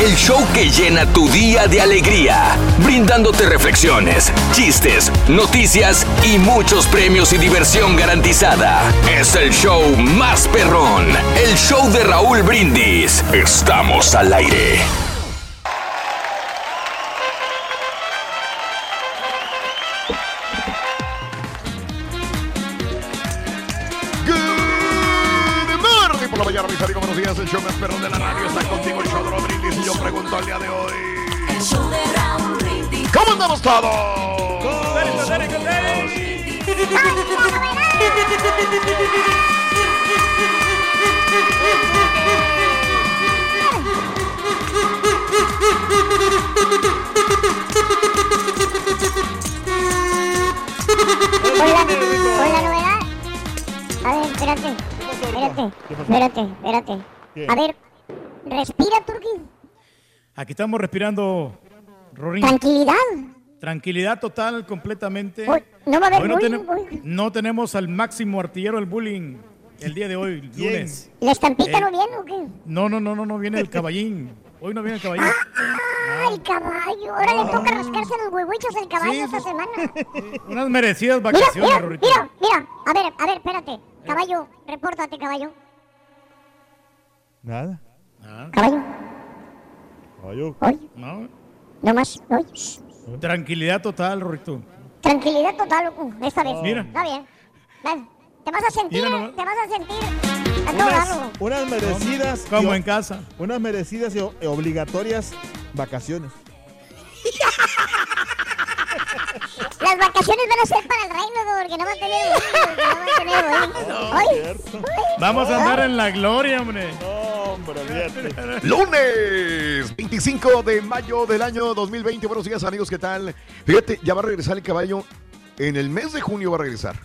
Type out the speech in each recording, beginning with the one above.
El show que llena tu día de alegría, brindándote reflexiones, chistes, noticias y muchos premios y diversión garantizada. Es el show más perrón, el show de Raúl Brindis. Estamos al aire. Mañana, mis amigos. Buenos días. El show más perrón de la radio está contigo, el show de brindis. Pregunto al día de hoy: ¿Cómo andamos todos? Con la, con la novedad. A ver, espérate. Espérate, espérate, espérate. A ver, respira, Turki. Aquí estamos respirando, Rorín. Tranquilidad. Tranquilidad total, completamente. No va a haber Hoy no, bullying, no tenemos al máximo artillero del bullying el día de hoy, lunes. ¿La estampita Eh. no viene o qué? No, no, no, no, no viene el caballín. Hoy no viene el caballín. Ah, el caballo. Ahora le toca rascarse los huevuitos al caballo Sí, esta semana. Unas merecidas Mira, vacaciones, mira, Rorrito. mira, mira. A ver, a ver, espérate. Caballo, repórtate, caballo. Nada. Caballo. Hoy, No, no más, hoy. tranquilidad total, Rorrito. Tranquilidad total, loco, esta vez. Mira. Está bien. Te vas a sentir, Mira nomás. te vas a sentir a Unas, unas merecidas. Como en casa. Unas merecidas y obligatorias vacaciones. Las vacaciones van a ser para el reino, porque no va a tener no va a tener. Ay, Vamos a andar en la gloria, hombre. No. Lunes 25 de mayo del año 2020. Buenos días, amigos, ¿qué tal? Fíjate, ya va a regresar el caballo. En el mes de junio va a regresar.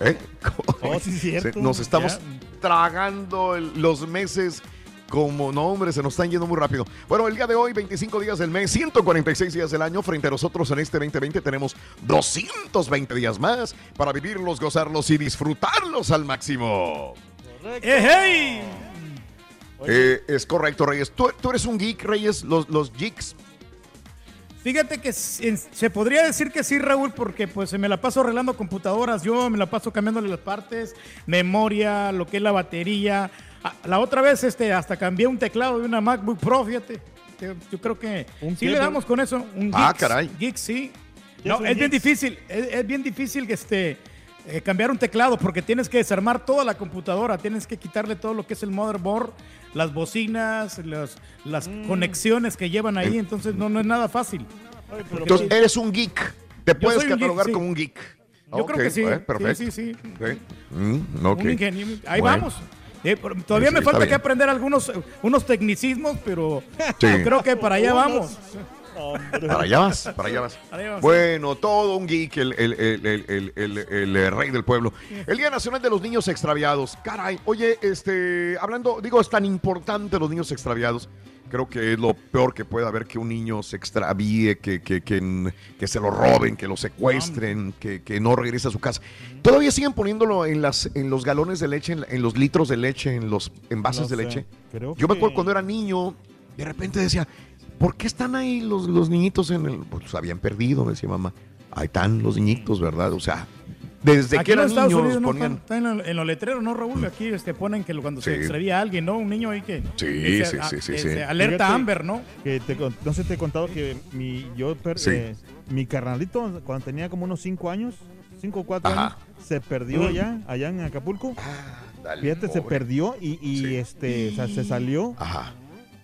¿Eh? Oh, sí, cierto. Nos estamos tragando el- los meses como, no, hombre, se nos están yendo muy rápido. Bueno, el día de hoy, 25 días del mes, 146 días del año. Frente a nosotros en este 2020 tenemos 220 días más para vivirlos, gozarlos y disfrutarlos al máximo. ¡Eh, hey! Eh, es correcto, Reyes. ¿Tú, tú eres un geek, Reyes, los, los geeks. Fíjate que se podría decir que sí, Raúl, porque pues me la paso arreglando computadoras, yo me la paso cambiándole las partes, memoria, lo que es la batería. Ah, La otra vez este, hasta cambié un teclado de una MacBook Pro, fíjate. Yo- creo que ¿Un sí qué, le damos con eso. Un Ah, Geeks, caray. Geeks, sí. ¿Qué No, es bien difícil, es, es bien difícil que este, eh, cambiar un teclado porque tienes que desarmar toda la computadora, tienes que quitarle todo lo que es el motherboard, las bocinas, las, las Mm. conexiones que llevan ahí, entonces no, no es nada fácil. Ay, Entonces, eres un geek. Te Yo puedes geek, catalogar sí. como un geek. Yo creo que sí. eh, perfecto. Sí, sí, sí. Ok. Mm. Un ingenio. Ahí Bueno. vamos. Eh, todavía Sí, me falta que aprender algunos eh, unos tecnicismos, pero Sí. yo creo que para allá vamos. Para allá vas, para allá vas. Bueno, todo un geek, el, el- el- el- el- el- el, rey del pueblo. El Día Nacional de los Niños Extraviados. Caray, oye, este, hablando, digo, es tan importante los niños extraviados Creo que es lo peor que puede haber que un niño se extravíe, que, que, que, que se lo roben, que lo secuestren, que, que no regrese a su casa. Todavía siguen poniéndolo en, las, en los galones de leche, en, en los litros de leche, en los envases No de leche. creo Yo me acuerdo cuando era niño, de repente decía, ¿por qué están ahí los, los niñitos en el...? Pues habían perdido, decía mamá. Ahí están los niñitos, ¿verdad? O sea, desde Aquí que en eran los Estados niños Unidos no ponían... está, está en, lo- en los letreros, ¿no, Raúl? Aquí este, ponen que cuando se extravía a alguien, ¿no? Un niño ahí que... Sí, que sí, se- sí, a- sí, Alerta Fíjate Amber, ¿no? Que te no sé, te he contado que mi, yo, per- Sí. eh, mi carnalito, cuando tenía como unos 5 años, 5 o 4 Ajá. años, se perdió allá, allá en Acapulco. Dale, Fíjate, se perdió y, y, Sí. este, o sea, se salió Ajá.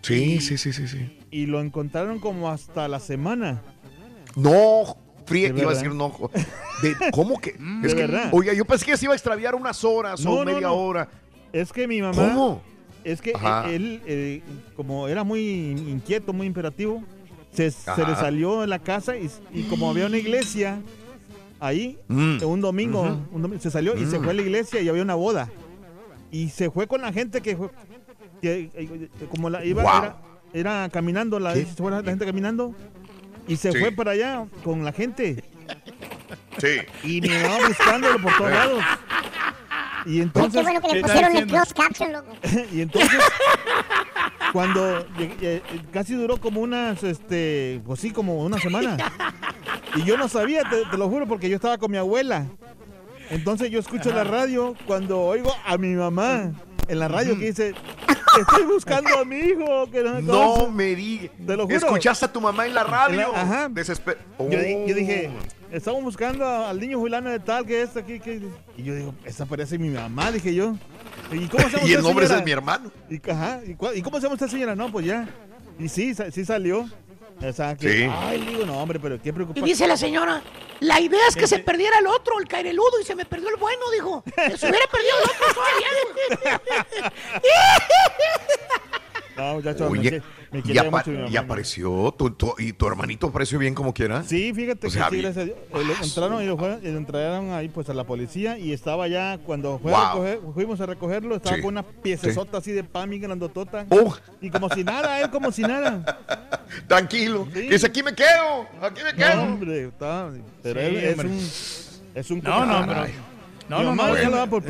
Sí, sí, sí, sí, sí. y lo encontraron como hasta la semana. No, fríe, ¿De iba a decir no. jo- De, ¿Cómo que? ¿De es que, verdad? oye, yo pensé que se iba a extraviar unas horas No, o media no. hora. Es que mi mamá, ¿Cómo? es que Ajá. él, eh, como era muy inquieto, muy imperativo, se, se le salió de la casa y, y como había una iglesia ahí, Mm. un domingo, Ujú. un domingo, se salió y se Mm. fue a la iglesia y había una boda. Y se fue con la gente que, fue- que, eh, como la iba, Wow. era, era caminando, la gente caminando y se Sí. fue para allá con la gente. Sí. Y mi mamá buscándolo por todos lados. Y Ay, entonces, qué bueno que ¿qué le pusieron el closed caption, loco. y entonces cuando eh, casi duró como unas este pues sí como una semana y yo no sabía te, te lo juro porque yo estaba con mi abuela entonces yo escucho la radio cuando oigo a mi mamá en la radio que dice estoy buscando a mi hijo que no, me No conoce". me digas. Te lo juro. ¿Escuchaste a tu mamá en la radio? En la- ajá. Desesper- yo, di- yo dije Oh. estamos buscando al niño fulano de tal que es aquí que y yo digo esa parece mi mamá dije yo y cómo Y el nombre señora? es mi hermano. Y, ajá, ¿y, y cómo se llama esta señora? No, pues ya. Y sí, sí salió. O sea, que, Sí. Ay, digo, no, hombre, pero qué Y preocupante. dice la señora, la idea es que se perdiera el otro, el caireludo, y se me perdió el bueno, dijo. Que se hubiera perdido el otro todavía. No, muchachos, Oye, me, y, apa- mucho apareció. tu- tu- ¿Y tu hermanito apareció bien como quiera? Sí, fíjate O sea, que sí, vi- gracias a Dios. Lo entraron fueron- entraron ahí pues a la policía y estaba ya cuando fue a Wow. recoger- fuimos a recogerlo, estaba Sí, con una piecesota así de pan bien grandotota. Y como si nada, él como si nada. tranquilo. Sí. Dice, aquí me quedo, aquí me No, quedo. hombre, está- pero Sí, él es hombre. un es un No, no, pero... Ay. No, Mi no, mamá no. ya este- lo da por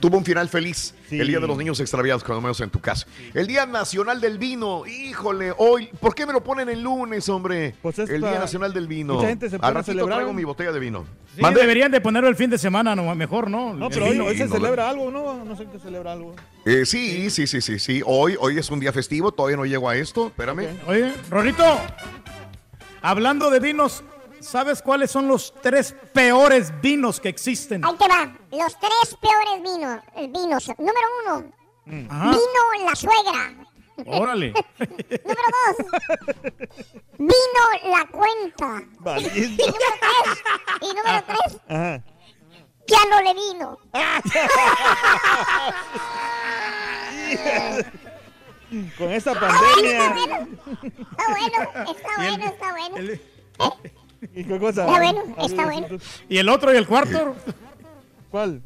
tuvo un final feliz. Sí. El Día de los Niños Extraviados, cuando menos en tu casa. El Día Nacional del Vino. Híjole, hoy. ¿Por qué me lo ponen el lunes, hombre? Pues es el Día Nacional del Vino. mucha gente se Al pone a ratito celebrar. traigo mi botella de vino. Sí, deberían de ponerlo el fin de semana, no, mejor, ¿no? No, pero hoy, hoy se no, celebra algo, ¿no? No sé qué celebra algo. Eh, sí, sí, sí, sí, sí. Hoy, hoy es un día festivo. Todavía no llego a esto. Espérame. Ok. Oye, Rorrito, hablando de vinos, ¿sabes cuáles son los tres peores vinos que existen? Ahí te va. Los tres peores vinos. eh, vinos. Número uno, Ajá, vino la suegra. órale. Número dos, vino la cuenta. Y número tres, y número tres, Ajá. ya no le vino. Con esta Está bueno, está pandemia. bueno. Está bueno, está bueno, está bueno. El- ¿Y qué cosa? Está bueno, está bueno. ¿Y el otro y el cuarto? ¿Cuál?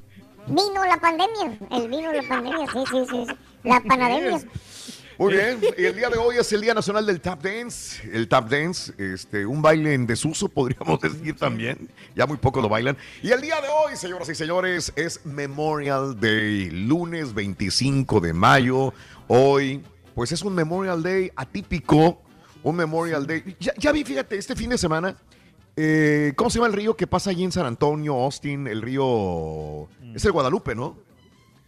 Vino la pandemia. El vino la pandemia, sí, sí, sí. sí. La pandemia. Muy bien, y el día de hoy es el Día Nacional del Tap Dance. El Tap Dance, este, un baile en desuso, podríamos decir también. Ya muy poco lo bailan. Y el día de hoy, señoras y señores, es Memorial Day, lunes 25 de mayo. Hoy, pues es un Memorial Day atípico, un Memorial Day. Ya, ya vi, fíjate, este fin de semana, eh, ¿cómo se llama el río que pasa allí en San Antonio, Austin? El río... Es el Guadalupe, ¿no?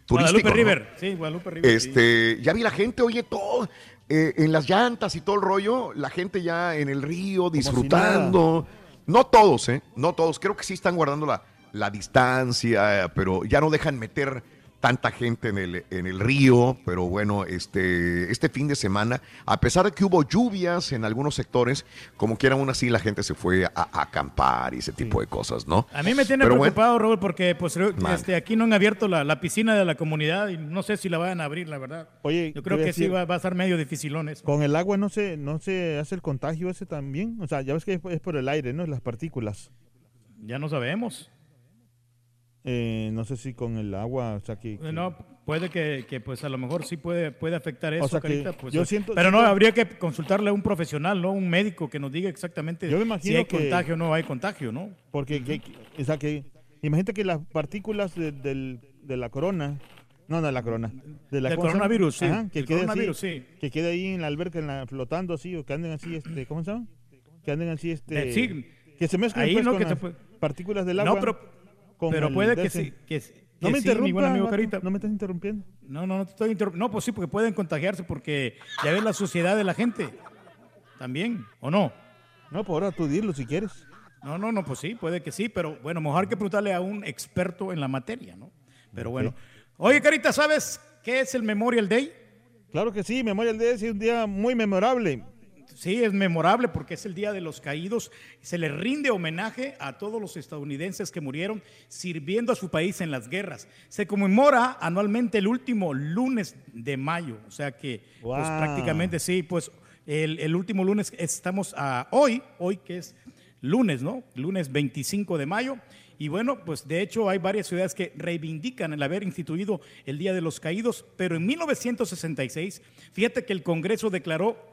Guadalupe ¿no? River. Sí, Guadalupe River. sí. Este, ya vi la gente, oye, todo eh, en las llantas y todo el rollo, la gente ya en el río si disfrutando. No todos, ¿eh? No todos. Creo que sí están guardando la, la distancia, pero ya no dejan meter tanta gente en el, en el río. Pero bueno, este, este fin de semana, a pesar de que hubo lluvias en algunos sectores, como quiera aún así la gente se fue a, a acampar y ese tipo de cosas, ¿no? A mí me tiene Pero bueno. preocupado, Raúl, porque pues este, aquí no han abierto la, la piscina de la comunidad y no sé si la vayan a abrir, la verdad. Oye, Yo creo que sí va, va a estar medio dificilón eso. Con el agua no se, no se hace el contagio ese también. O sea, ya ves que es, es por el aire, ¿no? Las partículas. Ya no sabemos. Eh, no sé si con el agua, o sea, que... que- No, puede que, que, pues a lo mejor sí puede, puede afectar eso, sea que Carita, pues, yo eh, siento- pero no, habría que consultarle a un profesional, ¿no? Un médico que nos diga exactamente Yo me si hay contagio o no hay contagio, ¿no? Porque, que- que- o sea, que, imagínate que las partículas de, del- de la corona, no, no de la corona, de la Del ¿cómo se llama? coronavirus, sí, que quede así, coronavirus, sí. que quede ahí en la alberca, en la- flotando así, o que anden así, este, ¿cómo se llama? Que anden así, este, Eh, sí. que se mezclen Ahí, pues, ¿no? con las puede- partículas del No, agua. pero, con pero el puede que sí, que, sí- No que me sí, mi buen amigo Carita. no me estás interrumpiendo. No, no, no te estoy interrumpiendo. No, pues sí, porque pueden contagiarse porque ya ves la sociedad de la gente. También, ¿o no? No, pues ahora tú dilo si quieres. No, no, no, pues sí, puede que sí, pero bueno, mejor que preguntarle a un experto en la materia, ¿no? Pero bueno. Oye, Carita, ¿sabes qué es el Memorial Day? Claro que sí, Memorial Day es un día muy memorable. Sí, es memorable porque es el Día de los Caídos. Se le rinde homenaje a todos los estadounidenses que murieron sirviendo a su país en las guerras. Se conmemora anualmente el último lunes de mayo. O sea que, pues prácticamente sí, pues el, el último lunes estamos a hoy, hoy que es lunes, ¿no? Lunes 25 de mayo. Y bueno, pues de hecho hay varias ciudades que reivindican el haber instituido el Día de los Caídos, pero en 1966, fíjate que el Congreso declaró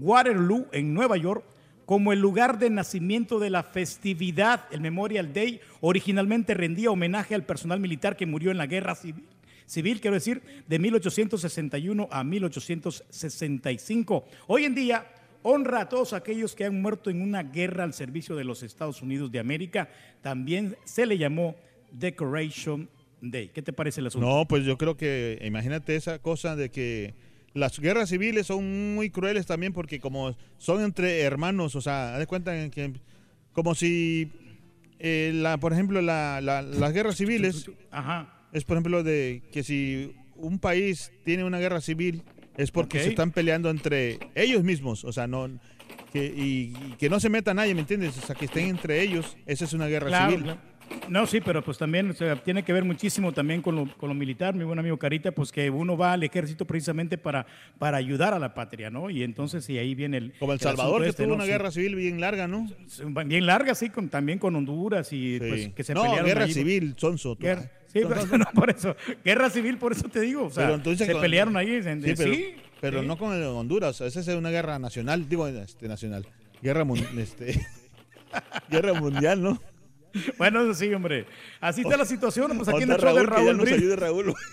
Waterloo en Nueva York como el lugar de nacimiento de la festividad. El Memorial Day originalmente rendía homenaje al personal militar que murió en la guerra civil. Civil, quiero decir, de 1861 a 1865. Hoy en día honra a todos aquellos que han muerto en una guerra al servicio de los Estados Unidos de América. También se le llamó Decoration Day. ¿Qué te parece el asunto? No, pues yo creo que, imagínate esa cosa de que las guerras civiles son muy crueles también porque como son entre hermanos, o sea, haz cuenta que como si, eh, la, por ejemplo, la- la- las guerras civiles Ajá. es, por ejemplo, de que si un país tiene una guerra civil es porque se están peleando entre ellos mismos, o sea, no que, y, y que no se meta nadie, ¿me entiendes? O sea, que estén entre ellos, esa es una guerra Claro, civil. claro. No, sí, pero pues también o sea, tiene que ver muchísimo también con lo, con lo militar, mi buen amigo Carita, pues que uno va al ejército precisamente para, para ayudar a la patria, ¿no? Y entonces, y ahí viene el... Como El Salvador, que este, tuvo ¿no? una guerra civil bien larga, ¿no? Bien larga, sí, con, también con Honduras y pues que se no, pelearon guerra ahí. civil, sonso. tú. Guerra- sí, pero- no, por eso. Guerra civil, por eso te digo. O sea, Pero entonces se con- pelearon ahí. en- Sí, pero, sí, pero no con el Honduras. Esa es una guerra nacional, digo, este, nacional. Guerra, este, guerra mundial, ¿no? Bueno, eso sí, hombre. Así está la situación, pues aquí en el show de Raúl, que ya Raúl nos Brindis. ayude Raúl.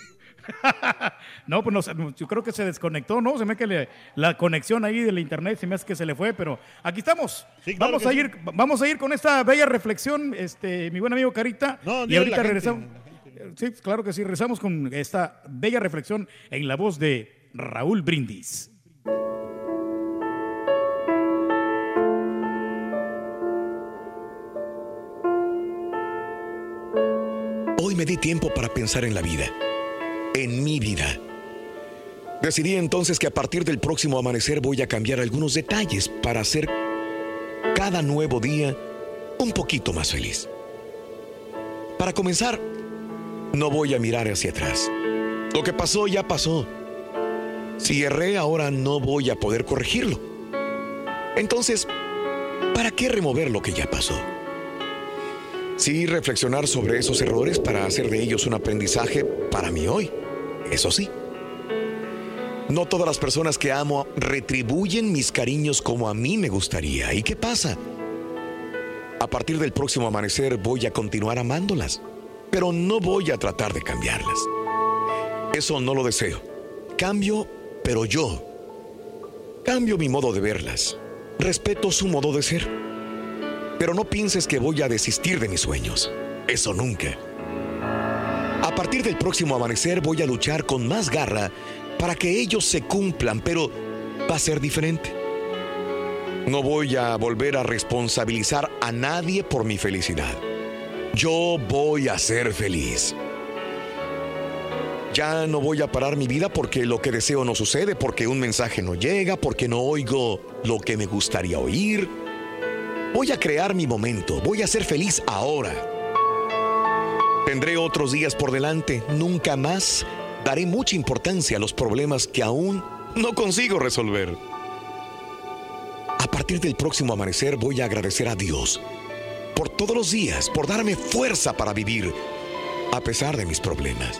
No, pues no yo creo que se desconectó, ¿no? Se me que le- la conexión ahí del internet se me hace que se le fue, pero aquí estamos. Sí, claro vamos a sí. ir, vamos a ir con esta bella reflexión, este, mi buen amigo Carita. No, y ahorita regresamos. Sí, claro que sí, regresamos con esta bella reflexión en la voz de Raúl Brindis. Hoy me di tiempo para pensar en la vida, en mi vida. Decidí entonces que a partir del próximo amanecer voy a cambiar algunos detalles para hacer cada nuevo día un poquito más feliz. Para comenzar, no voy a mirar hacia atrás. Lo que pasó ya pasó. Si erré ahora no voy a poder corregirlo. Entonces, ¿para qué remover lo que ya pasó? Sí, reflexionar sobre esos errores para hacer de ellos un aprendizaje para mí hoy. Eso sí. No todas las personas que amo retribuyen mis cariños como a mí me gustaría. ¿Y qué pasa? A partir del próximo amanecer voy a continuar amándolas, pero no voy a tratar de cambiarlas. Eso no lo deseo. Cambio, pero yo. Cambio mi modo de verlas. Respeto su modo de ser. Pero no pienses que voy a desistir de mis sueños. Eso nunca. A partir del próximo amanecer voy a luchar con más garra para que ellos se cumplan, pero va a ser diferente. No voy a volver a responsabilizar a nadie por mi felicidad. Yo voy a ser feliz. Ya no voy a parar mi vida porque lo que deseo no sucede, porque un mensaje no llega, porque no oigo lo que me gustaría oír. Voy a crear mi momento, voy a ser feliz ahora. Tendré otros días por delante, nunca más daré mucha importancia a los problemas que aún no consigo resolver. A partir del próximo amanecer voy a agradecer a Dios por todos los días, por darme fuerza para vivir, a pesar de mis problemas.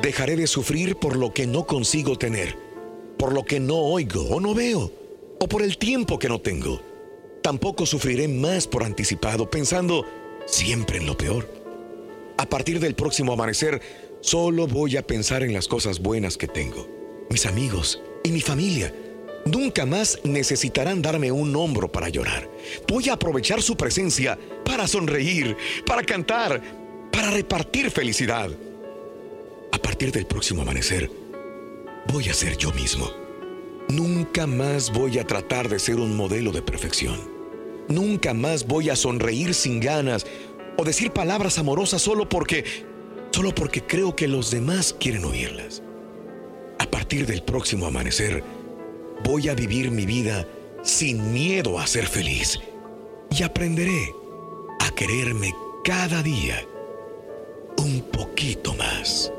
Dejaré de sufrir por lo que no consigo tener, por lo que no oigo o no veo, o por el tiempo que no tengo. Tampoco sufriré más por anticipado, pensando siempre en lo peor. A partir del próximo amanecer, solo voy a pensar en las cosas buenas que tengo, mis amigos y mi familia. Nunca más necesitarán darme un hombro para llorar. Voy a aprovechar su presencia para sonreír, para cantar, para repartir felicidad. A partir del próximo amanecer, voy a ser yo mismo. Nunca más voy a tratar de ser un modelo de perfección. Nunca más voy a sonreír sin ganas o decir palabras amorosas solo porque solo porque creo que los demás quieren oírlas. A partir del próximo amanecer, voy a vivir mi vida sin miedo a ser feliz y aprenderé a quererme cada día un poquito más.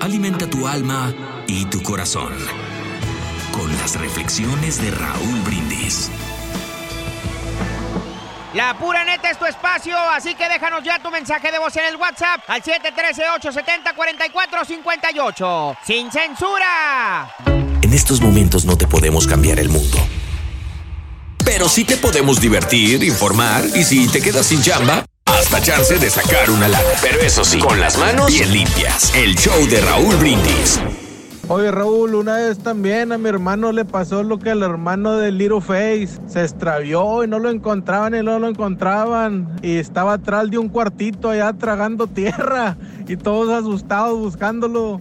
Alimenta tu alma y tu corazón con las reflexiones de Raúl Brindis. La pura neta es tu espacio, así que déjanos ya tu mensaje de voz en el WhatsApp al 713-870-4458. ¡Sin censura! En estos momentos no te podemos cambiar el mundo. Pero sí te podemos divertir, informar y si te quedas sin chamba, hasta chance de sacar una lana. Pero eso sí, con las manos bien limpias. El show de Raúl Brindis. Oye Raúl, una vez también a mi hermano le pasó lo que al hermano de Little Face. Se extravió y no lo encontraban y no lo encontraban. Y estaba atrás de un cuartito allá tragando tierra. Y todos asustados buscándolo.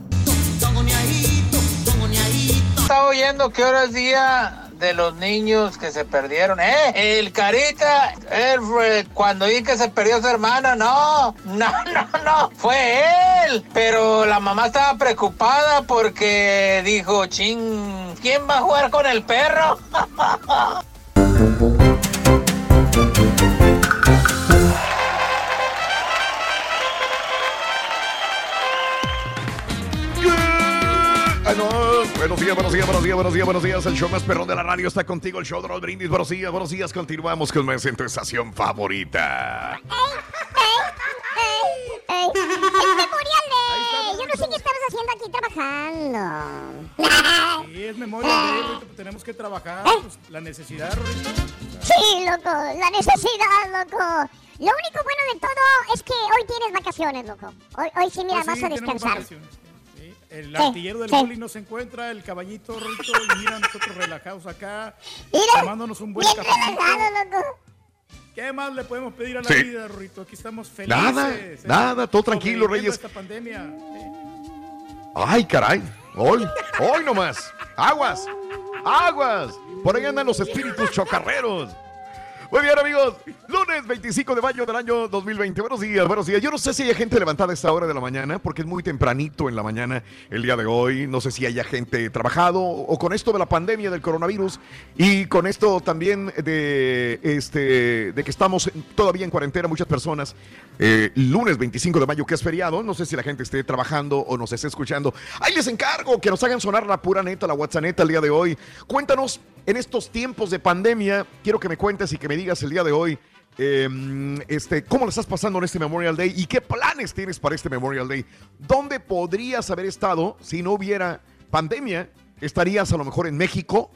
Estaba oyendo que ahora es día de los niños que se perdieron. ¡Eh! El Carita, él cuando vi que se perdió su hermana. No, no, no, no. Fue él. Pero la mamá estaba preocupada porque dijo, ching, ¿quién va a jugar con el perro? Buenos días, buenos días, buenos días, buenos días, buenos días. El show más perrón de la radio está contigo, el show de los brindis. Buenos días, buenos días. Continuamos con más en tu estación favorita. ¡Ey! ¡El memorial. Yo no sé qué estabas haciendo aquí trabajando. Sí, es memoria de Rito, pues tenemos que trabajar. pues, la necesidad, Rito. Sí, loco, la necesidad, loco. Lo único bueno de todo es que hoy tienes vacaciones, loco. Hoy, hoy sí, mira, Pues vas sí, a tenemos descansar. vacaciones. El artillero del boli no se encuentra, el caballito Rito, y mira, nosotros relajados acá, Mira, tomándonos un buen loco. ¿Qué más le podemos pedir a la Sí. vida, Rito? Aquí estamos felices. Nada, ¿eh? nada, todo tranquilo, Reyes. esta pandemia. Ay, caray. Hoy, hoy nomás. Aguas, aguas. Por ahí andan los espíritus chocarreros. Muy bien, amigos. Lunes 25 de mayo del año 2020. Buenos días, buenos días. Yo no sé si hay gente levantada a esta hora de la mañana, porque es muy tempranito en la mañana el día de hoy. No sé si haya gente trabajado o con esto de la pandemia del coronavirus y con esto también de, este, de que estamos todavía en cuarentena muchas personas. Eh, lunes 25 de mayo, que es feriado. No sé si la gente esté trabajando o nos esté escuchando. Ahí les encargo que nos hagan sonar la pura neta, la WhatsApp el día de hoy. Cuéntanos, en estos tiempos de pandemia, quiero que me cuentes y que me digas el día de hoy. eh, este, ¿Cómo lo estás pasando en este Memorial Day y qué planes tienes para este Memorial Day? ¿Dónde podrías haber estado si no hubiera pandemia? ¿Estarías a lo mejor en México?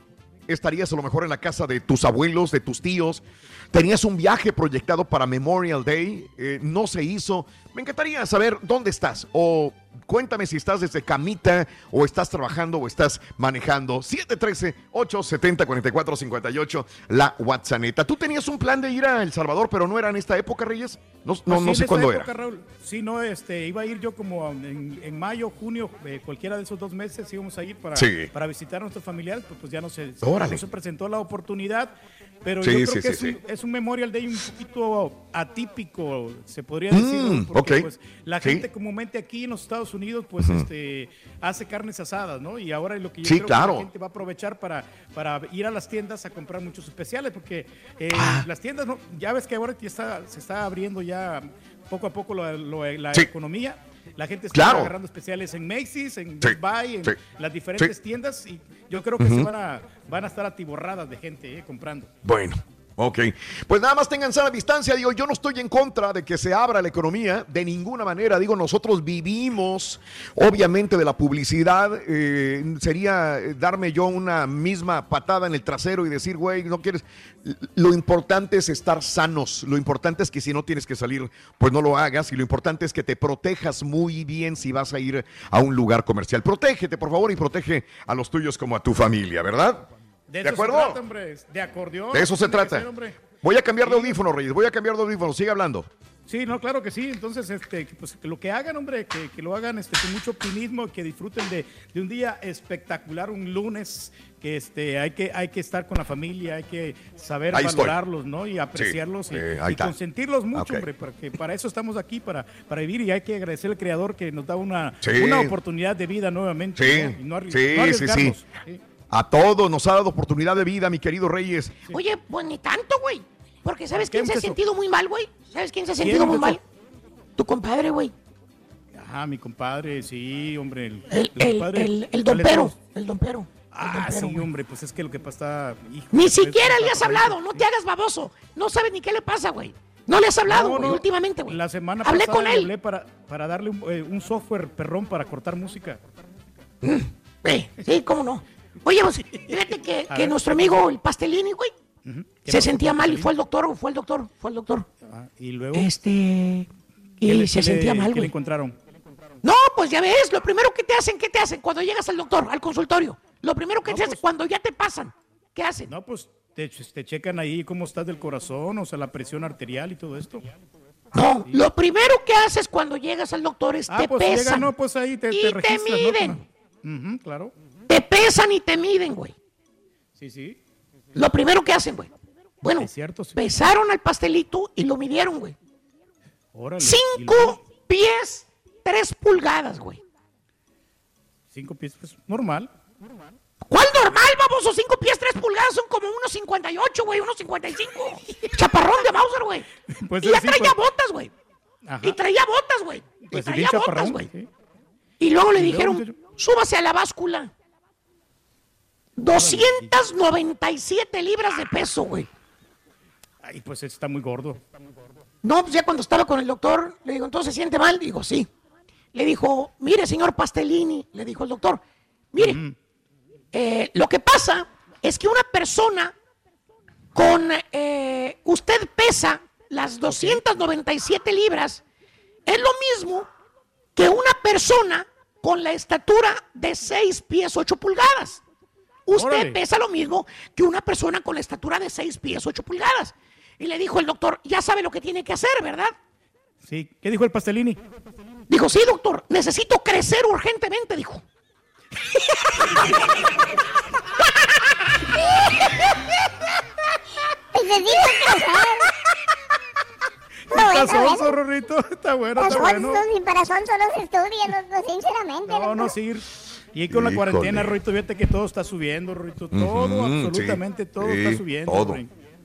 ¿Estarías a lo mejor en la casa de tus abuelos, de tus tíos? ¿Tenías un viaje proyectado para Memorial Day? Eh, ¿No se hizo? Me encantaría saber dónde estás o cuéntame si estás desde camita o estás trabajando o estás manejando. 713-870-4458, la WhatsApp. ¿Tú tenías un plan de ir a El Salvador, pero no era en esta época, Reyes? No, no, Pues no sí, en sé cuándo época, era. Raúl, sí, no, este, iba a ir yo como en, en mayo, junio, eh, cualquiera de esos dos meses íbamos a ir para, Sí. para visitar a nuestros familiares, pues, pues ya no se, no se presentó la oportunidad, pero Sí, yo creo que es. Un, es un Memorial Day un poquito atípico, se podría decir, Mm, Raúl, porque pues, la gente comúnmente aquí en los Estados Unidos pues este, hace carnes asadas, ¿no? Y ahora lo que yo Sí, creo claro. que la gente va a aprovechar para, para ir a las tiendas a comprar muchos especiales, porque eh, Ah. las tiendas, ¿no? ya ves que ahora está, se está abriendo ya poco a poco lo- lo- la Sí. economía. La gente está Claro. agarrando especiales en Macy's, en Sí, Buy, en sí, las diferentes sí. tiendas y yo creo que se van a, van a estar atiborradas de gente eh, comprando. Bueno, Ok, pues nada más tengan sana distancia. Digo, yo no estoy en contra de que se abra la economía de ninguna manera. Digo, nosotros vivimos obviamente de la publicidad. Eh, sería darme yo una misma patada en el trasero y decir, güey, no quieres. Lo importante es estar sanos. Lo importante es que si no tienes que salir, pues no lo hagas. Y lo importante es que te protejas muy bien si vas a ir a un lugar comercial. Protégete, por favor, y protege a los tuyos como a tu familia, ¿verdad? De, ¿De eso acuerdo? Se trata, hombre. De acordeón. De eso se trata. ser. Voy a cambiar de audífono, Reyes. Voy a cambiar de audífono. Sigue hablando. Sí, no, claro que sí. Entonces, este, pues, que lo que hagan, hombre, que, que lo hagan este, con mucho optimismo, que disfruten de, de un día espectacular, un lunes, que este, hay, que, hay que estar con la familia, hay que saber Ahí estoy. valorarlos, ¿no? Y apreciarlos Sí, y, eh, y consentirlos mucho, hombre, porque para eso estamos aquí, para, para vivir y hay que agradecer al Creador que nos da una, Sí. una oportunidad de vida nuevamente. Sí, ¿no? Y no arri- sí, no sí, sí. A todos nos ha dado oportunidad de vida, mi querido Reyes. Oye, pues ni tanto, güey. Porque ¿sabes ¿Qué quién se ha sentido muy mal, güey? ¿Sabes quién se ha ¿Quién sentido muy mal? Tu compadre, güey. Ah, mi compadre, sí, hombre. El, El, el el, compadre- el, el. El dompero. Ah, sí, hombre, pues es que lo que pasa. hijo, Ni siquiera le has hablado. No te hagas baboso. No sabes ni qué le pasa, güey. No le has hablado, No, últimamente, güey. La semana Hablé pasada con él. hablé para, para darle un, eh, un software perrón para cortar música. Eh, sí, cómo no. Oye, pues, fíjate que, nuestro amigo el Pastelini, güey, ¿Qué se sentía mal y fue al doctor, fue al doctor, fue al doctor. Ah, y luego. Este. ¿qué Y le- se sentía le- mal, ¿Qué le güey. encontraron? No, pues ya ves, lo primero que te hacen, ¿qué te hacen cuando llegas al doctor, al consultorio? Lo primero que te hacen cuando ya te pasan, ¿qué hacen? No, pues te, te checan ahí cómo estás del corazón, o sea, la presión arterial y todo esto. No, lo primero que haces cuando llegas al doctor es Ah, te pues llega, pesan. no, pues ahí te, y te te registras, ¿no? miden. Ujú, claro. Te pesan y te miden, güey. Sí, sí. Lo primero que hacen, güey. Bueno, cierto, sí. pesaron al pastelito y lo midieron, güey. Órale. ¿Y Cinco luego? pies, tres pulgadas, güey. Cinco pies, pues normal. ¿Cuál normal, baboso? Cinco pies, tres pulgadas son como unos 58, güey, unos 55. Chaparrón de Mauser, güey. Pues y ya traía pues- botas, güey. Ajá. Y traía botas, güey. Y Pues sí, traía botas, güey. sí. Y luego le Y luego, dijeron, muchacho. súbase a la báscula. 297 libras de peso, güey. Ay, pues está muy gordo. No, pues ya cuando estaba con el doctor, le digo, ¿entonces se siente mal? Digo, sí. Le dijo, mire, señor Pastelini, le dijo el doctor, mire, eh, lo que pasa es que una persona con, eh, usted pesa las 297 libras, es lo mismo que una persona con la estatura de 6 pies 8 pulgadas. Usted Órale. pesa lo mismo que una persona con la estatura de 6 pies 8 pulgadas. Y le dijo el doctor, ya sabe lo que tiene que hacer, ¿verdad? Sí. ¿Qué dijo el pastelini? Dijo, sí, doctor, necesito crecer urgentemente, dijo. Necesito crecer. Está bueno, sonso, bueno. Rorrito. Está bueno, Los está bueno. sonsos y para no se estudian, no, no, sinceramente. No, no, doctor. sí. Y con la cuarentena, Rorrito, fíjate que todo está subiendo, Rorrito. Todo, absolutamente sí, todo sí, está subiendo. Todo,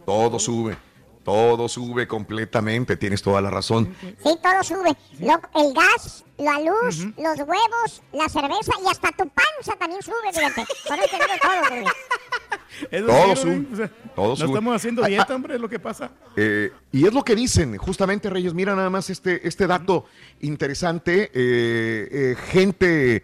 todo sube. Todo sube completamente. Tienes toda la razón. Sí, todo sube. Lo- el gas, la luz, los huevos, la cerveza y hasta tu panza también sube, fíjate. Por eso te digo todo. Eso Todo sí, sube, Rorrito, o sea, todo no sube. estamos haciendo Ah, dieta, hombre, es lo que pasa. Eh, y es lo que dicen, justamente Reyes, mira nada más este, este dato interesante, eh, eh, gente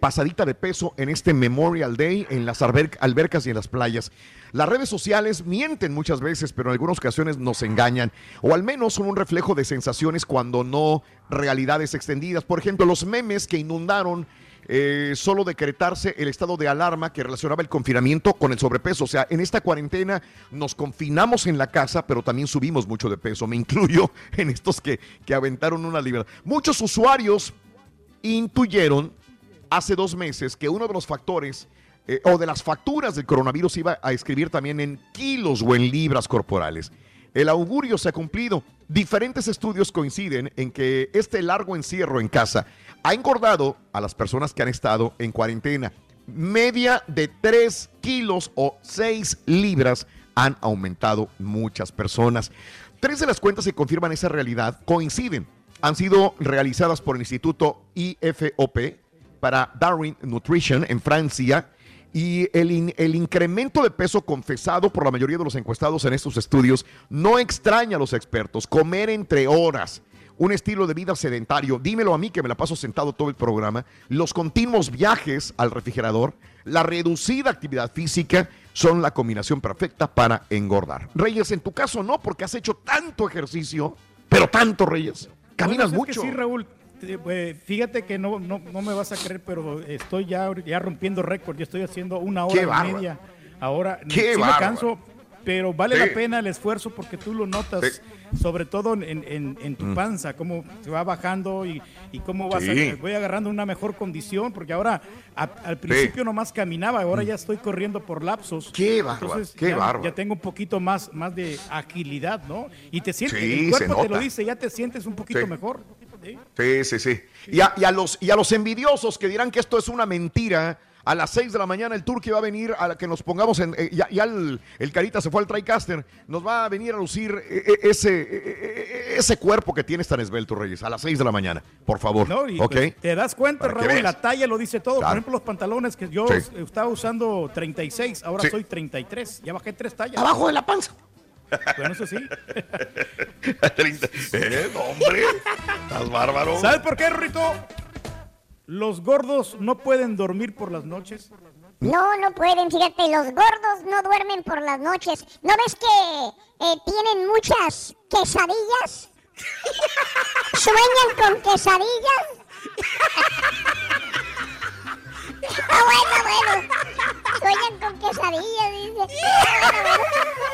pasadita de peso en este Memorial Day en las alber- albercas y en las playas. Las redes sociales mienten muchas veces, pero en algunas ocasiones nos engañan, o al menos son un reflejo de sensaciones cuando no realidades extendidas. Por ejemplo, los memes que inundaron eh, solo decretarse el estado de alarma que relacionaba el confinamiento con el sobrepeso. O sea, en esta cuarentena nos confinamos en la casa, pero también subimos mucho de peso. Me incluyo en estos que, que aventaron una libertad. Muchos usuarios intuyeron hace dos meses que uno de los factores eh, o de las facturas del coronavirus iba a escribir también en kilos o en libras corporales. El augurio se ha cumplido. Diferentes estudios coinciden en que este largo encierro en casa ha engordado a las personas que han estado en cuarentena. Media de 3 kilos o 6 libras han aumentado muchas personas. Tres de las cuentas que confirman esa realidad coinciden. Han sido realizadas por el Instituto IFOP para Darwin Nutrition en Francia Y el, in- el incremento de peso confesado por la mayoría de los encuestados en estos estudios no extraña a los expertos. Comer entre horas, un estilo de vida sedentario, dímelo a mí que me la paso sentado todo el programa, los continuos viajes al refrigerador, la reducida actividad física son la combinación perfecta para engordar. Reyes, en tu caso no, porque has hecho tanto ejercicio, pero tanto, Reyes. Caminas Bueno, es que mucho. sí, Raúl. Eh, Fíjate que no, no, no me vas a creer, pero estoy ya, ya rompiendo récord. Yo estoy haciendo una hora Qué y media. Ahora, Qué sí me canso, pero vale Sí. la pena el esfuerzo porque tú lo notas, sobre todo en, en- en tu Mm. panza, cómo se va bajando y, y cómo vas Sí. a- voy agarrando una mejor condición, porque ahora a- al principio nomás caminaba, ahora ya estoy corriendo por lapsos. Mm. Qué bárbaro, qué ya, bárbaro. ya tengo un poquito más, más de agilidad, ¿no? Y te sientes, Sí, el cuerpo te lo dice, ya te sientes un poquito Sí. mejor. ¿sí? Sí, sí, sí. Y a, y a los, y a los envidiosos que dirán que esto es una mentira, a las 6 de la mañana el Turqui va a venir a la que nos pongamos en. eh, ya ya el, el Carita se fue al TriCaster. Nos va a venir a lucir eh, eh, ese, ese cuerpo que tienes tan esbelto, Reyes, a las 6 de la mañana, por favor. No, y ¿Ok? pues, te das cuenta, Raúl, la talla lo dice todo. Claro. Por ejemplo, los pantalones que yo Sí. estaba usando 36, ahora Sí. soy 33. Ya bajé tres tallas. Abajo de la panza. Bueno, eso sí. eh, hombre. Estás bárbaro. ¿Sabes por qué, Rito? Los gordos no pueden dormir por las noches. No, no pueden, fíjate, los gordos no duermen por las noches. ¿No ves que eh, tienen muchas quesadillas? ¿Sueñan con quesadillas? Está bueno, bueno. Sueñan con quesadillas, dice.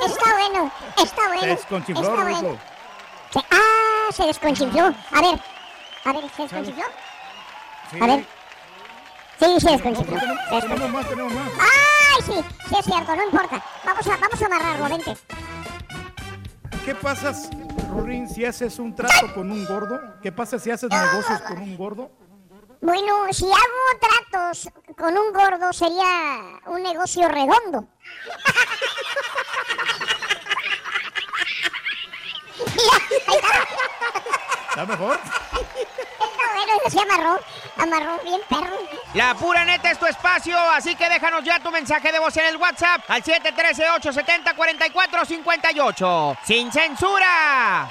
Está bueno, bueno. Está bueno, Se está bueno. Está bueno. Se- ah, se desconchinfló. A ver, a ver, ¿se desconchinfló? A ver. Sí, desconchinfló. Se desconchinfló. Tenemos más, tenemos más. ¡Ay, sí! Sí, es cierto, no importa. Vamos a, vamos a amarrarlo, vente. ¿Qué pasa, Rurín, si haces un trato con un gordo? ¿Qué pasa si haces negocios con un gordo? Bueno, si hago tratos con un gordo sería un negocio redondo. ¿Está mejor? Está bueno, eso se amarró. Amarró bien perro. La pura neta es tu espacio, así que déjanos ya tu mensaje de voz en el WhatsApp al 713-870-4458. ¡Sin censura!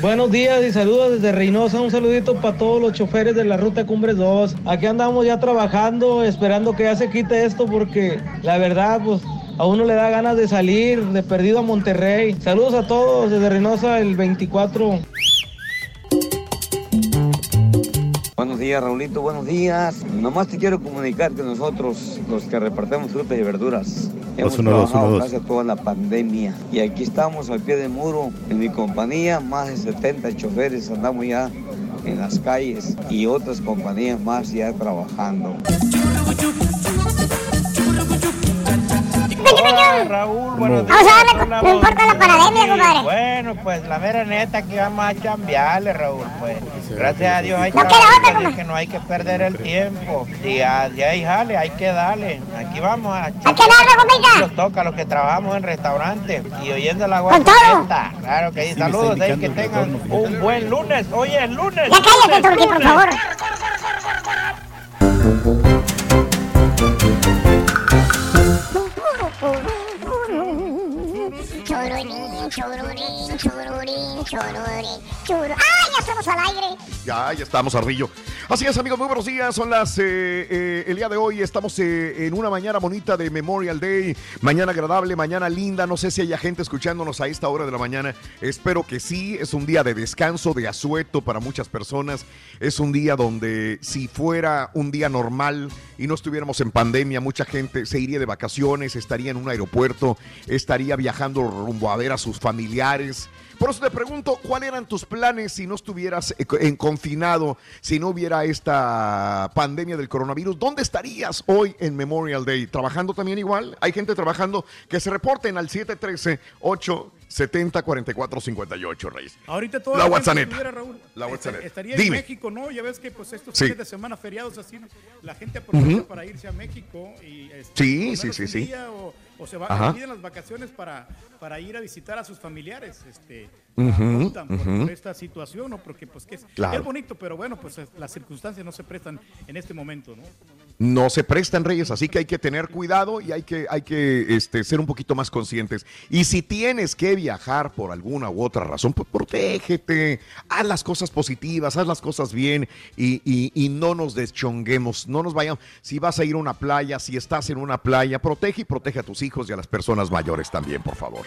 Buenos días y saludos desde Reynosa. Un saludito para todos los choferes de la Ruta Cumbres 2. Aquí andamos ya trabajando, esperando que ya se quite esto porque la verdad, pues a uno le da ganas de salir de perdido a Monterrey. Saludos a todos desde Reynosa el 24. Buenos días, Raulito, buenos días. Nomás te quiero comunicar que nosotros, los que repartimos frutas y verduras, hemos uno, dos, trabajado uno, dos. casi toda la pandemia. Y aquí estamos al pie del muro. En mi compañía, más de 70 choferes andamos ya en las calles y otras compañías más ya trabajando. Hola, Raúl, buenos días. Vamos a darle, Hola, no importa la pandemia, compadre. Bueno, pues la mera neta que vamos a cambiarle, Raúl, pues. Gracias a Dios hay No compadre. que no hay que perder el tiempo. Si, hay jale, hay que darle. Aquí vamos a... Hay que darle, compadre. Nos toca a los que trabajamos en restaurantes y oyendo la Con todo. guapa. Claro que sí, saludos, ahí que tengan un buen lunes. Oye, el lunes. Ya cállate, por favor. Oh, Chorurín, chorurín, chorurín, chorurín, chorurín. ¡Ay, ya estamos al aire! Ya, ya estamos, Ardillo. Así es, amigos, muy buenos días. Son las. eh, eh, el día de hoy estamos eh, en una mañana bonita de Memorial Day. Mañana agradable, mañana linda. No sé si haya gente escuchándonos a esta hora de la mañana. Espero que sí. Es un día de descanso, de asueto para muchas personas. Es un día donde, si fuera un día normal y no estuviéramos en pandemia, mucha gente se iría de vacaciones, estaría en un aeropuerto, estaría viajando rumbo a ver a sus familiares. Por eso te pregunto, ¿cuáles eran tus planes si no estuvieras eh, en confinado, si no hubiera esta pandemia del coronavirus? ¿Dónde estarías hoy en Memorial Day? ¿Trabajando también igual? Hay gente trabajando que se reporten al 713 8 70 44 58, Reyes. Ahorita toda La WhatsApp. estuviera, Raúl, La WhatsApp. Estaría Dime. en México, ¿no? Ya ves que pues estos Sí. fines de semana feriados así, la gente aprovecha para irse a México y este, Sí, sí, sí, sí. O, o se va Ajá. dividen las vacaciones para, para ir a visitar a sus familiares. Este, Por, esta situación, ¿no? Porque pues que es, Claro. es bonito, pero bueno, pues es- las circunstancias no se prestan en este momento, ¿no? No se prestan, Reyes, así que hay que tener cuidado y hay que, hay que este, ser un poquito más conscientes. Y si tienes que viajar por alguna u otra razón, pues protégete, haz las cosas positivas, haz las cosas bien y, y- y no nos deschonguemos, no nos vayamos. Si vas a ir a una playa, si estás en una playa, protege y protege a tus hijos y a las personas mayores también, por favor.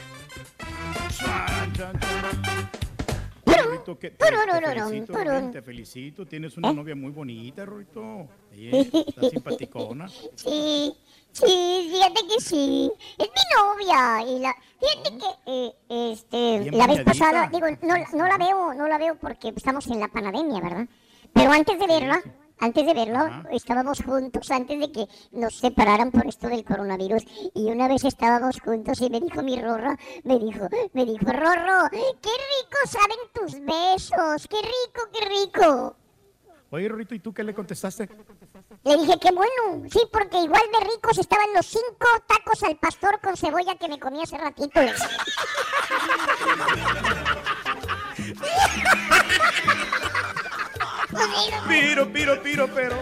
Que te, felicito, turun. Rubén, te felicito, tienes una ¿Eh? novia muy bonita, Rorito. Sí, está simpaticona. Sí, sí, fíjate que sí. Es mi novia. Y la, fíjate que eh, este, la vez pasada, digo, no, no la veo, no la veo porque estamos en la pandemia, ¿verdad? Pero antes de verla, antes de verlo, estábamos juntos, antes de que nos separaran por esto del coronavirus. Y una vez estábamos juntos y me dijo mi Rorro, me dijo, me dijo, Rorro, qué rico saben tus besos, qué rico, qué rico. Oye, Rorito, ¿y tú qué le contestaste? Le dije, qué bueno. Sí, porque igual de ricos estaban los cinco tacos al pastor con cebolla que me comí hace ratito. Piro, piro, piro, pero.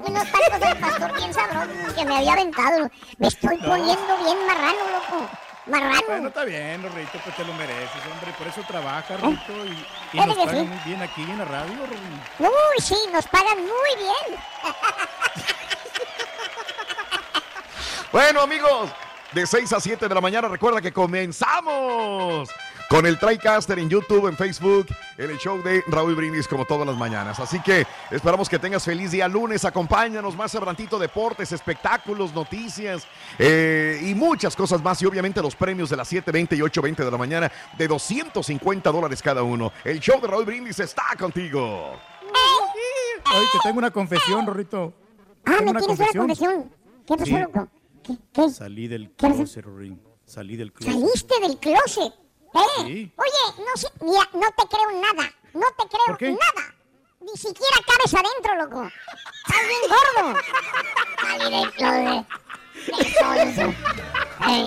Unos tacos al pastor bien sabrosos que me había aventado. Me estoy poniendo bien marrano, loco. Marrano. Bueno, está bien, Rorito, pues te lo mereces, hombre. Por eso trabaja, Rorito, y, y Claro nos pagan sí. muy bien aquí en la radio, Rorito. Uy, sí, nos pagan muy bien. Bueno, amigos, de 6 a 7 de la mañana, recuerda que comenzamos con el TriCaster en YouTube, en Facebook, en el show de Raúl Brindis como todas las mañanas. Así que esperamos que tengas feliz día lunes. Acompáñanos más adelantito, deportes, espectáculos, noticias eh, y muchas cosas más. Y obviamente los premios de las 7.20 y 8.20 de la mañana de 250 dólares cada uno. El show de Raúl Brindis está contigo. Hoy te tengo una confesión, Rorito. Ah, Tengo me tienes una confesión. ¿Qué pasó, Sí. loco? ¿Qué? ¿Qué? Salí del closet, Rorín. Salí del closet. Saliste del closet. ¿Eh? Sí. Oye, no, sé, mira, no te creo nada. No te creo ¿Por qué? nada. Ni siquiera cabes adentro, loco. Estás bien gordo. Eso, eso. Eh, eh,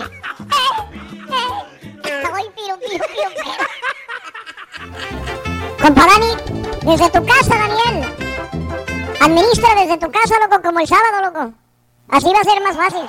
eh. Ay, piro, piro, piro, piro. Compa Dani, desde tu casa, Daniel. Administra desde tu casa, loco, como el sábado, loco. Así va a ser más fácil.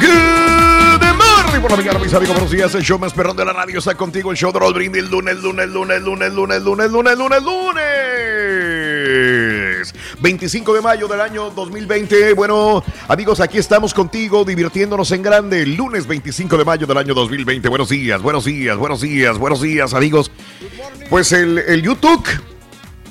Good morning por la mis amigos. Buenos días. El show más perrón de la radio está contigo. El show de Raúl Brindis. Lunes, lunes, lunes, lunes, lunes, lunes, lunes, lunes, lunes. 25 de mayo del año 2020. Bueno, amigos, aquí estamos contigo divirtiéndonos en grande. Lunes 25 de mayo del año 2020. Buenos días, buenos días, buenos días, buenos días, amigos. Pues el, el YouTube.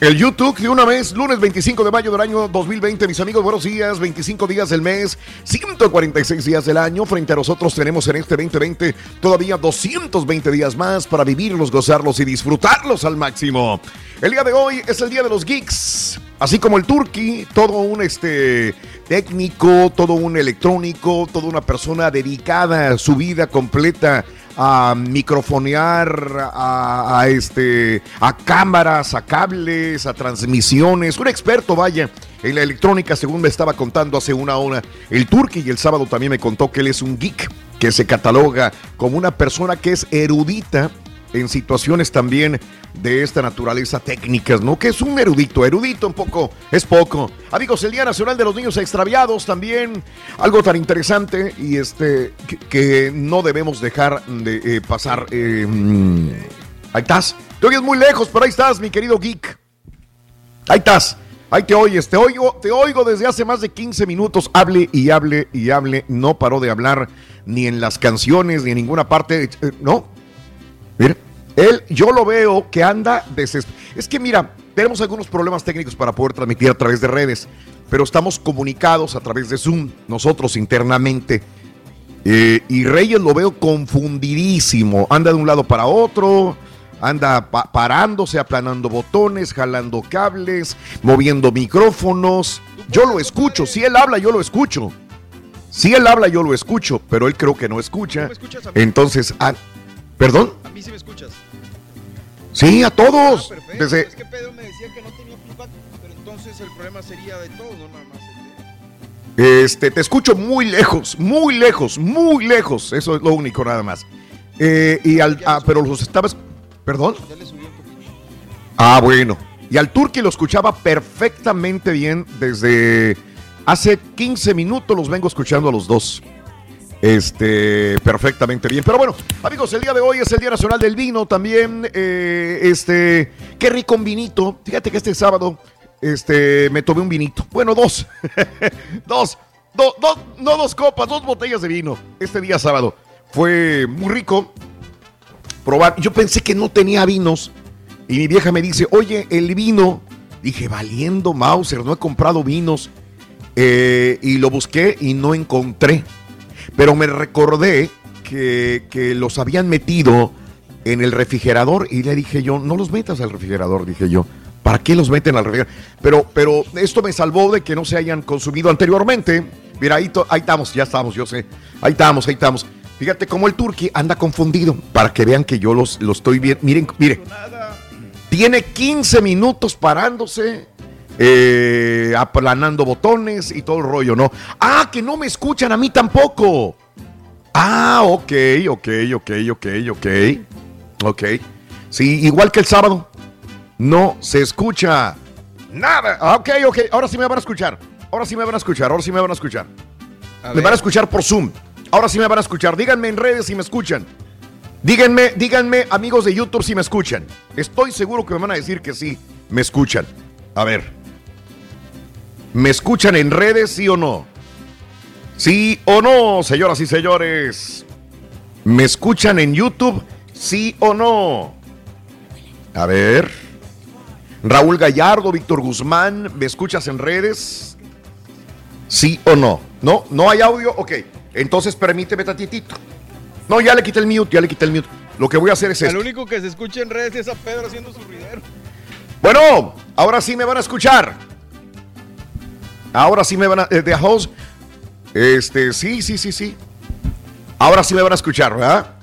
El YouTube de una vez, lunes 25 de mayo del año 2020, mis amigos, buenos días, 25 días del mes, 146 días del año. Frente a nosotros tenemos en este 2020 todavía 220 días más para vivirlos, gozarlos y disfrutarlos al máximo. El día de hoy es el día de los geeks, así como el turkey, todo un este técnico, todo un electrónico, toda una persona dedicada a su vida completa a microfonear, a, a, este, a cámaras, a cables, a transmisiones. Un experto, vaya, en la electrónica, según me estaba contando hace una hora. El Turki y el sábado también me contó que él es un geek, que se cataloga como una persona que es erudita en situaciones también de esta naturaleza técnicas, ¿no? Que es un erudito, erudito un poco, es poco. Amigos, el Día Nacional de los Niños Extraviados también, algo tan interesante y este que, no debemos dejar de eh, pasar. mm, ahí estás, te oyes muy lejos, pero ahí estás, mi querido geek. Ahí estás. Ahí te oyes, te oigo, te oigo desde hace más de 15 minutos. Hable y hable y hable. No paró de hablar ni en las canciones ni en ninguna parte. Eh, no. Mira, él, yo lo veo que anda desesperado. Es que mira, tenemos algunos problemas técnicos para poder transmitir a través de redes, pero estamos comunicados a través de Zoom, nosotros internamente. Eh, y Reyes lo veo confundidísimo. Anda de un lado para otro anda parándose, aplanando botones, jalando cables, moviendo micrófonos. Yo lo escucho, si él habla, yo lo escucho. Si él habla, yo lo escucho, pero él creo que no escucha. Entonces, ah, ¿perdón? A mí sí me escuchas. Sí, a todos. Ah, Desde... Es que Pedro me decía que no tenía feedback, pero entonces el problema sería de todos, no nada más. Este, te escucho muy lejos, muy lejos, muy lejos. Eso es lo único, nada más. Eh, y al, ah, pero los estabas ¿Perdón? Ah, bueno. Y al Turqui lo escuchaba perfectamente bien desde hace 15 minutos los vengo escuchando a los dos. Este, perfectamente bien. Pero bueno, amigos, el día de hoy es el Día Nacional del Vino también. Eh, este, qué rico un vinito. Fíjate que este sábado, este, me tomé un vinito. Bueno, dos. dos. dos, no dos copas, dos botellas de vino. Este día sábado. Fue muy rico probar. Yo pensé que no tenía vinos. Y mi vieja me dice, oye, el vino. Dije, valiendo Mauser, no he comprado vinos. Eh, y lo busqué y no encontré. Pero me recordé que, que, los habían metido en el refrigerador y le dije yo, no los metas al refrigerador, dije yo. ¿Para qué los meten al refrigerador? Pero, pero esto me salvó de que no se hayan consumido anteriormente. Mira, ahí, estamos, ya estamos, yo sé. Ahí estamos, ahí estamos. Fíjate cómo el turqui anda confundido para que vean que yo los, los estoy viendo. Miren, mire. Tiene 15 minutos parándose, eh, aplanando botones y todo el rollo, ¿no? Ah, que no me escuchan a mí tampoco. Ah, ok, ok, ok, ok, ok. Ok. Sí, igual que el sábado. No se escucha nada. Ah, ok, ok. Ahora sí me van a escuchar. Ahora sí me van a escuchar. Ahora sí me van a escuchar. me van a escuchar por Zoom. Ahora sí me van a escuchar. Díganme en redes si me escuchan. Díganme, díganme, amigos de YouTube, si me escuchan. Estoy seguro que me van a decir que sí, me escuchan. A ver. ¿Me escuchan en redes, sí o no? ¿Sí o no, señoras y señores? ¿Me escuchan en YouTube, sí o no? A ver. Raúl Gallardo, Víctor Guzmán, ¿me escuchas en redes? ¿Sí o no? ¿No? ¿No hay audio? Ok. Entonces permíteme tantitito. No, ya le quité el mute, ya le quité el mute. Lo que voy a hacer es esto. El único que se escucha en redes es a Pedro haciendo su ruidero. Bueno, ahora sí me van a escuchar. Ahora sí me van a... Eh, de host. Este, sí, sí, sí, sí. Ahora sí me van a escuchar, ¿verdad?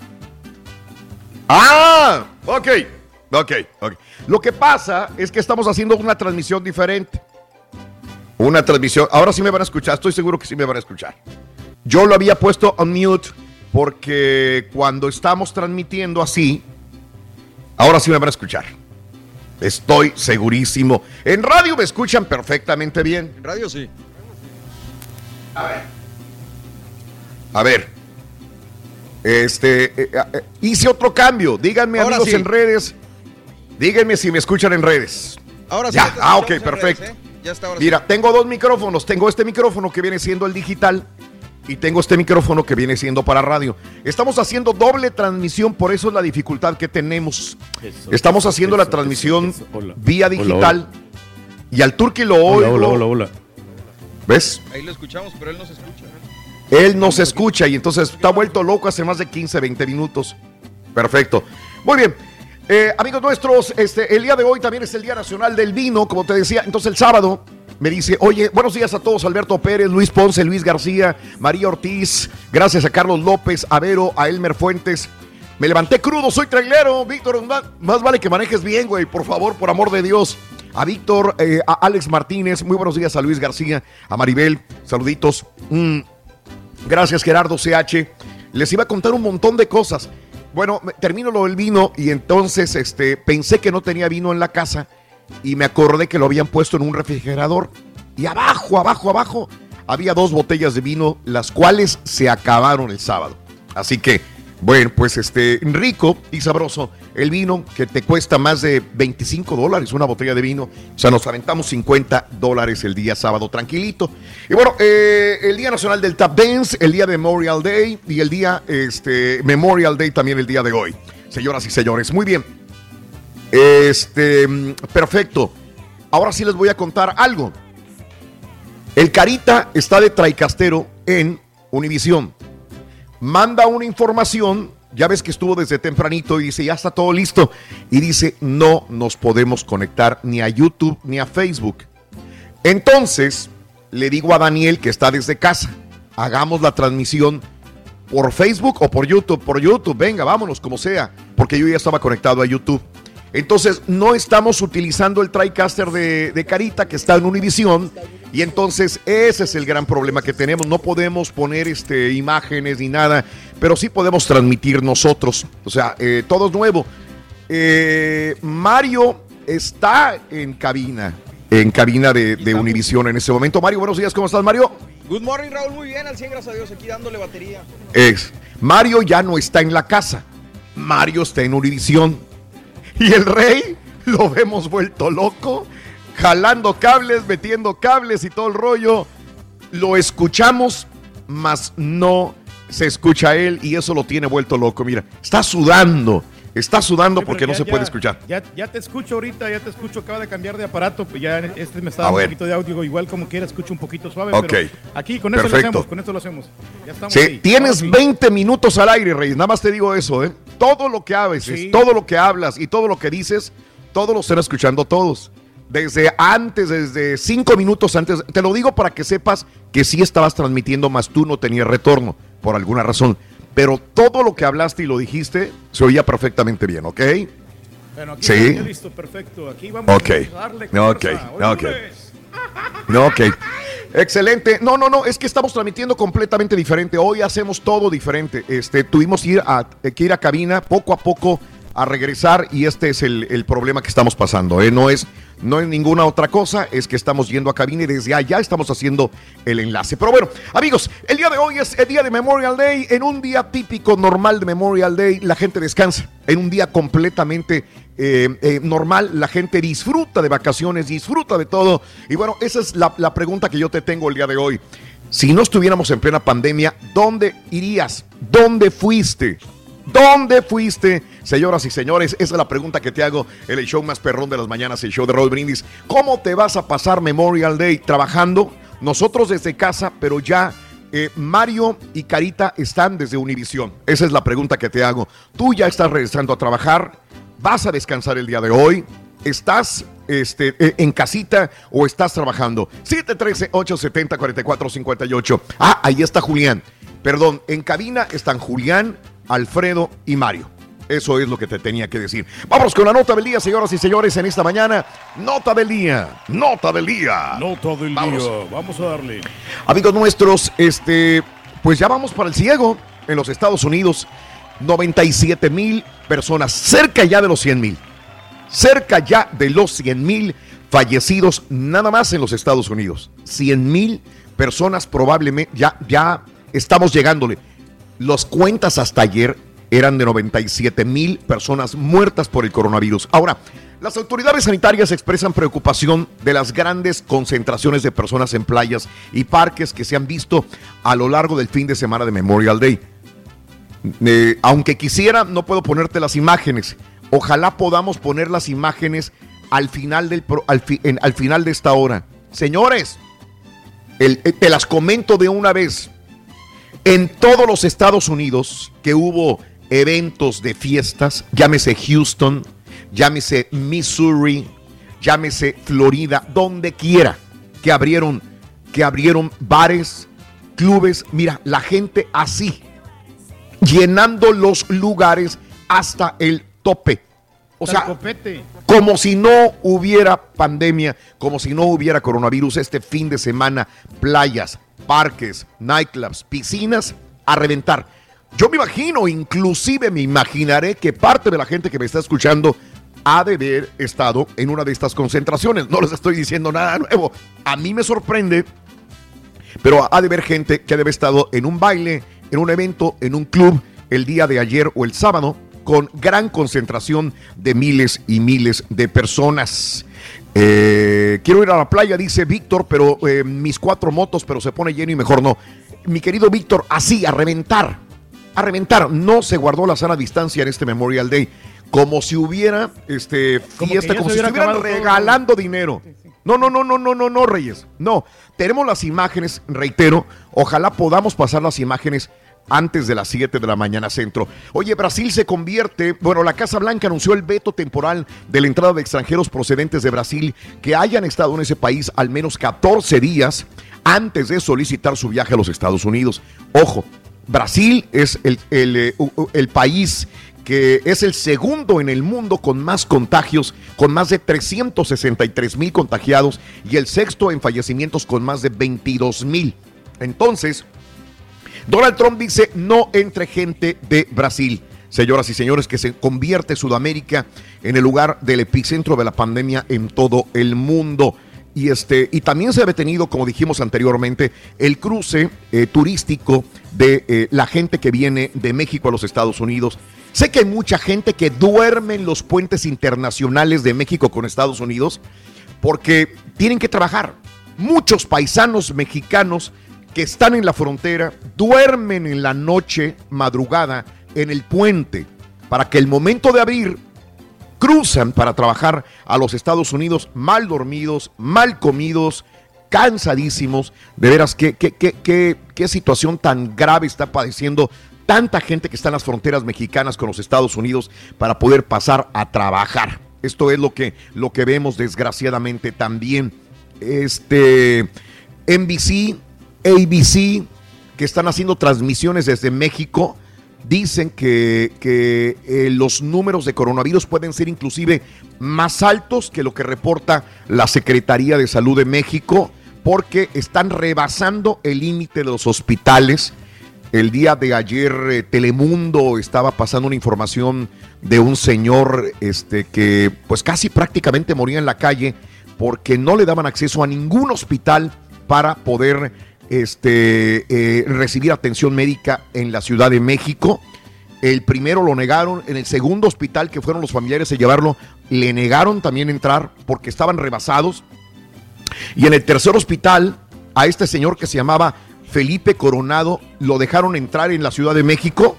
Ah, ok, ok, ok. Lo que pasa es que estamos haciendo una transmisión diferente. Una transmisión. Ahora sí me van a escuchar, estoy seguro que sí me van a escuchar. Yo lo había puesto on mute porque cuando estamos transmitiendo así, ahora sí me van a escuchar. Estoy segurísimo. En radio me escuchan perfectamente bien. En radio sí. A ver. A ver. Este, eh, eh, hice otro cambio. Díganme amigos en redes. Díganme si me escuchan en redes. Ahora sí. Ya. Ah, ok, perfecto. ¿eh? ya está, Mira, tengo dos micrófonos. Tengo este micrófono que viene siendo el digital y tengo este micrófono que viene siendo para radio. Estamos haciendo doble transmisión, por eso es la dificultad que tenemos. Estamos haciendo la transmisión vía digital y al turqui lo oigo. Hola, hola, hola, ¿Ves? Ahí lo escuchamos, pero él no se escucha. Él no se escucha y entonces está vuelto loco hace más de 15, 20 minutos. Perfecto. Muy bien. Eh, amigos nuestros, este, el día de hoy también es el Día Nacional del Vino, como te decía. Entonces el sábado me dice, oye, buenos días a todos, Alberto Pérez, Luis Ponce, Luis García, María Ortiz, gracias a Carlos López, a Vero, a Elmer Fuentes. Me levanté crudo, soy trailero, Víctor, más vale que manejes bien, güey, por favor, por amor de Dios. A Víctor, eh, a Alex Martínez, muy buenos días a Luis García, a Maribel, saluditos. Mm, gracias Gerardo CH. Les iba a contar un montón de cosas. Bueno, termino lo del vino y entonces este, pensé que no tenía vino en la casa y me acordé que lo habían puesto en un refrigerador. Y abajo, abajo, abajo, había dos botellas de vino, las cuales se acabaron el sábado. Así que Bueno, pues este, rico y sabroso. El vino que te cuesta más de 25 dólares, una botella de vino. O sea, nos aventamos 50 dólares el día sábado, tranquilito. Y bueno, eh, el Día Nacional del Tap Dance, el día de Memorial Day y el día este, Memorial Day también el día de hoy. Señoras y señores, muy bien. Este, mm, perfecto. Ahora sí les voy a contar algo. El Carita está de traicastero en Univisión. Manda una información, ya ves que estuvo desde tempranito y dice, ya está todo listo. Y dice, no nos podemos conectar ni a YouTube ni a Facebook. Entonces, le digo a Daniel que está desde casa, hagamos la transmisión por Facebook o por YouTube. Por YouTube, venga, vámonos, como sea, porque yo ya estaba conectado a YouTube. Entonces, no estamos utilizando el TriCaster de, de Carita que está en Univision. Y entonces, ese es el gran problema que tenemos. No podemos poner este, imágenes ni nada, pero sí podemos transmitir nosotros. O sea, eh, todo es nuevo. Eh, Mario está en cabina, en cabina de, de Univision en ese momento. Mario, buenos días, ¿cómo estás, Mario? Good morning, Raúl. Muy bien, al 100, gracias a Dios. Aquí dándole batería. Es, Mario ya no está en la casa. Mario está en Univision. Y el rey lo vemos vuelto loco, jalando cables, metiendo cables y todo el rollo. Lo escuchamos, mas no se escucha a él y eso lo tiene vuelto loco. Mira, está sudando. Está sudando Sí, porque no se ya- puede escuchar. Ya, ya te escucho ahorita, ya te escucho. Acaba de cambiar de aparato. Pues ya este me está dando un poquito de audio. Igual como quiera, escucho un poquito suave. Ok. Pero aquí con eso lo hacemos. Con esto lo hacemos. Ya estamos Sí, ahí. tienes sí. 20 minutos al aire, Reyes. Nada más te digo eso, ¿eh? Todo lo que hables, Sí. todo lo que hablas y todo lo que dices, todo lo están escuchando todos. Desde antes, desde cinco minutos antes. Te lo digo para que sepas que sí estabas transmitiendo, más tú no tenías retorno, por alguna razón. Pero todo lo que hablaste y lo dijiste se oía perfectamente bien, ¿ok? Bueno, aquí Sí. listo, perfecto. Aquí vamos Ok. a darle Ok. fuerza. Ok. No, ok. Excelente. No, no, no, es que estamos transmitiendo completamente diferente. Hoy hacemos todo diferente. Este, tuvimos que ir a, que ir a cabina poco a poco a regresar y este es el, el problema que estamos pasando. ¿eh? No, es, no es ninguna otra cosa, es que estamos yendo a cabina y desde allá estamos haciendo el enlace. Pero bueno, amigos, el día de hoy es el día de Memorial Day. En un día típico, normal de Memorial Day, la gente descansa. En un día completamente eh, eh, normal, la gente disfruta de vacaciones, disfruta de todo. Y bueno, esa es la, la pregunta que yo te tengo el día de hoy. Si no estuviéramos en plena pandemia, ¿dónde irías? ¿Dónde fuiste? ¿Dónde fuiste? Señoras y señores, esa es la pregunta que te hago en el show más perrón de las mañanas, el show de Roll Brindis. ¿Cómo te vas a pasar Memorial Day trabajando? Nosotros desde casa, pero ya eh, Mario y Carita están desde Univisión. Esa es la pregunta que te hago. Tú ya estás regresando a trabajar, vas a descansar el día de hoy, estás este, eh, en casita o estás trabajando. 713-870-4458. Ah, ahí está Julián. Perdón, en cabina están Julián, Alfredo y Mario. Eso es lo que te tenía que decir. Vamos con la nota del día, señoras y señores, en esta mañana. Nota del día, nota del día. Nota del Vamos. día. Vamos a darle. Amigos nuestros, este, pues ya vamos para el ciego en los Estados Unidos. 97 mil personas, cerca ya de los 100 mil. Cerca ya de los 100 mil fallecidos nada más en los Estados Unidos. 100 mil personas probablemente, ya, ya estamos llegándole. Los cuentas hasta ayer eran de 97 mil personas muertas por el coronavirus. Ahora, las autoridades sanitarias expresan preocupación de las grandes concentraciones de personas en playas y parques que se han visto a lo largo del fin de semana de Memorial Day. Eh, aunque quisiera, no puedo ponerte las imágenes. Ojalá podamos poner las imágenes al final, del al, final de esta hora. Señores, eh, te las comento de una vez. En todos los Estados Unidos que hubo eventos de fiestas, llámese Houston, llámese Missouri, llámese Florida, donde quiera que abrieron, que abrieron bares, clubes, mira, la gente así, llenando los lugares hasta el tope. O sea, como si no hubiera pandemia, como si no hubiera coronavirus este fin de semana, playas, parques, nightclubs, piscinas a reventar. Yo me imagino, inclusive me imaginaré que parte de la gente que me está escuchando ha de haber estado en una de estas concentraciones. No les estoy diciendo nada nuevo. A mí me sorprende, pero ha de haber gente que ha de haber estado en un baile, en un evento, en un club el día de ayer o el sábado con gran concentración de miles y miles de personas. Eh, quiero ir a la playa, dice Víctor, pero eh, mis cuatro motos, pero se pone lleno y mejor no. Mi querido Víctor, así, a reventar, a reventar. No se guardó la sana distancia en este Memorial Day, como si hubiera este, Como fiesta, como se si estuvieran todo. regalando dinero. No, no, no, no, no, no, no, Reyes. No, tenemos las imágenes, reitero, ojalá podamos pasar las imágenes antes de las 7 de la mañana centro. Oye, Brasil se convierte, bueno, la Casa Blanca anunció el veto temporal de la entrada de extranjeros procedentes de Brasil que hayan estado en ese país al menos 14 días antes de solicitar su viaje a los Estados Unidos. Ojo, Brasil es el, el, eh, el país que es el segundo en el mundo con más contagios, con más de 363 mil contagiados y el sexto en fallecimientos con más de 22 mil. Entonces, Donald Trump dice no entre gente de Brasil. Señoras y señores, que se convierte Sudamérica en el lugar del epicentro de la pandemia en todo el mundo. Y, este, y también se ha detenido, como dijimos anteriormente, el cruce eh, turístico de eh, la gente que viene de México a los Estados Unidos. Sé que hay mucha gente que duerme en los puentes internacionales de México con Estados Unidos porque tienen que trabajar. Muchos paisanos mexicanos que están en la frontera duermen en la noche madrugada en el puente para que el momento de abrir cruzan para trabajar a los Estados Unidos mal dormidos, mal comidos, cansadísimos. De veras, qué, qué, qué, qué, situación tan grave está padeciendo tanta gente que está en las fronteras mexicanas con los Estados Unidos para poder pasar a trabajar. Esto es lo que, lo que vemos desgraciadamente también. Este NBC, ABC, que están haciendo transmisiones desde México, dicen que, que, eh, los números de coronavirus pueden ser inclusive más altos que lo que reporta la Secretaría de Salud de México, porque están rebasando el límite de los hospitales. El día de ayer eh, Telemundo estaba pasando una información de un señor este, que pues casi prácticamente moría en la calle porque no le daban acceso a ningún hospital para poder este, eh, recibir atención médica en la Ciudad de México. El primero lo negaron, en el segundo hospital que fueron los familiares a llevarlo, le negaron también entrar porque estaban rebasados. Y en el tercer hospital, a este señor que se llamaba Felipe Coronado, lo dejaron entrar en la Ciudad de México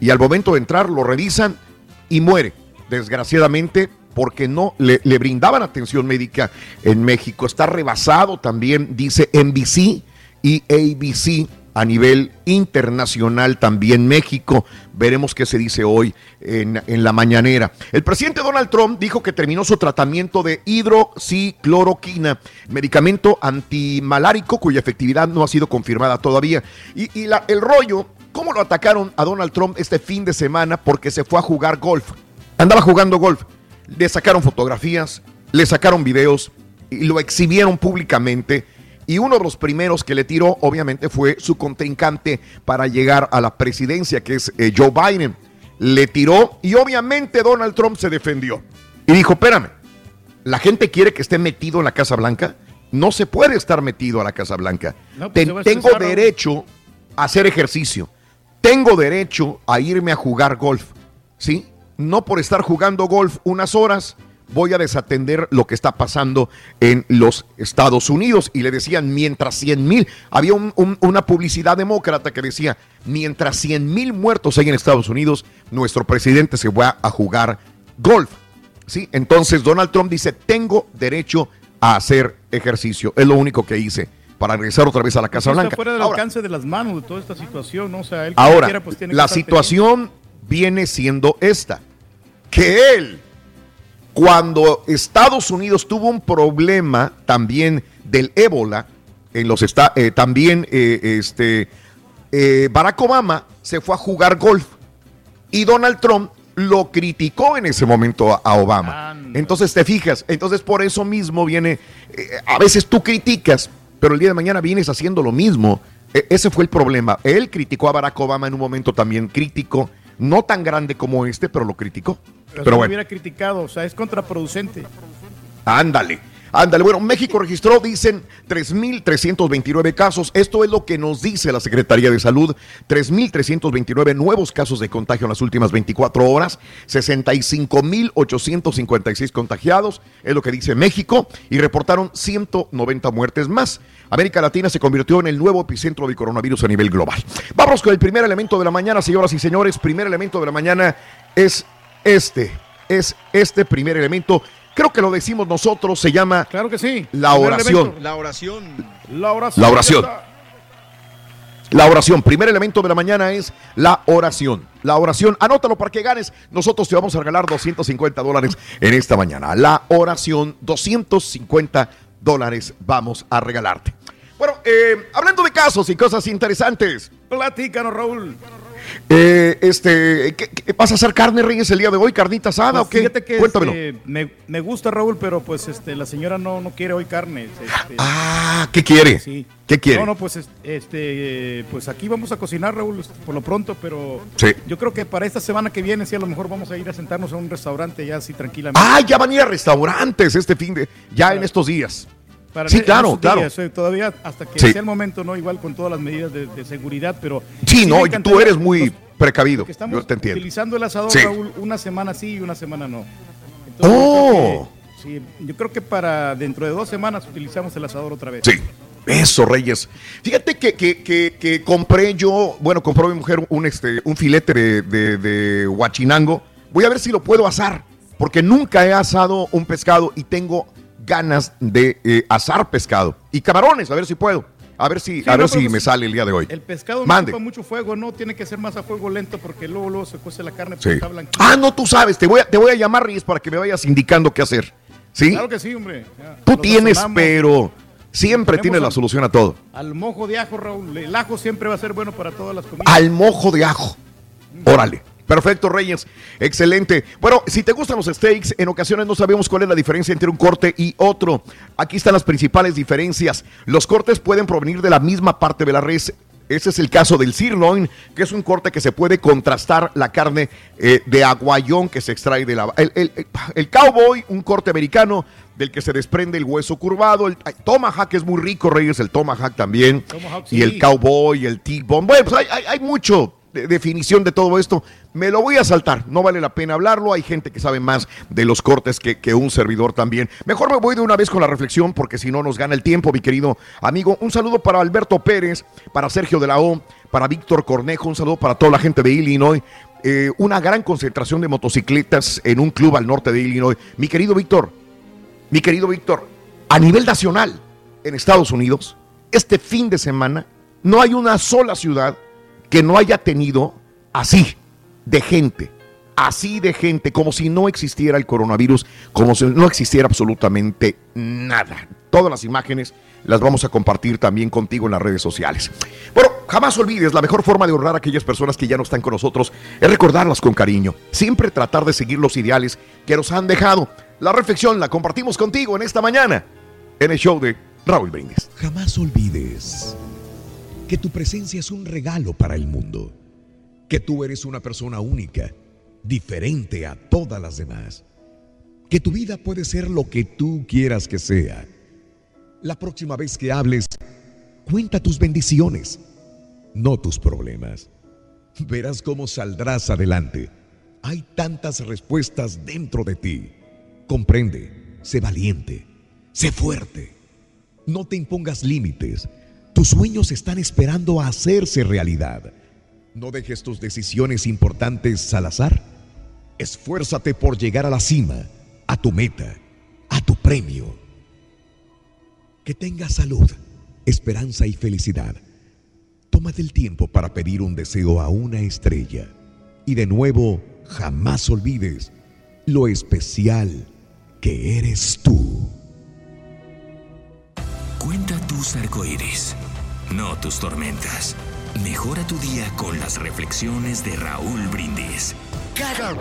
y al momento de entrar lo revisan y muere, desgraciadamente, porque no le, le brindaban atención médica en México. Está rebasado también, dice NBC y ABC a nivel internacional también México. Veremos qué se dice hoy en, en, la mañanera. El presidente Donald Trump dijo que terminó su tratamiento de hidroxicloroquina, medicamento antimalárico cuya efectividad no ha sido confirmada todavía. Y, y la, el rollo, ¿cómo lo atacaron a Donald Trump este fin de semana? Porque se fue a jugar golf. Andaba jugando golf. Le sacaron fotografías, le sacaron videos y lo exhibieron públicamente y uno de los primeros que le tiró, obviamente, fue su contrincante para llegar a la presidencia, que es eh, Joe Biden. Le tiró y obviamente Donald Trump se defendió. Y dijo, espérame, la gente quiere que esté metido en la Casa Blanca. No se puede estar metido a la Casa Blanca. No, pues Ten- tengo derecho a hacer ejercicio. Tengo derecho a irme a jugar golf. ¿Sí? No por estar jugando golf unas horas voy a desatender lo que está pasando en los Estados Unidos. Y le decían, mientras 100 mil, había un- un- una publicidad demócrata que decía, mientras 100 mil muertos hay en Estados Unidos, nuestro presidente se va a jugar golf. ¿Sí? Entonces Donald Trump dice, tengo derecho a hacer ejercicio. Es lo único que hice para regresar otra vez a la Casa Está Blanca. fuera del Ahora, alcance de las manos de toda esta situación, ¿no? O sea, él Ahora, quiera, pues, tiene la situación viene siendo esta, que él, cuando Estados Unidos tuvo un problema también del ébola, en los eh, también eh, este, eh, Barack Obama se fue a jugar golf y Donald Trump lo criticó en ese momento a, Obama. Entonces te fijas, entonces por eso mismo viene, a veces tú criticas, pero el día de mañana vienes haciendo lo mismo. E- ese fue el problema. Él criticó a Barack Obama en un momento también crítico, no tan grande como este, pero lo criticó. Pero, Pero bueno, hubiera criticado, o sea, es contraproducente. ándale. Ándale, bueno, México registró, dicen, 3.329 casos. Esto es lo que nos dice la Secretaría de Salud. 3.329 nuevos casos de contagio en las últimas 24 horas. 65.856 contagiados, es lo que dice México. Y reportaron 190 muertes más. América Latina se convirtió en el nuevo epicentro del coronavirus a nivel global. Vamos con el primer elemento de la mañana, señoras y señores. Primer elemento de la mañana es este. Es este primer elemento Creo que lo decimos nosotros, se llama. Claro que sí. La oración. La oración. La oración. La oración. La oración. Primer elemento de la mañana es la oración. La oración. Anótalo para que ganes. Nosotros te vamos a regalar 250 dólares en esta mañana. La oración. 250 dólares vamos a regalarte. Bueno, eh, hablando de casos y cosas interesantes. Platícanos, Raúl. Eh, este, ¿qué, qué, vas a hacer carne, Reyes, el día de hoy? ¿Carnita asada Pues o qué? Fíjate que Cuéntamelo. este, me, me gusta, Raúl, pero pues este, la señora no, no quiere hoy carne. este, Ah, ¿qué quiere? Sí. ¿Qué quiere? No, no, pues es- este, pues aquí vamos a cocinar, Raúl, por lo pronto, pero Sí. yo creo que para esta semana que viene sí a lo mejor vamos a ir a sentarnos a un restaurante ya así tranquilamente. Ah, ya van a ir a restaurantes este fin de. Ya en estos días. Para sí, claro, claro. días, todavía hasta que Sí. sea el momento, ¿no? Igual con todas las medidas de, de seguridad, pero... Sí, no, tú eres muy precavido. que estamos Yo te entiendo. utilizando el asador, Sí. Raúl, una semana sí y una semana no. Entonces, Oh. yo creo que- sí, yo creo que para dentro de dos semanas utilizamos el asador otra vez. Sí. Eso, Reyes. Fíjate que, que, que, que compré yo, bueno, compró mi mujer un, este, un filete de, de, de huachinango. Voy a ver si lo puedo asar, porque nunca he asado un pescado y tengo ganas de eh, asar pescado. Y camarones, a ver si puedo. A ver si, Sí, a ver si pues, me sale el día de hoy. El pescado Mande. no ocupa mucho fuego, no tiene que ser más a fuego lento porque luego, luego se cuece la carne, Sí. está. Ah, no, tú sabes, te voy a, te voy a llamar, Reyes, para que me vayas indicando qué hacer. ¿Sí? Claro que sí, hombre. Ya, Tú tienes, pero siempre tienes la solución a todo. Al mojo de ajo, Raúl. El ajo siempre va a ser bueno para todas las comidas. Al mojo de ajo. Órale. Perfecto, Reyes. Excelente. Bueno, si te gustan los steaks, en ocasiones no sabemos cuál es la diferencia entre un corte y otro. Aquí están las principales diferencias. Los cortes pueden provenir de la misma parte de la res. Ese es el caso del sirloin, que es un corte que se puede contrastar la carne eh, de aguayón que se extrae de la... El, el- el- cowboy, un corte americano del que se desprende el hueso curvado. El tomahawk es muy rico, Reyes, el tomahawk también. Tomahawk, Y el cowboy, el T-bone. Bueno, pues hay, hay, hay mucho de- definición de todo esto. Me lo voy a saltar, no vale la pena hablarlo. Hay gente que sabe más de los cortes que, que un servidor también. Mejor me voy de una vez con la reflexión porque si no nos gana el tiempo, mi querido amigo. Un saludo para Alberto Pérez, para Sergio de la O, para Víctor Cornejo, un saludo para toda la gente de Illinois. Eh, una gran concentración de motocicletas en un club al norte de Illinois. Mi querido Víctor, mi querido Víctor, a nivel nacional en Estados Unidos, este fin de semana no hay una sola ciudad que no haya tenido así de gente, así de gente, como si no existiera el coronavirus, como si no existiera absolutamente nada. Todas las imágenes las vamos a compartir también contigo en las redes sociales. Bueno, jamás olvides, la mejor forma de honrar a aquellas personas que ya no están con nosotros es recordarlas con cariño. Siempre tratar de seguir los ideales que nos han dejado. La reflexión la compartimos contigo en esta mañana, en el show de Raúl Brindis. Jamás olvides que tu presencia es un regalo para el mundo, que tú eres una persona única, diferente a todas las demás, que tu vida puede ser lo que tú quieras que sea. La próxima vez que hables, cuenta tus bendiciones, no tus problemas. Verás cómo saldrás adelante. Hay tantas respuestas dentro de ti. Comprende, sé valiente, sé fuerte. No te impongas límites. Tus sueños están esperando a hacerse realidad. No dejes tus decisiones importantes al azar. Esfuérzate por llegar a la cima, a tu meta, a tu premio. Que tengas salud, esperanza y felicidad. Tómate el tiempo para pedir un deseo a una estrella. Y de nuevo, jamás olvides lo especial que eres tú. Cuenta tus arcoíris, no tus tormentas. Mejora tu día con las reflexiones de Raúl Brindis. Cada,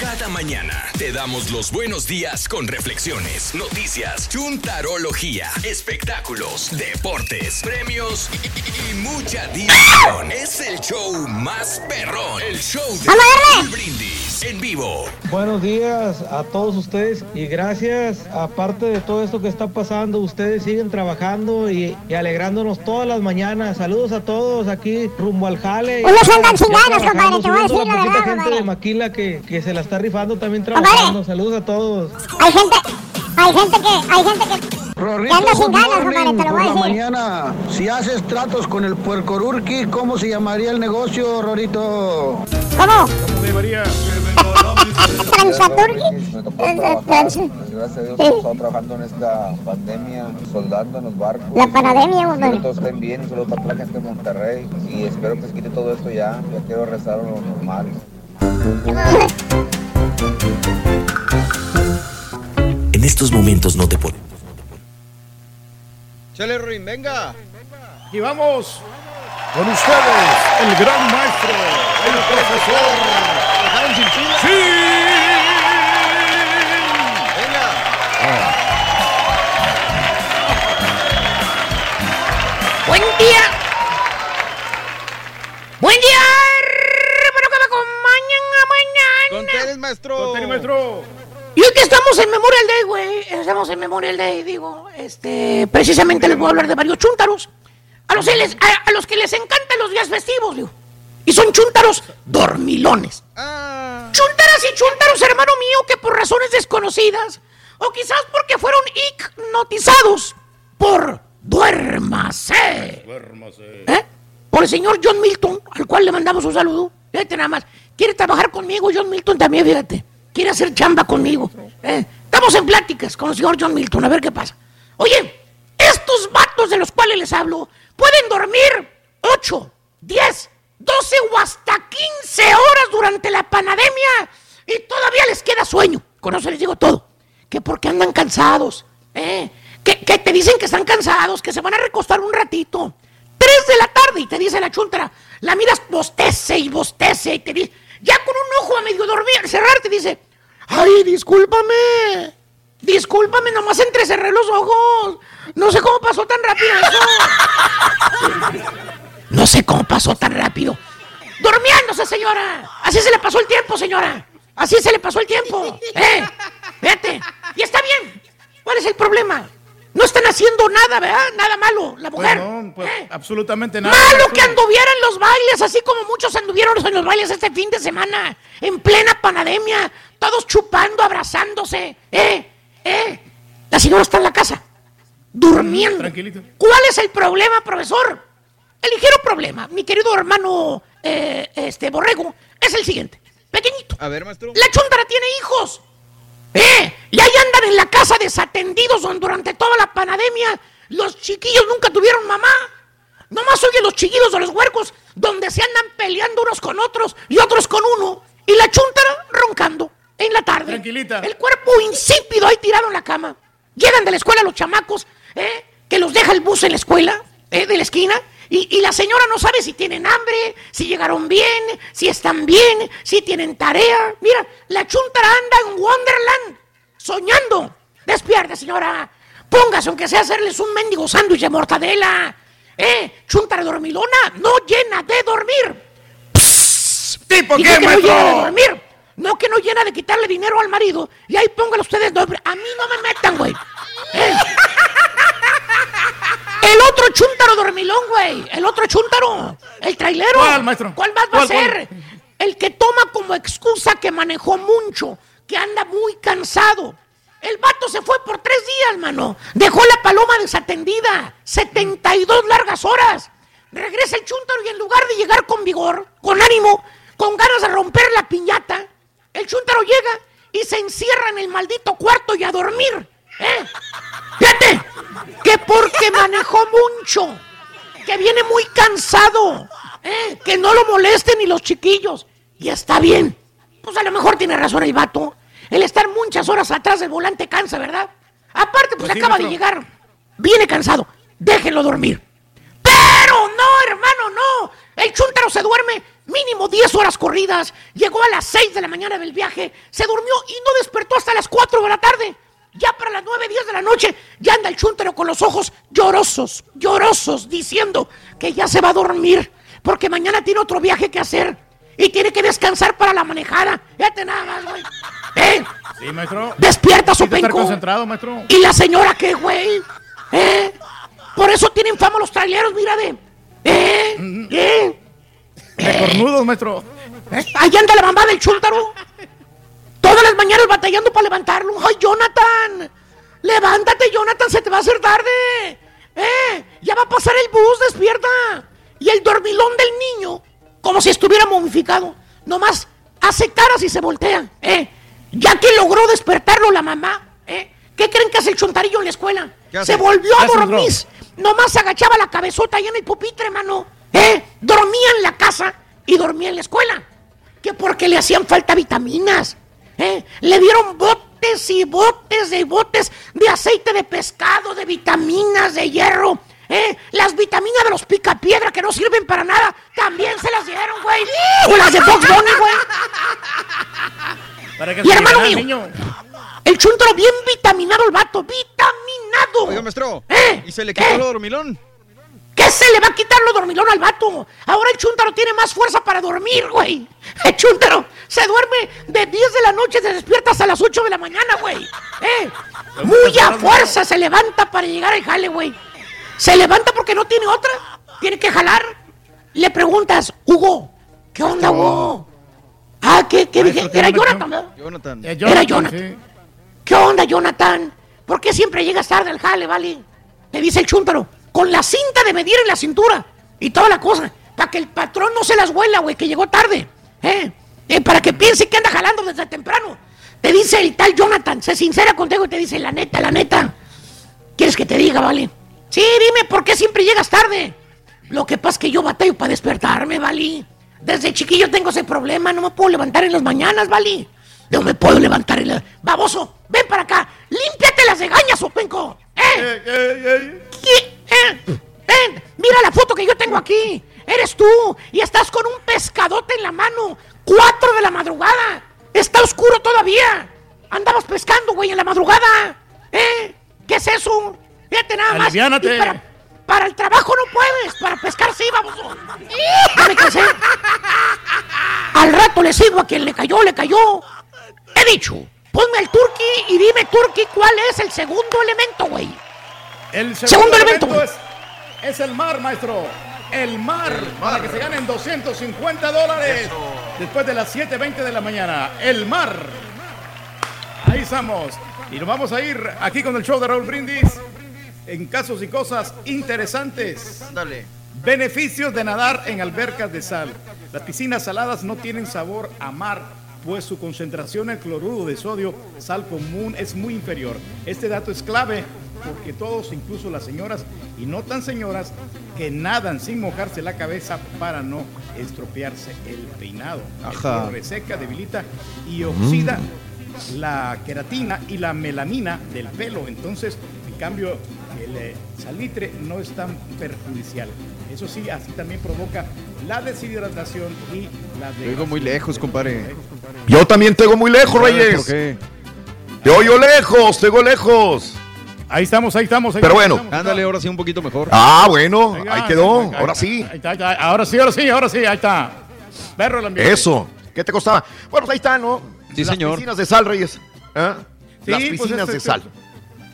cada mañana te damos los buenos días con reflexiones, noticias, chuntarología, espectáculos, deportes, premios y, y- y mucha diversión. Es el show más perrón, el show de. Raúl Brindis. En vivo. Buenos días a todos ustedes y gracias, aparte de todo esto que está pasando, ustedes siguen trabajando y, y alegrándonos todas las mañanas. Saludos a todos aquí rumbo al jale. Unos andan sin Ya ganas, trabajando, compadre, te voy a decir la verdad, gente compadre. de Maquila que, que se la está rifando también trabajando. Saludos a todos. Hay gente, hay gente que, hay gente que, que anda sin ganas, compadre, te lo voy a decir. mañana, si haces tratos con el puercorurqui, ¿cómo se llamaría el negocio, Rorito? ¿Cómo? Debería. Transaturqui. Gracias a Dios hemos estado trabajando en esta pandemia, soldando en los barcos. La pandemia, Espero todos estén bien, un saludo para toda la gente de Monterrey y espero que se quite todo esto ya, ya quiero rezar a lo normal. En estos momentos no te puedo. Chale, Rorín, venga. Y vamos con ustedes, el gran maestro, el profesor. ¡Sí! Venga. Buen día. Buen día. Bueno, que me acompañen a mañana. Con tenis, maestro. Con tenis, maestro. Y hoy que estamos en Memorial Day, güey, estamos en Memorial Day, digo, este, precisamente les voy a hablar de varios chúntaros. A los, que les- a, a los que les encantan los días festivos, digo. Y son chúntaros dormilones. Chúntaras y chúntaros, hermano mío, que por razones desconocidas, o quizás porque fueron hipnotizados por duérmase. Duérmase. ¿Eh? Por el señor John Milton, al cual le mandamos un saludo. Fíjate nada más. Quiere trabajar conmigo, John Milton también, fíjate. Quiere hacer chamba conmigo. ¿eh? Estamos en pláticas con el señor John Milton, a ver qué pasa. Oye, estos vatos de los cuales les hablo pueden dormir 8, 10, 12 o hasta 15 horas durante la pandemia y todavía les queda sueño. Con eso les digo todo. Que porque andan cansados. ¿eh? Que, te dicen que están cansados, que se van a recostar un ratito. 3 de la tarde y te dice la chuntara. La miras bostece y bostece y te dice, ya con un ojo a medio dormir, cerrar, te dice, ay, discúlpame. Discúlpame, nomás entrecerré los ojos. No sé cómo pasó tan rápido. No sé cómo pasó tan rápido. Durmiéndose, señora. Así se le pasó el tiempo, señora. Así se le pasó el tiempo. ¿Eh? Fíjate. Y está bien. ¿Cuál es el problema? No están haciendo nada, ¿verdad? Nada malo, la Pues mujer. no, pues absolutamente nada. Malo que anduviera en los bailes, así como muchos anduvieron en los bailes este fin de semana, en plena pandemia, todos chupando, abrazándose. ¿Eh? ¿Eh? La señora está en la casa, durmiendo. Tranquilito. ¿Cuál es el problema, profesor? El ligero problema, mi querido hermano eh, este Borrego, es el siguiente. Pequeñito. A ver, maestro. La chuntara tiene hijos. ¿Eh? Y ahí andan en la casa desatendidos durante toda la pandemia. Los chiquillos nunca tuvieron mamá. Nomás oye los chiquillos de los huercos donde se andan peleando unos con otros y otros con uno. Y la chuntara roncando en la tarde. Tranquilita. El cuerpo insípido ahí tirado en la cama. Llegan de la escuela los chamacos, ¿eh? que los deja el bus en la escuela, ¿eh? de la esquina. Y, y la señora no sabe si tienen hambre, si llegaron bien, si están bien, si tienen tarea. Mira, la chuntara anda en Wonderland, soñando. Despierte, señora. Póngase, aunque sea hacerles un mendigo sándwich de mortadela. ¿Eh? Chuntara dormilona, no llena de dormir. ¿Tipo Dije qué, que no llena de dormir. No que no llena de quitarle dinero al marido. Y ahí póngale ustedes. A mí no me metan, güey. ¿Eh? El otro chúntaro dormilón, güey. El otro chúntaro. El trailero. ¿Cuál, maestro? ¿Cuál más va a ser? El que toma como excusa que manejó mucho, que anda muy cansado. El vato se fue por tres días, mano. Dejó la paloma desatendida. 72 largas horas. Regresa el chúntaro y en lugar de llegar con vigor, con ánimo, con ganas de romper la piñata, el chúntaro llega y se encierra en el maldito cuarto y a dormir. ¿Eh? Fíjate, que porque manejó mucho, que viene muy cansado, ¿eh? que no lo molesten ni los chiquillos. Y está bien. Pues a lo mejor tiene razón el vato. El estar muchas horas atrás del volante cansa, ¿verdad? Aparte, pues, Pues sí, acaba de llegar. Viene cansado. Déjenlo dormir. Pero no, hermano, no. El chúntaro se duerme mínimo 10 horas corridas. Llegó a las 6 de la mañana del viaje. Se durmió y no despertó hasta las 4 de la tarde. Ya para las 9, 10 de la noche, ya anda el chúntaro con los ojos llorosos, llorosos, diciendo que ya se va a dormir. Porque mañana tiene otro viaje que hacer. y tiene que descansar para la manejada. Fíjate nada más, güey. ¿Eh? Sí, maestro. Despierta, estar Sopenco. concentrado, maestro. ¿Y la señora qué, güey? ¿Eh? Por eso tienen fama los traileros, mira de. ¿Eh? ¿Eh? De cornudos, maestro. Ahí anda la mamá del chúntaro. Todas las mañanas batallando para levantarlo. ¡Ay, Jonathan! ¡Levántate, Jonathan! ¡Se te va a hacer tarde! ¡Eh! ¡Ya va a pasar el bus! ¡Despierta! Y el dormilón del niño, como si estuviera momificado, nomás hace caras y se voltea. ¿Eh? Ya que logró despertarlo la mamá, ¿eh? ¿Qué creen que hace el chuntarillo en la escuela? Se volvió ¿Qué a dormir. Nomás agachaba la cabezota ahí en el pupitre, mano. ¿Eh? Dormía en la casa y dormía en la escuela. Que porque le hacían falta vitaminas. ¿Eh? Le dieron botes y botes y botes de aceite de pescado, de vitaminas, de hierro. ¿eh? Las vitaminas de los picapiedra que no sirven para nada, también se las dieron, güey. O las de Fox Bunny, güey. Para que Y hermano el mío, niño. el chuntaro bien vitaminado el vato, vitaminado. Oiga, maestro. ¿Eh? ¿Y se le quitó lo dormilón? ¿Qué se le va a quitar lo dormilón al vato? Ahora el chúntaro tiene más fuerza para dormir, güey. El chúntaro se duerme de 10 de la noche y se despierta hasta las 8 de la mañana, güey. ¿Eh? Muy a fuerza se levanta para llegar al jale, güey. Se levanta porque no tiene otra. Tiene que jalar. Le preguntas, Hugo, ¿qué onda, Hugo? Ah, ¿qué, qué dije? Era Jonathan, ¿verdad? Jonathan. Era Jonathan. ¿Qué onda, Jonathan? ¿Por qué siempre llegas tarde al jale, vale? Le dice el chúntaro, con la cinta de medir en la cintura y toda la cosa, para que el patrón no se las huela, güey, que llegó tarde. ¿eh? Eh, para que piense que anda jalando desde temprano. Te dice el tal Jonathan, se sincera contigo y te dice, la neta, la neta. ¿Quieres que te diga, vale? Sí, dime, ¿por qué siempre llegas tarde? Lo que pasa es que yo batallo para despertarme, vale. Desde chiquillo tengo ese problema, no me puedo levantar en las mañanas, vale. No me puedo levantar en la... Baboso, ven para acá, límpiate las regañas, Openco. ¿Eh? ¿Qué? ¿Eh? Ven, mira la foto que yo tengo aquí. Eres tú y estás con un pescadote en la mano. Cuatro de la madrugada. Está oscuro todavía. Andabas pescando, güey, en la madrugada. ¿Eh? ¿Qué es eso? Fíjate nada más. Aliviánate. Y Para, para el trabajo no puedes. Para pescar sí, vamos. Me cansé. Al rato le sigo a quien le cayó, le cayó. He dicho, ponme al turqui y dime, turqui, cuál es el segundo elemento, güey. El Segundo segundo, elemento. elemento es, es el mar, maestro. El mar, para que se ganen 250 dólares después de las 7.20 de la mañana. El mar. Ahí estamos. Y nos vamos a ir aquí con el show de Raúl Brindis en casos y cosas interesantes. Dale. Beneficios de nadar en albercas de sal. Las piscinas saladas no tienen sabor a mar, pues su concentración en cloruro de sodio, sal común, es muy inferior. Este dato es clave porque todos, incluso las señoras y no tan señoras, que nadan sin mojarse la cabeza para no estropearse el peinado. Ajá. reseca, debilita y oxida la queratina y la melanina del pelo. Entonces, en cambio, el eh, salitre no es tan perjudicial. Eso sí, así también provoca la deshidratación y la Te oigo muy lejos, compadre. Yo también tengo muy lejos, ¿Sabes Reyes. por qué? Te oigo lejos, te oigo lejos. Ahí estamos, ahí estamos. ahí Pero bueno. Ándale, ahora sí un poquito mejor. Ah, bueno, ahí quedó. ahí- Ahora sí. ahí está, ahí está. Ahora sí, ahora sí, ahora sí, ahí está. Perro el ambiente. Eso. ¿Qué te costaba? Bueno, pues ahí está, ¿no? Sí, Las señor. piscinas de sal, Reyes. Sí, Las pues, piscinas este- de sal.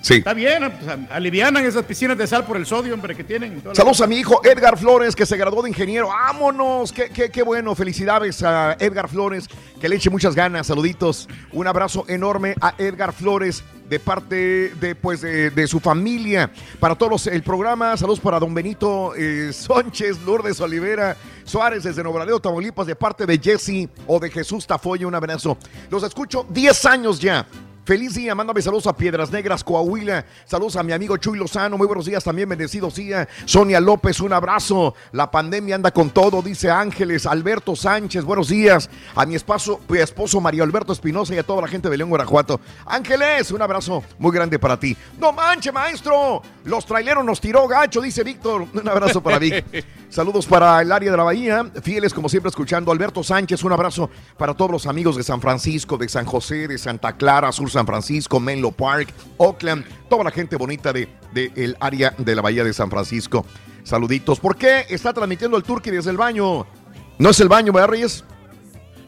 Sí. Está bien, pues, alivianan esas piscinas de sal por el sodio, hombre, que tienen. la- Saludos a mi hijo Edgar Flores, que se graduó de ingeniero. ¡Vámonos! ¡Qué, qué, qué bueno! Felicidades a Edgar Flores, que le eche muchas ganas. Saluditos. Un abrazo enorme a Edgar Flores de parte de, pues, de, de su familia. Para todos el programa, saludos para don Benito eh, Sánchez, Lourdes Olivera, Suárez desde Nuevo Laredo, Tamaulipas, de parte de Jesse o de Jesús Tafoya. Un abrazo. Los escucho 10 años ya. Feliz día, mándame saludos a Piedras Negras, Coahuila. Saludos a mi amigo Chuy Lozano. Muy buenos días también, bendecidos día. Sonia López, un abrazo. La pandemia anda con todo, dice Ángeles. Alberto Sánchez, buenos días. A mi esposo, mi esposo Mario Alberto Espinosa y a toda la gente de León, Guanajuato. Ángeles, un abrazo muy grande para ti. No manche, maestro. Los traileros nos tiró gacho, dice Víctor. Un abrazo para Vic. Saludos para el área de la Bahía, fieles como siempre escuchando. Alberto Sánchez, un abrazo para todos los amigos de San Francisco, de San José, de Santa Clara, Sur San Francisco, Menlo Park, Oakland, toda la gente bonita de, de el área de la Bahía de San Francisco. Saluditos. ¿Por qué está transmitiendo el Turqui desde el baño? No es el baño, ¿verdad, Reyes?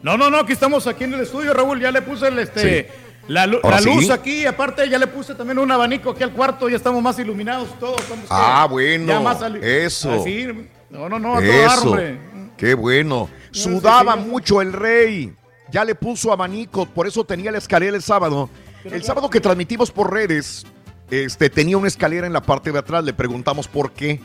No, no, no, aquí estamos aquí en el estudio, Raúl. Ya le puse el, este, la, lu- luz aquí. Aparte, ya le puse también un abanico aquí al cuarto. Ya estamos más iluminados todos. estamos que- Ah, bueno, ya más eso. Así, no, no, no, a todo Eso. hombre. Qué bueno. Sudaba mucho el rey. Ya le puso abanico, por eso tenía la escalera el sábado. El sábado que transmitimos por redes, este, tenía una escalera en la parte de atrás. Le preguntamos por qué.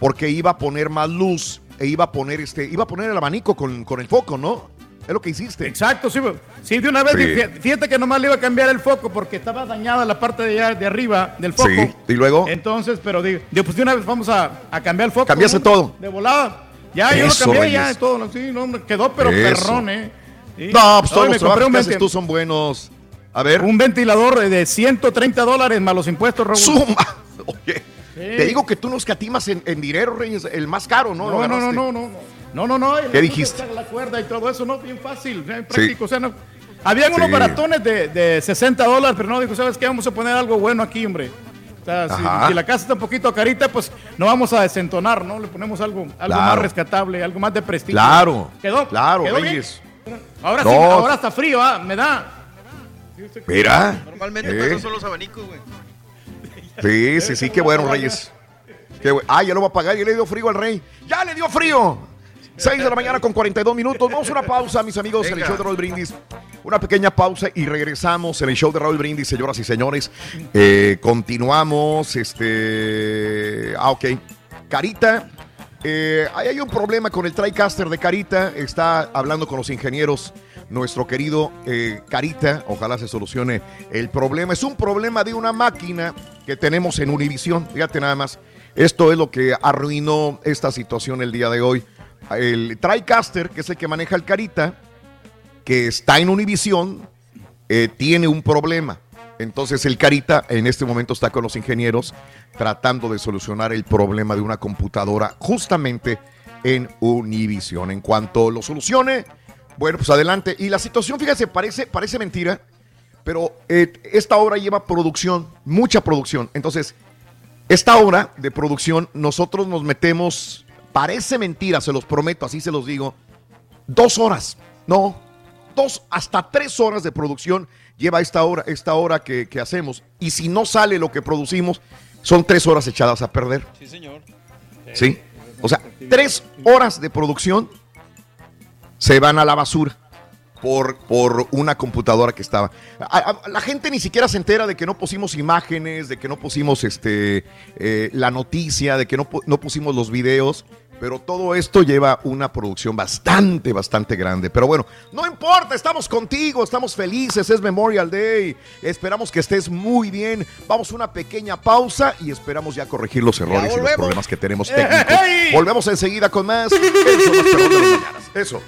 Porque iba a poner más luz e iba a poner este, iba a poner el abanico con, con el foco, ¿no? Es lo que hiciste. Exacto, sí. Sí, de una vez, Sí. fíjate- que nomás le iba a cambiar el foco porque estaba dañada la parte de, allá- de arriba del foco. Sí, y luego Entonces, pero digo, pues de una vez vamos a, a cambiar el foco. Cambiaste ¿no? todo. De volada. Ya, yo lo Eso, cambié, ya, todo. Sí, no, quedó pero Eso. perrón, ¿eh? Sí. No, pues todos los trabajos que haces tú son buenos. A ver. Un ventilador de 130 dólares más los impuestos, Raúl. Suma. Oye, te digo que tú nos catimas en, en dinero, Reyes, el más caro, ¿no? No, Lo no, no, no, no, no. No, no, no. ¿Qué dijiste? La cuerda y todo eso, no, bien fácil, bien práctico. O sea, no. Habían unos Sí. baratones de, de 60 dólares, pero no, dijo, ¿sabes qué? Vamos a poner algo bueno aquí, hombre. O sea, si, Ajá. si la casa está un poquito carita, pues no vamos a desentonar, ¿no? Le ponemos algo, algo Claro. más rescatable, algo más de prestigio. Claro. ¿Quedó? Claro, ¿Quedó bien? Reyes. Ahora sí, ahora está frío, ah, me da. Mira. Normalmente Eh. para eso son los abanicos, güey. Sí, sí, sí, qué bueno, Reyes. Qué Ah, ya lo va a pagar, ya le dio frío al rey. ¡Ya le dio frío! 6 de la mañana con 42 minutos. Vamos a una pausa, mis amigos, en el show de Raúl Brindis. Una pequeña pausa y regresamos en el show de Raúl Brindis, señoras y señores. Eh, continuamos. Este. Ah, ok. Carita. eh, ahí hay un problema con el TriCaster de Carita. Está hablando con los ingenieros. Nuestro querido eh, Carita, ojalá se solucione el problema. Es un problema de una máquina que tenemos en Univision. Fíjate nada más. Esto es lo que arruinó esta situación el día de hoy. El TriCaster, que es el que maneja el Carita, que está en Univision, eh, tiene un problema. Entonces el Carita en este momento está con los ingenieros tratando de solucionar el problema de una computadora justamente en Univision. En cuanto lo solucione, bueno, pues adelante. Y la situación, fíjese, parece, parece mentira, pero eh, esta obra lleva producción, mucha producción. Entonces, esta obra de producción, nosotros nos metemos, parece mentira, se los prometo, así se los digo, dos horas, no, dos hasta tres horas de producción lleva esta hora, esta hora que, que hacemos. Y si no sale lo que producimos, son tres horas echadas a perder. Sí, señor. ¿Sí? O sea, tres horas de producción se van a la basura por, por una computadora que estaba. A- a- la gente ni siquiera se entera de que no pusimos imágenes, de que no pusimos este, eh, la noticia, de que no, no pusimos los videos. Pero todo esto lleva una producción bastante, bastante grande. Pero bueno, no importa, estamos contigo, estamos felices, es Memorial Day. Esperamos que estés muy bien. Vamos a una pequeña pausa y esperamos ya corregir los errores y los problemas que tenemos ¡Ey! técnicos. Volvemos enseguida con más. Eso, más perrón de las mañanas. Eso.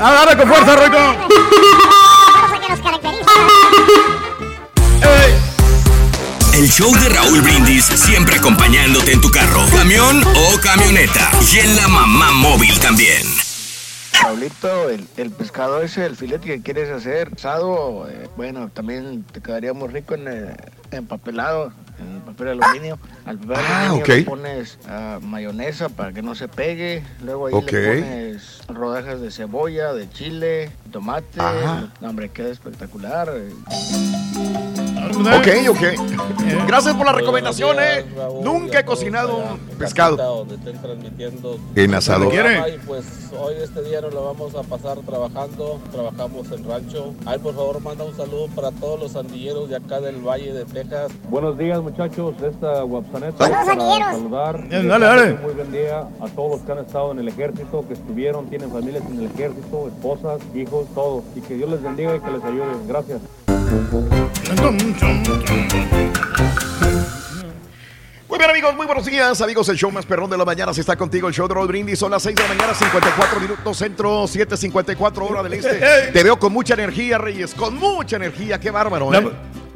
Agarra con fuerza, Roito. El show de Raúl Brindis siempre acompañándote en tu carro, camión o camioneta. Y en la mamá móvil también. Pablito, el, el pescado ese, el filete que quieres hacer, asado, eh, bueno, también te quedaría muy rico en eh, empapelado, en papel aluminio. Al papel Ah, aluminio ok. le pones ah, mayonesa para que no se pegue, luego ahí Ok. le pones rodajas de cebolla, de chile, tomate, Ajá. no, hombre, queda espectacular. Ok, ok. Gracias por la recomendación, eh. Nunca he cocinado un pescado donde estén transmitiendo en programa Y pues hoy este día nos lo vamos a pasar trabajando, trabajamos en rancho. Ahí por favor manda un saludo para todos los sandilleros de acá del Valle de Texas. Buenos días muchachos, esta Guapsaneta Saludos, para saludar. Bien, dale, dale. Muy buen día a todos los que han estado en el ejército, que estuvieron, tienen familias en el ejército, esposas, hijos, todos. Y que Dios les bendiga y que les ayude. Gracias. Muy bien, amigos, muy buenos días. Amigos, el show más perrón de la mañana. Si está contigo, el show de Roll Brindis. Son las 6 de la mañana, 54 minutos centro, 7.54 hora del este. Te veo con mucha energía, Reyes. Con mucha energía. Qué bárbaro, ¿eh? No,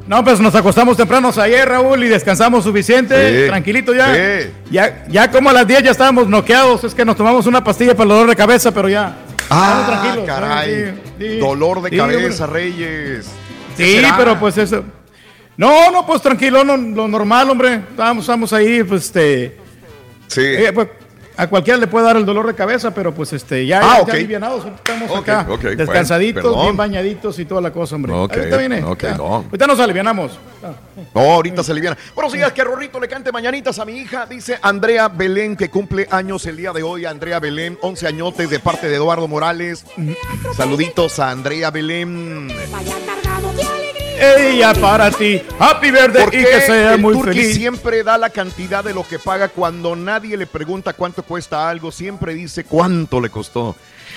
no, pues nos acostamos tempranos ayer, Raúl, y descansamos suficiente. Sí, Tranquilito ya. sí. ya. Ya como a las 10 ya estábamos noqueados. Es que nos tomamos una pastilla para el dolor de cabeza, pero ya. Ah, tranquilos. caray. Sí. Dolor de cabeza. Reyes. ¿Qué Sí, será? pero pues eso. No, no, pues tranquilo, no, lo normal, hombre. Estamos, estamos ahí, pues este. Sí. eh, pues, a cualquiera le puede dar el dolor de cabeza, pero pues este, ya, Ah, ya, alivianados, estamos acá, descansaditos, bien bañaditos y toda la cosa, hombre. Ahorita viene. ok, ya. no. Ahorita nos alivianamos. No, ahorita se aliviana. Buenos días, que Rorrito le cante mañanitas a mi hija. Dice Andrea Belén, que cumple años el día de hoy. Andrea Belén, 11 añotes de parte de Eduardo Morales. Saluditos a Andrea Belén. Ella para ti, happy birthday ¿Por y qué que sea el muy feliz. siempre da la cantidad de lo que paga cuando nadie le pregunta cuánto cuesta algo? Siempre dice cuánto le costó.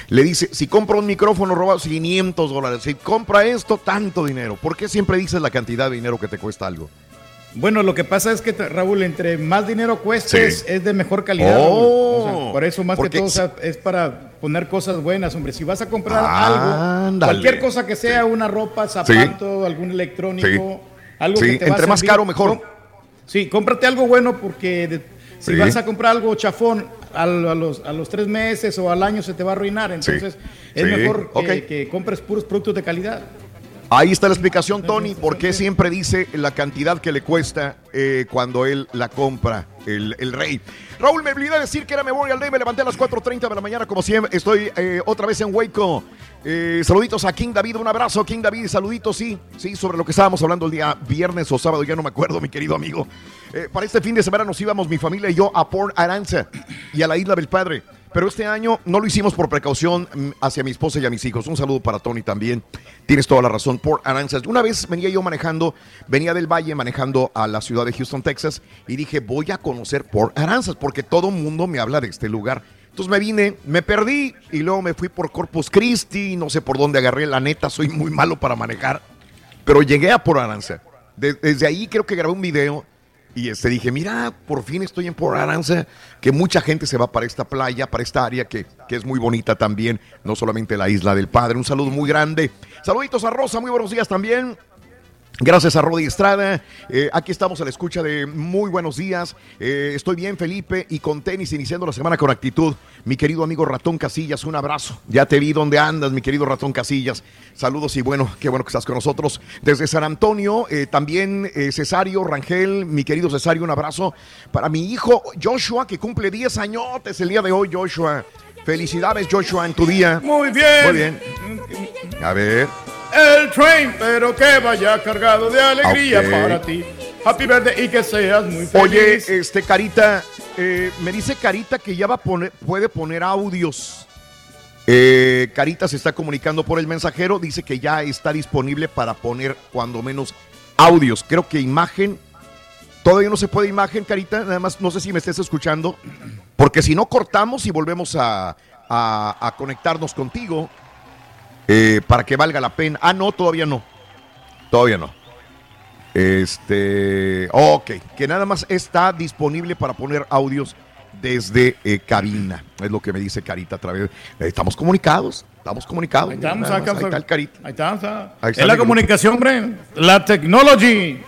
Le dice, si compra un micrófono robado, 500 dólares. Si compra esto, tanto dinero. ¿Por qué siempre dices la cantidad de dinero que te cuesta algo? Bueno, lo que pasa es que, Raúl, entre más dinero cuestes, Sí. es de mejor calidad. Oh, Raúl. O sea, por eso, más porque que todo, o si- sea, es para poner cosas buenas, hombre. Si vas a comprar algo, cualquier cosa que sea, una ropa, zapato, algún electrónico, algo Sí, que te va a entre más servir, caro, mejor. com- Sí, cómprate algo bueno porque de- si vas a comprar algo chafón a, los, a los tres meses o al año se te va a arruinar. Entonces, es mejor que compres puros productos de calidad. Ahí está la explicación, Tony, por qué siempre dice la cantidad que le cuesta eh, cuando él la compra, el, el rey. Raúl, me olvidé decir que era Memorial Day, me levanté a las 4.30 de la mañana, como siempre, estoy eh, otra vez en Waco. Eh, saluditos a King David, un abrazo, King David, saluditos, sí, sí, sobre lo que estábamos hablando el día viernes o sábado, ya no me acuerdo, mi querido amigo. Eh, para este fin de semana nos íbamos, mi familia y yo, a Port Aranza y a la Isla del Padre. Pero este año no lo hicimos por precaución mm, hacia mi esposa y a mis hijos. Un saludo para Tony también. Tienes toda la razón. Port Aranzas. Una vez venía yo manejando, venía del Valle manejando a la ciudad de Houston, Texas, y dije, voy a conocer Port Aranzas porque todo mundo me habla de este lugar. Entonces me vine, me perdí y luego me fui por Corpus Christi, no sé por dónde agarré. La neta, soy muy malo para manejar. Pero llegué a Port Aranza. De- desde ahí creo que grabé un video y este, dije, mira, por fin estoy en Port Aranza, que mucha gente se va para esta playa, para esta área que, que es muy bonita también, no solamente la isla del Padre. Un saludo muy grande. Saluditos a Rosa, muy buenos días también. Gracias a Rodi Estrada. Eh, aquí estamos a la escucha de muy buenos días. Eh, estoy bien, Felipe, y con tenis iniciando la semana con actitud. Mi querido amigo Ratón Casillas, un abrazo. Ya te vi dónde andas, mi querido Ratón Casillas. Saludos y bueno, qué bueno que estás con nosotros. Desde San Antonio, eh, también Cesario Rangel, mi querido Cesario, un abrazo. Para mi hijo Joshua, que cumple 10 añotes el día de hoy, Joshua. Felicidades, Joshua, en tu día. Muy bien. Muy bien. A ver. El train, pero que vaya cargado de alegría para ti. Happy birthday y que seas muy feliz. Oye, este Carita, eh, me dice Carita que ya va a poner, puede poner audios. Eh, Carita se está comunicando por el mensajero, dice que ya está disponible para poner cuando menos audios. Creo que imagen, todavía no se puede imagen, Carita, nada más no sé si me estés escuchando, porque si no cortamos y volvemos a, a- a conectarnos contigo eh, para que valga la pena. Ah, no, todavía no, todavía no. Este, ok, que nada más está disponible para poner audios desde eh, cabina. Es lo que me dice Carita a través. eh, estamos comunicados, estamos comunicados. Ahí estamos, Nada más, acá, ahí está el Carita. Ahí está, está. Ahí está es la comunicación, hombre. La technology.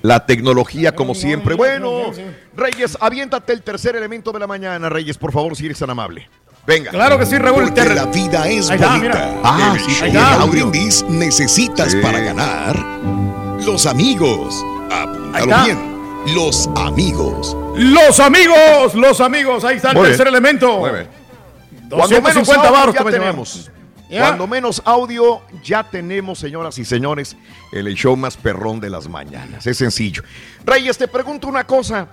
La tecnología, como siempre. Bueno, Reyes, aviéntate el tercer elemento de la mañana, Reyes, por favor, si eres tan amable. Venga. Claro que sí, Raúl. Porque la vida es Ahí está, bonita. mira. Ah, El sí, show de está. Brindis necesitas Sí. para ganar los amigos. Ahí Apúntalo está. bien. Los amigos. Los amigos, los amigos. Ahí está el Muy tercer bien. elemento. Muy bien. Cuando menos 250 audio baros ya te va a llevar. tenemos. Cuando menos audio ya tenemos, señoras y señores, el show más perrón de las mañanas. Es sencillo. Reyes, te pregunto una cosa.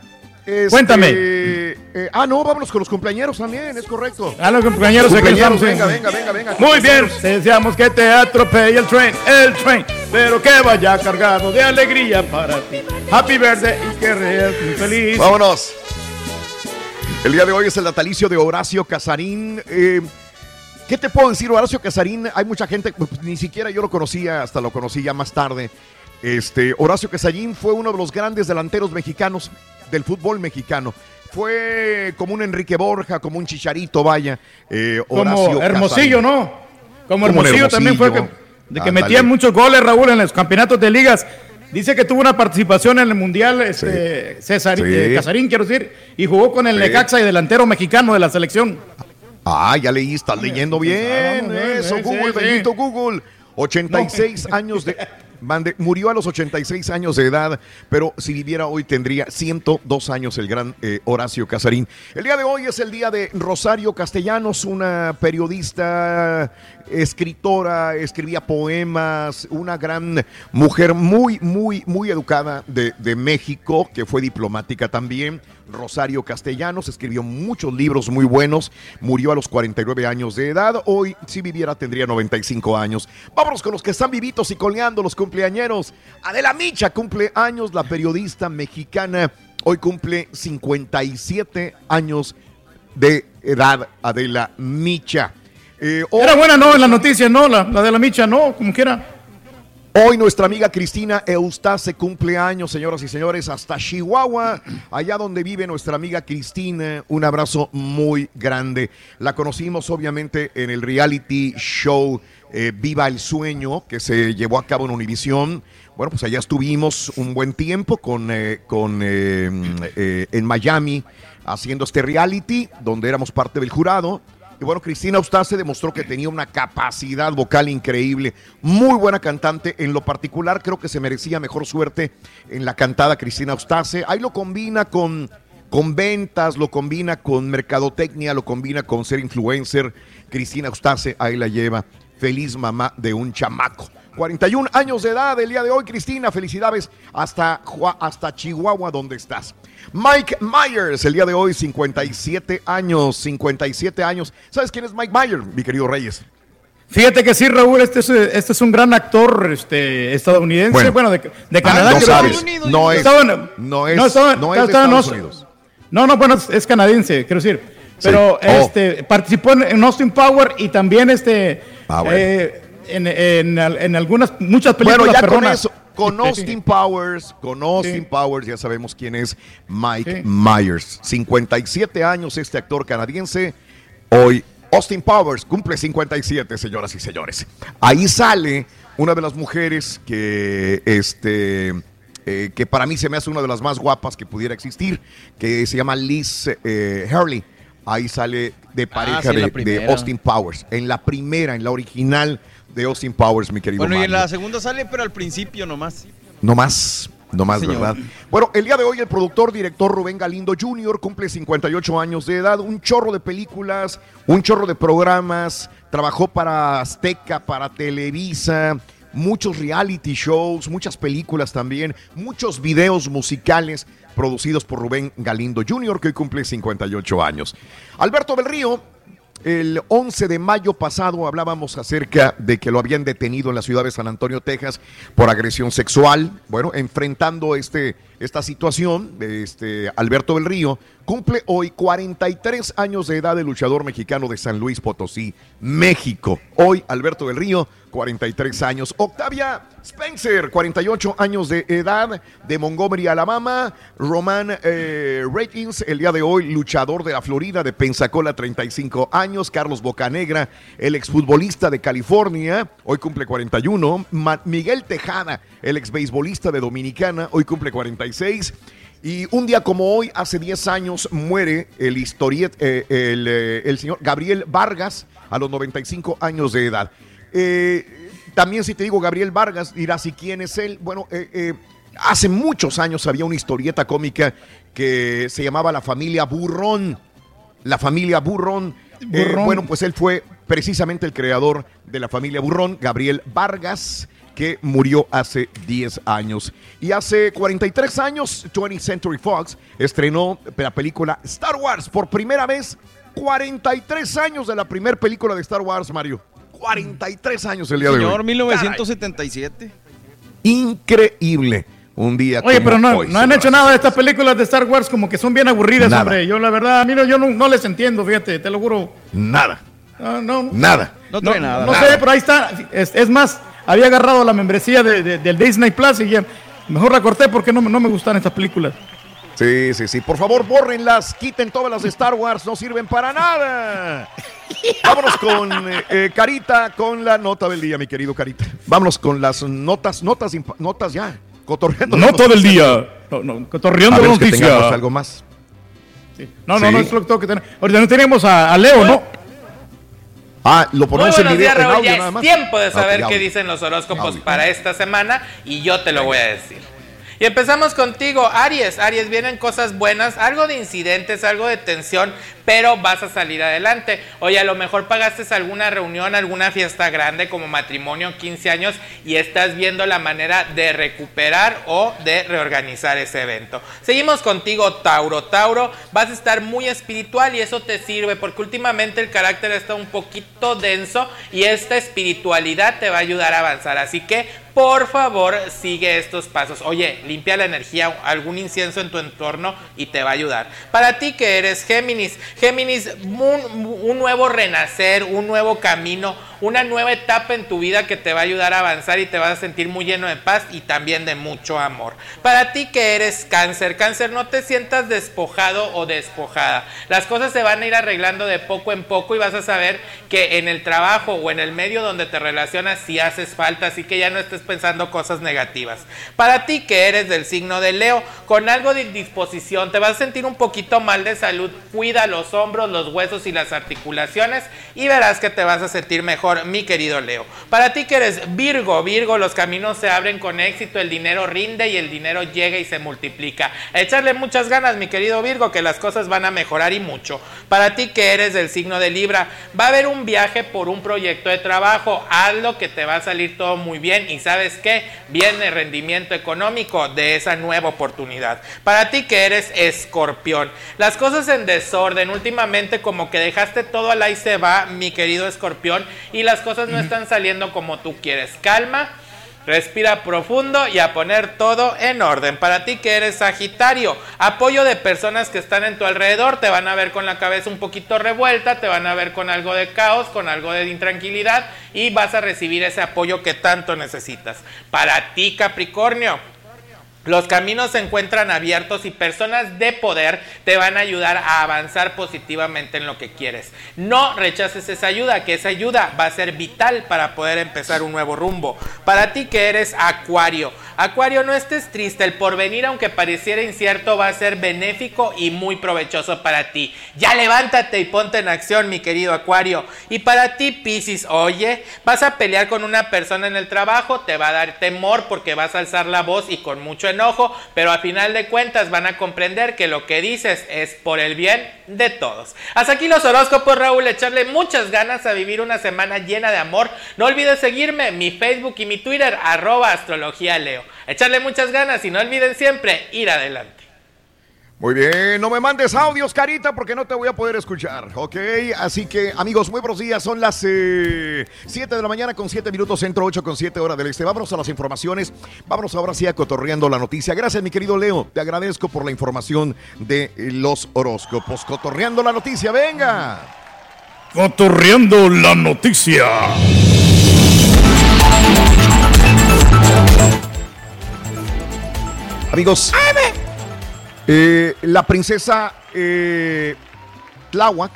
Este, Cuéntame. eh, ah, no, vámonos con los compañeros también, es correcto. A los compañeros, aquí estamos, venga, venga, venga, venga. Muy bien, te deseamos que te atropelle el tren, el tren, pero que vaya cargado de alegría para ti. Happy birthday y que seas muy feliz. Vámonos. El día de hoy es el natalicio de Horacio Casarín. Eh, ¿Qué te puedo decir, Horacio Casarín? Hay mucha gente, pues, ni siquiera yo lo conocía, hasta lo conocí ya más tarde. Este, Horacio Casarín fue uno de los grandes delanteros mexicanos del fútbol mexicano. Fue como un Enrique Borja, como un Chicharito, vaya. eh, Horacio Como Hermosillo, Casarín. ¿no? Como Como Hermosillo, también fue que, de que Ándale. metía muchos goles, Raúl, en los campeonatos de ligas. Dice que tuvo una participación en el Mundial este, César, Sí. eh, Casarín, quiero decir, y jugó con el Sí. Necaxa y delantero mexicano de la selección. Ah, ya leí, estás leyendo bien. Eso, Google, bendito Google. 86 años de. Murió a los 86 años de edad, pero si viviera hoy tendría 102 años el gran eh, Horacio Casarín. El día de hoy es el día de Rosario Castellanos, una periodista, escritora, escribía poemas, una gran mujer muy, muy, muy educada de, de México, que fue diplomática también. Rosario Castellanos escribió muchos libros muy buenos, murió a los 49 años de edad, hoy si viviera tendría 95 años. Vámonos con los que están vivitos y coleando, los cumpleañeros. Adela Micha cumple años, la periodista mexicana, hoy cumple 57 años de edad, Adela Micha. Eh, hoy- Era buena, ¿no? En la noticia, ¿no? La, la de la micha, ¿no? Como quiera. Hoy nuestra amiga Cristina Eustace cumple años, señoras y señores, hasta Chihuahua, allá donde vive nuestra amiga Cristina. Un abrazo muy grande. La conocimos obviamente en el reality show eh, Viva el Sueño, que se llevó a cabo en Univisión. Bueno, pues allá estuvimos un buen tiempo con, eh, con, eh, en Miami haciendo este reality, donde éramos parte del jurado. Y bueno, Cristina Eustace demostró que tenía una capacidad vocal increíble, muy buena cantante. En lo particular, creo que se merecía mejor suerte en la cantada Cristina Eustace. Ahí lo combina con, con ventas, lo combina con mercadotecnia, lo combina con ser influencer. Cristina Eustace ahí la lleva. Feliz mamá de un chamaco. 41 años de edad el día de hoy, Cristina. Felicidades hasta, hasta Chihuahua, donde estás. Mike Myers, el día de hoy, 57 años. 57 años. ¿Sabes quién es Mike Myers, mi querido Reyes? Fíjate que sí, Raúl, este es, este es un gran actor este, estadounidense, Bueno. bueno, de, de Ah, Canadá. no creo sabes. No es- Estaba- no es- estaba- no es de estaba- Estados no- Unidos. No, no, bueno, es, canadiense, quiero decir. Pero Oh. este, participó en, Austin Power y también este, Ah, bueno. eh, en, en en algunas, muchas películas. Bueno, ya con perdonas. eso, con. Austin Powers, con Austin Sí. Powers, ya sabemos quién es Mike Sí. Myers. 57 años este actor canadiense. Hoy Austin Powers cumple 57, señoras y señores. Ahí sale una de las mujeres que este eh, que para mí se me hace una de las más guapas que pudiera existir, que se llama Liz eh, Hurley. Ahí sale de pareja Ah, sí, la de-. Austin Powers. En la primera, en la original de Austin Powers, mi querido Bueno, y en la segunda sale, pero al principio nomás. No más, no más, Señor. ¿verdad? Bueno, el día de hoy el productor, director Rubén Galindo Jr. cumple 58 años de edad, un chorro de películas, un chorro de programas, trabajó para Azteca, para Televisa, muchos reality shows, muchas películas también, muchos videos musicales producidos por Rubén Galindo Jr., que hoy cumple 58 años. Alberto del Río, el 11 de mayo pasado hablábamos acerca de que lo habían detenido en la ciudad de San Antonio, Texas, por agresión sexual. Bueno, enfrentando este, esta situación, este, Alberto del Río cumple hoy 43 años de edad el luchador mexicano de San Luis Potosí, México. Hoy Alberto del Río, 43 años. Octavia Spencer, 48 años de edad, de Montgomery, Alabama. Roman eh, el día de hoy, luchador de la Florida, de Pensacola, 35 años. Carlos Bocanegra, el exfutbolista de California, hoy cumple 41. Ma- Miguel Tejada, el exbeisbolista de Dominicana, hoy cumple 46. Y un día como hoy, hace 10 años, muere el historiet, eh, el, eh, el señor Gabriel Vargas a los 95 años de edad. Eh, también si te digo Gabriel Vargas, dirás, ¿y quién es él? Bueno, hace muchos años había una historieta cómica que se llamaba La familia Burrón. La familia Burrón. Burrón. bueno, pues él fue precisamente el creador de la familia Burrón, Gabriel Vargas, que murió hace 10 años. Y hace 43 años, 20th Century Fox estrenó la película Star Wars por primera vez. 43 años de la primera película de Star Wars, Mario. 43 años el día de Señor, hoy. 1977. Increíble. Un día Oye, como pero no, hoy, no han hecho nada de estas películas de Star Wars, como que son bien aburridas, Nada. hombre. Yo, la verdad, mira, yo no, no les entiendo, fíjate, te lo juro. Nada. No, no, Nada. No trae nada. No Nada. sé, pero ahí está. Es, es más, había agarrado la membresía de, de- del Disney Plus y ya mejor la corté porque no, me- no me gustan estas películas. Sí, sí, sí. Por favor, bórrenlas, quiten todas las de Star Wars, no sirven para nada. Vámonos con eh, eh, Carita, con la nota del día, mi querido Carita. Vámonos con las notas, notas, notas ya. Cotorreando. las No todo el noticias. día. No, no, cotorreando A la menos que noticia. tengamos algo más. No, no, Sí. no es lo que tengo que tener. Ahorita no tenemos a, a Leo, ¿no? Ah, lo Muy ponemos en buenos video, días, en Raúl. audio Ya nada es más. tiempo de saber Ok, qué dicen los horóscopos Audio. para esta semana y yo te lo voy a decir. Y empezamos contigo, Aries. Aries, vienen cosas buenas, algo de incidentes, algo de tensión, pero vas a salir adelante. Oye, a lo mejor pagaste alguna reunión, alguna fiesta grande como matrimonio, 15 años, y estás viendo la manera de recuperar o de reorganizar ese evento. Seguimos contigo, Tauro. Tauro, vas a estar muy espiritual y eso te sirve porque últimamente el carácter está un poquito denso y esta espiritualidad te va a ayudar a avanzar. Así que por favor, sigue estos pasos. Oye, limpia la energía, algún incienso en tu entorno y te va a ayudar. Para ti que eres Géminis, Géminis, un, un nuevo renacer, un nuevo camino, una nueva etapa en tu vida que te va a ayudar a avanzar y te vas a sentir muy lleno de paz y también de mucho amor. Para ti que eres cáncer, cáncer, no te sientas despojado o despojada. Las cosas se van a ir arreglando de poco en poco y vas a saber que en el trabajo o en el medio donde te relacionas sí haces falta, así que ya no estés pensando cosas negativas. Para ti que eres del signo de Leo, con algo de indisposición, te vas a sentir un poquito mal de salud, cuida los hombros, los huesos y las articulaciones y verás que te vas a sentir mejor, mi querido Leo. Para ti que eres Virgo, Virgo, los caminos se abren con éxito, el dinero rinde y el dinero llega y se multiplica. Echarle muchas ganas, mi querido Virgo, que las cosas van a mejorar y mucho. Para ti que eres del signo de Libra, va a haber un viaje por un proyecto de trabajo, hazlo que te va a salir todo muy bien y sabes qué, viene rendimiento económico de esa nueva oportunidad. Para ti que eres escorpión, las cosas en desorden, últimamente como que dejaste todo al ahí se va, mi querido escorpión, y las cosas no están saliendo como tú quieres. Calma. Respira profundo y a poner todo en orden. Para ti que eres Sagitario, apoyo de personas que están en tu alrededor, te van a ver con la cabeza un poquito revuelta, te van a ver con algo de caos, con algo de intranquilidad y vas a recibir ese apoyo que tanto necesitas. Para ti Capricornio, los caminos se encuentran abiertos y personas de poder te van a ayudar a avanzar positivamente en lo que quieres. No rechaces esa ayuda, que esa ayuda va a ser vital para poder empezar un nuevo rumbo. Para ti que eres Acuario, Acuario no estés triste, el porvenir aunque pareciera incierto va a ser benéfico y muy provechoso para ti. Ya levántate y ponte en acción, mi querido Acuario. Y para ti Piscis, oye, vas a pelear con una persona en el trabajo, te va a dar temor porque vas a alzar la voz y con mucho enojo, pero a final de cuentas van a comprender que lo que dices es por el bien de todos. Hasta aquí los horóscopos, Raúl, echarle muchas ganas a vivir una semana llena de amor. No olvides seguirme, mi Facebook y mi Twitter, arroba astrología leo. Echarle muchas ganas y no olviden siempre ir adelante. Muy bien, no me mandes audios, carita, porque no te voy a poder escuchar, ¿ok? Así que, amigos, muy buenos días. Son las 7 de la mañana con 7 minutos, centro 8 con 7 horas del este. Vámonos a las informaciones. Vámonos ahora sí a cotorreando la noticia. Gracias, mi querido Leo. Te agradezco por la información de eh, los horóscopos. Cotorreando la noticia, venga. Cotorreando la noticia. Amigos, eh, la princesa eh, Tláhuac,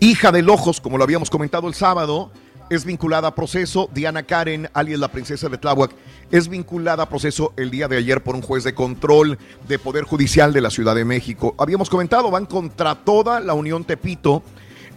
hija de Lojos, como lo habíamos comentado el sábado, es vinculada a proceso. Diana Karen, alias la princesa de Tláhuac, es vinculada a proceso el día de ayer por un juez de control de Poder Judicial de la Ciudad de México. Habíamos comentado, van contra toda la Unión Tepito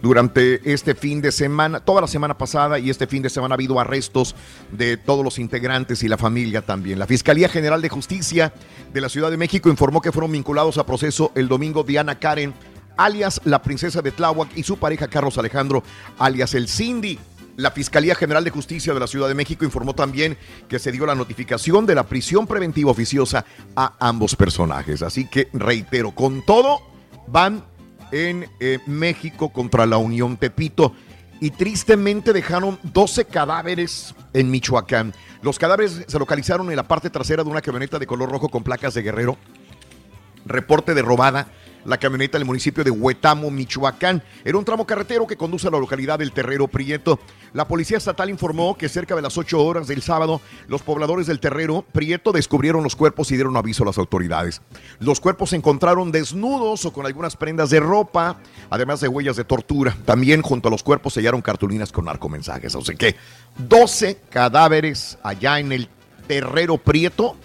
durante este fin de semana, toda la semana pasada y este fin de semana ha habido arrestos de todos los integrantes y la familia también. La Fiscalía General de Justicia de la Ciudad de México informó que fueron vinculados a proceso el domingo Diana Karen, alias la princesa de Tláhuac, y su pareja Carlos Alejandro, alias el Cindy. La Fiscalía General de Justicia de la Ciudad de México informó también que se dio la notificación de la prisión preventiva oficiosa a ambos personajes. Así que reitero, con todo van en eh, México contra la Unión Tepito y tristemente dejaron 12 cadáveres en Michoacán. Los cadáveres se localizaron en la parte trasera de una camioneta de color rojo con placas de guerrero. Reporte de robada. La camioneta del municipio de Huetamo, Michoacán. Era un tramo carretero que conduce a la localidad del Terrero Prieto. La policía estatal informó que cerca de las 8 horas del sábado, los pobladores del Terrero Prieto descubrieron los cuerpos y dieron aviso a las autoridades. Los cuerpos se encontraron desnudos o con algunas prendas de ropa, además de huellas de tortura. También junto a los cuerpos se hallaron cartulinas con narcomensajes. O sea que 12 cadáveres allá en el Terrero Prieto,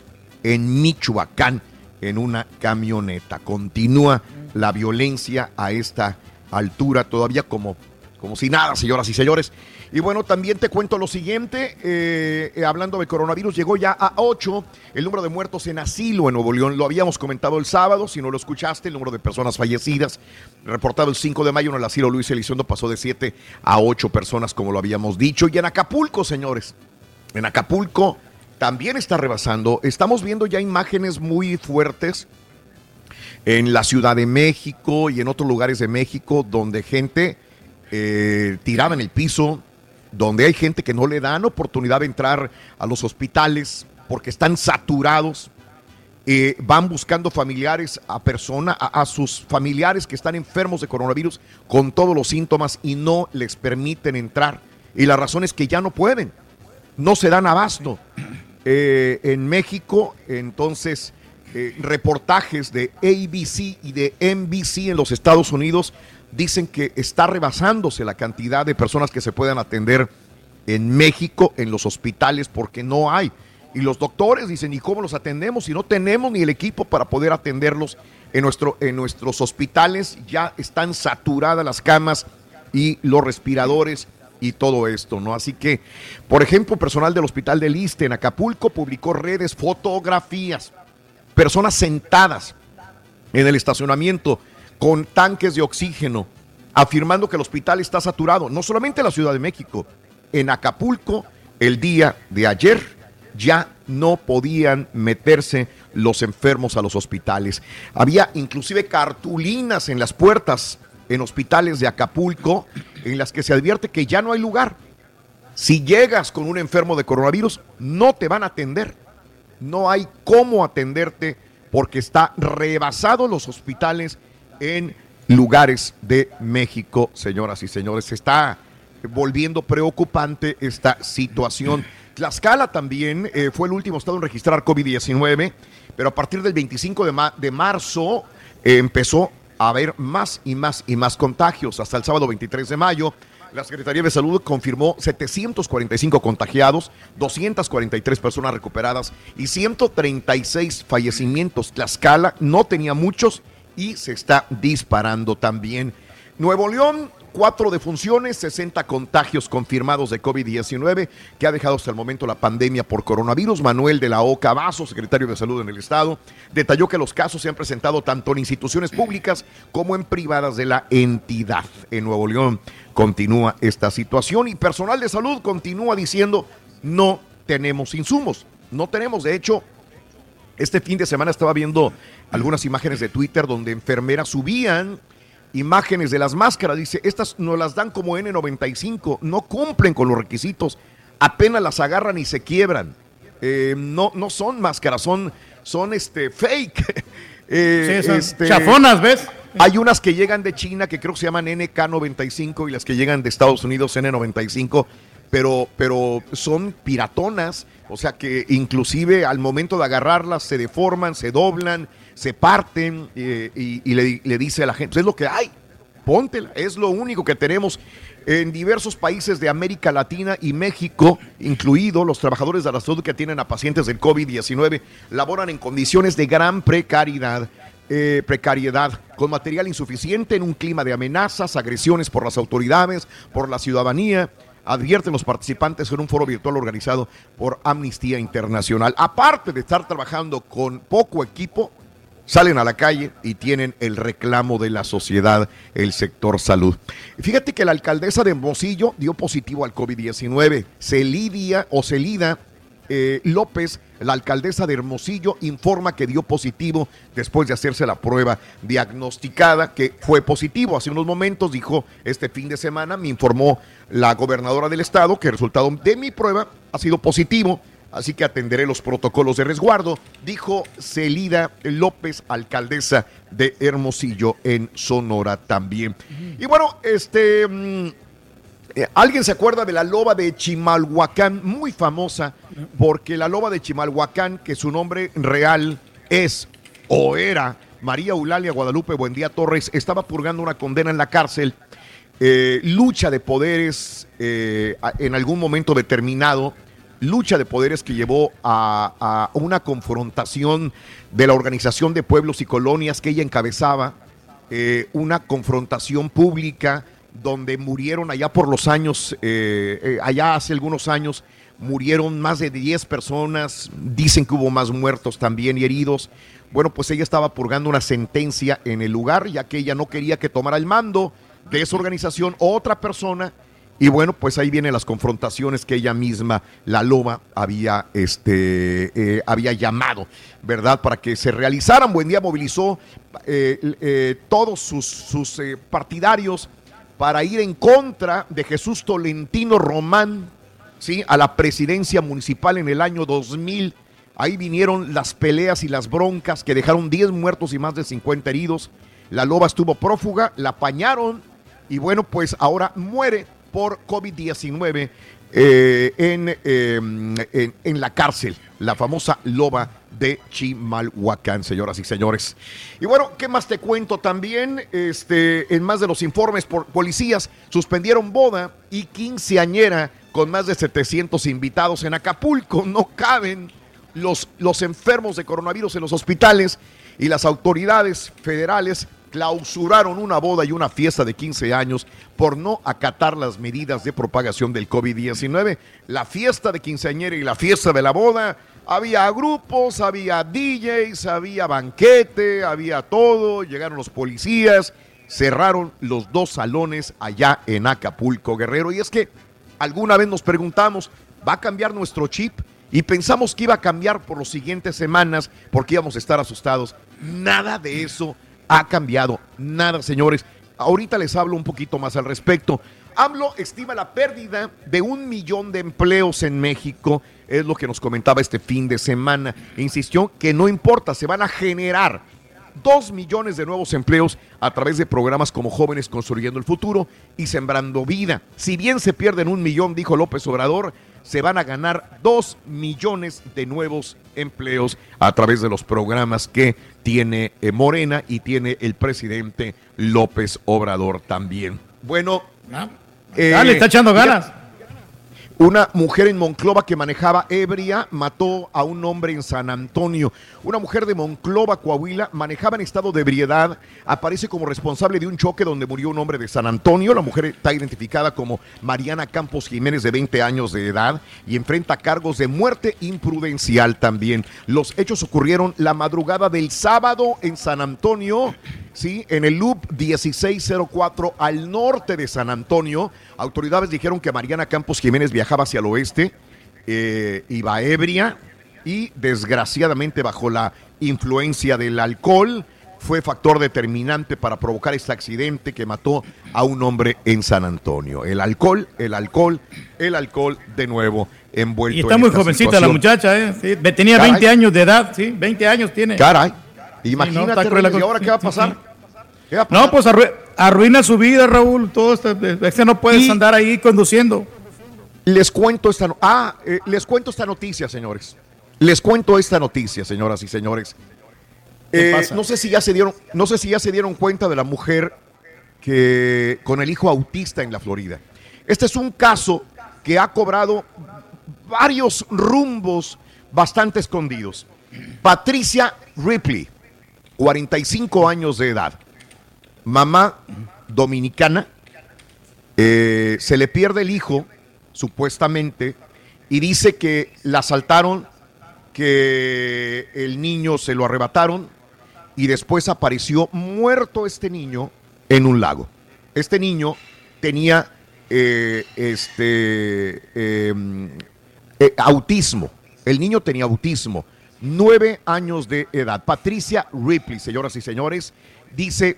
en Michoacán en una camioneta. Continúa la violencia a esta altura, todavía como como si nada, señoras y señores. Y bueno, también te cuento lo siguiente, eh, eh, hablando de coronavirus, llegó ya a 8 el número de muertos en asilo en Nuevo León. Lo habíamos comentado el sábado, si no lo escuchaste, el número de personas fallecidas, reportado el 5 de mayo en el asilo Luis Elizondo, pasó de 7 a 8 personas, como lo habíamos dicho. Y en Acapulco, señores, en Acapulco también está rebasando. Estamos viendo ya imágenes muy fuertes en la Ciudad de México y en otros lugares de México donde gente eh, tiraba en el piso, donde hay gente que no le dan oportunidad de entrar a los hospitales porque están saturados. eh, van buscando familiares a persona, a, a sus familiares que están enfermos de coronavirus con todos los síntomas y no les permiten entrar. Y la razón es que ya no pueden, no se dan abasto. Eh, en México, entonces, eh, reportajes de ABC y de NBC en los Estados Unidos dicen que está rebasándose la cantidad de personas que se puedan atender en México en los hospitales porque no hay. Y los doctores dicen, ¿y cómo los atendemos si no tenemos ni el equipo para poder atenderlos en, nuestro, en nuestros hospitales? Ya están saturadas las camas y los respiradores y todo esto, ¿no? Así que, por ejemplo, personal del Hospital del Iste en Acapulco publicó redes, fotografías, personas sentadas en el estacionamiento con tanques de oxígeno, afirmando que el hospital está saturado, no solamente en la Ciudad de México, en Acapulco el día de ayer ya no podían meterse los enfermos a los hospitales. Había inclusive cartulinas en las puertas en hospitales de Acapulco en las que se advierte que ya no hay lugar. Si llegas con un enfermo de coronavirus, no te van a atender. No hay cómo atenderte porque está rebasado los hospitales en lugares de México, señoras y señores. Se está volviendo preocupante esta situación. Tlaxcala también eh, fue el último estado en registrar COVID-19, pero a partir del 25 de, de marzo eh, empezó a haber más y más y más contagios. Hasta el sábado 23 de mayo, la Secretaría de Salud confirmó 745 contagiados, 243 personas recuperadas y 136 fallecimientos. Tlaxcala no tenía muchos y se está disparando también. Nuevo León, cuatro defunciones, 60 contagios confirmados de COVID-19 que ha dejado hasta el momento la pandemia por coronavirus. Manuel de la Oca Vaso, secretario de Salud en el Estado, detalló que los casos se han presentado tanto en instituciones públicas como en privadas de la entidad. En Nuevo León continúa esta situación y personal de salud continúa diciendo no tenemos insumos. No tenemos, de hecho, este fin de semana estaba viendo algunas imágenes de Twitter donde enfermeras subían imágenes de las máscaras. Dice, estas nos las dan como N95, no cumplen con los requisitos, apenas las agarran y se quiebran. Eh, no, no son máscaras, son, son este, fake. Eh, Sí, son chafonas, ¿ves? Hay unas que llegan de China que creo que se llaman NK95 y las que llegan de Estados Unidos N95, pero, pero son piratonas, o sea que inclusive al momento de agarrarlas se deforman, se doblan, se parten eh, y, le, dice a la gente, "Pues es lo que hay, póntela, es lo único que tenemos. En diversos países de América Latina y México, incluido los trabajadores de la salud que atienden a pacientes del COVID-19, laboran en condiciones de gran precariedad, eh, precariedad, con material insuficiente en un clima de amenazas, agresiones por las autoridades, por la ciudadanía, advierten los participantes en un foro virtual organizado por Amnistía Internacional. Aparte de estar trabajando con poco equipo, salen a la calle y tienen el reclamo de la sociedad, el sector salud. Fíjate que la alcaldesa de Hermosillo dio positivo al COVID-19. Celidia o Celida eh, López, la alcaldesa de Hermosillo, informa que dio positivo después de hacerse la prueba diagnosticada, que fue positivo. Hace unos momentos dijo, este fin de semana me informó la gobernadora del estado que el resultado de mi prueba ha sido positivo así que atenderé los protocolos de resguardo, dijo Celida López, alcaldesa de Hermosillo en Sonora también. Y bueno, este... mm, eh, ¿Alguien se acuerda de la loba de Chimalhuacán? Muy famosa, porque la loba de Chimalhuacán, que su nombre real es o era María Eulalia Guadalupe Buendía Torres, estaba purgando una condena en la cárcel. eh, lucha de poderes eh, en algún momento determinado, lucha de poderes que llevó a, una confrontación de la Organización de Pueblos y Colonias que ella encabezaba, eh, una confrontación pública donde murieron allá por los años, eh, eh, allá hace algunos años, murieron más de 10 personas, dicen que hubo más muertos también y heridos. Bueno, pues ella estaba purgando una sentencia en el lugar, ya que ella no quería que tomara el mando de esa organización otra persona. Y bueno, pues ahí vienen las confrontaciones que ella misma, la loba, había, este, eh, había llamado, ¿verdad? Para que se realizaran. Buen día movilizó eh, eh, todos sus, sus partidarios para ir en contra de Jesús Tolentino Román, ¿sí? A la presidencia municipal en el año 2000. Ahí vinieron las peleas y las broncas que dejaron 10 muertos y más de 50 heridos. La loba estuvo prófuga, la apañaron y bueno, pues ahora muere por COVID-19 eh, en, eh, en, en la cárcel, la famosa loba de Chimalhuacán, señoras y señores. Y bueno, ¿qué más te cuento también? Este, en más de los informes por policías suspendieron boda y quinceañera con más de 700 invitados en Acapulco. No caben los, los enfermos de coronavirus en los hospitales y las autoridades federales clausuraron una boda y una fiesta de 15 años por no acatar las medidas de propagación del COVID-19. La fiesta de quinceañera y la fiesta de la boda, había grupos, había DJs, había banquete, había todo, llegaron los policías, cerraron los dos salones allá en Acapulco, Guerrero. Y es que alguna vez nos preguntamos, ¿va a cambiar nuestro chip? Y pensamos que iba a cambiar por las siguientes semanas porque íbamos a estar asustados. Nada de eso ha cambiado. Nada, señores. Ahorita les hablo un poquito más al respecto. AMLO estima la pérdida de un millón de empleos en México. Es lo que nos comentaba este fin de semana. Insistió que no importa, se van a generar dos millones de nuevos empleos a través de programas como Jóvenes Construyendo el Futuro y Sembrando Vida. Si bien se pierden un millón, dijo López Obrador, se van a ganar dos millones de nuevos empleos a través de los programas que tiene eh, Morena y tiene el presidente López Obrador también. Bueno, eh, Ah, le está echando ganas. Una mujer en Monclova que manejaba ebria mató a un hombre en San Antonio. Una mujer de Monclova, Coahuila, manejaba en estado de ebriedad. Aparece como responsable de un choque donde murió un hombre de San Antonio. La mujer está identificada como Mariana Campos Jiménez, de 20 años de edad, y enfrenta cargos de muerte imprudencial también. Los hechos ocurrieron la madrugada del sábado en San Antonio. Sí, en el loop 1604 al norte de San Antonio, autoridades dijeron que Mariana Campos Jiménez viajaba hacia el oeste, eh, iba ebria y desgraciadamente bajo la influencia del alcohol fue factor determinante para provocar este accidente que mató a un hombre en San Antonio. El alcohol, el alcohol, el alcohol de nuevo envuelto. Y está en muy esta jovencita la muchacha, ¿eh? Sí, tenía Caray. 20 años de edad, sí, 20 años tiene. Caray, Sí, imagínate, no, Reyes, ¿y ahora qué va a Sí, pasar? sí. ¿Qué va a pasar? No, pues arrue- arruina su vida, Raúl. Todo esto, es que no puedes Y- andar ahí conduciendo. Les cuento esta no- ah, eh, les cuento esta noticia, señores. Les cuento esta noticia, señoras y señores. ¿Qué Eh, pasa? no sé si ya se dieron, no sé si ya se dieron cuenta de la mujer que con el hijo autista en la Florida. Este es un caso que ha cobrado varios rumbos bastante escondidos. Patricia Ripley, 45 años de edad, mamá dominicana, eh, se le pierde el hijo, supuestamente, y dice que la asaltaron, que el niño se lo arrebataron y después apareció muerto este niño en un lago. Este niño tenía eh, este eh, eh, autismo. El niño tenía autismo, nueve años de edad. Patricia Ripley, señoras y señores, dice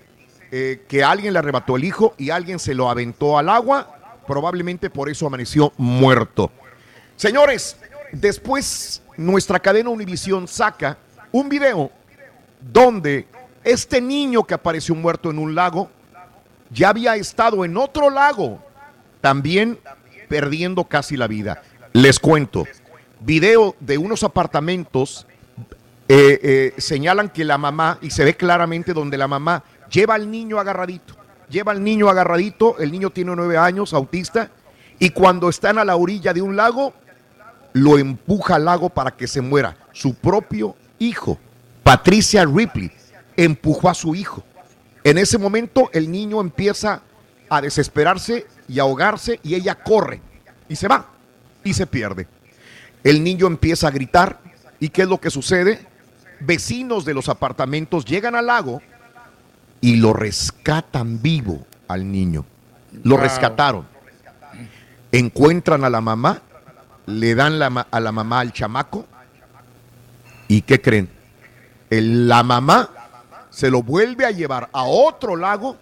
eh, que alguien le arrebató el hijo y alguien se lo aventó al agua. Probablemente por eso amaneció muerto. Señores, después nuestra cadena Univisión saca un video donde este niño que apareció muerto en un lago ya había estado en otro lago, también perdiendo casi la vida. Les cuento, video de unos apartamentos eh, eh, señalan que la mamá, y se ve claramente donde la mamá lleva al niño agarradito, lleva al niño agarradito, el niño tiene nueve años, autista, y cuando están a la orilla de un lago, lo empuja al lago para que se muera. Su propio hijo, Patricia Ripley, empujó a su hijo. En ese momento el niño empieza a desesperarse y ahogarse y ella corre y se va y se pierde. El niño empieza a gritar y ¿qué es lo que sucede? Vecinos de los apartamentos llegan al lago y lo rescatan vivo al niño. Lo Wow. rescataron. Encuentran a la mamá, le dan la a la mamá al chamaco y ¿qué creen? El- la mamá se lo vuelve a llevar a otro lago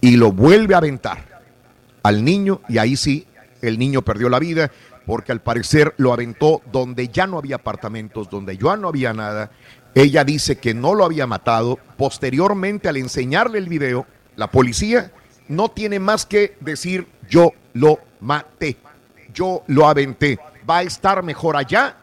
y lo vuelve a aventar al niño y ahí sí, el niño perdió la vida porque al parecer lo aventó donde ya no había apartamentos, donde ya no había nada. Ella dice que no lo había matado. Posteriormente, al enseñarle el video, la policía no tiene más que decir yo lo maté, yo lo aventé. Va a estar mejor allá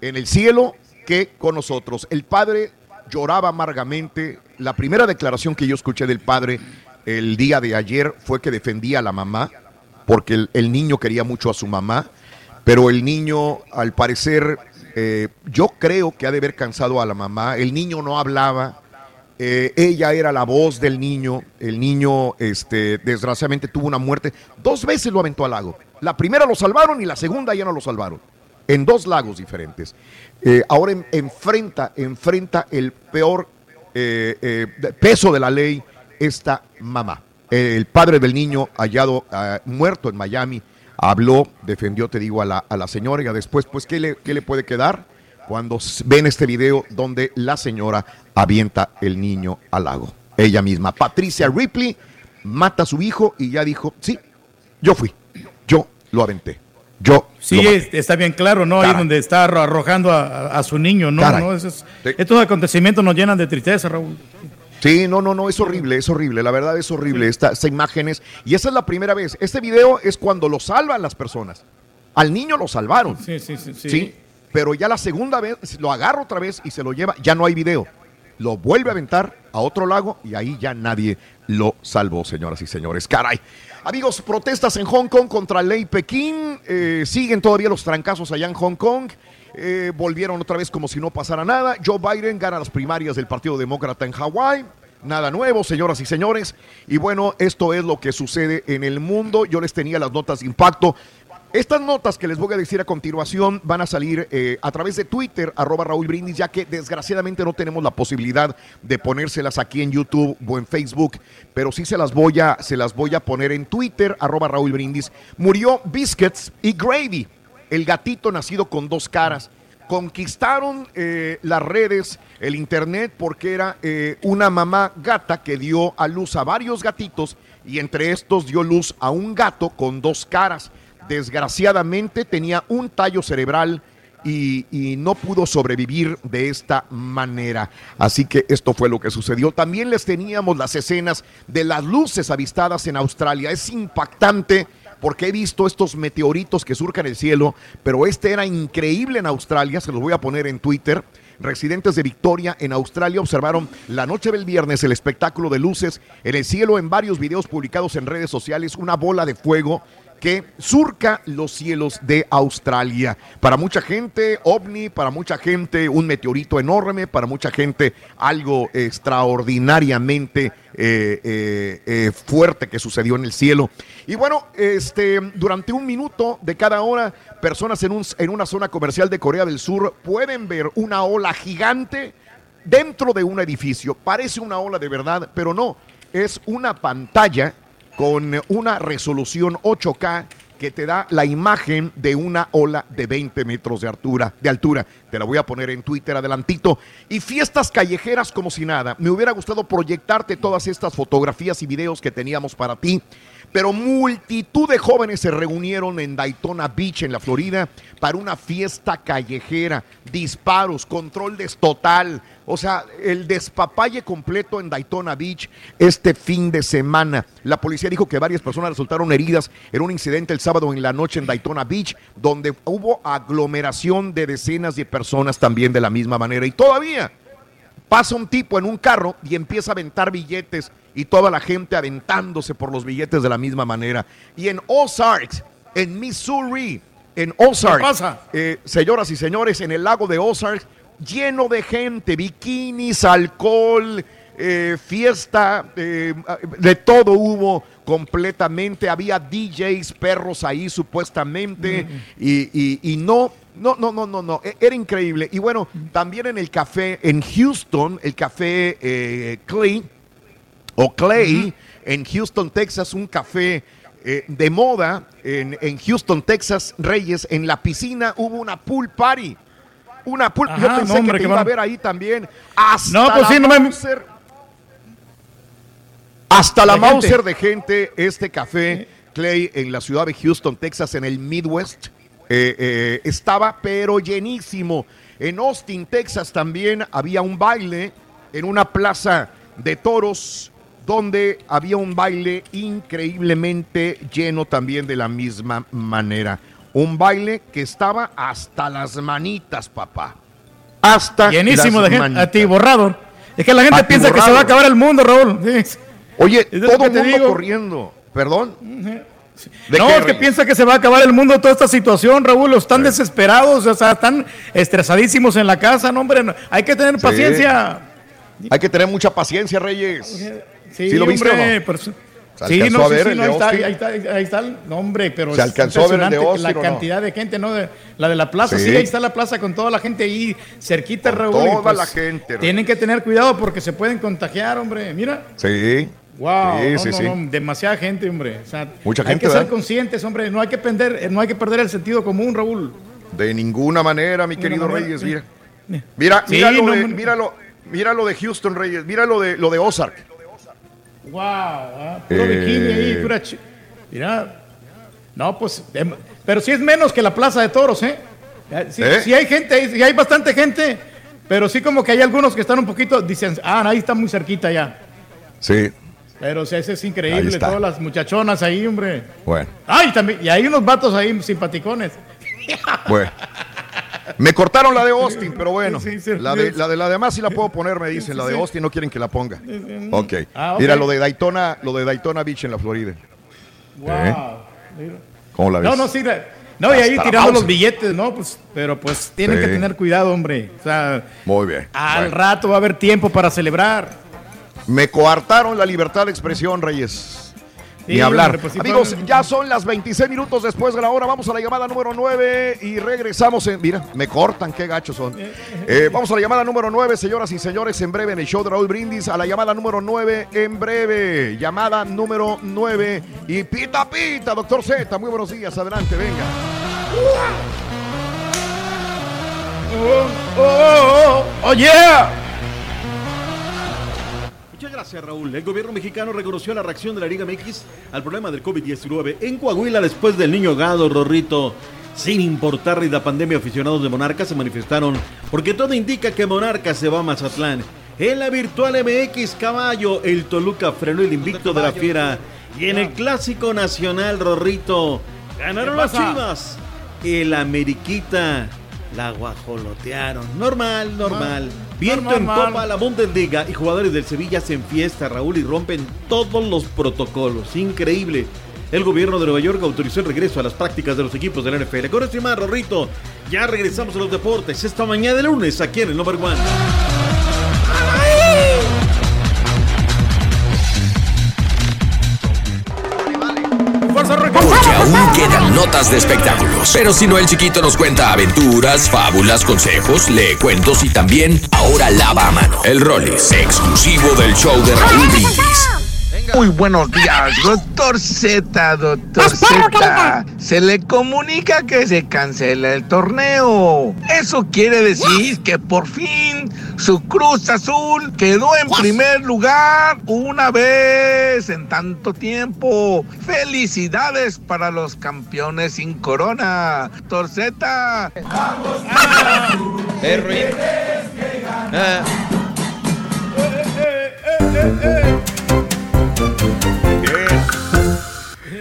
en el cielo que con nosotros. El padre lloraba amargamente. La primera declaración que yo escuché del padre el día de ayer fue que defendía a la mamá, porque el, el niño quería mucho a su mamá, pero el niño, al parecer, eh, yo creo que ha de haber cansado a la mamá. El niño no hablaba. eh, ella era la voz del niño. El niño, este, desgraciadamente, tuvo una muerte. Dos veces lo aventó al lago. La primera lo salvaron y la segunda ya no lo salvaron. En dos lagos diferentes. Eh, ahora en- enfrenta, enfrenta el peor peso de la ley esta mamá. El padre del niño hallado ah, muerto en Miami habló, defendió, te digo, a la, a la señora y después, pues, ¿qué le, qué le puede quedar? Cuando ven este video donde la señora avienta el niño al lago. Ella misma, Patricia Ripley, mata a su hijo y ya dijo, sí, yo fui, yo lo aventé, yo Sí, lo maté". es- está bien claro, ¿no? Ahí donde está arro- arrojando a, a- a su niño, ¿no? ¿no? Estos acontecimientos nos llenan de tristeza, Raúl. Sí, no, no, no, es horrible, es horrible, la verdad es horrible estas imágenes. Y esa es la primera vez. Este video es cuando lo salvan las personas. Al niño lo salvaron. Sí, sí, sí. sí. Sí, pero ya la segunda vez lo agarra otra vez y se lo lleva, ya no hay video. Lo vuelve a aventar a otro lago y ahí ya nadie lo salvó, señoras y señores. Caray. Amigos, protestas en Hong Kong contra ley Pekín. Eh, siguen todavía los trancazos allá en Hong Kong. Eh, volvieron otra vez como si no pasara nada. Joe Biden gana las primarias del Partido Demócrata en Hawái. Nada nuevo, señoras y señores. Y bueno, esto es lo que sucede en el mundo. Yo les tenía las notas de impacto. Estas notas que les voy a decir a continuación van a salir eh, a través de Twitter, arroba Raúl Brindis, ya que desgraciadamente no tenemos la posibilidad de ponérselas aquí en YouTube o en Facebook, pero sí se las voy a, se las voy a poner en Twitter, arroba Raúl Brindis. Murió Biscuits y Gravy, el gatito nacido con dos caras. Conquistaron eh, las redes, el internet, porque era eh, una mamá gata que dio a luz a varios gatitos y entre estos dio luz a un gato con dos caras desgraciadamente tenía un tallo cerebral y, y no pudo sobrevivir de esta manera. Así que esto fue lo que sucedió. También les teníamos las escenas de las luces avistadas en Australia. Es impactante porque he visto estos meteoritos que surcan el cielo, pero este era increíble en Australia, se los voy a poner en Twitter. Residentes de Victoria en Australia observaron la noche del viernes el espectáculo de luces en el cielo en varios videos publicados en redes sociales, una bola de fuego que surca los cielos de Australia. Para mucha gente, ovni, para mucha gente, un meteorito enorme, para mucha gente, algo extraordinariamente eh, eh, eh, fuerte que sucedió en el cielo. Y bueno, este, durante un minuto de cada hora, personas en, un, en una zona comercial de Corea del Sur pueden ver una ola gigante dentro de un edificio. Parece una ola de verdad, pero no. Es una pantalla con una resolución 8K que te da la imagen de una ola de 20 metros de altura, de altura. Te la voy a poner en Twitter adelantito. Y fiestas callejeras como si nada. Me hubiera gustado proyectarte todas estas fotografías y videos que teníamos para ti. Pero multitud de jóvenes se reunieron en Daytona Beach, en la Florida, para una fiesta callejera. Disparos, control total. O sea, el despapalle completo en Daytona Beach este fin de semana. La policía dijo que varias personas resultaron heridas en un incidente el sábado en la noche en Daytona Beach, donde hubo aglomeración de decenas de personas también de la misma manera. Y todavía pasa un tipo en un carro y empieza a aventar billetes y toda la gente aventándose por los billetes de la misma manera. Y en Ozarks, en Missouri, en Ozarks, pasa? eh, señoras y señores, en el lago de Ozarks, lleno de gente, bikinis, alcohol, eh, fiesta, eh, de todo hubo completamente. Había DJs, perros ahí supuestamente. y, y- y no, no, no, no, no, no. e- Era increíble. Y bueno, también en el café en Houston, el café eh, Clay o Clay en Houston, Texas, un café eh, de moda en, en Houston, Texas, Reyes, en la piscina hubo una pool party. Una pool, yo Ajá, pensé no, hombre, que te iba a ver ahí también. Hasta No, pues la sí, no me- Mauser, hasta la De gente. Mauser de gente, este café Clay en la ciudad de Houston, Texas, en el Midwest, eh, eh, estaba pero llenísimo. En Austin, Texas también había un baile en una plaza de toros donde había un baile increíblemente lleno también de la misma manera. Un baile que estaba hasta las manitas, papá. Hasta Llenísimo las de gente. manitas. Atiborrado. Es que la gente piensa que se va a acabar el mundo, Raúl. Sí. Oye, todo el mundo digo. corriendo. ¿Perdón? ¿De No, es que piensa que se va a acabar el mundo toda esta situación, Raúl. Están desesperados, o sea, están estresadísimos en la casa. No, hombre, no. hay que tener Sí. paciencia. Hay que tener mucha paciencia, Reyes. Sí, ¿Sí lo viste hombre, o no? pero sí- ¿Se sí, alcanzó no, a sí, ver sí, el no, de ahí está, ahí está, ahí está el nombre, pero ¿Se alcanzó a ver el de Austin la no? cantidad de gente, ¿no? De- la de la plaza, sí. Sí. ahí está la plaza con toda la gente ahí cerquita, Con Raúl. toda pues, la gente. Tienen que tener cuidado porque se pueden contagiar, hombre. Mira. Sí. Wow, Sí, no, sí, no, sí. no, demasiada gente, hombre. O sea, Mucha hay gente, que ser conscientes, hombre. No hay que perder, no hay que perder el sentido común, Raúl. De ninguna manera, mi querido manera, Reyes, sí. mira. Mira, mira, lo no, de, míralo, míralo de Houston, Reyes. Mira lo de, lo de Ozark. Wow, ah, puro Eh. bikini ahí, pura chi- Mira, no, pues, pero sí es menos que la plaza de toros, ¿eh? Eh, Sí, ¿Eh? sí hay gente, ahí, sí hay bastante gente, pero sí como que hay algunos que están un poquito, dicen, ah, ahí está muy cerquita ya. Sí, Pero sí, ese es Ahí increíble, está. todas las muchachonas ahí, hombre. bueno, Ay, también, y hay unos vatos ahí simpaticones. bueno. Me cortaron la de Austin, pero bueno. Sí, sí, la, de, la de la demás sí la puedo poner, me dicen. La de. Austin no quieren que la ponga. Ok. Ah, ok. Mira lo de Daytona, lo de Daytona Beach en la Florida. Wow. ¿Eh? ¿Cómo la ves? No, no, sí. No, y ahí tirando los billetes, ¿no? Pues, pero pues tienen Sí. que tener cuidado, hombre. O sea, Muy bien. al Bueno. rato va a haber tiempo para celebrar. Me coartaron la libertad de expresión, Reyes. Sí, Ni hablar. hombre, pues Amigos, ya son las 26 minutos después de la hora. Vamos a la llamada número 9 y regresamos. En, mira, me cortan, qué gachos son. Eh, vamos a la llamada número 9, señoras y señores, en breve en el show de Raúl Brindis. A la llamada número 9 en breve. Llamada número 9 y pita pita, doctor Z. Muy buenos días, adelante, venga. Oh, oh, oh, oh, yeah. Gracias, Raúl. El gobierno mexicano reconoció la reacción de la Liga MX al problema del COVID-19 en Coahuila después del niño gado, Rorrito. Sin importarle la pandemia, aficionados de Monarcas se manifestaron porque todo indica que Monarcas se va a Mazatlán. En la virtual MX Caballo, el Toluca frenó el invicto de la fiera. Y en el clásico nacional, Rorrito, ganaron ¿Qué las chivas. El Ameriquita la guajolotearon. Normal, normal. Viento en normal. popa la Bundesliga y jugadores del Sevilla se enfiesta, Raúl, y rompen todos los protocolos. Increíble. El gobierno de Nueva York autorizó el regreso a las prácticas de los equipos de la NFL. Con esto y más, Rorrito, ya regresamos a los deportes esta mañana de lunes aquí en el Number One. Aún quedan notas de espectáculos. Pero si no, el chiquito nos cuenta aventuras, fábulas, consejos, lee cuentos y también ahora lava a mano. El Rollis, exclusivo del show de Raúl Brindis. Muy buenos días, doctor Z, doctor Z. Se le comunica que se cancela el torneo. Eso quiere decir que por fin su Cruz Azul quedó en primer lugar una vez en tanto tiempo. Felicidades para los campeones sin corona. Doctor Z.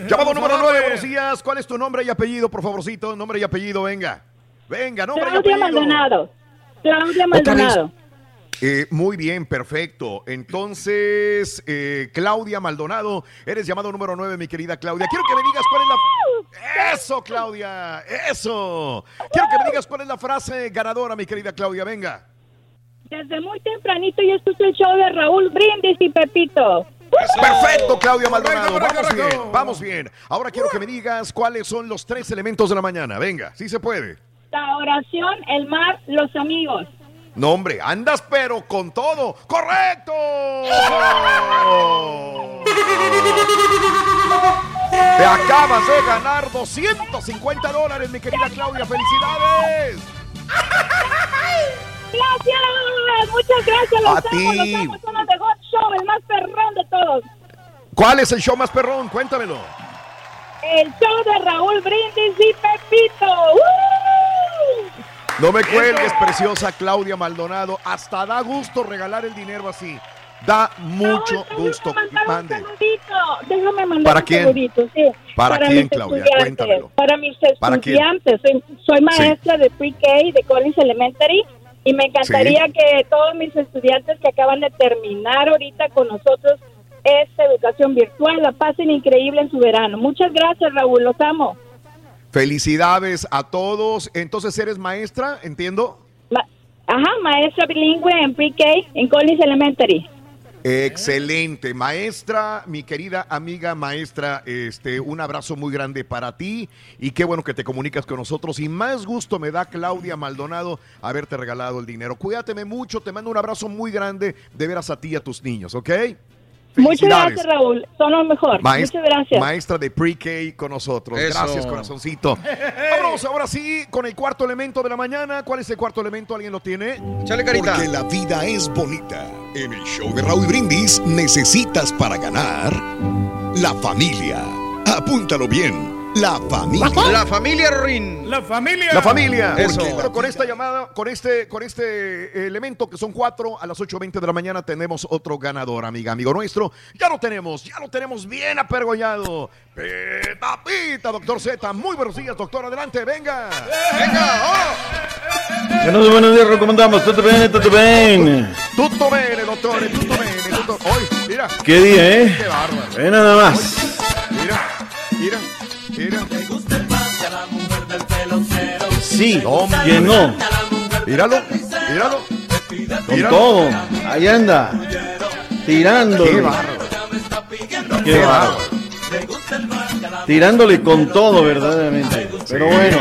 Llamado número 9, buenos días. ¿Cuál es tu nombre y apellido, por favorcito? Nombre y apellido, venga. Venga, nombre y Claudia apellido. Maldonado. Claudia. Maldonado. Eh, muy bien, perfecto. Entonces, eh, Claudia Maldonado, eres llamado número 9, mi querida Claudia. Quiero que me digas cuál es la... Eso, Claudia, eso. Quiero que me digas cuál es la frase ganadora, mi querida Claudia, venga. Desde muy tempranito yo escucho el show de Raúl Brindis y Pepito. Perfecto, Claudia Maldonado. Vamos bien, vamos bien. Ahora quiero que me digas cuáles son los tres elementos de la mañana. Venga, sí se puede. La oración, el mar, los amigos. No, hombre, andas pero con todo. ¡Correcto! Te acabas de ganar 250 dólares, mi querida Claudia. ¡Felicidades! Gracias, muchas gracias. Los A ti. los amo, son los de Hot Show, el más perrón de todos. ¿Cuál es el show más perrón? Cuéntamelo. El show de Raúl Brindis y Pepito. ¡Uh! No me cuelgues, preciosa Claudia Maldonado. Hasta da gusto regalar el dinero así. Da mucho gusto. Mande. Saludito. Déjame mandar ¿Para un quién? saludito, sí. ¿Para quién, mis Claudia? Cuéntamelo. Para mis ¿Para quién? estudiantes. Soy, soy maestra de pre-K de Collins Elementary y me encantaría que todos mis estudiantes que acaban de terminar ahorita con nosotros esta educación virtual la pasen increíble en su verano. Muchas gracias, Raúl. Los amo. Felicidades a todos. Entonces, ¿eres maestra? ¿Entiendo? Ma- Ajá, maestra bilingüe en pre-K en Collins Elementary. Excelente, maestra, mi querida amiga maestra, este, un abrazo muy grande para ti y qué bueno que te comunicas con nosotros y más gusto me da Claudia Maldonado haberte regalado el dinero. Cuídateme mucho, te mando un abrazo muy grande de veras a ti y a tus niños, ¿ok? Muchas gracias, Raúl. Son los mejor. Maest- Muchas gracias. Maestra de pre-K con nosotros. Eso. Gracias, corazoncito. Vámonos ahora sí con el cuarto elemento de la mañana. ¿Cuál es el cuarto elemento? ¿Alguien lo tiene? Chale, carita. Porque la vida es bonita. En el show de Raúl Brindis necesitas para ganar la familia. Apúntalo bien. La familia. La familia Rin. La familia. La familia. Eso. Porque, bueno, con esta llamada, con este, con este elemento que son cuatro, a las 8.20 de la mañana tenemos otro ganador, amiga, amigo nuestro. Ya lo tenemos, ya lo tenemos bien apergollado. Pita, pita, doctor Z. Muy buenos días, doctor. Adelante, venga. Venga, oh. Buenos, buenos días, recomendamos. Todo bien, todo bien. Tutto bene, doctor. Tutto bene, tutto. Hoy, mira. Qué día, ¿eh? Qué bárbaro. Ve nada más. Mira, mira, mira. Sí, Hombre. ¿quién no? Míralo, míralo. Con Míralo. todo. Ahí anda. Tirando. Qué bárbaro. Qué bárbaro. Tirándole con todo, verdaderamente. Pero bueno.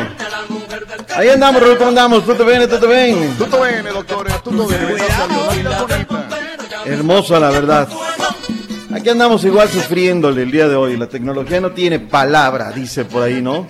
Ahí andamos, ¿cómo andamos? ¿Tú te ven? ¿Tú te ven? Doctor. Gracias a Dios. La vida es bonita. Hermosa, la verdad. Aquí andamos igual sufriéndole el día de hoy. La tecnología no tiene palabra, dice por ahí, ¿no?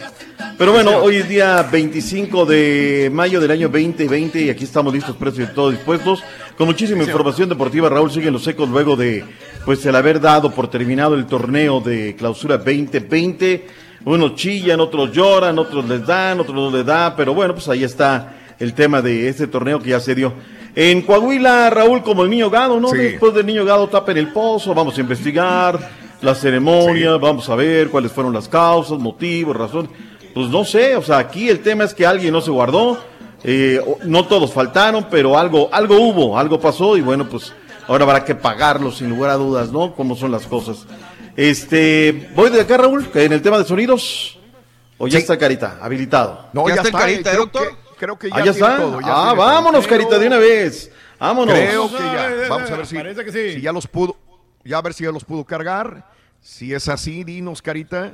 Pero bueno, hoy es día 25 de mayo del año 2020 y aquí estamos listos, precios y todos dispuestos. Con muchísima información deportiva, Raúl sigue en los ecos luego de, pues, el haber dado por terminado el torneo de clausura 2020. Unos chillan, otros lloran, otros les dan, otros no les da, pero bueno, pues ahí está el tema de este torneo que ya se dio. En Coahuila, Raúl, como el niño gado, ¿no? Sí. Después del niño gado tapen el pozo, vamos a investigar la ceremonia, vamos a ver cuáles fueron las causas, motivos, razones. Pues no sé, o sea, aquí el tema es que alguien no se guardó, eh, no todos faltaron, pero algo, algo hubo, algo pasó y bueno, pues ahora habrá que pagarlo sin lugar a dudas, ¿no? Cómo son las cosas. Este, voy de acá, Raúl, en el tema de sonidos, o ya Sí. está Carita, habilitado. No, Ya ya, está el está. Carita, creo, doctor. que, creo que ya, ah, ya tiene está. todo. ya ah, tiene vámonos, Carita, de una vez. Vámonos. Creo que ya. Vamos a ver si, Parece que sí. si ya los pudo. Ya a ver si ya los pudo cargar. Si es así, dinos, Carita.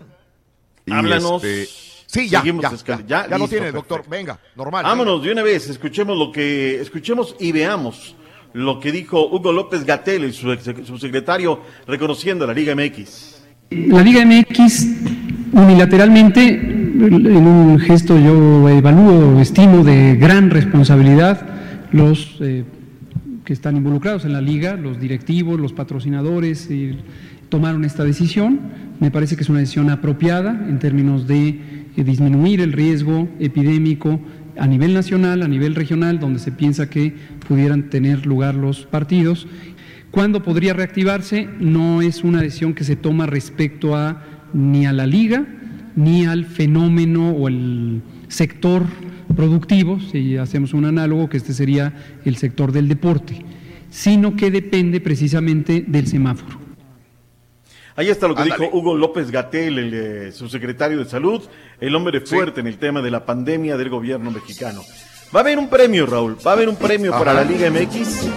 Y Háblanos. este, sí, ya, Seguimos ya, ya, ya, ya lo tiene, perfecto. doctor. Venga, normal. Vámonos de una vez, escuchemos lo que, escuchemos y veamos lo que dijo Hugo López Gatel, su, ex- su secretario, reconociendo a la Liga MX. La Liga MX unilateralmente, en un gesto yo evalúo, estimo de gran responsabilidad, los eh, que están involucrados en la liga, los directivos, los patrocinadores, eh, tomaron esta decisión. Me parece que es una decisión apropiada en términos de eh, disminuir el riesgo epidémico a nivel nacional, a nivel regional, donde se piensa que pudieran tener lugar los partidos. ¿Cuándo podría reactivarse? No es una decisión que se toma respecto a ni a la liga ni al fenómeno o el sector productivo, si hacemos un análogo, que este sería el sector del deporte, sino que depende precisamente del semáforo. Ahí está lo que Ándale. dijo Hugo López Gatel, el eh, subsecretario de Salud, el hombre fuerte en el tema de la pandemia del gobierno mexicano. Va a haber un premio, Raúl. Va a haber un premio para la Liga MX.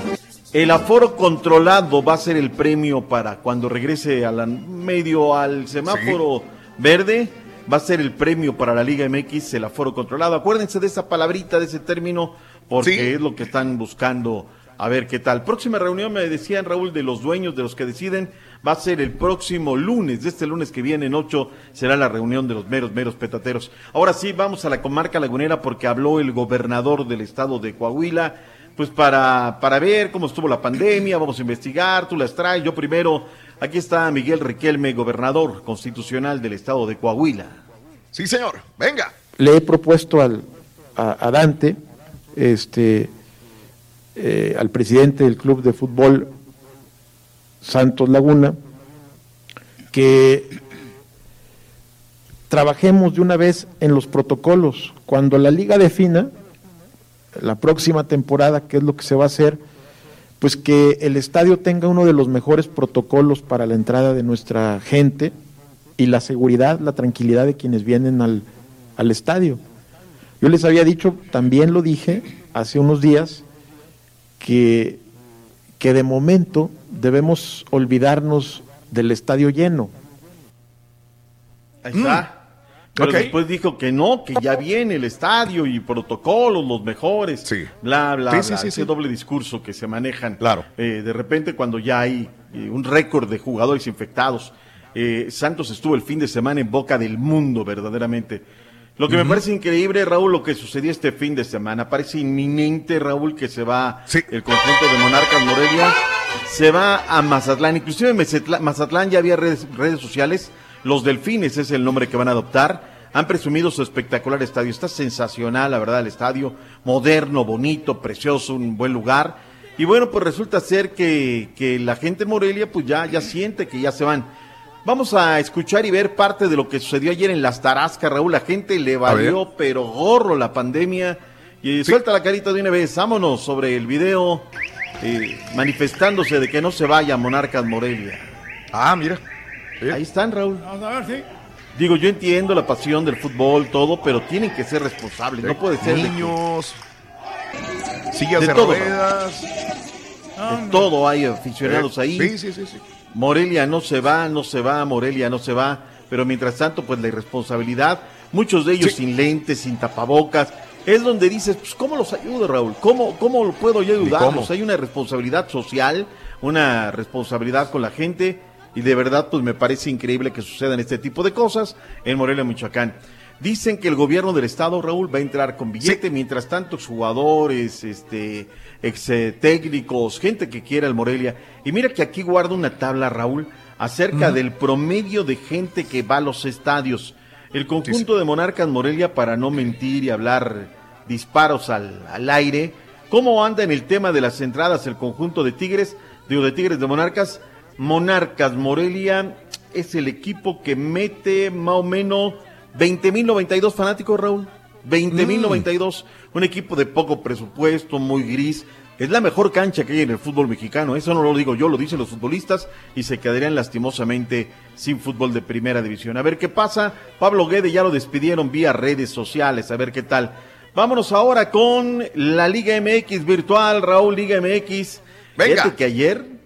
El aforo controlado va a ser el premio para cuando regrese a la medio al semáforo verde. Va a ser el premio para la Liga MX, el aforo controlado. Acuérdense de esa palabrita, de ese término, porque Sí. es lo que están buscando. A ver qué tal. Próxima reunión, me decían Raúl, de los dueños, de los que deciden, va a ser el próximo lunes. De este lunes que viene, en 8, será la reunión de los meros, meros petateros. Ahora sí, vamos a la comarca lagunera porque habló el gobernador del estado de Coahuila. Pues para, para ver cómo estuvo la pandemia, vamos a investigar, tú las traes. Yo primero, aquí está Miguel Riquelme, gobernador constitucional del estado de Coahuila. Sí, señor. Venga. le he propuesto al, a, a Dante, este, eh, al presidente del club de fútbol Santos Laguna, que trabajemos de una vez en los protocolos. Cuando la liga defina la próxima temporada, qué es lo que se va a hacer, pues que el estadio tenga uno de los mejores protocolos para la entrada de nuestra gente y la seguridad, la tranquilidad de quienes vienen al, al estadio. Yo les había dicho, también lo dije hace unos días, que, que de momento debemos olvidarnos del estadio lleno. Ahí está. Pero después dijo que no, que ya viene el estadio y protocolos, los mejores. Bla, bla, Sí, sí, bla. sí, Ese sí. doble discurso que se manejan. Claro. Eh, de repente, cuando ya hay eh, un récord de jugadores infectados. eh, Santos estuvo el fin de semana en boca del mundo, verdaderamente. Lo que me parece increíble, Raúl, lo que sucedió este fin de semana. Parece inminente, Raúl, que se va el conjunto de Monarcas Morelia. Se va a Mazatlán. Inclusive Mazatlán ya había redes, redes sociales. Los Delfines es el nombre que van a adoptar. Han presumido su espectacular estadio. Está sensacional, la verdad, el estadio. Moderno, bonito, precioso, un buen lugar. Y bueno, pues resulta ser que, que la gente en Morelia pues ya, ya siente que ya se van. Vamos a escuchar y ver parte de lo que sucedió ayer en las Tarascas, Raúl. La gente le valió, pero gorro la pandemia. Y suelta la carita de una vez. Vámonos sobre el video eh, manifestándose de que no se vaya Monarcas Morelia. Ah, mira. Ahí están, Raúl. Vamos a ver, sí. Digo, yo entiendo la pasión del fútbol, todo, pero tienen que ser responsables. No puede ser. de Niños. Sillas De de, todo, ruedas. de todo hay aficionados Eh, ahí. sí, sí, sí, sí. Morelia no se va, no se va, Morelia no se va, pero mientras tanto, pues la irresponsabilidad, muchos de ellos sin lentes, sin tapabocas, es donde dices, pues, ¿cómo los ayudo, Raúl? ¿Cómo, cómo lo puedo yo ayudarlos? Hay una responsabilidad social, una responsabilidad con la gente, y de verdad, pues me parece increíble que sucedan este tipo de cosas en Morelia, Michoacán. Dicen que el gobierno del estado, Raúl, va a entrar con billete, mientras tanto jugadores, este, ex eh, técnicos, gente que quiera el Morelia. Y mira que aquí guardo una tabla, Raúl, acerca del promedio de gente que va a los estadios. El conjunto de Monarcas Morelia, para no mentir y hablar disparos al, al aire, ¿cómo anda en el tema de las entradas el conjunto de Tigres? Digo, de Tigres de Monarcas. Monarcas Morelia es el equipo que mete más o menos 20.092 fanáticos, Raúl. 20.092. Un equipo de poco presupuesto, muy gris. Es la mejor cancha que hay en el fútbol mexicano. Eso no lo digo yo, lo dicen los futbolistas y se quedarían lastimosamente sin fútbol de primera división. A ver qué pasa. Pablo Guede ya lo despidieron vía redes sociales. A ver qué tal. Vámonos ahora con la Liga MX virtual, Raúl Liga MX. Venga. Fíjate que ayer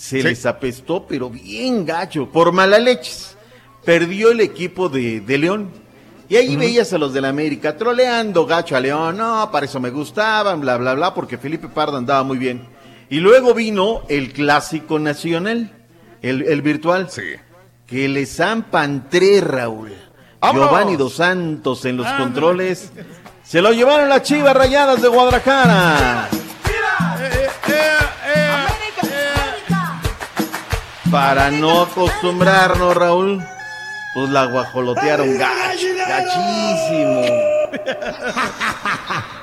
se Sí. les apestó, pero bien gacho, por mala leches. Perdió el equipo de, de León. Y ahí veías a los del América troleando gacho a León. No, para eso me gustaban, bla, bla, bla, porque Felipe Pardo andaba muy bien. Y luego vino el clásico nacional, el, el virtual. Que le zampan tres, Raúl. Giovanni Dos Santos en los controles. Se lo llevaron las chivas rayadas de Guadalajara. Para no acostumbrarnos, Raúl, pues la guajolotearon gacho, gachísimo.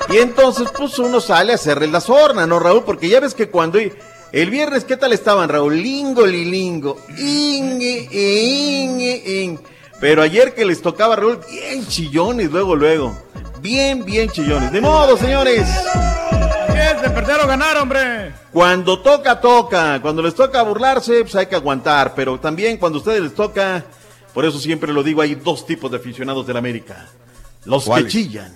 Y entonces, pues uno sale a hacerle la sorna, ¿no, Raúl? Porque ya ves que cuando el viernes, ¿qué tal estaban, Raúl? Lingo, lilingo, ingue, ingue, ing. Pero ayer que les tocaba, Raúl, bien chillones, luego, luego. Bien, bien chillones. De modo, señores. Bien, de perder o ganar, hombre. Cuando toca, toca. Cuando les toca burlarse, pues hay que aguantar. Pero también cuando a ustedes les toca, por eso siempre lo digo, hay dos tipos de aficionados del América. Los que chillan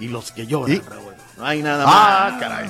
y los que lloran, Raúl. No hay nada Ah, más. caray.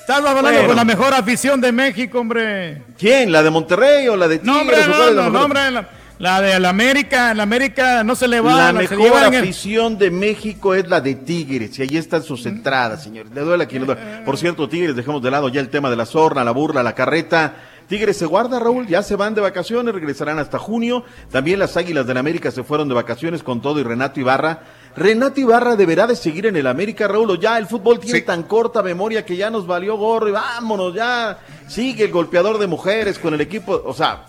Estás hablando Bueno. con la mejor afición de México, hombre. ¿Quién? ¿La de Monterrey o la de Tigres? No, hombre, ¿O cuál no, es la no, mejor? no, hombre, la, la de la América, la América no se le va. La se mejor el- afición de México es la de Tigres y ahí están sus entradas, señores. Le duele a quien le duele. Por cierto, Tigres, dejemos de lado ya el tema de la sorna, la burla, la carreta. Tigres se guarda, Raúl, ya se van de vacaciones, regresarán hasta junio. También las Águilas del América se fueron de vacaciones con todo y Renato Ibarra. Renato Ibarra deberá de seguir en el América, Raúl, o ya el fútbol tiene tan corta memoria que ya nos valió gorro y vámonos, ya sigue el golpeador de mujeres con el equipo, o sea,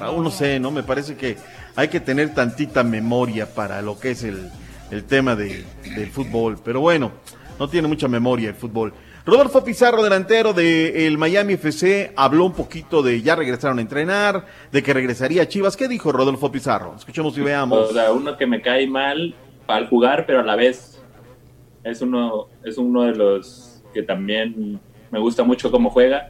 Raúl, no sé, ¿no? Me parece que hay que tener tantita memoria para lo que es el, el tema de- del fútbol. Pero bueno, no tiene mucha memoria el fútbol. Rodolfo Pizarro, delantero del Miami FC, habló un poquito de ya regresaron a entrenar, de que regresaría a Chivas. ¿Qué dijo Rodolfo Pizarro? Escuchemos y veamos. O sea, uno que me cae mal al jugar, pero a la vez es uno, es uno de los que también me gusta mucho cómo juega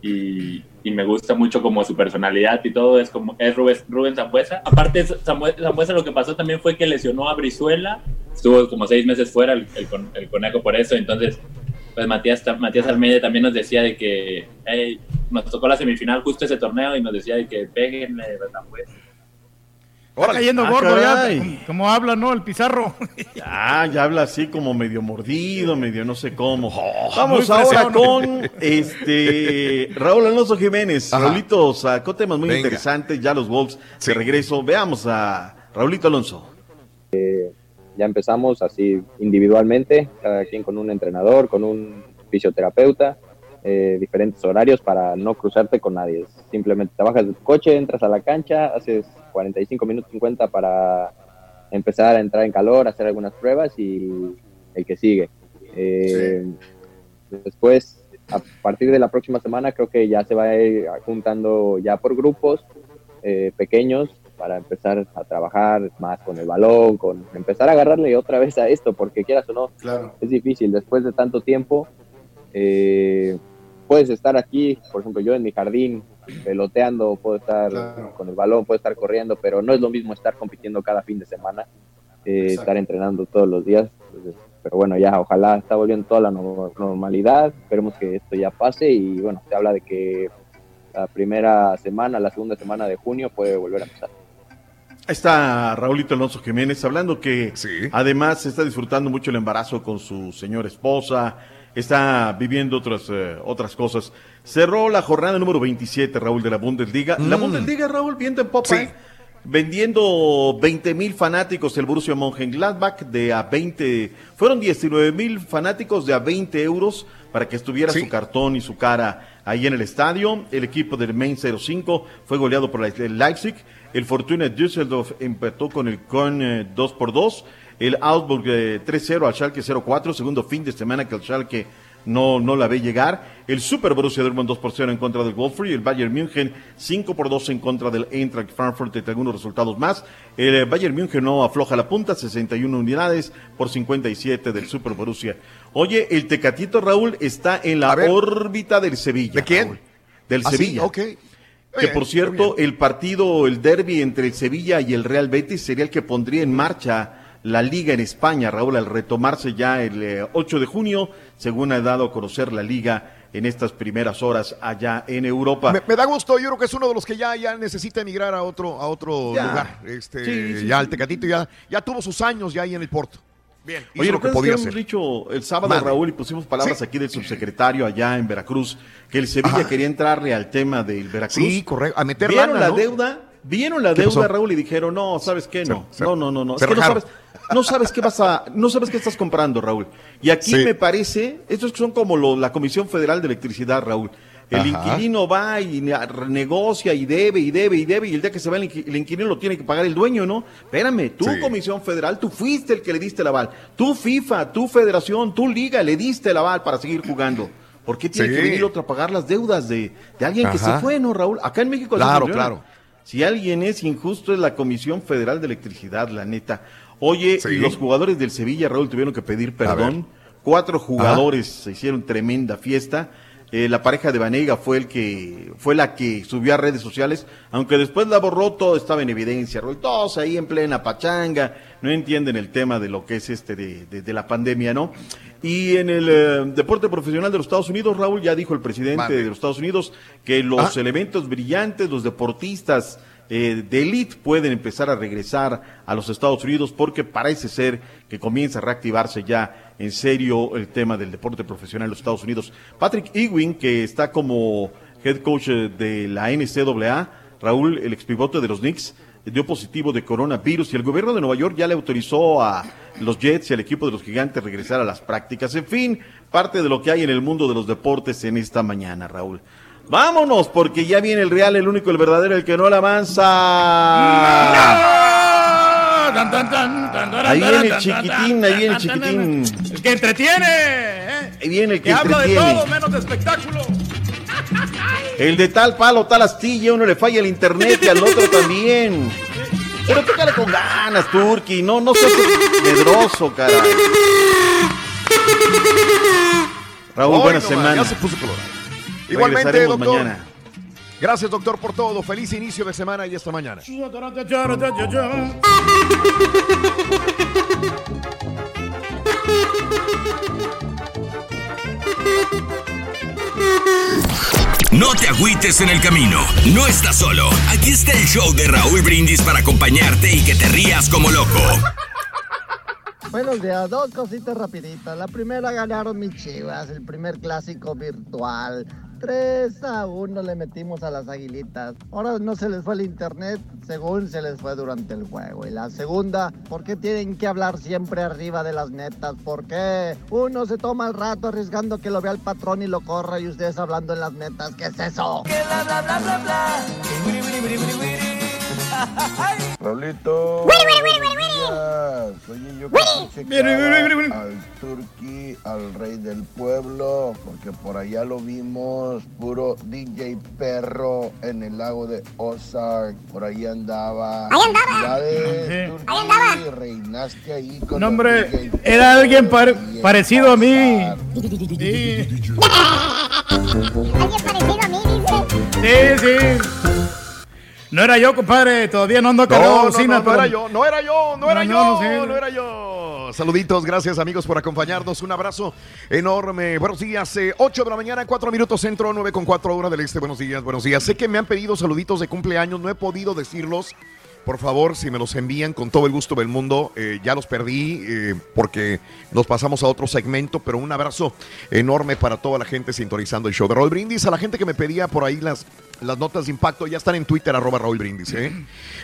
y, y me gusta mucho como su personalidad y todo, es como es Rubén, Rubén Zambuesa. Aparte, Zambuesa, lo que pasó también fue que lesionó a Brizuela, estuvo como seis meses fuera el, el con- el conejo por eso, entonces pues Matías, Matías Almeida también nos decía de que nos tocó la semifinal justo ese torneo y nos decía de que péguenle a. Está cayendo Ah, gordo caray. ya, como, habla, ¿no? El Pizarro. Ah, ya habla así como medio mordido, medio no sé cómo. Vamos ahora con este Raúl Alonso Jiménez. Ajá. Raulito sacó temas muy Venga. interesantes, ya los Wolves de regreso. Veamos a Raulito Alonso. ya empezamos así individualmente, cada quien con un entrenador, con un fisioterapeuta, eh, diferentes horarios para no cruzarte con nadie. Simplemente te bajas de tu coche, entras a la cancha, haces 45 minutos 50 para empezar a entrar en calor, hacer algunas pruebas y el que sigue. Eh, Después, a partir de la próxima semana, creo que ya se va a ir juntando ya por grupos eh, pequeños para empezar a trabajar más con el balón, con empezar a agarrarle otra vez a esto, porque quieras o no, es difícil. Después de tanto tiempo, eh, puedes estar aquí, por ejemplo, yo en mi jardín peloteando, puedo estar con el balón, puedo estar corriendo, pero no es lo mismo estar compitiendo cada fin de semana, eh, estar entrenando todos los días. Entonces, pero bueno, ya ojalá está volviendo toda la no- normalidad, esperemos que esto ya pase y bueno, se habla de que la primera semana, la segunda semana de junio puede volver a empezar. Ahí está Raulito Alonso Jiménez hablando que además está disfrutando mucho el embarazo con su señora esposa, está viviendo otras, eh, otras cosas. Cerró la jornada número 27, Raúl, de la Bundesliga. La Mm. Bundesliga, Raúl, viendo en popa, ¿eh? vendiendo 20 mil fanáticos el Borussia Mönchengladbach de a 20, fueron 19 mil fanáticos de a 20 euros para que estuviera su cartón y su cara ahí en el estadio. El equipo del Main 05 fue goleado por el Leipzig. El Fortuna Düsseldorf empató con el Köln eh, 2 por 2. El Augsburg eh, 3-0 al Schalke 0-4, segundo fin de semana que el Schalke no, no la ve llegar. El Super Borussia Dortmund 2 por 0 en contra del Wolfsburg. El Bayern München 5 por 2 en contra del Eintracht Frankfurt, entre algunos resultados más. El eh, Bayern München no afloja la punta, 61 unidades por 57 del Super Borussia. Oye, el Tecatito Raúl está en la órbita del Sevilla. ¿De quién? Del Ah, sí, Sevilla. ok. Que Bien, por cierto, el partido, el derby entre el Sevilla y el Real Betis sería el que pondría en marcha la liga en España, Raúl, al retomarse ya el eh, 8 de junio, según ha dado a conocer la liga en estas primeras horas allá en Europa. Me, me da gusto, yo creo que es uno de los que ya, ya necesita emigrar a otro, a otro Ya. lugar. Este, Sí, sí, ya sí. el Tecatito ya, ya tuvo sus años ya ahí en el Porto. Bien, hizo Oye, lo que ¿recuerdas podía que hacer. hemos dicho el sábado. Raúl, y pusimos palabras aquí del subsecretario allá en Veracruz, que el Sevilla Ajá. quería entrarle al tema del Veracruz? Sí, correcto, a meter ¿Vieron lana, la ¿no? deuda? ¿Vieron la ¿Qué deuda, pasó? Raúl? Y dijeron, no, ¿sabes qué? No, Se- no, no, no, no. Es que no sabes, no sabes qué vas a, no sabes qué estás comprando, Raúl. Y aquí Sí. me parece, estos son como lo- la Comisión Federal de Electricidad, Raúl. El Ajá. inquilino va y ne- negocia y debe y debe y debe y el día que se va el, inqui- el inquilino lo tiene que pagar el dueño, ¿no? Espérame, tú Sí. Comisión Federal, tú fuiste el que le diste el aval. Tú FIFA, tú Federación, tú Liga, le diste el aval para seguir jugando. ¿Por qué tiene Sí. que venir otro a pagar las deudas de, de alguien que se fue, no, Raúl? Acá en México Claro, claro. Si alguien es injusto es la Comisión Federal de Electricidad, la neta. Oye, Sí. los jugadores del Sevilla, Raúl, tuvieron que pedir perdón. Cuatro jugadores se hicieron tremenda fiesta. Eh, la pareja de Vanega fue el que fue la que subió a redes sociales, aunque después la borró, todo estaba en evidencia, Raúl, todos ahí en plena pachanga, no entienden el tema de lo que es este de, de- de la pandemia, ¿no? Y en el eh, deporte profesional de los Estados Unidos, Raúl, ya dijo el presidente de los Estados Unidos que los Ah. elementos brillantes, los deportistas eh, de elite pueden empezar a regresar a los Estados Unidos porque parece ser que comienza a reactivarse ya en serio el tema del deporte profesional en los Estados Unidos. Patrick Ewing, que está como head coach eh, de la NCAA, Raúl, el expivote de los Knicks, dio positivo de coronavirus y el gobierno de Nueva York ya le autorizó a los Jets y al equipo de los gigantes regresar a las prácticas. En fin, parte de lo que hay en el mundo de los deportes en esta mañana, Raúl. Vámonos, porque ya viene el real, el único, el verdadero, el que no la avanza. Ahí viene el chiquitín, ahí viene el chiquitín. El que entretiene. ¿eh? Ahí viene el que Que habla de todo menos de espectáculo. El de tal palo, tal astilla, uno le falla el internet y al otro también. Pero tócale con ganas, Turki, no, no seas medroso, caray. Raúl, buena semana. Ya se puso colorado. Igualmente, doctor. mañana. Gracias, doctor, por todo. Feliz inicio de semana y esta mañana. No te agüites en el camino, no estás solo. Aquí está el show de Raúl Brindis para acompañarte y que te rías como loco. Buenos días, dos cositas rapiditas. La primera ganaron mis chivas, el primer clásico virtual. 3 a 1 le metimos a las aguilitas. Ahora no se les fue el internet, según se les fue durante el juego. Y la segunda, ¿por qué tienen que hablar siempre arriba de las netas? ¿Por qué? Uno se toma el rato arriesgando que lo vea el patrón y lo corra y ustedes hablando en las netas. ¿Qué es eso? Raulito. Güiri, güiri, güiri, buenos Oye, yo Güiri. al Turqui, al rey del pueblo, porque por allá lo vimos, puro DJ perro en el lago de Ozark. Por ahí andaba. Ahí andaba. Turqui, Ahí andaba. Reinaste ahí con No, el hombre, DJ era alguien pare- parecido a mí. Alguien parecido a mí, dice. Sí, sí. No era yo, compadre. Todavía no ando No, de no, no, no pero- era yo, no era yo, no era No, yo, no, no no era yo. Saluditos, gracias amigos por acompañarnos. Un abrazo enorme. Buenos días, eh, 8 de la mañana, 4 minutos centro, 9 con 4 horas del este. Buenos días, buenos días. Sé que me han pedido saluditos de cumpleaños, no he podido decirlos. Por favor, si me los envían con todo el gusto del mundo, eh, ya los perdí eh, porque nos pasamos a otro segmento, pero un abrazo enorme para toda la gente sintonizando el show de Raúl Brindis, a la gente que me pedía por ahí las, las notas de impacto, ya están en Twitter, arroba Raúl Brindis. ¿eh?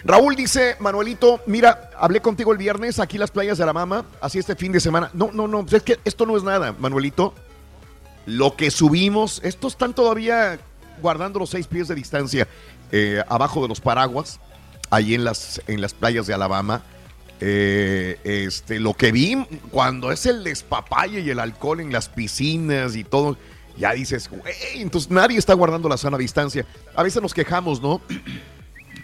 Raúl dice, Manuelito, mira, hablé contigo el viernes, aquí las playas de la mama, así este fin de semana. No, no, no, es que esto no es nada, Manuelito. Lo que subimos, estos están todavía guardando los seis pies de distancia eh, abajo de los paraguas, ahí en las, en las playas de Alabama. Eh, este, lo que vi cuando es el despapalle y el alcohol en las piscinas y todo, ya dices, güey, entonces nadie está guardando la sana distancia. A veces nos quejamos, ¿no?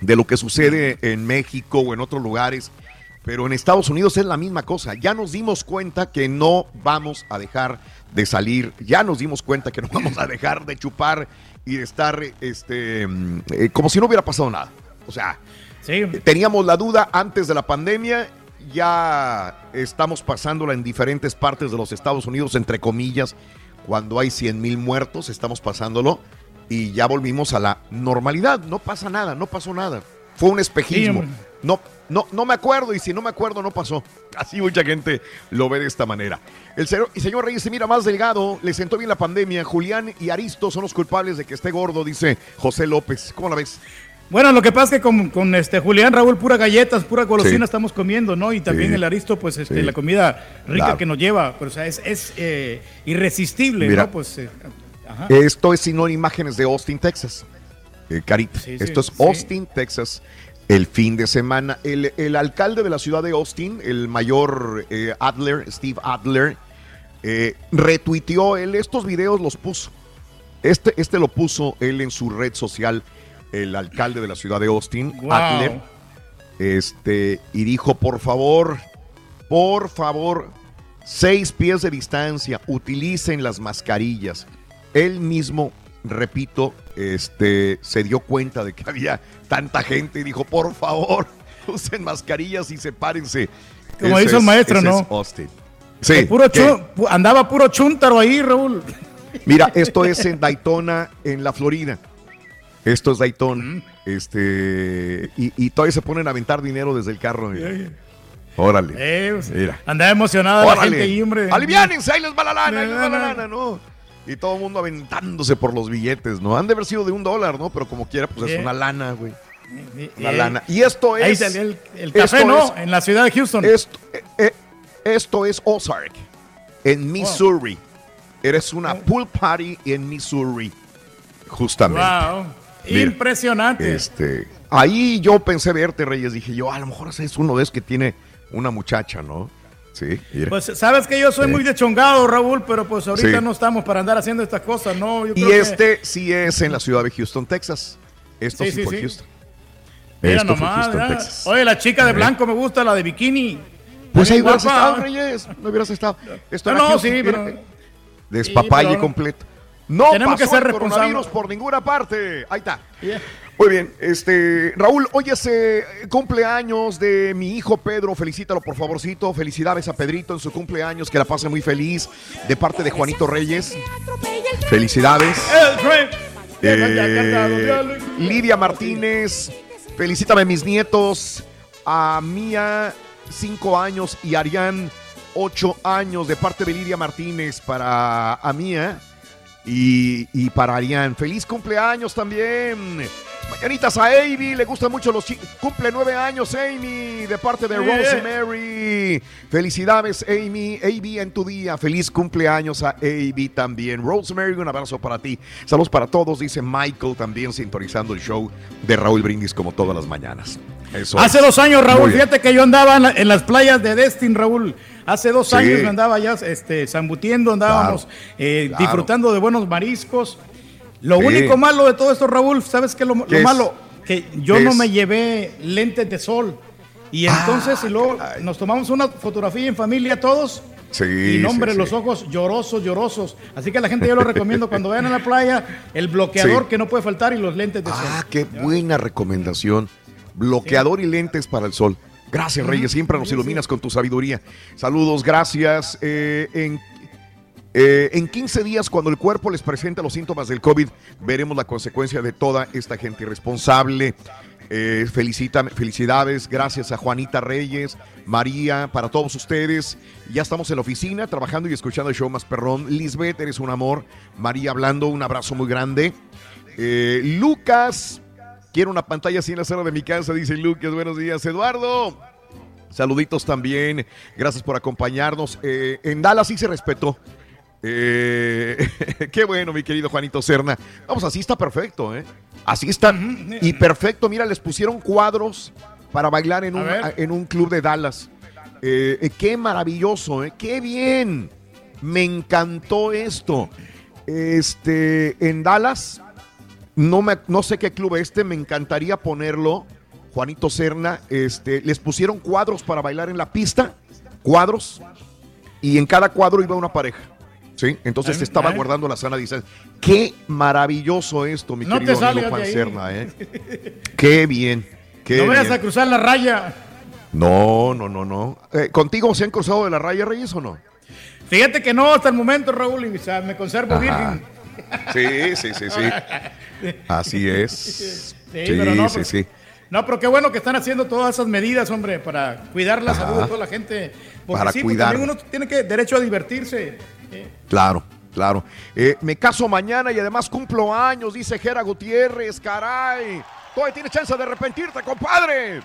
De lo que sucede en México o en otros lugares, pero en Estados Unidos es la misma cosa. Ya nos dimos cuenta que no vamos a dejar de salir, ya nos dimos cuenta que no vamos a dejar de chupar y de estar este, mm, eh, como si no hubiera pasado nada. O sea, teníamos la duda antes de la pandemia, ya estamos pasándola en diferentes partes de los Estados Unidos, entre comillas, cuando hay 100 mil muertos, estamos pasándolo y ya volvimos a la normalidad. No pasa nada, no pasó nada. Fue un espejismo. no, no, no me acuerdo y si no me acuerdo no pasó. Así mucha gente lo ve de esta manera. El señor Reyes se mira más delgado, le sentó bien la pandemia. Julián y Aristo son los culpables de que esté gordo, dice José López. ¿Cómo la ves? Bueno, lo que pasa es que con, con, este Julián Raúl, pura galletas, pura golosina Sí. estamos comiendo, ¿no? Y también Sí. el Aristo, pues este, Sí. la comida rica Claro. que nos lleva, pero o sea, es, es eh, irresistible, Mira. ¿no? Pues, eh, ajá. Esto es sino imágenes de Austin, Texas. Eh, Carita, esto es. Austin, Texas. El fin de semana, el, el alcalde de la ciudad de Austin, el mayor eh, Adler, Steve Adler, eh, retuiteó él estos videos, los puso. Este, este lo puso él en su red social, el alcalde de la ciudad de Austin, Wow. Adler, este, y dijo, por favor, por favor, seis pies de distancia, utilicen las mascarillas. él mismo, repito, este, se dio cuenta de que había tanta gente y dijo, por favor, usen mascarillas y sepárense. Como Ese hizo el es- maestro, ¿no? es Austin. Sí, puro andaba puro chúntaro ahí, Raúl. Mira, esto es en Daytona, en la Florida. Esto es Daytona. Este, y, y todavía se ponen a aventar dinero desde el carro. mira. Órale. Eh, pues, Mira. Andaba emocionada la Órale. gente ahí, hombre. Aliviánense, ahí les va la lana, ahí les va la lana, ¿no? Y todo el mundo aventándose por los billetes, ¿no? Han de haber sido de un dólar, ¿no? Pero como quiera, pues es una lana, güey. Una Eh, lana. Y esto Ahí es. salió el, el café, esto ¿no? es- en la ciudad de Houston. Esto, eh, eh, esto es Ozark, en Missouri. Eres una pool party en Missouri, justamente. Wow. Mira, Impresionante. Este, ahí yo pensé verte, Reyes. Dije yo, a lo mejor ese es uno de esos que tiene una muchacha, ¿no? Sí, mira. Pues sabes que yo soy Sí. muy dechongado, Raúl, pero pues ahorita Sí. no estamos para andar haciendo estas cosas, ¿no? Yo y que- este sí es en la ciudad de Houston, Texas. Esto sí, Sí, fue. Houston. Mira Esto nomás, Houston, mira. Texas. Oye, la chica de Eh. blanco me gusta, la de bikini. Pues ahí hubieras estado, Reyes. No hubieras estado. Esto No, no, Houston, sí, pero- Despapalle Sí, pero- completo. No Tenemos pasó que ser el responsables. por ninguna parte. Ahí está. Muy bien, este Raúl, hoy es eh, cumpleaños de mi hijo Pedro, felicítalo por favorcito, felicidades a Pedrito en su cumpleaños, que la pase muy feliz, de parte de Juanito Reyes. Felicidades. Eh, Lidia Martínez, felicítame a mis nietos, a Mía, cinco años, y Arián, ocho años, de parte de Lidia Martínez para a Mía y, y para Arián. Feliz cumpleaños también. Mañanitas a Amy, le gustan mucho los chicos. Cumple nueve años Amy, de parte de Yeah. Rosemary. Felicidades Amy, Amy en tu día. Feliz cumpleaños a Amy también. Rosemary, un abrazo para ti. Saludos para todos, dice Michael también sintonizando el show de Raúl Brindis como todas las mañanas. Eso Hace es. dos años, Raúl, fíjate que yo andaba en las playas de Destin, Raúl. Hace dos Sí. años me andaba ya este, zambutiendo, andábamos Claro, eh, claro. disfrutando de buenos mariscos. Lo Sí. único malo de todo esto, Raúl, ¿sabes qué lo, lo malo? Que yo ¿Qué no es? me llevé lentes de sol. Y Ah, entonces y luego nos tomamos una fotografía en familia todos. Sí, y no, hombre, sí, los sí. ojos llorosos, llorosos. Así que a la gente yo lo recomiendo cuando vayan a la playa, el bloqueador que no puede faltar y los lentes de sol. Ah, qué buena recomendación. Bloqueador y lentes para el sol. Gracias, Reyes. Siempre nos iluminas con tu sabiduría. Saludos, gracias. Eh, en, eh, en 15 días, cuando el cuerpo les presente los síntomas del COVID, veremos la consecuencia de toda esta gente irresponsable. Eh, felicita- felicidades, gracias a Juanita Reyes, María, para todos ustedes. Ya estamos en la oficina trabajando y escuchando el show más perrón. Lisbeth, eres un amor. María hablando, un abrazo muy grande. Eh, Lucas, quiero una pantalla así en la sala de mi casa, dice Lucas. Buenos días, Eduardo. Saluditos también. Gracias por acompañarnos. Eh, en Dallas sí se respetó. Eh, qué bueno, mi querido Juanito Serna. Vamos, así está perfecto, ¿eh? Así está. Y perfecto. Mira, les pusieron cuadros para bailar en, un, en un club de Dallas. Eh, eh, qué maravilloso, ¿eh? Qué bien. Me encantó esto. Este, en Dallas, no, me, no sé qué club este, me encantaría ponerlo. Juanito Serna, este, les pusieron cuadros para bailar en la pista, cuadros, y en cada cuadro iba una pareja. ¿Sí? Entonces estaba guardando la sana distancia. Qué maravilloso esto, mi No querido amigo Juan. Serna, ¿eh? Qué bien. Qué no vayas a cruzar la raya. No, no, no, no. Eh, ¿Contigo se han cruzado de la raya, Reyes, o no? Fíjate que no hasta el momento, Raúl, y, o sea, me conservo Ajá. virgen. Sí, sí, sí, sí. Así es. Sí, Sí, pero no, sí, pues, sí. No, pero qué bueno que están haciendo todas esas medidas, hombre, para cuidar la Ajá. salud de toda la gente. Porque Para sí, cuidar. también uno tiene que derecho a divertirse. Eh, Claro, claro. Eh, me caso mañana y además cumplo años, dice Jera Gutiérrez, caray. Todavía tienes chance de arrepentirte, compadre.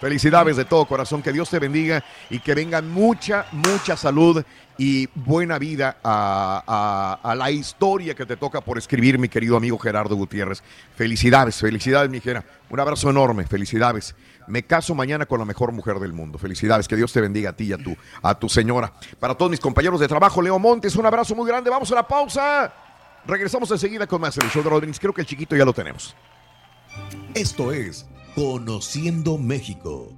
Felicidades de todo corazón, que Dios te bendiga y que venga mucha, mucha salud y buena vida a, a- la historia que te toca por escribir, mi querido amigo Gerardo Gutiérrez. Felicidades, felicidades, mi Jera. Un abrazo enorme, felicidades. Me caso mañana con la mejor mujer del mundo. Felicidades, que Dios te bendiga a ti y a a tu señora. Para todos mis compañeros de trabajo, Leo Montes, un abrazo muy grande. Vamos a la pausa. Regresamos enseguida con más el show de Rodríguez. Creo que el chiquito ya lo tenemos. Esto es Conociendo México.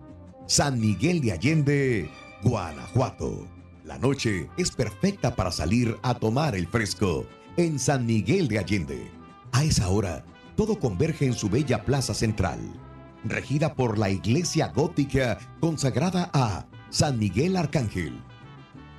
San Miguel de Allende, Guanajuato. La noche es perfecta para salir a tomar el fresco en San Miguel de Allende. A esa hora, todo converge en su bella plaza central, regida por la iglesia gótica consagrada a San Miguel Arcángel.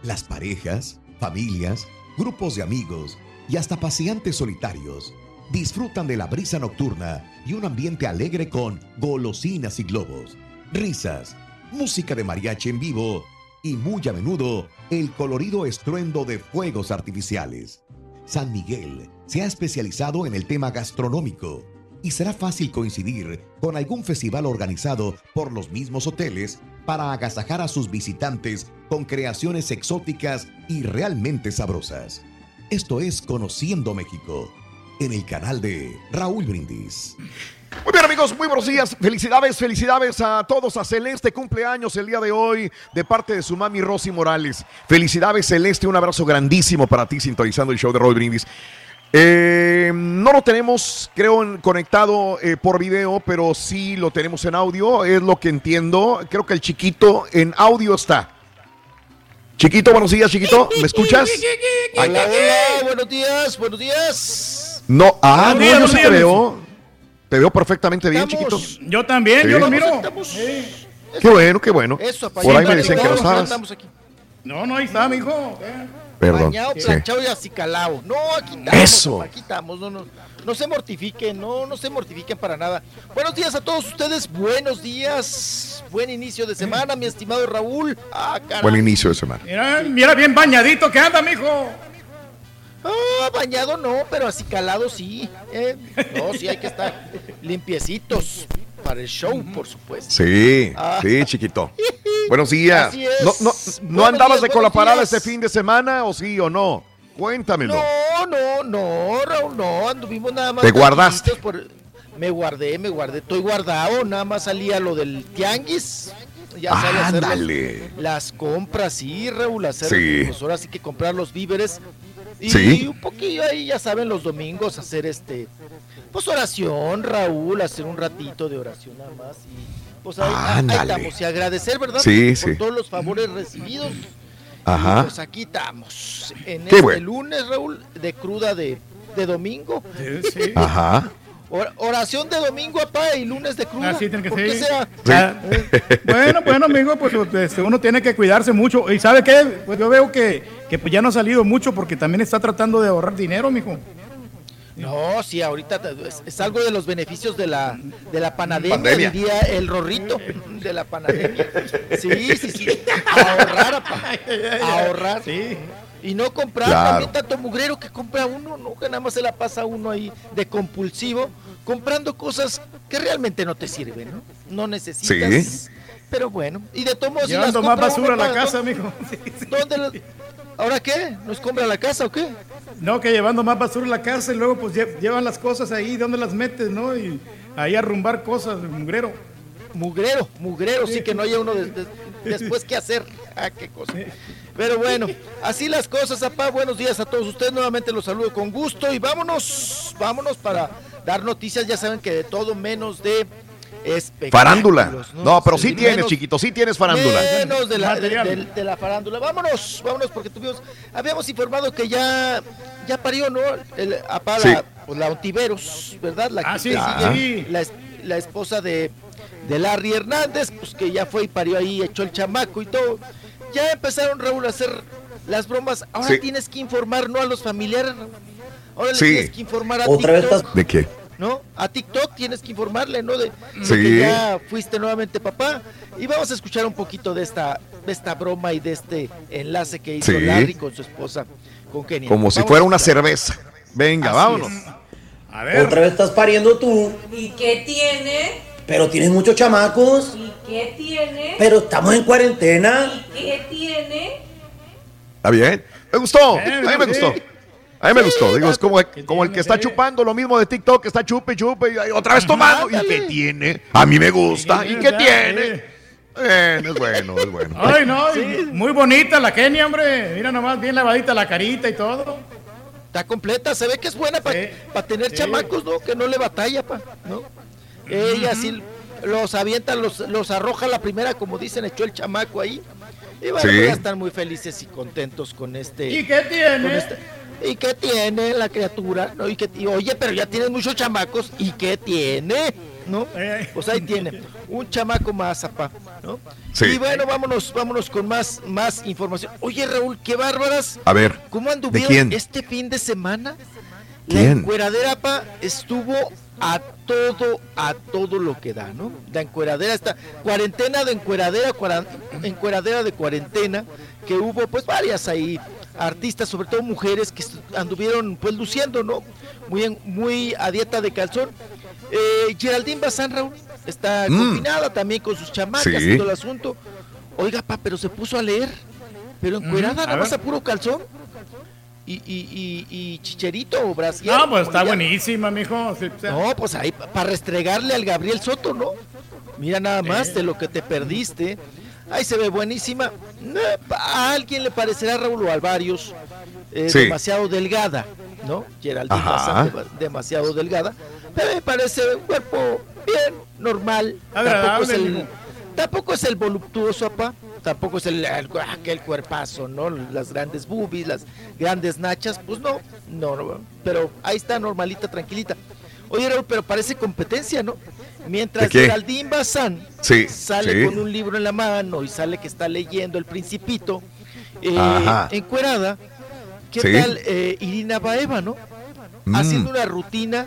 Las parejas, familias, grupos de amigos y hasta paseantes solitarios disfrutan de la brisa nocturna y un ambiente alegre con golosinas y globos, risas, música de mariachi en vivo y muy a menudo el colorido estruendo de fuegos artificiales. San Miguel se ha especializado en el tema gastronómico y será fácil coincidir con algún festival organizado por los mismos hoteles para agasajar a sus visitantes con creaciones exóticas y realmente sabrosas. Esto es Conociendo México, en el canal de Raúl Brindis. Muy bien amigos, muy buenos días. Felicidades, felicidades a todos. A Celeste cumpleaños el día de hoy de parte de su mami Rosy Morales. Felicidades Celeste, un abrazo grandísimo para ti sintonizando el show de Raúl Brindis. Eh, no lo tenemos, creo, conectado eh, por video, pero sí lo tenemos en audio, es lo que entiendo. Creo que el chiquito en audio está. Chiquito, buenos días, chiquito. ¿Me escuchas? Hola, buenos días, buenos días. No, ah, no, días, yo sí te días. veo. Te veo perfectamente bien, chiquito. Yo también, Sí. yo lo miro. Qué bueno, qué bueno. Eso, Por ahí me decían que no estabas. andamos aquí. No, no, ahí está, mijo. Perdón. Bañado, sí. planchado y acicalado. No, aquí estamos. Eso. Aquí estamos. No, no, no se mortifiquen, no, no se mortifiquen para nada. Buenos días a todos ustedes. Buenos días. Buen inicio de semana, mi estimado Raúl. Ah. Buen inicio de semana. Mira, mira bien bañadito que anda, mijo. Ah, bañado no, pero acicalado sí. ¿eh? No, sí hay que estar limpiecitos para el show, por supuesto. Sí, Ah. sí, chiquito. Buenos días. Así es. ¿No, no, no Buenos andabas días, de cola buenos parada días. este fin de semana o sí o no? Cuéntamelo. No, no, no, Raúl, no, anduvimos nada más. ¿Te guardaste? por- Me guardé, me guardé, estoy guardado, nada más salía lo del tianguis. Ya hacer los- Ándale. las compras, sí, Raúl, hacer, Sí. pues ahora sí que comprar los víveres. Y Sí. un poquillo ahí, ya saben, los domingos hacer este, pues oración, Raúl, hacer un ratito de oración nada más. Y pues ahí, estamos. Y agradecer, ¿verdad? Sí, Por sí. todos los favores recibidos. Ajá. Y pues aquí estamos. En Qué este bueno. lunes, Raúl, de cruda de, de domingo. Ajá. Or- oración de domingo, papá, y lunes de cruda. Así tiene que ¿Por qué ser. Ah, Bueno, bueno, amigo, pues este, uno tiene que cuidarse mucho. ¿Y sabe qué? Pues yo veo que, que pues ya no ha salido mucho porque también está tratando de ahorrar dinero, mijo. No, sí, ahorita te- es, es algo de los beneficios de la, de la Pandemia. diría el rorrito de la panademia. Sí, sí, sí. Ahorrar, papá. Ahorrar. Y no comprar Claro. también tanto mugrero que compra uno, no, que nada más se la pasa uno ahí de compulsivo, comprando cosas que realmente no te sirven, ¿no? No necesitas. Sí. Pero bueno, y de todos modos, Llevando más basura a la ¿para casa, dónde- mijo. ¿Dónde las- ¿Ahora qué? ¿Nos compra la casa o qué? No, que llevando más basura a la casa y luego pues lle- llevan las cosas ahí, ¿dónde las metes, no? Y ahí arrumbar cosas, mugrero. Mugrero, mugrero, sí, que no haya uno de- de- después qué hacer. Ah, qué cosa. Pero bueno, así las cosas, papá. Buenos días a todos ustedes. Nuevamente los saludo con gusto y vámonos, vámonos para dar noticias. Ya saben que de todo menos de. Farándula. No, pero sí Sí, tienes, menos- chiquito, sí tienes farándula. Menos de la, de, Material. de- de la farándula. Vámonos, vámonos, porque tuvimos, habíamos informado que ya, ya parió, ¿no? El, apá, Sí. la, pues, la Ontiveros, ¿verdad? La Ah, sí, sigue, la esposa de, de Larry Hernández, pues que ya fue y parió ahí, echó el chamaco y todo. Ya empezaron, Raúl, a hacer las bromas. Ahora Sí. tienes que informar, ¿no? A los familiares, Raúl. Ahora le Sí. tienes que informar a ¿Otra vez TikTok. estás- ¿De qué? ¿no? A TikTok tienes que informarle, ¿no? De, de Sí. que ya fuiste nuevamente papá. Y vamos a escuchar un poquito de esta, de esta broma y de este enlace que hizo Sí. Larry con su esposa, con Kenia. Como si fuera una cerveza. Venga, Así vámonos. es. A ver. Otra vez estás pariendo tú, ¿Y qué tiene? Pero tienes muchos chamacos, ¿Y qué tiene? pero estamos en cuarentena. ¿Y qué tiene? ¿Está bien? Me gustó. A mí me sí. gustó. A mí me Sí, gustó. Digo, es como, como el que está chupando lo mismo de TikTok, que está chupe, chupe, y otra vez tomando. ¿Y qué tiene? A mí me gusta. ¿Y qué tiene? Bueno, es bueno, es bueno. Ay, no, muy bonita la Kenia, hombre. Mira nomás, bien lavadita la carita y todo. Está completa, se ve que es buena para Sí. tener Sí. chamacos, ¿no? Que no le batalla, pa, ¿no? Ella sí los avienta, los, los arroja la primera, como dicen, echó el chamaco ahí. Y bueno, Sí. pues ya están muy felices y contentos con este. ¿Y qué tiene? este- ¿Y qué tiene la criatura? ¿No? ¿Y qué- y, oye, pero ya tienes muchos chamacos. ¿Y qué tiene? ¿No? Pues ahí tiene. Un chamaco más, apá. ¿no? Sí. Y bueno, vámonos, vámonos con más, más información. Oye, Raúl, qué bárbaras. A ver, ¿Cómo ¿de anduvieron quién? este fin de semana? La ¿Quién? encueradera, pa, estuvo a todo, a todo lo que da, ¿no? La encueradera está, cuarentena de encueradera, cuara- encueradera de cuarentena, que hubo pues varias ahí artistas, sobre todo mujeres que anduvieron pues luciendo, ¿no? Muy, en- muy a dieta de calzón. Eh, Geraldine Bazán, Raúl, está Mm. confinada también con sus chamacas Sí. y todo el asunto. Oiga, pa, pero se puso a leer, pero encuerada, Mm, nada más a puro calzón. Y, y, y, y chicherito o brasier. No, pues está buenísima, mijo. Sí, o sea, no, pues ahí para restregarle al Gabriel Soto, ¿no? Mira nada más de lo que te perdiste. Ahí se ve buenísima. A alguien le parecerá Raúl o a varios eh, Sí. demasiado delgada, ¿no? Geraldine demasiado delgada. Pero me parece un cuerpo bien, normal. Tampoco es el, tampoco es el voluptuoso, apá. Tampoco es el, el- aquel cuerpazo, ¿no? Las grandes boobies, las grandes nachas. Pues no, no, no. Pero ahí está, normalita, tranquilita. Oye, Raúl, pero parece competencia, ¿no? Mientras. Geraldine Bazán Sí, sale sí. con un libro en la mano y sale que está leyendo El Principito, eh, encuerada, ¿qué Sí. tal eh, Irina Baeva, no? Mm. Haciendo una rutina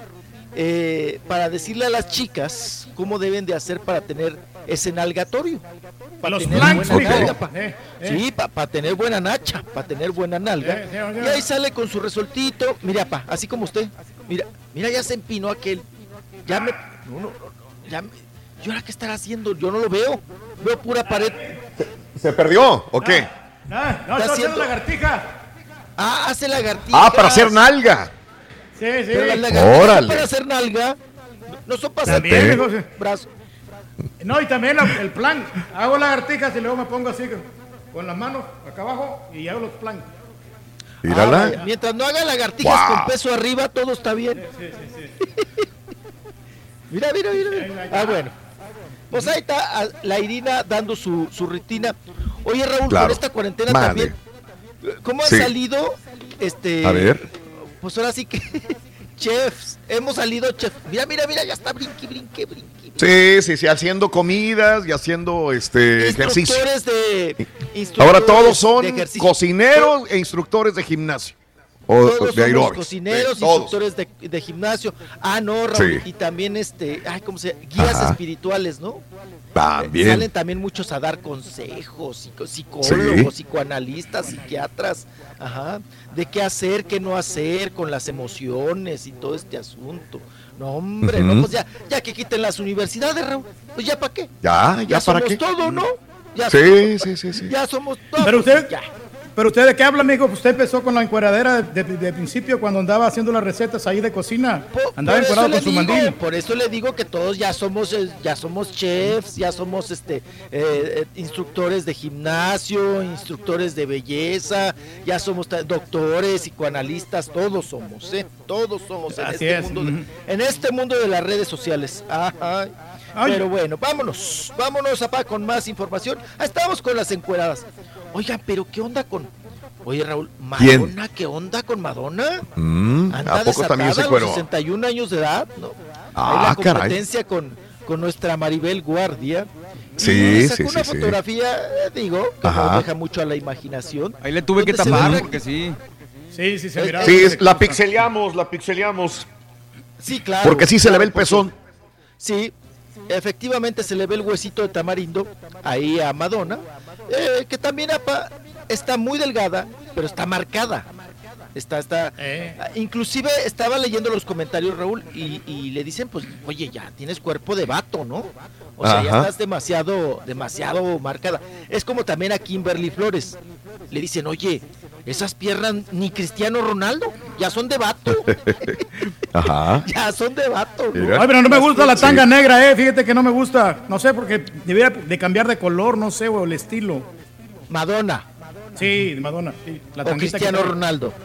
eh, para decirle a las chicas cómo deben de hacer para tener ese nalgatorio. Para Los tener flanks, buena mijo. nalga, pa- Eh, eh. Sí, para tener buena nacha, para tener buena nalga. Eh, y ahí sale con su resoltito. Mira, pa, así como usted. Mira, mira, ya se empinó aquel. Ya me. No, no, no, ya me- ¿Y ahora qué estará haciendo? Yo no lo veo. Veo pura pared. ¿Se perdió o qué? Ah, no, Está está haciendo lagartija. Ah, hace lagartijas. Ah, para hacer nalga. Sí, sí. Pero las lagartijas son Órale. para hacer nalga. No son para hacer También, mijo, sí. brazo. No, y también la- el plan. Hago lagartijas y luego me pongo así con- las manos acá abajo y hago los plan. Ah, Mientras no haga lagartijas Guau. con peso arriba, todo está bien. mira, mira, mira. mira. Ah, bueno. Pues ahí está la Irina dando su, su rutina. Oye, Raúl, Claro. con esta cuarentena también. ¿Cómo ha Sí. salido? Este. A ver. Pues ahora sí que. Chefs. Hemos salido chefs. Mira, mira, mira, ya está brinque, brinque, brinque. Sí, sí, sí, haciendo comidas y haciendo este ejercicio. Instructores de. Ahora instructores todos son de ejercicio. cocineros e instructores de gimnasio. O Todos de somos cocineros, todos. instructores de, de gimnasio. Ah, no, Raúl. Sí. Y también este, ay, ¿cómo se llama? Guías Ajá. espirituales, ¿no? También. Salen también muchos a dar consejos, psicólogos, Sí. psicoanalistas, psiquiatras, ajá, de qué hacer, qué no hacer con las emociones y todo este asunto. No, hombre, no, pues ya, ya que quiten las universidades, Raúl, pues ya para qué. Ya, ya, Ya para somos qué. todo, ¿no? Ya Sí, somos- sí, sí, sí. Ya somos todo. Pero usted, ya. Pero usted de qué habla, amigo? Usted empezó con la encueradera de, de- de principio cuando andaba haciendo las recetas ahí de cocina. andaba Por eso encuadrado le con su digo, mandil. Por eso le digo que todos ya somos, eh, ya somos chefs, ya somos este eh, eh, instructores de gimnasio, instructores de belleza, ya somos doctores, psicoanalistas, todos somos, ¿eh? Todos somos en Así este es, mundo, en este mundo de las redes sociales. Ajá. Ay. Pero bueno, vámonos, vámonos apá con más información. Estamos con las encueradas. Oigan, pero ¿qué onda con Oye, Raúl, ¿Quién? Madonna, ¿qué onda con Madonna? Mm, Anda ¿A poco también se desatada a los cuero? 61 años de edad, ¿no? Ah, Ahí la caray. competencia con, con nuestra Maribel Guardia. Sí, Y sí, sacó una sí, sí. fotografía, eh, digo, que Ajá. nos deja mucho a la imaginación. Ahí le tuve que tapar ve- porque sí. Sí, sí, se Eh, miraba. Sí, es- la pixeleamos, la pixeleamos. Sí, claro. Porque sí se le ve el pezón. Sí, efectivamente se le ve el huesito de tamarindo ahí a Madonna, eh, que también apa, está muy delgada, pero está marcada. Está, está. Eh. ah, Inclusive estaba leyendo los comentarios, Raúl, y, y le dicen, pues, oye, ya tienes cuerpo de vato, ¿no? O sea, ya estás demasiado, demasiado marcada. Es como también a Kimberly Flores. Le dicen, oye, esas piernas ni Cristiano Ronaldo, ya son de vato, Ajá. ya son de vato. Ay, pero no me gusta la Sí. tanga negra, eh. Fíjate que no me gusta. No sé, porque debería de cambiar de color, no sé, o el estilo. Madonna. Sí, Madonna. sí, la o que Cristiano. Ronaldo.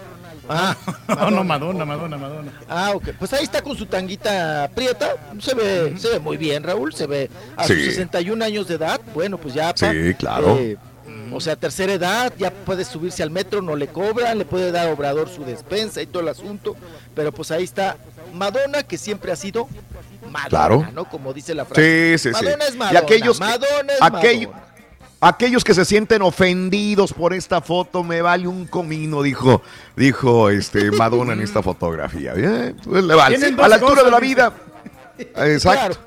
Ah, No, no, Madonna, Madonna, Madonna. ah, ok. Pues ahí está con su tanguita prieta. Se ve, se ve muy bien, Raúl. Se ve a sus Sí. 61 años de edad. Bueno, pues ya. pa, Sí, claro. eh, O sea, tercera edad, ya puede subirse al metro, no le cobran, le puede dar Obrador su despensa y todo el asunto. Pero pues ahí está Madonna, que siempre ha sido Madonna, Claro. ¿no? Como dice la frase. Sí, sí, sí. Madonna es Y Madonna. aquellos, Madonna es aquello- Madonna. aquellos que se sienten ofendidos por esta foto, me vale un comino, dijo, dijo este Madonna en esta fotografía. Bien, pues le vale. A la altura de la vida. Exacto.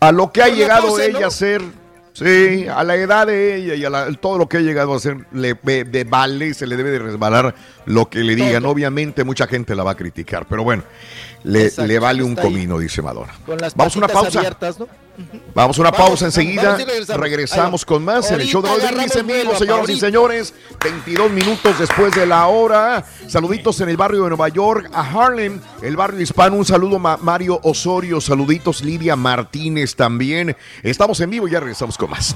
A lo que ha llegado ella ¿no? a ser. Sí, a la edad de ella y a la- todo lo que ha llegado a ser, le ve- de vale, se le debe de resbalar lo que le digan. Obviamente mucha gente la va a criticar, pero bueno, le, Exacto, le vale un ahí. comino, dice Madonna. Con las Vamos a una pausa. abiertas, ¿no? Vamos a una Vamos, pausa enseguida. regresamos. con más en el show de Ahorita Raúl Brindis en agarramos vivo, vuelo, señoras y señores. 22 minutos después de la hora. Saluditos en el barrio de Nueva York, a Harlem, el barrio hispano. Un saludo Ma- Mario Osorio, saluditos Lidia Martínez también. Estamos en vivo y ya regresamos con más.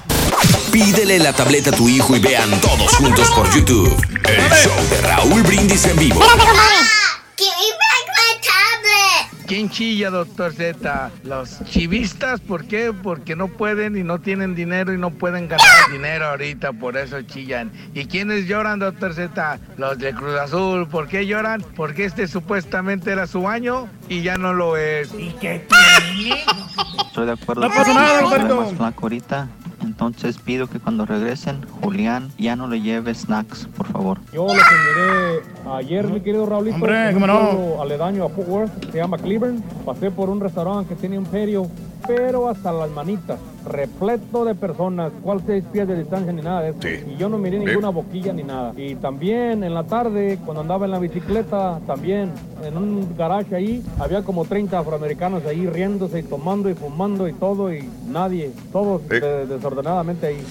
Pídele la tableta a tu hijo y vean todos juntos por YouTube. El show de Raúl Brindis en vivo. ¿Quién chilla, doctor Z? Los chivistas, ¿por qué? Porque no pueden y no tienen dinero y no pueden ganar dinero ahorita, por eso chillan. ¿Y quiénes lloran, doctor Z? Los de Cruz Azul. ¿Por qué lloran? Porque este supuestamente era su año y ya no lo es. ¿Y qué Estoy de acuerdo No con pasa que nada, ahorita. Entonces pido que cuando regresen, Julián ya no le lleve snacks, por favor. Yo lo que miré ayer, mi querido Raulito, Hombre, en un ¿cómo no? pueblo aledaño a Fort Worth, se llama Cleveland. Pasé por un restaurante que tiene un perio, pero hasta las manitas, repleto de personas, cual seis pies de distancia ni nada de eso. Y yo no miré Sí. ninguna boquilla ni nada. Y también en la tarde, cuando andaba en la bicicleta, también en un garage ahí, había como 30 afroamericanos ahí riéndose y tomando y fumando y todo, y nadie, todos Sí. de- desordenadamente ahí.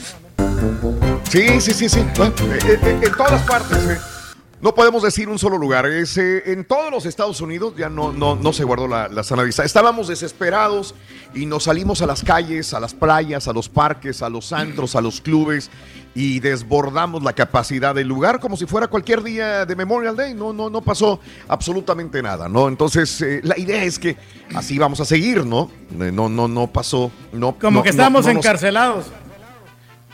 Sí, sí, sí, sí. Bueno, eh, eh, en todas partes. eh. No podemos decir un solo lugar. Es, eh, en todos los Estados Unidos ya no, no, no se guardó la, la sana distancia. Estábamos desesperados y nos salimos a las calles, a las playas, a los parques, a los antros, a los clubes y desbordamos la capacidad del lugar como si fuera cualquier día de Memorial Day. No, no, no pasó absolutamente nada, ¿no? Entonces, eh, la idea es que así vamos a seguir, ¿no? Eh, No, no, no pasó. No, Como no- que no- nos- encarcelados.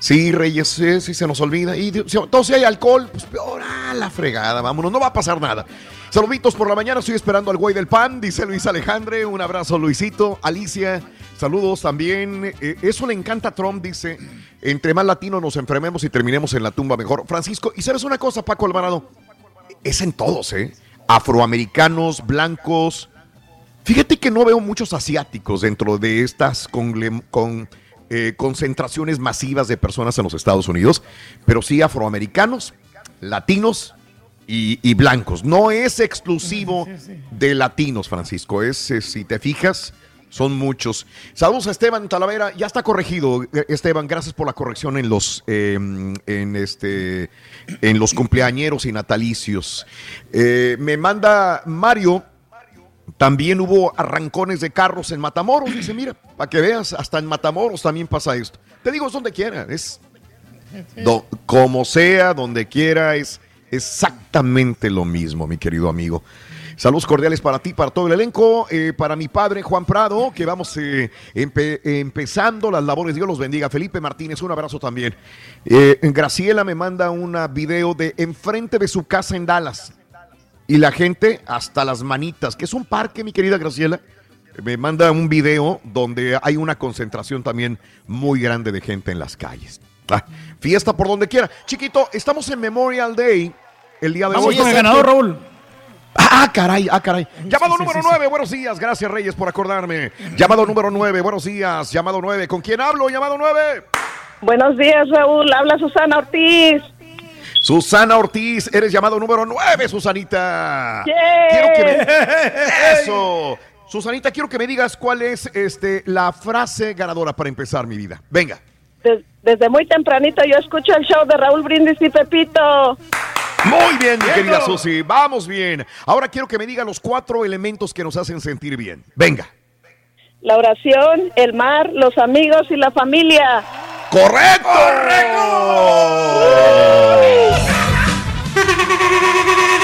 Sí, Reyes, sí, se nos olvida. Y entonces si hay alcohol, pues peor, la fregada, vámonos, no va a pasar nada. Saluditos por la mañana, estoy esperando al güey del pan, dice Luis Alejandre. Un abrazo, Luisito. Alicia, saludos también. Eh, eso le encanta a Trump, dice. Entre más latinos nos enfermemos y terminemos en la tumba mejor. Francisco, y sabes una cosa, Paco Alvarado, es en todos, ¿eh? Afroamericanos, blancos. Fíjate que no veo muchos asiáticos dentro de estas con, eh, concentraciones masivas de personas en los Estados Unidos, pero sí afroamericanos, latinos y, y blancos. No es exclusivo de latinos, Francisco. Es, eh, si te fijas, son muchos. Saludos a Esteban Talavera. Ya está corregido, eh, Esteban. Gracias por la corrección en los, eh, en este, en los cumpleañeros y natalicios. Eh, me manda Mario. También hubo arrancones de carros en Matamoros. Dice, mira, para que veas, hasta en Matamoros también pasa esto. Te digo, es donde quiera. Es do- como sea, donde quiera, es exactamente lo mismo, mi querido amigo. Saludos cordiales para ti, para todo el elenco, eh, para mi padre Juan Prado, que vamos eh, empe- empezando las labores. Dios los bendiga. Felipe Martínez, un abrazo también. Eh, Graciela me manda un video de enfrente de su casa en Dallas. Y la gente hasta las manitas, que es un parque, mi querida Graciela. Me manda un video donde hay una concentración también muy grande de gente en las calles. Ah, fiesta por donde quiera. Chiquito, estamos en Memorial Day el día de Vamos hoy. con el ganador, Raúl. Ah, caray, ah, caray. Llamado sí, número sí, sí. 9, buenos días. Gracias, Reyes, por acordarme. Llamado número 9, buenos días. Llamado 9, ¿con quién hablo? Llamado 9. Buenos días, Raúl. Habla Susana Ortiz. Susana Ortiz, eres llamado número 9, Susanita. ¡Yay! Quiero que me... Eso. Susanita, quiero que me digas cuál es este, la frase ganadora para empezar mi vida. Venga. Des- desde muy tempranito yo escucho el show de Raúl Brindis y Pepito. Muy bien, mi querida Susi. Vamos bien. Ahora quiero que me diga los cuatro elementos que nos hacen sentir bien. Venga. La oración, el mar, los amigos y la familia. ¡Correcto! ¡Correcto!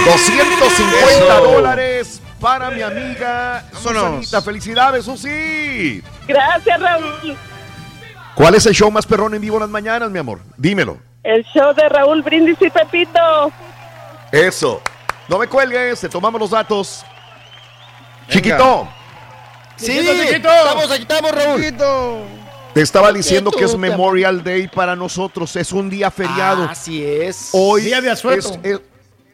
250 dólares para mi amiga Susanita. Felicidades, Susi. Gracias, Raúl. ¿Cuál es el show más perrón en vivo en las mañanas, mi amor? Dímelo. El show de Raúl Brindis y Pepito. Eso. No me cuelgues, te tomamos los datos. Chiquito, Sí, Chiquito, chiquito. estamos aquí, estamos, Raúl. te estaba diciendo que es Chiquito. Memorial Day para nosotros. Es un día feriado. Ah, Así es. Hoy Día de asueto. es, es-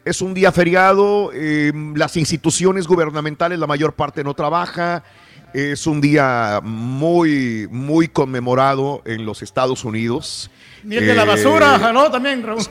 es un día feriado. eh, las instituciones gubernamentales, la mayor parte no trabaja. Es un día muy, muy conmemorado en los Estados Unidos. Ni el de la Eh, basura, ¿no? También, Raúl.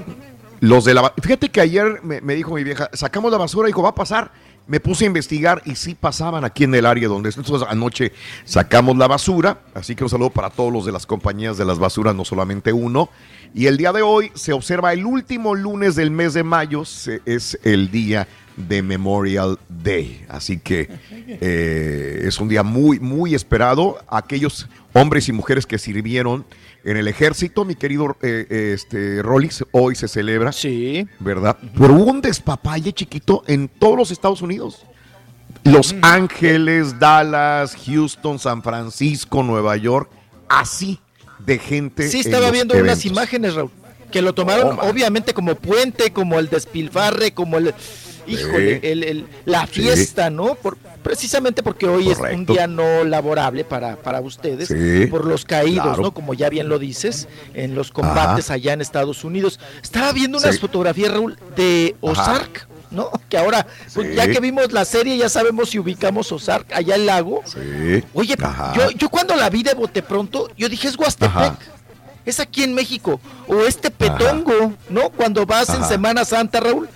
Los de la Fíjate que ayer me, me dijo mi vieja, sacamos la basura, dijo, va a pasar. Me puse a investigar y sí pasaban aquí en el área donde nosotros anoche sacamos la basura. Así que un saludo para todos los de las compañías de las basuras, no solamente uno. Y el día de hoy se observa el último lunes del mes de mayo, se- es el día de Memorial Day. Así que eh, es un día muy, muy esperado. Aquellos hombres y mujeres que sirvieron en el ejército, mi querido eh, eh, este, Rollins, hoy se celebra. Sí. ¿Verdad? Hubo un despapalle chiquito en todos los Estados Unidos. Los Ángeles, Dallas, Houston, San Francisco, Nueva York, así de gente. Sí, estaba viendo unas imágenes, Raúl, que lo tomaron Oh, obviamente como puente, como el despilfarre, como el... Híjole, Sí. el, el- la Sí. fiesta, ¿no? Por, precisamente porque hoy es un día no laborable para, para ustedes, Sí, por los caídos, claro. ¿no? Como ya bien lo dices, en los combates Ajá. allá en Estados Unidos. Estaba viendo unas fotografías, Raúl, de Ajá. Ozark, ¿no? Que ahora, pues, Sí. ya que vimos la serie, ya sabemos si ubicamos Ozark, allá el lago. Sí. Oye, yo, yo cuando la vi de bote pronto, yo dije, es Huastepec. Ajá. Es aquí en México. O este petongo, ¿no? Cuando vas en. Semana Santa, Raúl.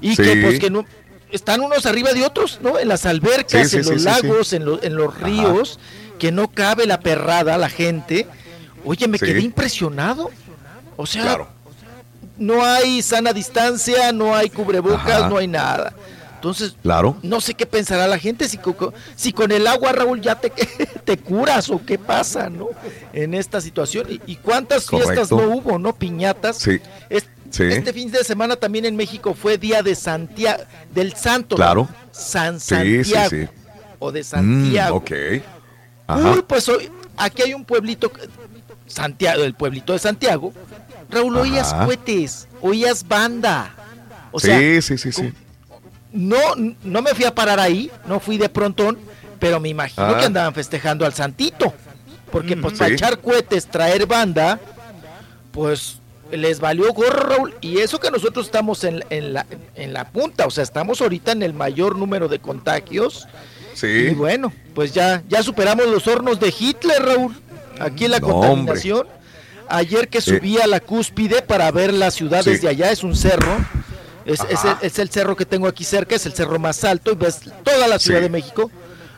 Y Sí. que pues que no están unos arriba de otros, ¿no? En las albercas, Sí, sí, en los lagos. En, lo- en los ríos, que no cabe la perrada, la gente. Oye, me quedé impresionado. O sea, Claro. no hay sana distancia, no hay cubrebocas, Ajá. no hay nada. Entonces, Claro. no sé qué pensará la gente si, si con el agua, Raúl, ya te, te curas o qué pasa, ¿no? En esta situación. ¿Y, cuántas fiestas no hubo, no? Piñatas. Sí. Es- Sí. Este fin de semana también en México fue día de Santiago, del Santo. Claro. San sí, Santiago. sí. O de Mm, Santiago. ok. Ajá. Uy, pues hoy, aquí hay un pueblito, Santiago, el pueblito de Santiago. Raúl, oías Ajá. cohetes, oías banda. O sí, sea, sí, sí, sí. no, no me fui a parar ahí, no fui de prontón, pero me imagino Ah. que andaban festejando al Santito. Porque pues para echar cohetes, traer banda, pues les valió gorro, Raúl. Y eso que nosotros estamos en, en la, en la punta, o sea, estamos ahorita en el mayor número de contagios. Sí. Y bueno, pues ya, ya superamos los hornos de Hitler, Raúl. Aquí en la No, contaminación. Ayer que subí a la cúspide para ver la ciudad Sí. desde allá, es un cerro. Es, es el, es el cerro que tengo aquí cerca, es el cerro más alto y ves toda la Ciudad Sí. de México.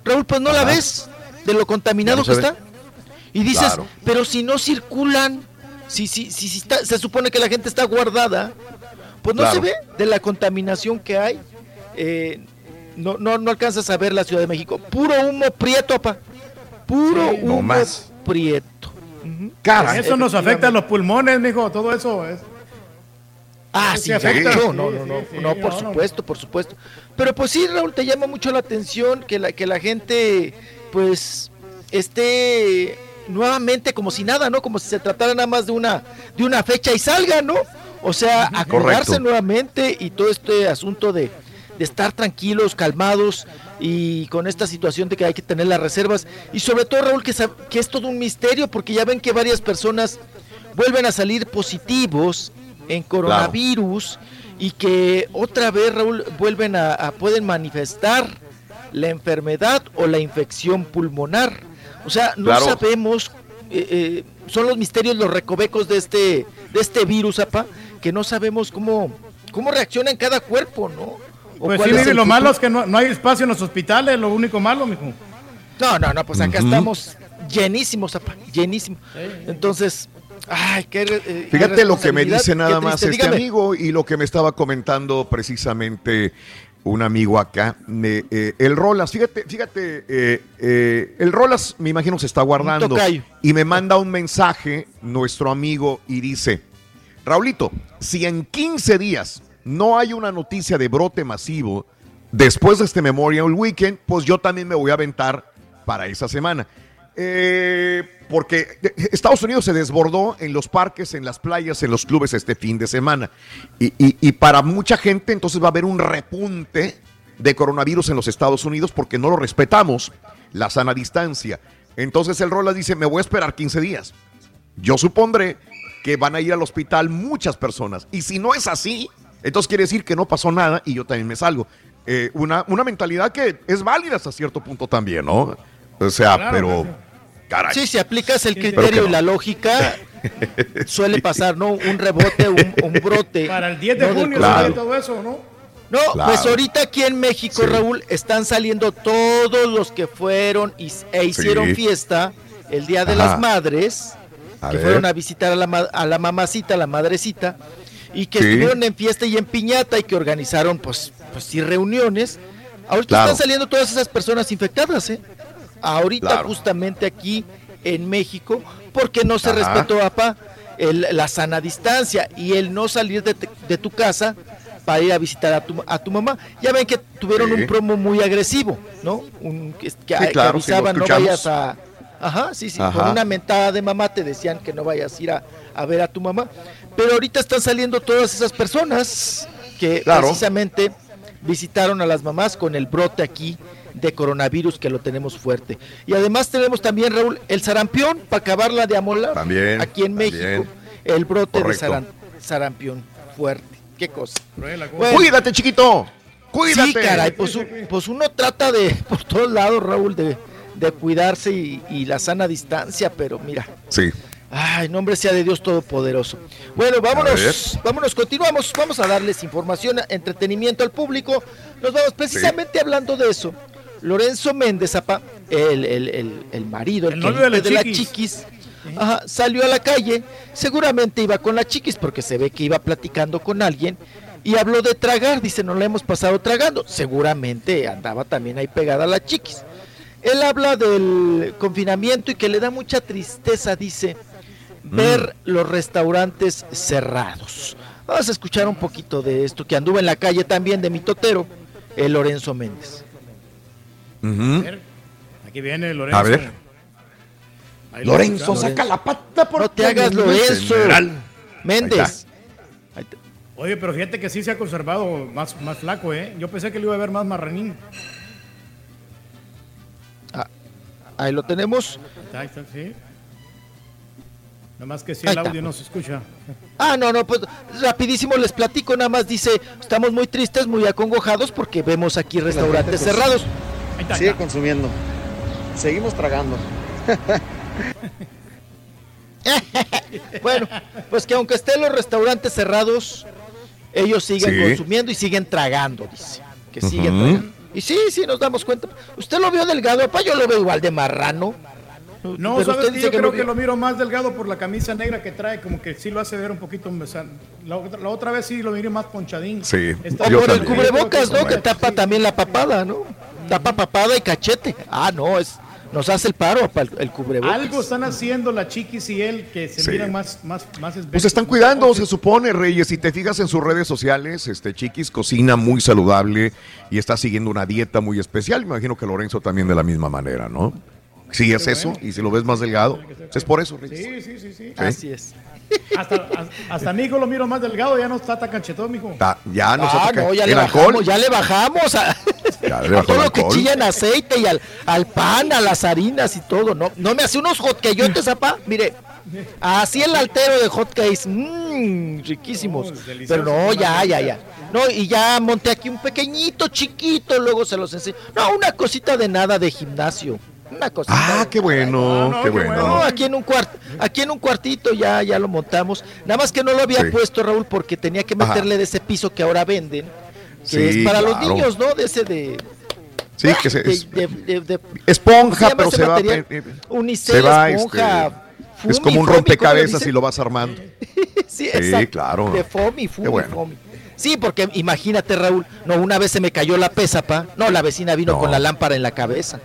Raúl, pues no la ves de lo contaminado no que está. Y dices, Claro. pero si no circulan, si, si, si, si está- se supone que la gente está guardada, pues no Claro. se ve de la contaminación que hay. Eh, no, no, no alcanzas a ver la Ciudad de México. Puro humo prieto, apa. Puro Sí. No humo más. prieto. Caray. Eso nos afecta a los pulmones, mijo, todo eso es. Ah, Sí, sí, afecta. Sí, No, no, no, sí, sí, no, por no, no. supuesto, por supuesto. Pero pues sí, Raúl, te llama mucho la atención que la, que la gente, pues, esté nuevamente como si nada, ¿no? Como si se tratara nada más de una, de una fecha y salga, ¿no? O sea, acordarse Correcto. nuevamente y todo este asunto de, de estar tranquilos, calmados y con esta situación de que hay que tener las reservas. Y sobre todo, Raúl, que, que es todo un misterio, porque ya ven que varias personas vuelven a salir positivos en coronavirus y que otra vez, Raúl, vuelven a, a- pueden manifestar la enfermedad o la infección pulmonar. O sea, no Claro. sabemos, eh, eh, son los misterios, los recovecos de este, de este virus, apa, que no sabemos cómo, cómo reacciona en cada cuerpo, ¿no? O Pues sí, lo malo es que no, no hay espacio en los hospitales, lo único malo, mijo. No, no, no, pues acá estamos llenísimos, apa, llenísimos. Entonces, ay, qué eh, Fíjate lo que me dice nada más este Dígame. amigo y lo que me estaba comentando precisamente un amigo acá. eh, el Rolas, fíjate, fíjate, eh, eh, el Rolas me imagino se está guardando y me manda un mensaje nuestro amigo y dice, Raulito, si en 15 días no hay una noticia de brote masivo después de este Memorial Weekend, pues yo también me voy a aventar para esa semana. Eh, porque Estados Unidos se desbordó en los parques, en las playas, en los clubes este fin de semana. Y, y- y para mucha gente entonces va a haber un repunte de coronavirus en los Estados Unidos porque no lo respetamos, la sana distancia. Entonces el Rolas dice, me voy a esperar 15 días. Yo supondré que van a ir al hospital muchas personas. Y si no es así, entonces quiere decir que no pasó nada y yo también me salgo. Eh, una, una mentalidad que es válida hasta cierto punto también, ¿no? O sea, Claro, pero... Caray. Sí, si aplicas el criterio y la lógica, suele pasar, ¿no? Un rebote, un, un brote. Para el 10 de junio sale todo eso, ¿no? No, Claro. pues ahorita aquí en México, Sí. Raúl, están saliendo todos los que fueron y, e hicieron Sí. fiesta el Día de Ajá. las Madres, A que ver. fueron a visitar a la, ma- a la mamacita, a la madrecita, y que Sí. estuvieron en fiesta y en piñata y que organizaron, pues, pues sí, reuniones. Ahorita Claro. están saliendo todas esas personas infectadas, ¿eh? Ahorita Claro. justamente aquí en México, porque no se Ajá. respetó, papá, el- la sana distancia y el no salir de, te- de tu casa para ir a visitar a tu, a tu mamá. Ya ven que tuvieron Sí. un promo muy agresivo, ¿no? Un, que, que- claro, avisaban, no vayas a... Ajá, sí, sí, Ajá. con una mentada de mamá te decían que no vayas a ir a, a ver a tu mamá. Pero ahorita están saliendo todas esas personas que Claro. precisamente visitaron a las mamás con el brote aquí de coronavirus que lo tenemos fuerte. Y además tenemos también, Raúl, el sarampión para acabarla de amolar. También, Aquí en también. México, el brote Correcto. de saram- sarampión fuerte. Qué cosa. Bueno. Cuídate, chiquito. Cuídate. Sí, caray, pues, pues uno trata de, por todos lados, Raúl, de, de cuidarse y, y la sana distancia, pero mira, Sí. ay, nombre sea de Dios Todopoderoso. Bueno, vámonos, vámonos, continuamos, vamos a darles información, entretenimiento al público. Nos vamos precisamente hablando de eso. Lorenzo Méndez, apa, el, el, el, el marido, el, El novio de la chiquis. ajá, salió a la calle, seguramente iba con la chiquis porque se ve que iba platicando con alguien y habló de tragar, dice, no la hemos pasado tragando, seguramente andaba también ahí pegada a la chiquis. Él habla del confinamiento y que le da mucha tristeza, dice, ver los restaurantes cerrados. Vamos a escuchar un poquito de esto que anduvo en la calle también de mi totero, el Lorenzo Méndez. Aquí viene Lorenzo. A ver. Ahí lo Lorenzo, saca la pata por No te hagas Lorenzo. Méndez. Oye, pero fíjate que sí se ha conservado más, más flaco, ¿eh? Yo pensé que lo iba a ver más marranín. Ahí lo tenemos. Ahí está, sí. Nada más que si Ahí el está. audio no se escucha. Ah, no, no, pues rapidísimo les platico, nada más dice, estamos muy tristes, muy acongojados porque vemos aquí restaurantes gente, Sigue consumiendo. Seguimos tragando. Bueno, pues que aunque estén los restaurantes cerrados, ellos siguen Sí. consumiendo y siguen tragando, dice. Que siguen tragando. Y sí, sí, nos damos cuenta. ¿Usted lo vio delgado, papá? Yo lo veo igual de marrano. No, Pero sabes usted que dice yo que creo que lo miro más delgado por la camisa negra que trae, como que sí lo hace ver un poquito. o sea, La, otra- la otra vez sí lo miré más ponchadín. Sí, Está O por el cubrebocas, ¿no? Que tapa también la papada, ¿no? Tapa papada y cachete. Ah, no, es nos hace el paro, papá, el, el cubrebocas. Algo están haciendo la chiquis y él que se Sí. miran más, más, más Pues se están cuidando, se supone, Reyes. Si te fijas en sus redes sociales, este Chiquis cocina muy saludable y está siguiendo una dieta muy especial. Me imagino que Lorenzo también de la misma manera, ¿no? Si es eso, y si lo ves más delgado, es por eso, Reyes. Sí, sí, sí, sí. Así es. Hasta, hasta, mi hijo lo miro más delgado, ya no está tan cachetón, mijo. Ta- ya no se Ah, no, ya el le alcohol. bajamos, ya le bajamos a, Ya le a bajó todo el lo que alcohol. chilla en aceite y al, al pan, a las harinas y todo. No, no me hace unos hotcayotes, papá. Mire, así el altero de hotcakes, mmm, riquísimos. Pero no, ya, ya, ya. No, y ya monté aquí un pequeñito, chiquito, luego se los enseño. No, una cosita de nada de gimnasio. Una cosita. Ah, qué bueno, qué bueno. No, aquí en un cuarto, aquí en un cuartito ya, ya lo montamos. Nada más que no lo había Sí. puesto Raúl porque tenía que Ajá. meterle de ese piso que ahora venden, que Sí, es para los niños, ¿no? De ese de Sí, que se, es de- de- de- esponja, ¿cómo pero se va, eh, Unicel, se va, esponja, este, es como un rompecabezas ¿cómo le y lo vas armando. Sí, Sí, claro. De fomi, fumi, bueno. Sí, porque imagínate, Raúl, no, una vez se me cayó la pesa, pa. No, la vecina vino No. con la lámpara en la cabeza.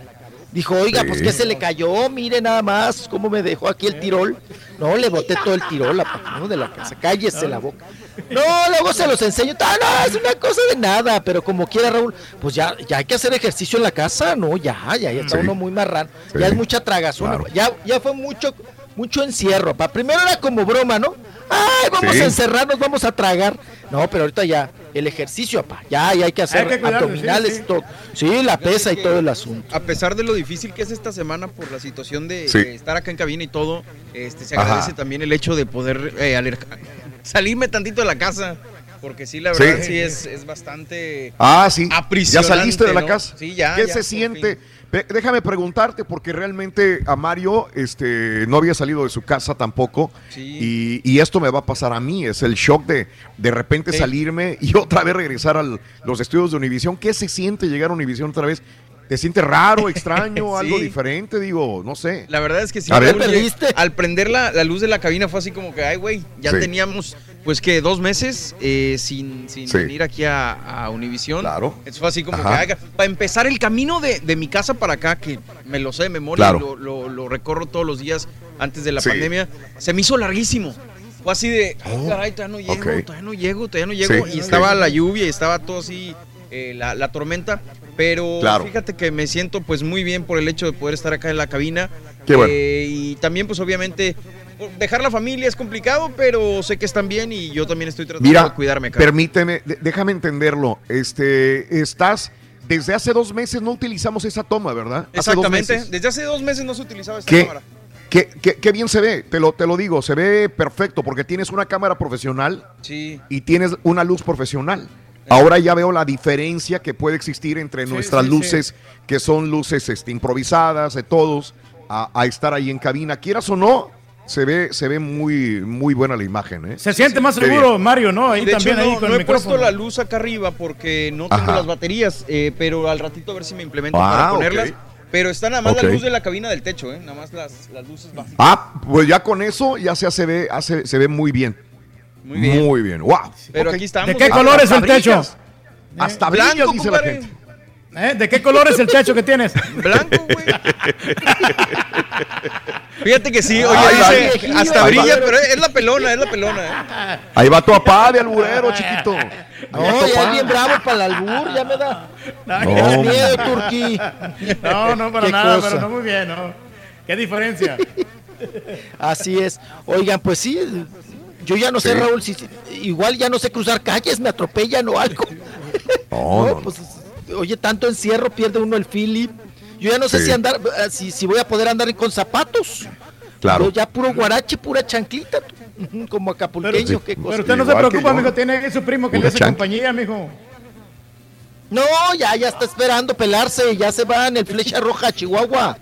Dijo, oiga, Sí. pues que se le cayó, mire nada más cómo me dejó aquí el tirol. No, le boté todo el tirol, pa, ¿no? de la casa. Cállese la boca. No, luego se los enseño. Ah, no, es una cosa de nada, pero como quiera, Raúl, pues ya, ya hay que hacer ejercicio en la casa, ¿no? Ya, ya, ya está Sí. uno muy marrano. Sí. Ya es mucha tragazón. Ya, ya fue mucho, mucho encierro. Pa. Primero era como broma, ¿no? Ay, vamos a encerrarnos, vamos a tragar. No, pero ahorita ya, el ejercicio, papá. Ya, ya hay que hacer Hay que cuidarse, abdominales sí, todo. Sí, la pesa y todo el asunto. A pesar de lo difícil que es esta semana por la situación de, Sí. estar acá en cabina y todo, este, se Ajá. agradece también el hecho de poder eh, salirme tantito de la casa. Porque sí, la verdad sí, es, es bastante Ah, sí. Ya saliste de la ¿no? casa. Sí, ya. ¿Qué ya, se siente? Déjame preguntarte, porque realmente a Mario este, no había salido de su casa tampoco. Y, y esto me va a pasar a mí. Es el shock de de repente Sí. salirme y otra vez regresar a los estudios de Univisión. ¿Qué se siente llegar a Univisión otra vez? ¿Te sientes raro, extraño, Sí. algo diferente? Digo, no sé. La verdad es que sí, A ver. Raúl, al prender la, la luz de la cabina fue así como que, ay, güey, ya Sí. teníamos, pues que dos meses eh, sin, sin Sí. venir aquí a, a Univisión. Claro. Eso fue así como Ajá. que, para empezar el camino de, de mi casa para acá, que me lo sé de memoria, Claro. lo, lo- lo recorro todos los días antes de la pandemia, se me hizo larguísimo. Fue así de, Oh, caray, todavía no llego, todavía no llego, todavía no llego. Y estaba la lluvia y estaba todo así, eh, la, la tormenta. Pero Claro. fíjate que me siento pues muy bien por el hecho de poder estar acá en la cabina. Qué bueno. Eh, y también pues obviamente dejar la familia es complicado, pero sé que están bien y yo también estoy tratando de cuidarme acá. permíteme, déjame entenderlo. Este, estás, desde hace dos meses no utilizamos esa toma, ¿verdad? Exactamente. Desde hace dos meses no se utilizaba esta ¿Qué, cámara. qué, qué- qué bien se ve, te lo, te lo digo, se ve perfecto porque tienes una cámara profesional Sí. y tienes una luz profesional. Ahora ya veo la diferencia que puede existir entre Sí, nuestras sí, luces, que son luces este, improvisadas de todos, a, a estar ahí en cabina. Quieras o no, se ve, se ve muy, muy buena la imagen. ¿eh? Se siente más seguro, bien. Mario, ¿no? Ahí de también, hecho, ahí no, con no el he puesto la luz acá arriba porque no tengo Ajá. las baterías, eh, pero al ratito a ver si me implemento Ah, para ponerlas. Pero está nada más la luz de la cabina del techo, ¿eh? Nada más las, las luces básicas. Ah, pues ya con eso ya se, hace, ve, hace- se ve muy bien. Muy bien. Muy bien. Wow. Pero aquí estamos. ¿De qué color es el techo? Hasta Blanco, dice la gente. ¿Eh? ¿De qué color es el techo que tienes? Blanco, güey. Fíjate que sí, oye, Ay, dice, ay, hasta ay, brilla, ay. pero es la pelona, es la pelona. ¿eh? Ahí va tu papá de alburero, chiquito. No, ya es bien bravo para el albur, ya me da. No, me da miedo, Turquí. No, no, para nada, cosa. pero no muy bien, ¿no? ¿Qué diferencia? Así es. Oigan, pues sí, yo ya no sé. Raúl, si, si- igual ya no sé cruzar calles, me atropellan o algo. No, no, no. Pues, oye, tanto encierro, pierde uno el feeling. Yo ya no sé Sí. si andar, eh, si, si voy a poder andar con zapatos. Claro. Yo ya puro guarache, pura chanclita, tú, como acapulqueño, qué cosa. Pero usted no se preocupa, yo. mijo, tiene su primo que le hace compañía, mijo. No, ya, ya está esperando pelarse, ya se va en el flecha roja a Chihuahua.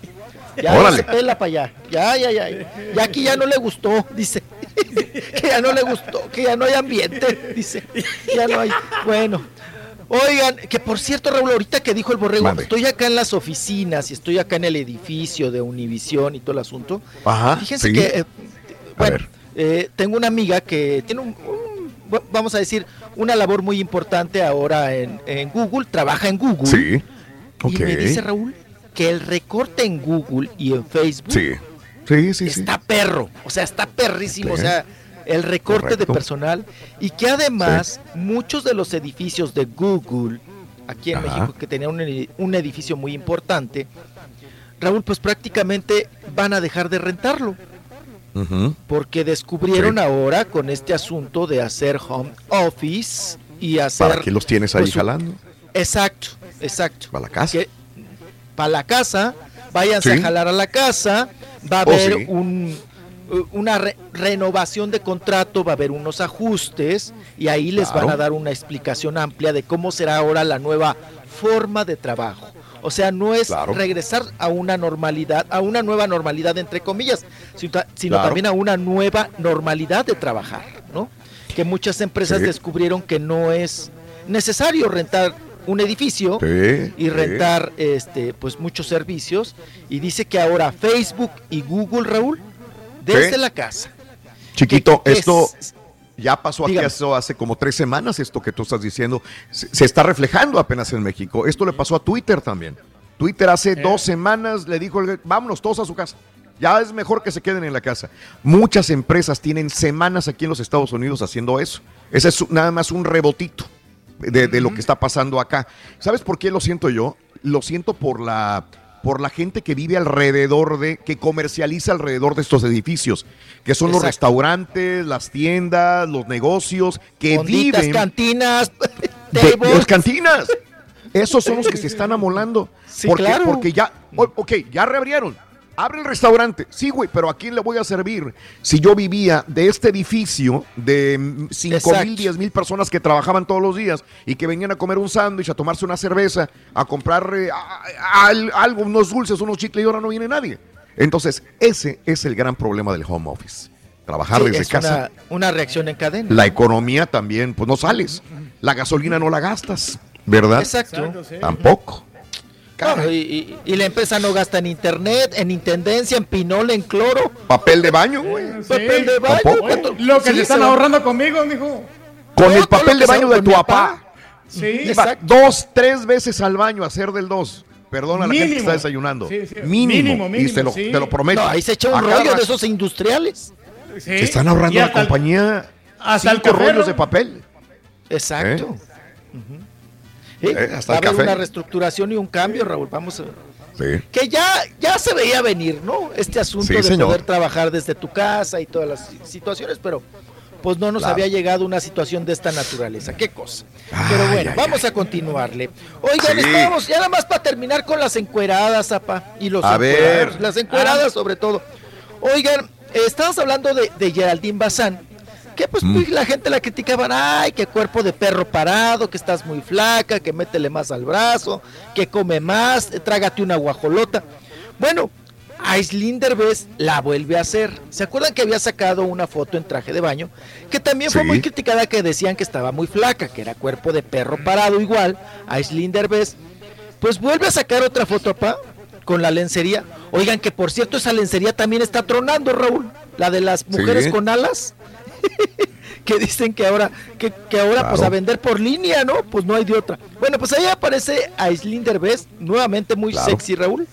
Ya, Órale. se pela para allá. Ya, ya, ya. Ya aquí ya no le gustó, dice. que ya no le gustó, que ya no hay ambiente, dice. Ya no hay. Bueno. Oigan, que por cierto, Raúl, ahorita que dijo el borrego, estoy acá en las oficinas y estoy acá en el edificio de Univisión y todo el asunto. Ajá, Fíjense sí. que, eh, bueno, eh, tengo una amiga que tiene un, vamos a decir, una labor muy importante ahora en, en Google, trabaja en Google. Sí. Ok. Y me dice Raúl que el recorte en Google y en Facebook Sí. Sí, sí, está perro, o sea, está perrísimo, o sea, el recorte Correcto. de personal y que además muchos de los edificios de Google aquí en Ajá. México que tenían un, edi- un edificio muy importante, Raúl, pues prácticamente van a dejar de rentarlo porque descubrieron Sí. ahora con este asunto de hacer home office y hacer ¿Para qué los tienes ahí pues, jalando? Exacto, exacto. Para la casa. Para la casa, váyanse Sí. a jalar a la casa, va a Oh, haber sí. un, uh, una re- renovación de contrato, va a haber unos ajustes y ahí les Claro. van a dar una explicación amplia de cómo será ahora la nueva forma de trabajo. O sea, no es Claro. regresar a una normalidad, a una nueva normalidad entre comillas, sino, ta- sino Claro. también a una nueva normalidad de trabajar, ¿no? Que muchas empresas Sí. descubrieron que no es necesario rentar un edificio Sí, y sí. rentar este pues muchos servicios y dice que ahora Facebook y Google Raúl desde Sí. la casa Chiquito, ¿Qué- qué esto es? ya pasó aquí hace, hace como tres semanas, esto que tú estás diciendo, se, se está reflejando apenas en México. Esto le pasó a Twitter también. Twitter hace dos semanas le dijo, el- vámonos todos a su casa. Ya es mejor que se queden en la casa. Muchas empresas tienen semanas aquí en los Estados Unidos haciendo eso. Ese es nada más un rebotito de, de lo que está pasando acá. ¿Sabes por qué lo siento yo? Lo siento por la por la gente que vive alrededor de, que comercializa alrededor de estos edificios, que son los restaurantes, las tiendas, los negocios, que Fonditas, viven cantinas, de, las cantinas. Esos son los que se están amolando. Sí, porque, claro. porque ya, ok, ya reabrieron. Abre el restaurante. Sí, güey, pero ¿a quién le voy a servir? Si yo vivía de este edificio de 5 Exacto. mil, 10 mil personas que trabajaban todos los días y que venían a comer un sándwich, a tomarse una cerveza, a comprar eh, a- a- al- algo, unos dulces, unos chicles y ahora no viene nadie. Entonces, ese es el gran problema del home office. Trabajar Sí, desde es casa. Una, una reacción en cadena. La economía también, pues no sales. La gasolina no la gastas, ¿verdad? Exacto. Tampoco. Claro, y, y- y la empresa no gasta en internet, en intendencia, en pinol, en cloro. Papel de baño, güey. Papel de baño. Tampoco. ¿cuánto- Lo que Sí, se están va- ahorrando conmigo, mijo. Con el papel de baño de tu papá. Sí, Iba dos, tres veces al baño a hacer del dos. Perdona a la gente que está desayunando. Sí, sí. Mínimo. Mínimo, y mínimo, te lo, sí. te lo prometo. No, ahí se echa un rollo de esos industriales. Sí. Se están ahorrando la compañía hasta cinco rollos de papel. Exacto. ¿Eh? Ujú. Sí, Eh, hasta va a el haber café. una reestructuración y un cambio, Raúl. Vamos a Sí. que ya, ya se veía venir, ¿no? Este asunto Sí, de señor. poder trabajar desde tu casa y todas las situaciones, pero pues no nos Claro. había llegado una situación de esta naturaleza. Qué cosa. pero bueno, ay, vamos a continuarle. Oigan, Sí. estábamos ya nada más para terminar con las encueradas, apa, y los A ver. las encueradas sobre todo. Oigan, estabas hablando de, de Geraldine Bazán, que pues Mm. la gente la criticaban, ay, que cuerpo de perro parado, que estás muy flaca, que métele más al brazo, que come más, trágate una guajolota. Bueno, Aislinn Derbez la vuelve a hacer. ¿Se acuerdan que había sacado una foto en traje de baño? Que también fue muy criticada, que decían que estaba muy flaca, que era cuerpo de perro parado igual. Aislinn Derbez, pues vuelve a sacar otra foto, pa, con la lencería. Oigan, que por cierto, esa lencería también está tronando, Raúl. La de las mujeres Sí. con alas. que dicen que ahora, que, que ahora pues a vender por línea, ¿no? Pues no hay de otra. Bueno, pues ahí aparece Aislinn Derbez, nuevamente muy Claro. sexy, Raúl.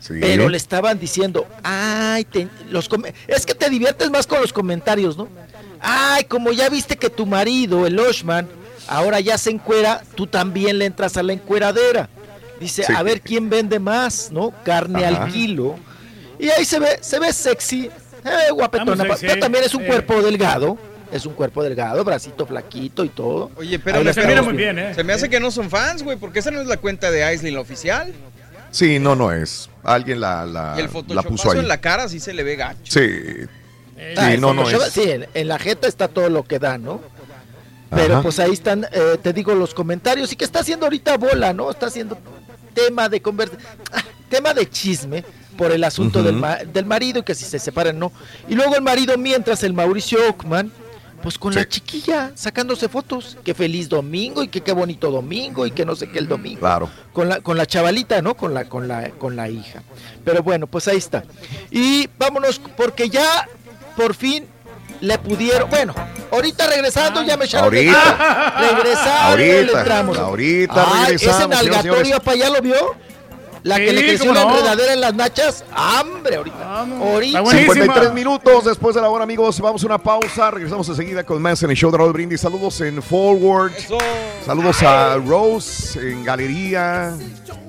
Sí. Pero le estaban diciendo, ay, te- los es que te diviertes más con los comentarios, ¿no? Ay, como ya viste que tu marido, el Oshman, ahora ya se encuera, tú también le entras a la encueradera. Dice, Sí. a ver quién vende más, ¿no? Carne Ajá. al kilo. Y ahí se ve, se ve sexy, eh, guapetona. Vamos, pero también es un eh. cuerpo delgado, es un cuerpo delgado, bracito flaquito y todo. Oye, pero Ahí Se mira muy bien, ¿eh? Se me hace que no son fans, güey, porque esa no es la cuenta de Aislinn, la oficial. Sí, no, no es. Alguien la, la, y el la puso ahí. en la cara sí se le ve gacho. Sí. Ah, Sí, el no, no es. Sí, en, en la jeta está todo lo que da, ¿no? Pero Ajá. pues ahí están, eh, te digo, los comentarios. Y que está haciendo ahorita bola, ¿no? Está haciendo tema de conversa, tema de chisme por el asunto del, ma- del marido y que si se separan, ¿no? Y luego el marido, mientras el Mauricio Ockman, pues con Sí. la chiquilla sacándose fotos. Que feliz domingo y que qué bonito domingo y que no sé qué el domingo Claro. con la con la chavalita, ¿no? Con la con la con la hija. Pero bueno, pues ahí está. Y vámonos porque ya por fin le pudieron, bueno, ahorita regresando ya me echaron Ahorita. Ah, regresando le Ahorita, entramos. ahorita Ay, regresamos, ese nalgatorio para allá lo vio. La que Sí, le creció no. enredadera en las nachas, hambre ahorita. Vamos. Ahorita. Está buenísima. 53 minutos después de la hora, amigos. Vamos a una pausa. Regresamos enseguida con más en el show de Raúl Brindis. Saludos en Forward. Eso. Saludos a Rose en Galería.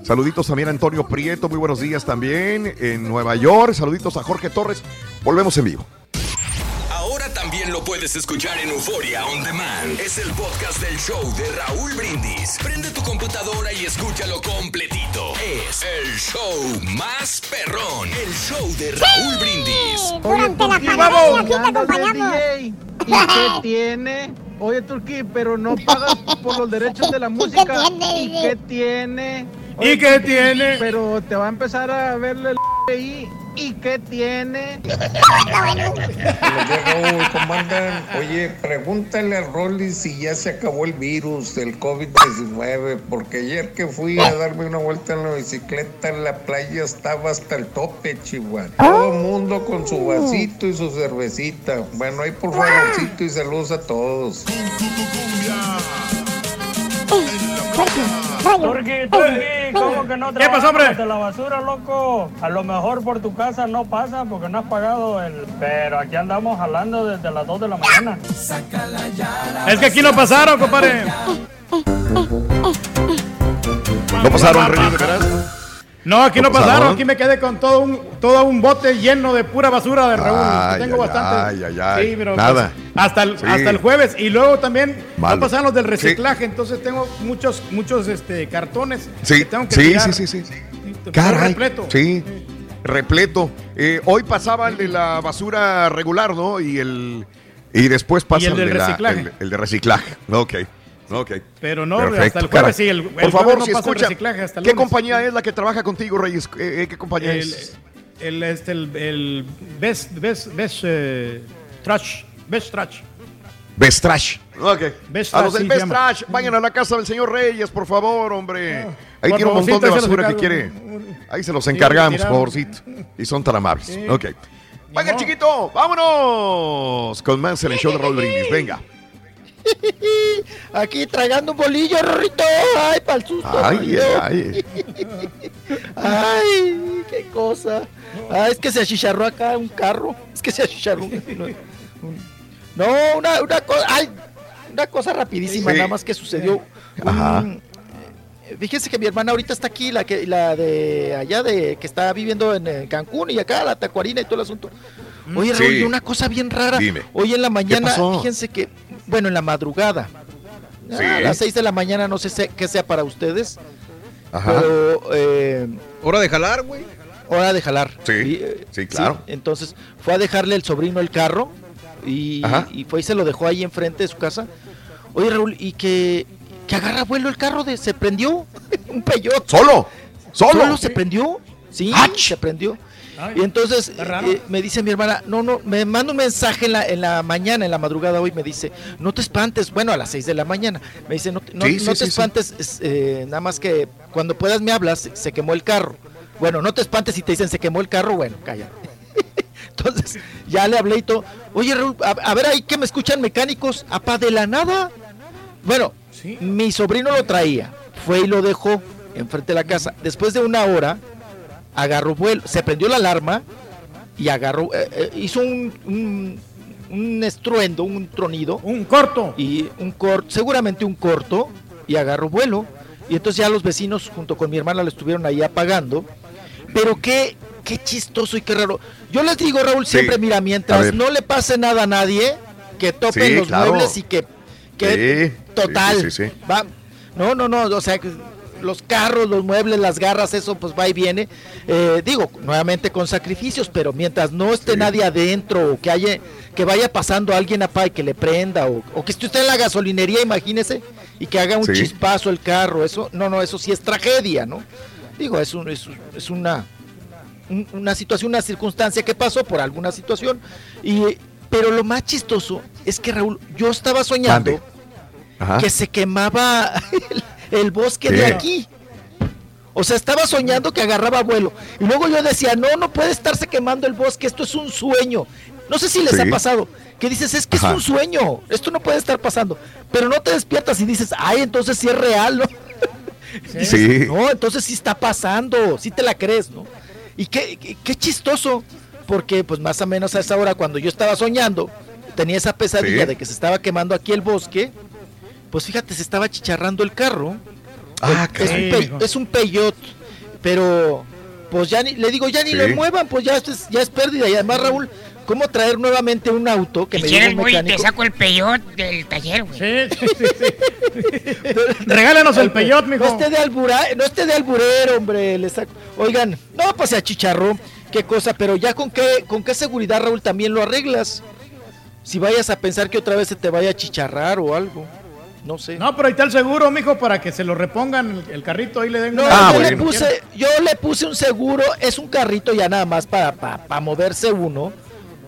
Saluditos también a Antonio Prieto. Muy buenos días también en Nueva York. Saluditos a Jorge Torres. Volvemos en vivo. También lo puedes escuchar en Euforia On Demand. Es el podcast del show de Raúl Brindis. Prende tu computadora y escúchalo completito. Es el show más perrón. El show de Raúl Brindis. Durante la Turquí, pandemia aquí te acompañamos. ¿Y qué tiene? Oye, Turquí, pero no pagas por los derechos de la música. ¿Y qué tiene? ¿Y qué tiene? Pero te va a empezar a verle el ahí. ¿Y qué tiene? Oye, pregúntale a Rolly si ya se acabó el virus del COVID-19, porque ayer que fui a darme una vuelta en la bicicleta, la playa estaba hasta el tope, Chihuahua. Todo el mundo con su vasito y su cervecita. Bueno, ahí por favorcito y saludos a todos. Turqui, Turqui, ¿cómo que no ¿Qué pasó, hombre? la basura, loco? A lo mejor por tu casa no pasa porque no has pagado el... Pero aquí andamos jalando desde las 2 de la mañana. Es que aquí no pasaron, compadre. ¿No pasaron, Reyes, de veras? No, aquí no, ¿No pasaron? pasaron. Aquí me quedé con todo un, todo un bote lleno de pura basura de Raúl. Ay, Tengo ay, bastante. ay, ay, ay. Sí, pero Nada. pues, hasta, el, Sí. hasta el jueves. Y luego también Malo. no pasaron los del Sí. reciclaje. Entonces tengo muchos, muchos este, cartones Sí, que tengo que sí, tirar. sí, sí, sí. Caray. repleto. Sí, repleto. Eh, hoy pasaba el de la basura regular, ¿no? Y el y después pasa Y el de la- reciclaje. el, el de reciclaje. Ok. Ok. Pero no, Perfecto, hasta el jueves sí. El, el Por favor, no si pasa el escucha, reciclaje hasta el ¿qué lunes. compañía es la que trabaja contigo, Reyes? Eh, eh, ¿Qué compañía El, es? el, este, el, Best, Best, Best eh, Trash. Best Trash. Best Trash. Ok. Best a los Trash, del sí, Best. Trash, vayan a la casa del señor Reyes, por favor, hombre. Ahí por tiene un montón de ahí basura que quiere. Ahí se los encargamos, por favorcito. Y son tan amables. Sí. Ok. Venga, chiquito, vámonos con más en el show de Raúl Brindis. Venga. Aquí tragando un bolillo, Rorrito. Ay, para el susto. Ay, ay. Ay, qué cosa. Ah, es que se achicharró acá un carro. Es que se achicharró No, una, una cosa. Ay, una cosa rapidísima, Sí. nada más que sucedió. Ajá. Un- Fíjense que mi hermana ahorita está aquí, la que la de allá de que está viviendo en eh, Cancún y acá la tacuarina y todo el asunto. Oye, Sí. Raúl, y una cosa bien rara. Dime. Hoy en la mañana, fíjense que, bueno, en la madrugada, Sí. a las 6 de la mañana, no sé se- qué sea para ustedes, Ajá. pero... eh, Hora de jalar, güey. hora de jalar. Sí, Y, eh, sí, claro. entonces fue a dejarle el sobrino el carro y, fue y se lo dejó ahí enfrente de su casa. Oye, Raúl, y que, que agarra vuelo el carro, de, se prendió un peyote. ¿Solo? ¿Solo? se prendió. Sí, se prendió. Ay, Y entonces eh, me dice mi hermana, no, no, me manda un mensaje en la, en la mañana, en la madrugada hoy, me dice, no te espantes, bueno, a las 6 de la mañana, me dice, no, te- no, Sí, no sí, te sí, sí. espantes, es, eh, nada más que cuando puedas me hablas, se, se quemó el carro. Bueno, no te espantes si te dicen se quemó el carro, bueno, calla. Entonces, ya le hablé y todo. Oye, Raúl, a, a ver ahí que me escuchan mecánicos, apa de la nada. Bueno, mi sobrino lo traía, fue y lo dejó enfrente de la casa. Después de una hora, agarró vuelo, se prendió la alarma y agarró, eh, eh, hizo un, un, un estruendo, un tronido. Un corto. Y un corto, seguramente un corto, y agarró vuelo. Y entonces ya los vecinos junto con mi hermana lo estuvieron ahí apagando. Pero qué, qué chistoso y qué raro. Yo les digo, Raúl, Sí. siempre, mira, mientras no le pase nada a nadie, que topen Sí, los claro. muebles y que, que Sí, total. sí, sí, sí. Va, no, no, no, o sea, que los carros, los muebles, las garras, eso pues va y viene. Eh, digo, nuevamente con sacrificios, pero mientras no esté nadie adentro o que haya, que vaya pasando alguien a y que le prenda o, o que esté usted en la gasolinería, imagínese, y que haga un Sí. chispazo el carro, eso, no, no, eso sí es tragedia, ¿no? Digo, es, un- es, es una, un- una situación, una circunstancia que pasó por alguna situación. Y, pero lo más chistoso es que Raúl, yo estaba soñando que se quemaba el, el bosque de aquí. O sea, estaba soñando que agarraba vuelo. Y luego yo decía, no, no puede estarse quemando el bosque, esto es un sueño. No sé si les Sí. ha pasado, que dices, es que Ajá. es un sueño, esto no puede estar pasando. Pero no te despiertas y dices, ay, entonces sí es real, ¿no? Dices, Sí. No, entonces sí está pasando, sí te la crees, ¿no? Y qué, qué, qué chistoso, porque pues más o menos a esa hora cuando yo estaba soñando, tenía esa pesadilla Sí. de que se estaba quemando aquí el bosque, pues fíjate, se estaba chicharrando el carro. Ah, es, un caray. pe- es un peyot, pero pues ya ni, le digo, ya ni Sí. le muevan, pues ya es, ya es pérdida. Y además, Raúl, ¿cómo traer nuevamente un auto que Si me diga quieres, un güey, te saco el peyot del taller, güey. Regálanos el peyot, mijo. No esté de albura, no esté de alburero, hombre. Le saco. Oigan, no, pues se achicharró, qué cosa, pero ya con qué, con qué seguridad, Raúl, también lo arreglas. Si vayas a pensar que otra vez se te vaya a chicharrar o algo. No sé. No, pero ahí está el seguro, mijo, para que se lo repongan el, el carrito ahí le den No, una- yo, le puse, yo le puse un seguro, es un carrito ya nada más para, para, para moverse uno,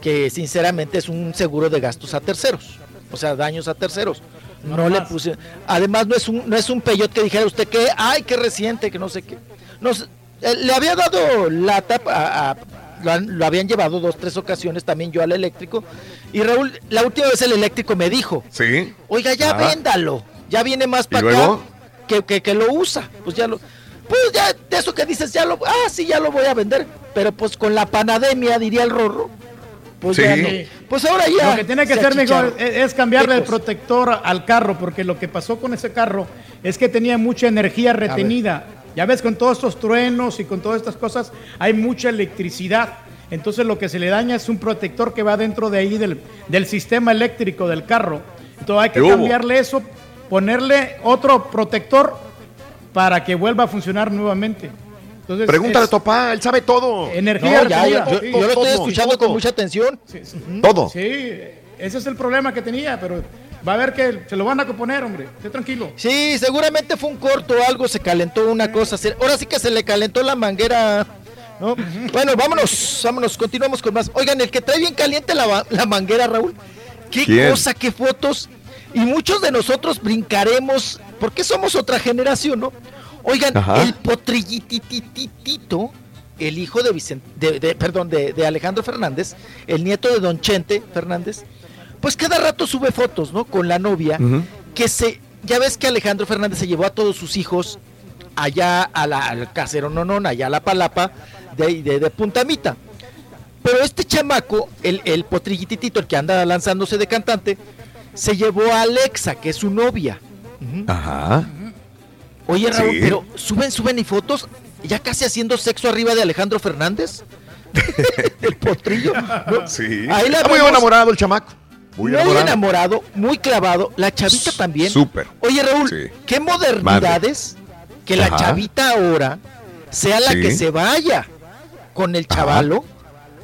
que sinceramente es un seguro de gastos a terceros, o sea, daños a terceros. No, le puse, además no es un, no es un peyot que dijera usted que, ay, qué reciente, que no sé qué. No eh, le había dado lata a, a- lo, han- lo habían llevado dos, tres ocasiones también yo al eléctrico. Y Raúl, la última vez el eléctrico me dijo, Sí. oiga, ya Ah. véndalo, ya viene más ¿Y para acá. que, que, que lo usa. Pues ya lo. Pues ya, de eso que dices, ya lo. Ah, sí, ya lo voy a vender. Pero pues con la panademia, diría el Rorro. Pues Sí. ya no. Pues ahora ya. Lo que tiene que hacer, mijo, achicharró. es, es cambiarle ¿Qué el protector al carro, porque lo que pasó con ese carro es que tenía mucha energía retenida. Ya ves, con todos estos truenos y con todas estas cosas, hay mucha electricidad. Entonces lo que se le daña es un protector que va dentro de ahí del, del sistema eléctrico del carro. Entonces hay que cambiarle eso, ponerle otro protector para que vuelva a funcionar nuevamente. Entonces, Pregúntale a es tu papá, él sabe todo. Energía No, ya, retenida. yo, yo lo estoy escuchando con mucha atención. Todo. Sí, ese es el problema que tenía, pero va a ver que se lo van a componer, hombre. Esté tranquilo. Sí, seguramente fue un corto o algo, se calentó una cosa. Ahora sí que se le calentó la manguera. ¿no? Bueno, vámonos, vámonos, continuamos con más. Oigan, el que trae bien caliente la, manguera, Raúl. Qué ¿Quién? cosa, qué fotos. Y muchos de nosotros brincaremos, porque somos otra generación, ¿no? Oigan, Ajá. el potrillitititito, el hijo de Vicente, de, de- perdón, de, de Alejandro Fernández, el nieto de Don Chente Fernández, pues cada rato sube fotos, ¿no? Con la novia, que se, ya ves que Alejandro Fernández se llevó a todos sus hijos allá a la, al casero nonón, allá a la palapa de, de, de Puntamita. Pero este chamaco, el, el potrillititito, el que anda lanzándose de cantante, se llevó a Alexa, que es su novia. Ajá. Oye, Raúl, Sí. pero suben, suben y fotos, ya casi haciendo sexo arriba de Alejandro Fernández. el potrillo. ¿no? Sí. Ahí la Está muy enamorado el chamaco. Muy, Muy enamorado. enamorado, muy clavado. La chavita también. Súper. Oye, Raúl, Sí. qué modernidades que la Ajá. chavita ahora sea la Sí. que se vaya con el chavalo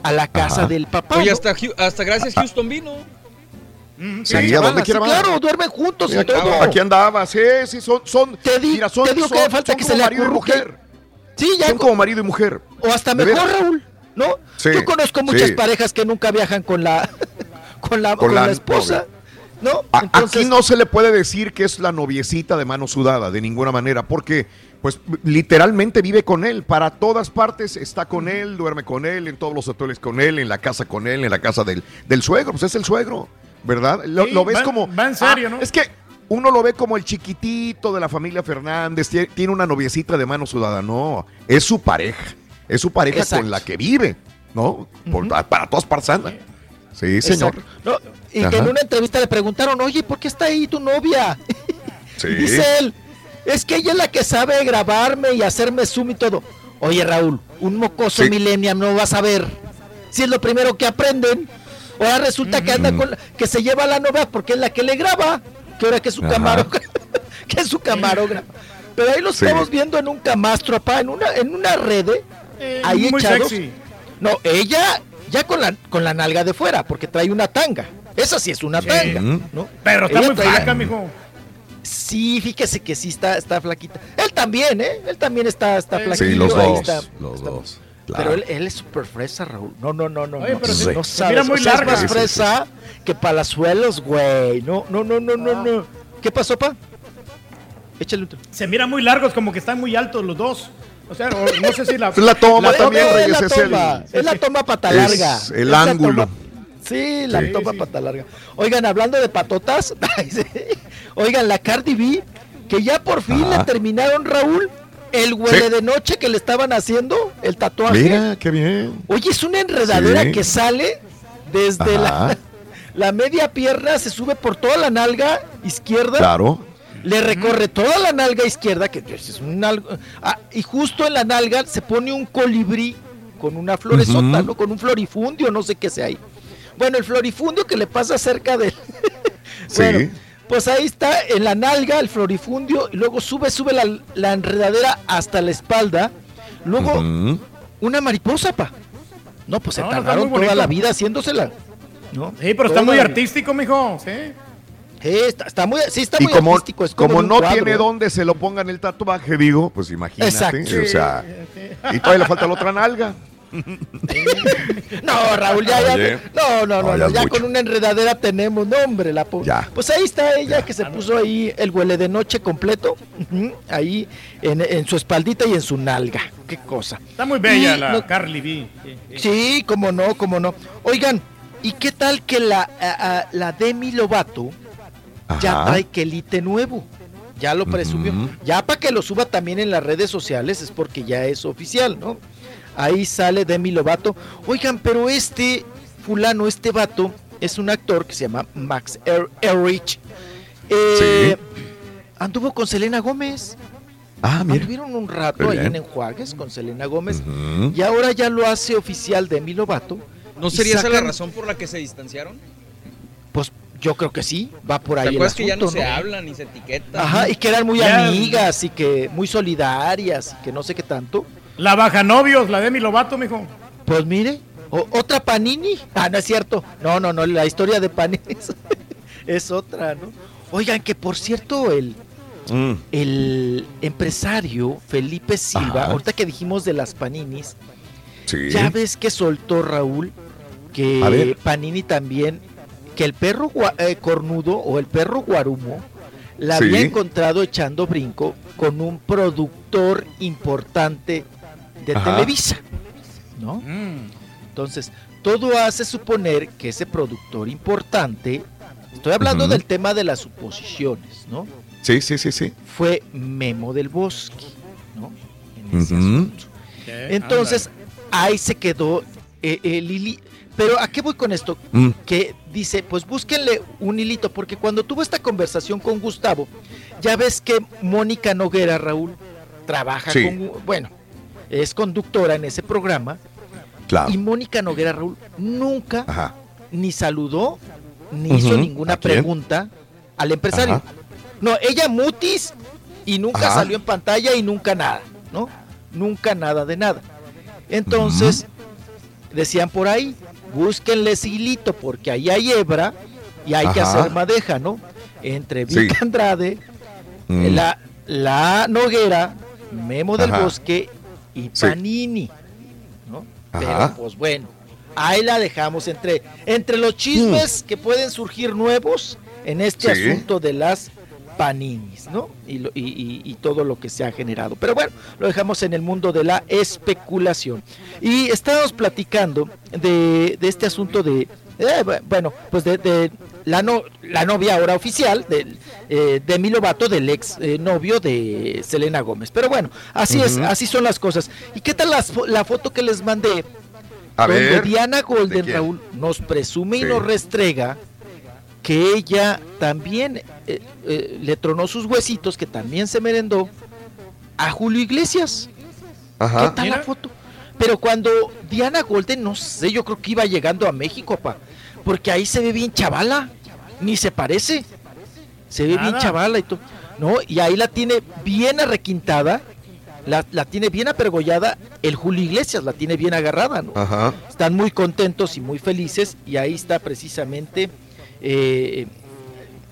a la casa Ajá. del papá. Oye, ¿no? hasta, hasta gracias Houston vino. Sí, La a chavala, donde sí, quiera va. claro, duermen juntos Sí, y aquí, todo. aquí andaba, sí, sí, son, son, Te di- mira, son, te digo que son- falta son que se le marido y mujer. Sí, ya. Son como marido y mujer. O hasta ¿De mejor? Raúl, ¿no? Sí, Yo conozco muchas sí. parejas que nunca viajan con la con la, Con con la la esposa, ¿no? A- Entonces, Aquí no se le puede decir que es la noviecita de mano sudada, de ninguna manera, porque pues literalmente vive con él, para todas partes está con él, duerme con él, en todos los hoteles con él, en la casa con él, en la casa del, del suegro, pues es el suegro, ¿verdad? Lo, Sí, lo ves va- como... va en serio, Ah, ¿no? Es que uno lo ve como el chiquitito de la familia Fernández, tie- tiene una noviecita de mano sudada, no, es su pareja, es su pareja Exacto. con la que vive, ¿no? Por- para todas partes anda. Sí, señor. No, y que en una entrevista le preguntaron, oye, ¿por qué está ahí tu novia? Sí. Y dice él, es que ella es la que sabe grabarme y hacerme zoom y todo. Oye, Raúl, un mocoso Sí. millennial no va a saber si es lo primero que aprenden. Ahora resulta que anda con la- que se lleva a la novia porque es la que le graba, que ahora que es su camarógrafo, que es su camarógrafo. Pero ahí los Sí. estamos viendo en un camastro, papá, en una, en una red, Eh, ahí muy echados. sexy. No, ella ya con la, con la nalga de fuera, porque trae una tanga. Esa sí es una tanga, ¿no? Pero está Ella muy trae flaca, mijo. Sí, fíjese que sí está, está flaquita. Él también, ¿eh? Él también está, está Sí, flaquito. Sí, los dos, está. los dos. Pero claro. él, él es súper fresa, Raúl. No, no, no, no. Oye, no, pero se- no se sabes. mira muy o sea, es larga. más Sí, sí, fresa que palazuelos, güey. No, no, no, no, no, no. ¿Qué pasó, pa? Échale un... Se miran muy largos, como que están muy altos los dos. O sea, no sé si la. La toma la también, es Reyes, la es el- toma, es la toma pata es larga. el Es la ángulo. toma- Sí, la Sí. toma Sí, pata larga. Oigan, hablando de patotas, oigan, la Cardi B, que ya por fin Ajá. le terminaron, Raúl, el huele Sí. de noche que le estaban haciendo, el tatuaje. Mira, qué bien. Oye, es una enredadera Sí. que sale desde la, la media pierna, se sube por toda la nalga izquierda, Claro. Le recorre toda la nalga izquierda, que es un ah, y justo en la nalga se pone un colibrí con una floresota. ¿no? Con un florifundio, no sé qué sea ahí. Bueno, el florifundio que le pasa cerca de... bueno, Sí. pues ahí está en la nalga el florifundio y luego sube, sube la, la enredadera hasta la espalda. Luego una mariposa, pa. No, pues se No, tardaron toda la vida haciéndosela. ¿no? Sí, pero está muy la- artístico, mijo. Sí. Sí, está, está muy, sí, está Y muy como, artístico. Es como, no cuadro, tiene dónde se lo pongan el tatuaje, digo, pues imagínate. Exacto. O sea, y todavía le falta la otra nalga. No, Raúl, ya, ya. Oye. No, no, no, No, ya mucho. con una enredadera tenemos, no, hombre, la po- Ya. Pues ahí está ella que se puso ahí el huele de noche completo, ahí en, en su espaldita y en su nalga. Qué cosa. Está muy bella Y la no- Carly B. Sí, sí. Sí, cómo no, cómo no. Oigan, ¿y qué tal que la, a- a- la Demi Lovato ya trae quelite nuevo? ya lo presumió. Ya para que lo suba también en las redes sociales es porque ya es oficial, ¿no? Ahí sale Demi Lovato. Oigan, pero este fulano, este vato, es un actor que se llama Max Er- Erich. Eh, Anduvo con Selena Gómez. Ah, mira. Anduvieron un rato ahí en Enjuagues con Selena Gómez. Y ahora ya lo hace oficial Demi Lovato. ¿No sería esa la razón por la que se distanciaron? Pues yo creo que sí, va por ¿Te ahí el acuerdas que ya no asunto, se hablan ni se etiquetan? Ajá, y que eran muy Ya- amigas y que muy solidarias y que no sé qué tanto. La baja novios, la Demi Lovato, mijo. Pues mire, o- otra Panini. Ah, no es cierto. No, no, no, la historia de Panini es, es otra, ¿no? Oigan, que por cierto, el, Mm. el empresario Felipe Silva, Ajá. ahorita que dijimos de las Paninis, Sí. ya ves que soltó Raúl que. Panini también, que el perro eh, cornudo o el perro guarumo la Sí. había encontrado echando brinco con un productor importante de Ajá. Televisa, ¿no? Entonces, todo hace suponer que ese productor importante, estoy hablando del tema de las suposiciones, ¿no? Sí, sí, sí, sí. Fue Memo del Bosque, ¿no? En ese asunto. Entonces, ahí se quedó eh, el hili- Pero ¿a qué voy con esto? Mm. Que dice, pues búsquenle un hilito, porque cuando tuvo esta conversación con Gustavo, ya ves que Mónica Noguera, Raúl, trabaja Sí. con, bueno, es conductora en ese programa, Claro. y Mónica Noguera, Raúl, nunca Ajá. ni saludó, ni hizo ninguna pregunta al empresario. Ajá. No, ella mutis y nunca Ajá. salió en pantalla y nunca nada, ¿no? Nunca nada de nada. Entonces, decían por ahí, búsquenle ese hilito porque ahí hay hebra y hay que hacer madeja, ¿no? Entre Sí. Vic Andrade, Mm. la, la Noguera, Memo del. Bosque y Sí. Panini, ¿no? Pero pues bueno, ahí la dejamos entre, entre los chismes que pueden surgir nuevos en este Mm. Sí. asunto de las paninis, ¿no? Y, lo- y- y- y todo lo que se ha generado. Pero bueno, lo dejamos en el mundo de la especulación. Y estábamos platicando de, de este asunto de, eh, bu- bueno, pues de, de la, no, la novia ahora oficial de, eh, de Demi Lovato, del ex eh, novio de Selena Gómez. Pero bueno, así es, así son las cosas. ¿Y qué tal las la foto que les mandé? A donde ver. Diana Golden? Raúl, nos presume y nos restrega que ella también eh, eh, le tronó sus huesitos, que también se merendó a Julio Iglesias. Ajá. ¿Qué tal la foto? Pero cuando Diana Golden, no sé, yo creo que iba llegando a México, pa, porque ahí se ve bien chavala, ni se parece, se ve bien chavala y todo, ¿no? Y ahí la tiene bien arrequintada, la, la tiene bien apergollada, el Julio Iglesias la tiene bien agarrada, ¿no? Ajá. Están muy contentos y muy felices y ahí está precisamente eh,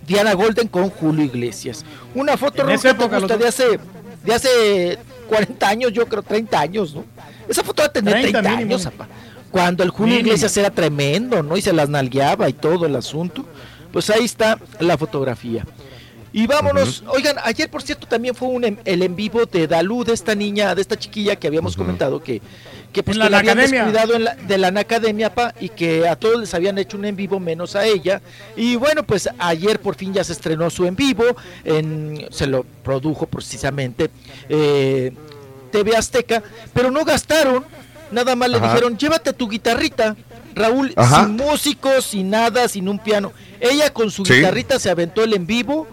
Diana Golden con Julio Iglesias. Una foto En esa época gusta de hace, de hace 40 años, yo creo 30 años, ¿no? Esa foto va a tener 30, 30 mínimo. años, apa. Cuando el Julio Mínimo. Iglesias era tremendo, ¿no? Y se las nalgueaba y todo el asunto. Pues ahí está la fotografía. Y vámonos, oigan, ayer por cierto también fue un, el en vivo de Dalú, de esta niña, de esta chiquilla que habíamos comentado que, que pues la que la habían Academia. descuidado en la- de la Academia, pa, y que a todos les habían hecho un en vivo menos a ella. Y bueno, pues ayer por fin ya se estrenó su en vivo, en, se lo produjo precisamente eh, TV Azteca, pero no gastaron, nada más le dijeron, llévate tu guitarrita. Raúl, Ajá. sin músicos, sin nada, sin un piano. Ella con su Sí. guitarrita se aventó el en vivo,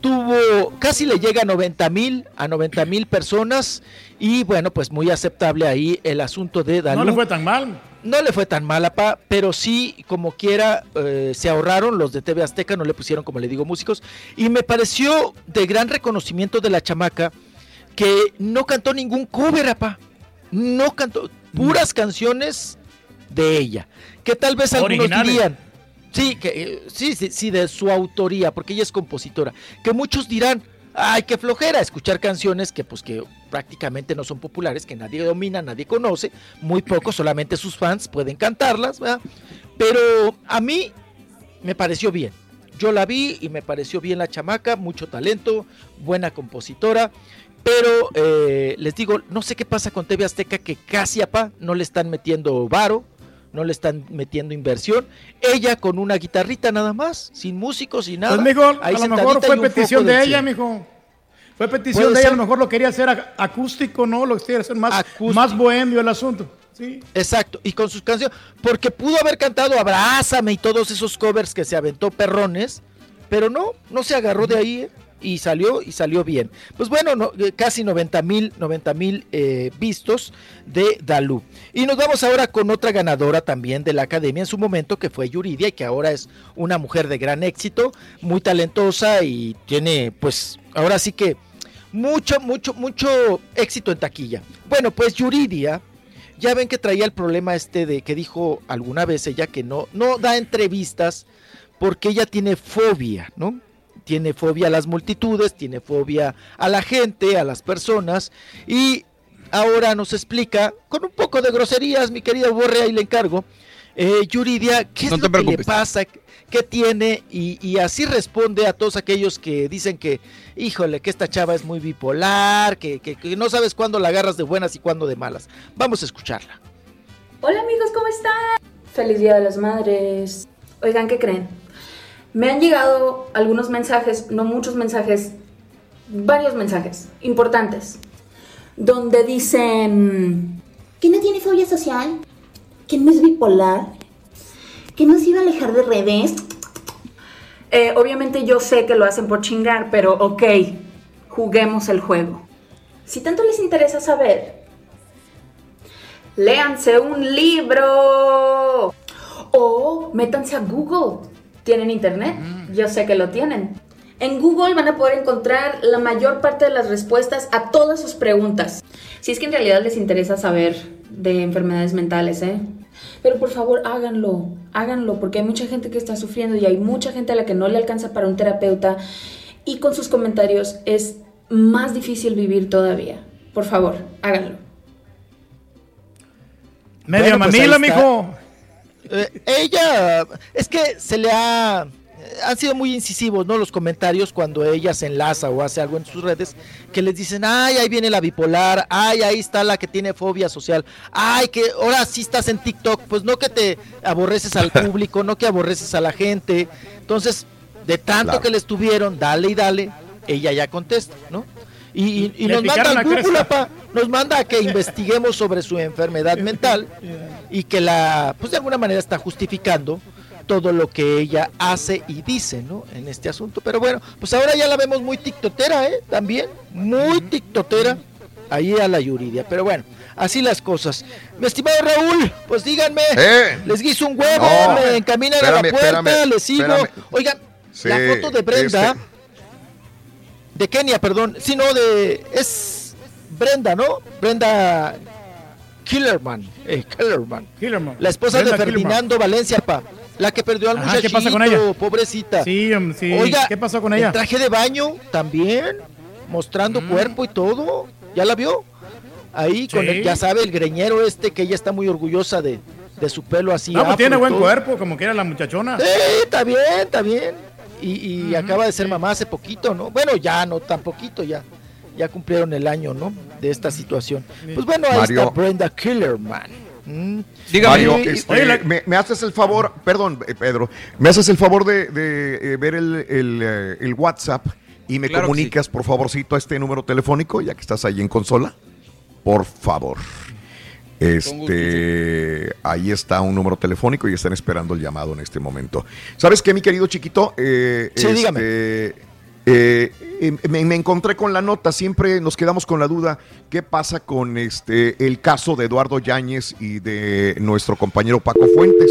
tuvo, casi le llega a 90 mil, a 90 mil personas, y bueno, pues muy aceptable ahí el asunto de Dalú. No le fue tan mal. No le fue tan mala, pa, pero sí, como quiera, eh, se ahorraron los de TV Azteca, no le pusieron, como le digo, músicos. Y me pareció de gran reconocimiento de la chamaca que no cantó ningún cover, apa. No cantó, puras canciones de ella. Que tal vez algunos Originales. dirían, sí, que, eh, sí, sí, sí, de su autoría, porque ella es compositora. Que muchos dirán, ay, qué flojera escuchar canciones que pues que prácticamente no son populares, que nadie domina, nadie conoce, muy pocos, solamente sus fans pueden cantarlas, ¿verdad? Pero a mí me pareció bien. Yo la vi y me pareció bien la chamaca, mucho talento, buena compositora. Pero eh, les digo, no sé qué pasa con TV Azteca que casi apa no le están metiendo varo, no le están metiendo inversión. Ella con una guitarrita nada más, sin músicos, sin nada. Pues, mijo, a ahí lo sentadita mejor fue petición de ella, mijo. Fue petición de ella, a lo mejor lo quería hacer ac- acústico, ¿no? Lo quería hacer más, más bohemio el asunto. Sí. Exacto, y con sus canciones, porque pudo haber cantado Abrázame y todos esos covers que se aventó perrones, pero no, no se agarró de ahí ¿eh? Y salió y salió bien. Pues bueno, no, eh, casi 90 mil 90 mil eh, vistos de Dalú. Y nos vamos ahora con otra ganadora también de la academia en su momento, que fue Yuridia, y que ahora es una mujer de gran éxito, muy talentosa y tiene, pues, ahora sí que mucho, mucho, mucho éxito en taquilla. Bueno, pues Yuridia ya ven que traía el problema este de que dijo alguna vez ella que no, no da entrevistas porque ella tiene fobia, ¿no? Tiene fobia a las multitudes, tiene fobia a la gente, a las personas y ahora nos explica con un poco de groserías, mi querida Borre, ahí le encargo, eh, Yuridia, ¿qué es No lo que le pasa? ¿Qué tiene? Y, y así responde a todos aquellos que dicen que, híjole, que esta chava es muy bipolar, que, que- que no sabes cuándo la agarras de buenas y cuándo de malas. Vamos a escucharla. Hola amigos, ¿cómo están? Feliz Día de las Madres. Oigan, ¿qué creen? Me han llegado algunos mensajes, no muchos mensajes, varios mensajes importantes, donde dicen que no tiene fobia social, que no es bipolar, que no se iba a alejar de redes. Eh, obviamente yo sé que lo hacen por chingar, pero ok, juguemos el juego. Si tanto les interesa saber, léanse un libro o métanse a Google. ¿Tienen internet? Yo sé que lo tienen. En Google van a poder encontrar la mayor parte de las respuestas a todas sus preguntas. Si es que en realidad les interesa saber de enfermedades mentales, ¿eh? Pero por favor háganlo, háganlo, porque hay mucha gente que está sufriendo y hay mucha gente a la que no le alcanza para un terapeuta y con sus comentarios es más difícil vivir todavía. Por favor, háganlo. Media Bueno, pues mijo. Eh, ella, es que se le ha, han sido muy incisivos, ¿no? Los comentarios cuando ella se enlaza o hace algo en sus redes, que les dicen, ay, ahí viene la bipolar, ay, ahí está la que tiene fobia social, ay, que ahora sí estás en TikTok, pues no que te aborreces al público, no que aborreces a la gente. Entonces, de tanto Claro. que le estuvieron, dale y dale, ella ya contesta, ¿no? Y, y- y Le nos manda al la cresta. Google, pa, nos manda a que investiguemos sobre su enfermedad mental y que la, pues de alguna manera está justificando todo lo que ella hace y dice, ¿no? En este asunto. Pero bueno, pues ahora ya la vemos muy tiktotera, ¿eh? También, muy tiktotera ahí a la Yuridia. Pero bueno, así las cosas. Mi estimado Raúl, pues díganme, Eh. les guiso un huevo, No. me encaminan a la puerta, espérame, les sigo. espérame. Oigan, Sí, la foto de Brenda, este- de Kenia, perdón, sí, no, de, es Brenda, ¿no? Brenda Killerman, eh, Killerman. Killerman. La esposa Brenda de Killerman. Ferdinando Valencia, pa. La que perdió al muchachito, ¿qué pasa con ella? pobrecita. Sí, sí. Oiga, ¿Qué pasó con ella? El traje de baño también, mostrando Mm. cuerpo y todo. ¿Ya la vio? Ahí con el, ya sabe, el greñero este que ella está muy orgullosa de, de su pelo así. No, pues tiene buen todo. cuerpo, como quiera la muchachona. Sí, está bien, está bien. Y, y acaba de ser mamá hace poquito, ¿no? Bueno, ya no tan poquito, ya. Ya cumplieron el año, ¿no? De esta situación. Pues bueno, ahí Mario. está Brenda Killerman. Mm. Mario, Y- este, Oye, la- me, me haces el favor, perdón, eh, Pedro, me haces el favor de, de, eh, ver el, el, eh, el WhatsApp y me Claro comunicas, por favorcito, a este número telefónico, ya que estás ahí en consola. Por favor. Este, ahí está un número telefónico y están esperando el llamado en este momento. ¿Sabes qué, mi querido chiquito? Eh, Sí, dígame. eh, eh, me, me encontré con la nota, siempre nos quedamos con la duda, ¿qué pasa con este el caso de Eduardo Yáñez y de nuestro compañero Paco Fuentes?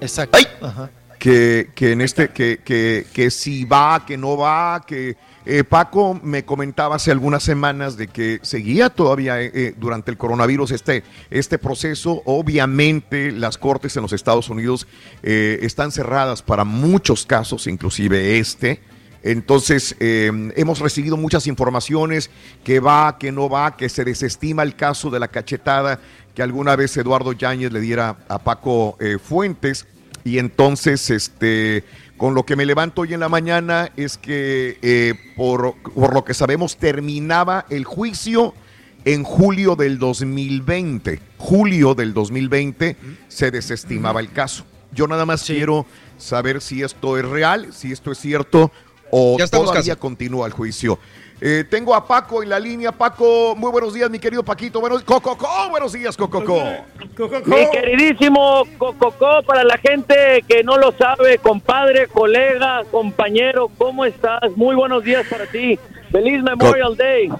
Exacto. Ajá. Que, que en este, que, que, que si va, que no va, que eh, Paco me comentaba hace algunas semanas de que seguía todavía eh, eh, durante el coronavirus este, este proceso. Obviamente las cortes en los Estados Unidos están cerradas para muchos casos, inclusive este. Entonces, hemos recibido muchas informaciones que va, que no va, que se desestima el caso de la cachetada que alguna vez Eduardo Yáñez le diera a Paco Fuentes. Y entonces, este, con lo que me levanto hoy en la mañana es que, eh, por, por lo que sabemos, terminaba el juicio en julio del 2020. Julio del 2020 se desestimaba el caso. Yo nada más quiero saber si esto es real, si esto es cierto o Ya todavía casi. continúa el juicio. Eh, tengo a Paco en la línea. Paco, muy buenos días, mi querido Paquito. Buenos, Cococo, buenos días, Cococo. Mi queridísimo Cococó, para la gente que no lo sabe, compadre, colega, compañero, ¿cómo estás? Muy buenos días para ti. Feliz Memorial Day.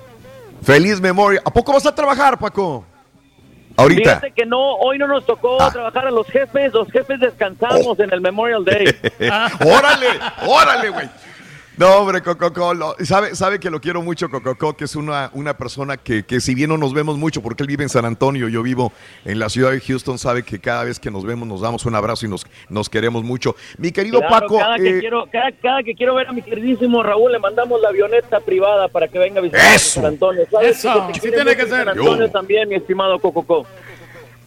Feliz memoria. ¿A poco vas a trabajar, Paco? Ahorita. Ah. Fíjate que no, hoy no nos tocó trabajar a los jefes, los jefes descansamos en el Memorial Day. órale, órale, güey. No, hombre, Cococo, lo- sabe, sabe que lo quiero mucho, Cococo, que es una, una persona que, que si bien no nos vemos mucho, porque él vive en San Antonio, yo vivo en la ciudad de Houston, sabe que cada vez que nos vemos nos damos un abrazo y nos, nos queremos mucho. Mi querido Claro, Paco, cada, que eh, quiero, cada, cada que quiero ver a mi queridísimo Raúl, le mandamos la avioneta privada para que venga a visitar Eso. San Antonio. ¿Sabes Eso, que quiere tiene que ser. San Antonio Yo. también, mi estimado Cococó.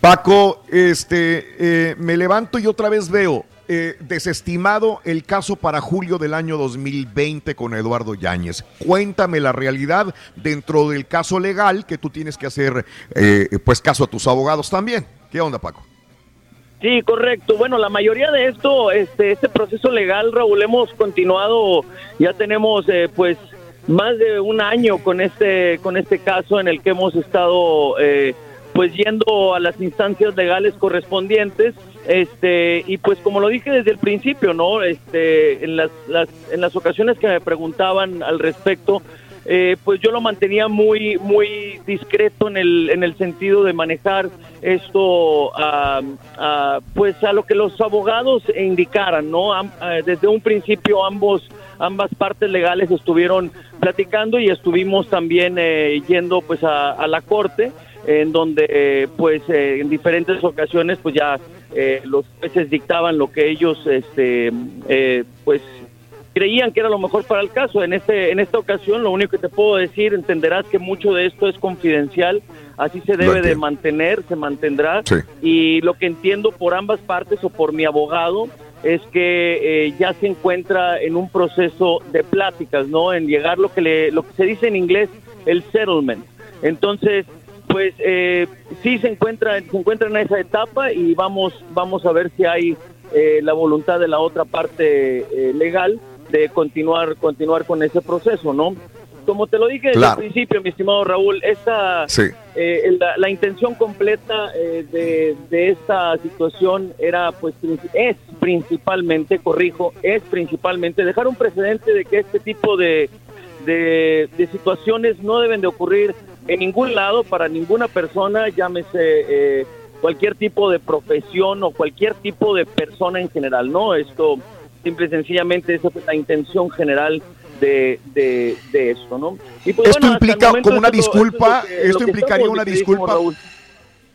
Paco, este, eh, me levanto y otra vez veo eh, desestimado el caso para julio del año 2020 con Eduardo Yáñez. Cuéntame la realidad dentro del caso legal que tú tienes que hacer, eh, pues caso a tus abogados también. ¿Qué onda, Paco? Sí, correcto. Bueno, la mayoría de esto, este, este proceso legal, Raúl, hemos continuado, ya tenemos eh, pues más de un año con este, con este caso en el que hemos estado eh, pues yendo a las instancias legales correspondientes. Este, y pues como lo dije desde el principio, ¿no? Este, en las, las- en las ocasiones que me preguntaban al respecto, eh, pues yo lo mantenía muy muy discreto en el en el sentido de manejar esto a, a, pues a lo que los abogados indicaran no eh, desde un principio ambos ambas partes legales estuvieron platicando y estuvimos también eh, yendo pues a la corte en donde eh, pues eh, en diferentes ocasiones pues ya eh, los jueces dictaban lo que ellos este eh, pues creían que era lo mejor para el caso. En este en esta ocasión, lo único que te puedo decir, entenderás que mucho de esto es confidencial, así se debe de mantener, se mantendrá. Y lo que entiendo por ambas partes o por mi abogado es que eh, ya se encuentra en un proceso de pláticas, ¿no? En llegar lo que le, lo que se dice en inglés el settlement. Entonces, pues eh, sí se encuentra se encuentra en esa etapa y vamos vamos a ver si hay eh, la voluntad de la otra parte eh, legal de continuar continuar con ese proceso, ¿no? Como te lo dije desde Claro. el principio, mi estimado Raúl, esta Sí. eh, la, la intención completa eh, de, de esta situación era, pues, es principalmente, corrijo, es principalmente dejar un precedente de que este tipo de, de, de situaciones no deben de ocurrir en ningún lado para ninguna persona, llámese eh, cualquier tipo de profesión o cualquier tipo de persona en general, ¿no? Esto simple y sencillamente esa fue la intención general de, de, de esto, ¿no? Y pues, Esto bueno, implica como una es es disculpa, que- esto implicaría una disculpa.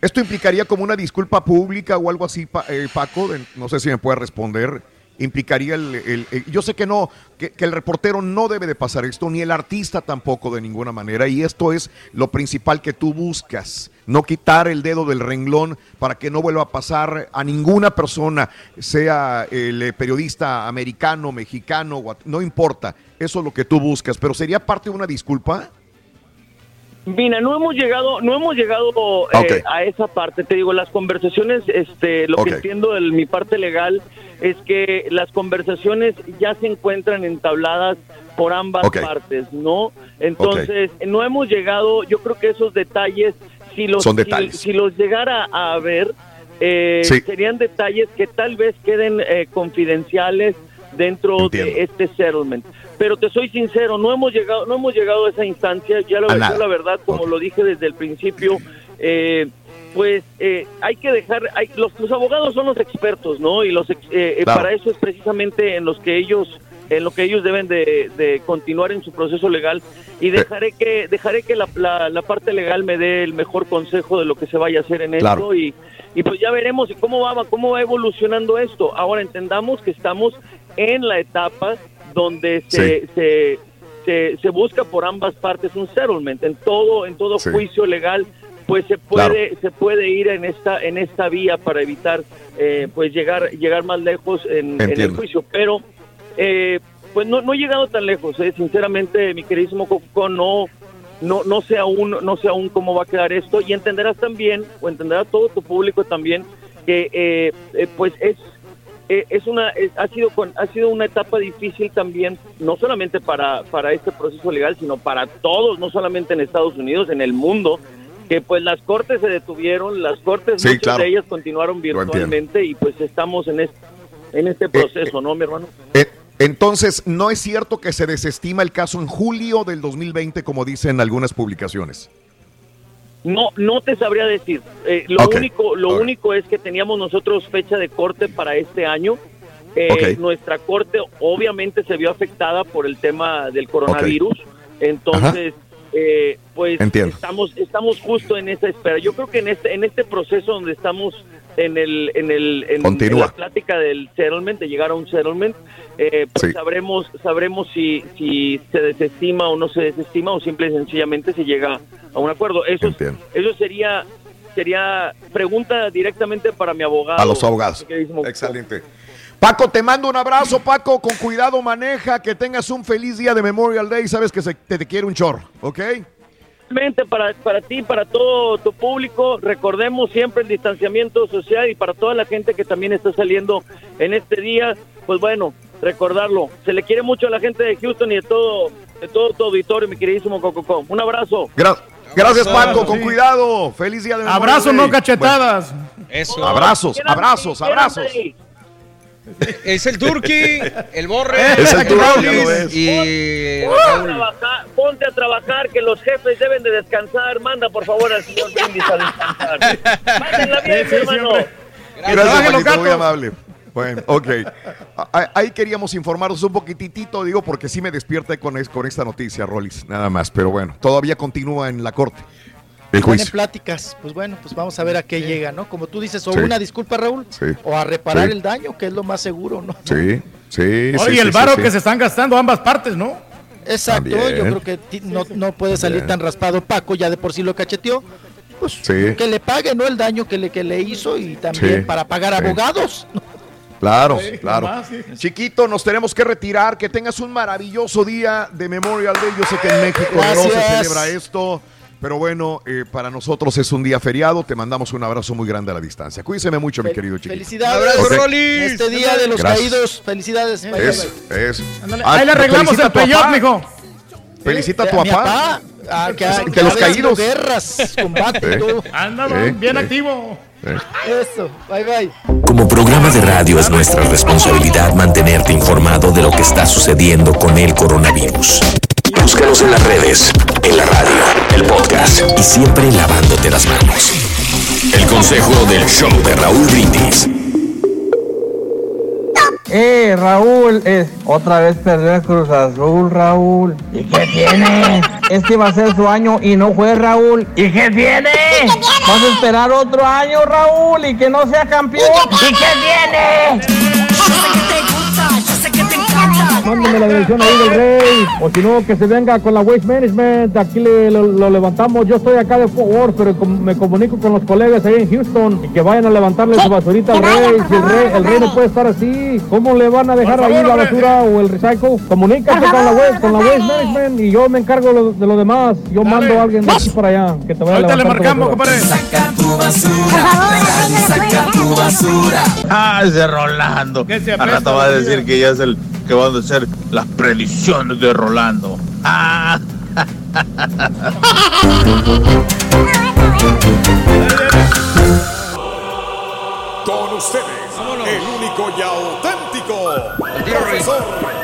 Esto implicaría como una disculpa pública o algo así, Pa- eh, Paco. No sé si me puede responder. Implicaría el, yo sé que no, que, que el reportero no debe de pasar esto, ni el artista tampoco de ninguna manera. Y esto es lo principal que tú buscas. No quitar el dedo del renglón para que no vuelva a pasar a ninguna persona, sea el eh, periodista americano, mexicano, no importa. Eso es lo que tú buscas. Pero sería parte de una disculpa. Mira, no hemos llegado, no hemos llegado eh, a esa parte. Te digo, las conversaciones, este, lo que entiendo de mi parte legal es que las conversaciones ya se encuentran entabladas por ambas partes, ¿no? Entonces, no hemos llegado, yo creo que esos detalles, si los, Son si-. Si, los llegara a ver, eh, Sí. serían detalles que tal vez queden eh, confidenciales dentro Entiendo. de este settlement. Pero te soy sincero, no hemos llegado, no hemos llegado a esa instancia. Ya lo A yo nada. la verdad, como lo dije desde el principio, eh, pues eh, hay que dejar, hay, los, los abogados son los expertos, ¿no? Y los eh, eh, Claro. para eso es precisamente en los que ellos en lo que ellos deben de, de continuar en su proceso legal y dejaré que dejaré que la, la- la parte legal me dé el mejor consejo de lo que se vaya a hacer en Claro. esto y, y pues ya veremos cómo va cómo va evolucionando esto ahora entendamos que estamos en la etapa donde se, se, se, se busca por ambas partes un settlement. En todo en todo Sí. juicio legal pues se puede se puede ir en esta en esta vía para evitar eh, pues llegar llegar más lejos en, en el juicio. Pero eh, pues no, no he llegado tan lejos eh. sinceramente mi queridísimo Coco no no no sé aún no sé aún cómo va a quedar esto. Y entenderás también o entenderá todo tu público también que eh, eh, pues es eh, es una es- ha sido con, ha sido una etapa difícil también no solamente para para este proceso legal sino para todos no solamente en Estados Unidos en el mundo que pues las cortes se detuvieron las cortes Sí, muchas claro. de ellas continuaron virtualmente y pues estamos en este en este proceso no mi hermano Eh, entonces, ¿no es cierto que se desestima el caso en julio del 2020, como dicen algunas publicaciones? No, no te sabría decir. Eh, lo único, lo único es que teníamos nosotros fecha de corte para este año. Eh. Nuestra corte obviamente se vio afectada por el tema del coronavirus. Entonces, eh, pues Entiendo. estamos estamos justo en esa espera. Yo creo que en este en este proceso donde estamos en el en el en, la plática del settlement, de llegar a un settlement, eh, pues Sí. sabremos sabremos si si se desestima o no se desestima o simple y sencillamente se llega a un acuerdo. Eso eso sería sería pregunta directamente para mi abogado. A los abogados. Excelente. Paco, te mando un abrazo, Paco. Con cuidado maneja, que tengas un feliz día de Memorial Day. Sabes que se- te, te quiere un chorro, ¿ok? Realmente para, para ti, para todo tu público, recordemos siempre el distanciamiento social y para toda la gente que también está saliendo en este día, pues bueno, recordarlo. Se le quiere mucho a la gente de Houston y de todo, de todo tu auditorio, mi queridísimo Cococó. Un abrazo. Gra- gracias, Paco. Sí. Con cuidado. Feliz día de Memorial Abrazo, Day. no cachetadas. Eso. Abrazos, abrazos, abrazos. Es el Turqui, el Borre, Es el el Turqui, y Ponte a, trabajar, ponte a trabajar, que los jefes deben de descansar. Manda, por favor, al señor Brindis a descansar. Mándenla bien, Sí, hermano. siempre. Gracias, muy amable. Bueno, ok. Ahí queríamos informarnos un poquitito, digo, porque sí me despierta con, es- con esta noticia, Rolis, nada más. Pero bueno, todavía continúa en la corte el juicio. pláticas, pues bueno, pues vamos a ver a qué llega, ¿no? Como tú dices, o Sí. una disculpa, Raúl, Sí. o a reparar Sí. el daño, que es lo más seguro, ¿no? Sí, sí. Oye, sí, el varo sí. que se están gastando ambas partes, ¿no? Exacto, También. yo creo que no, no puede salir También. tan raspado Paco, ya de por sí lo cacheteó. Pues Sí. que le pague, ¿no? El daño que le, que le hizo y también Sí, para pagar sí. abogados. Claro, Sí, claro. nomás. Chiquito, nos tenemos que retirar. Que tengas un maravilloso día de Memorial Day. Yo sé que en México no se celebra esto. Pero bueno, eh, para nosotros es un día feriado. Te mandamos un abrazo muy grande a la distancia. Cuídese mucho, mi querido chiquito. Felicidades, Ok. En este día de los Gracias. caídos, felicidades. Es, es. Ah, ahí le arreglamos el tu papá. mijo. Felicita a tu Eh, mi papá. ah, que, ha- De que los caídos. guerras, combate Eh. Eh, bien eh. activo. Eh. Eso, bye bye. Como programa de radio es nuestra responsabilidad mantenerte informado de lo que está sucediendo con el coronavirus. Búscanos en las redes, en la radio, el podcast y siempre lavándote las manos. El consejo del show de Raúl Brindis. Eh, Raúl, eh, otra vez perdió el Cruz Azul, Raúl. ¿Y qué tiene? Este va a ser su año y no fue Raúl. ¿Y qué tiene? Vas a esperar otro año, Raúl, y que no sea campeón. ¿Y qué tiene? Mándame la dirección ahí del rey. O si no, que se venga con la Waste Management. Aquí le- lo, lo levantamos. Yo estoy acá de Fort Worth, pero com- me comunico con los colegas ahí en Houston. Y que vayan a levantarle su basurita al rey. Si el rey, el rey no puede estar así, ¿cómo le van a dejar Por ahí favor, la hombre. basura o el recycle? Comunícate con la Waste, con la Waste Management y yo me encargo lo- de lo demás. Yo mando a alguien de aquí para allá que te vaya a Ahorita le levantar tu marcamos, basura. compadre. Ah, ese Rolando. Que se rato va a decir que ya es el que van a hacer las predicciones de Rolando. Ah. Con ustedes, el único y auténtico profesor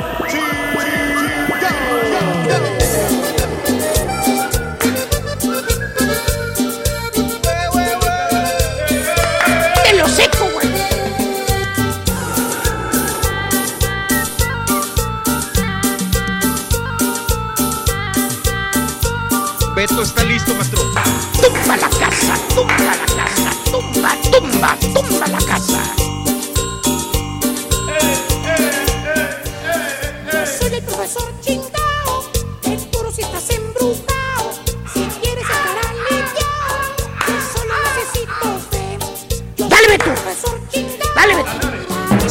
Beto está listo, maestro. Tumba la casa, tumba la casa,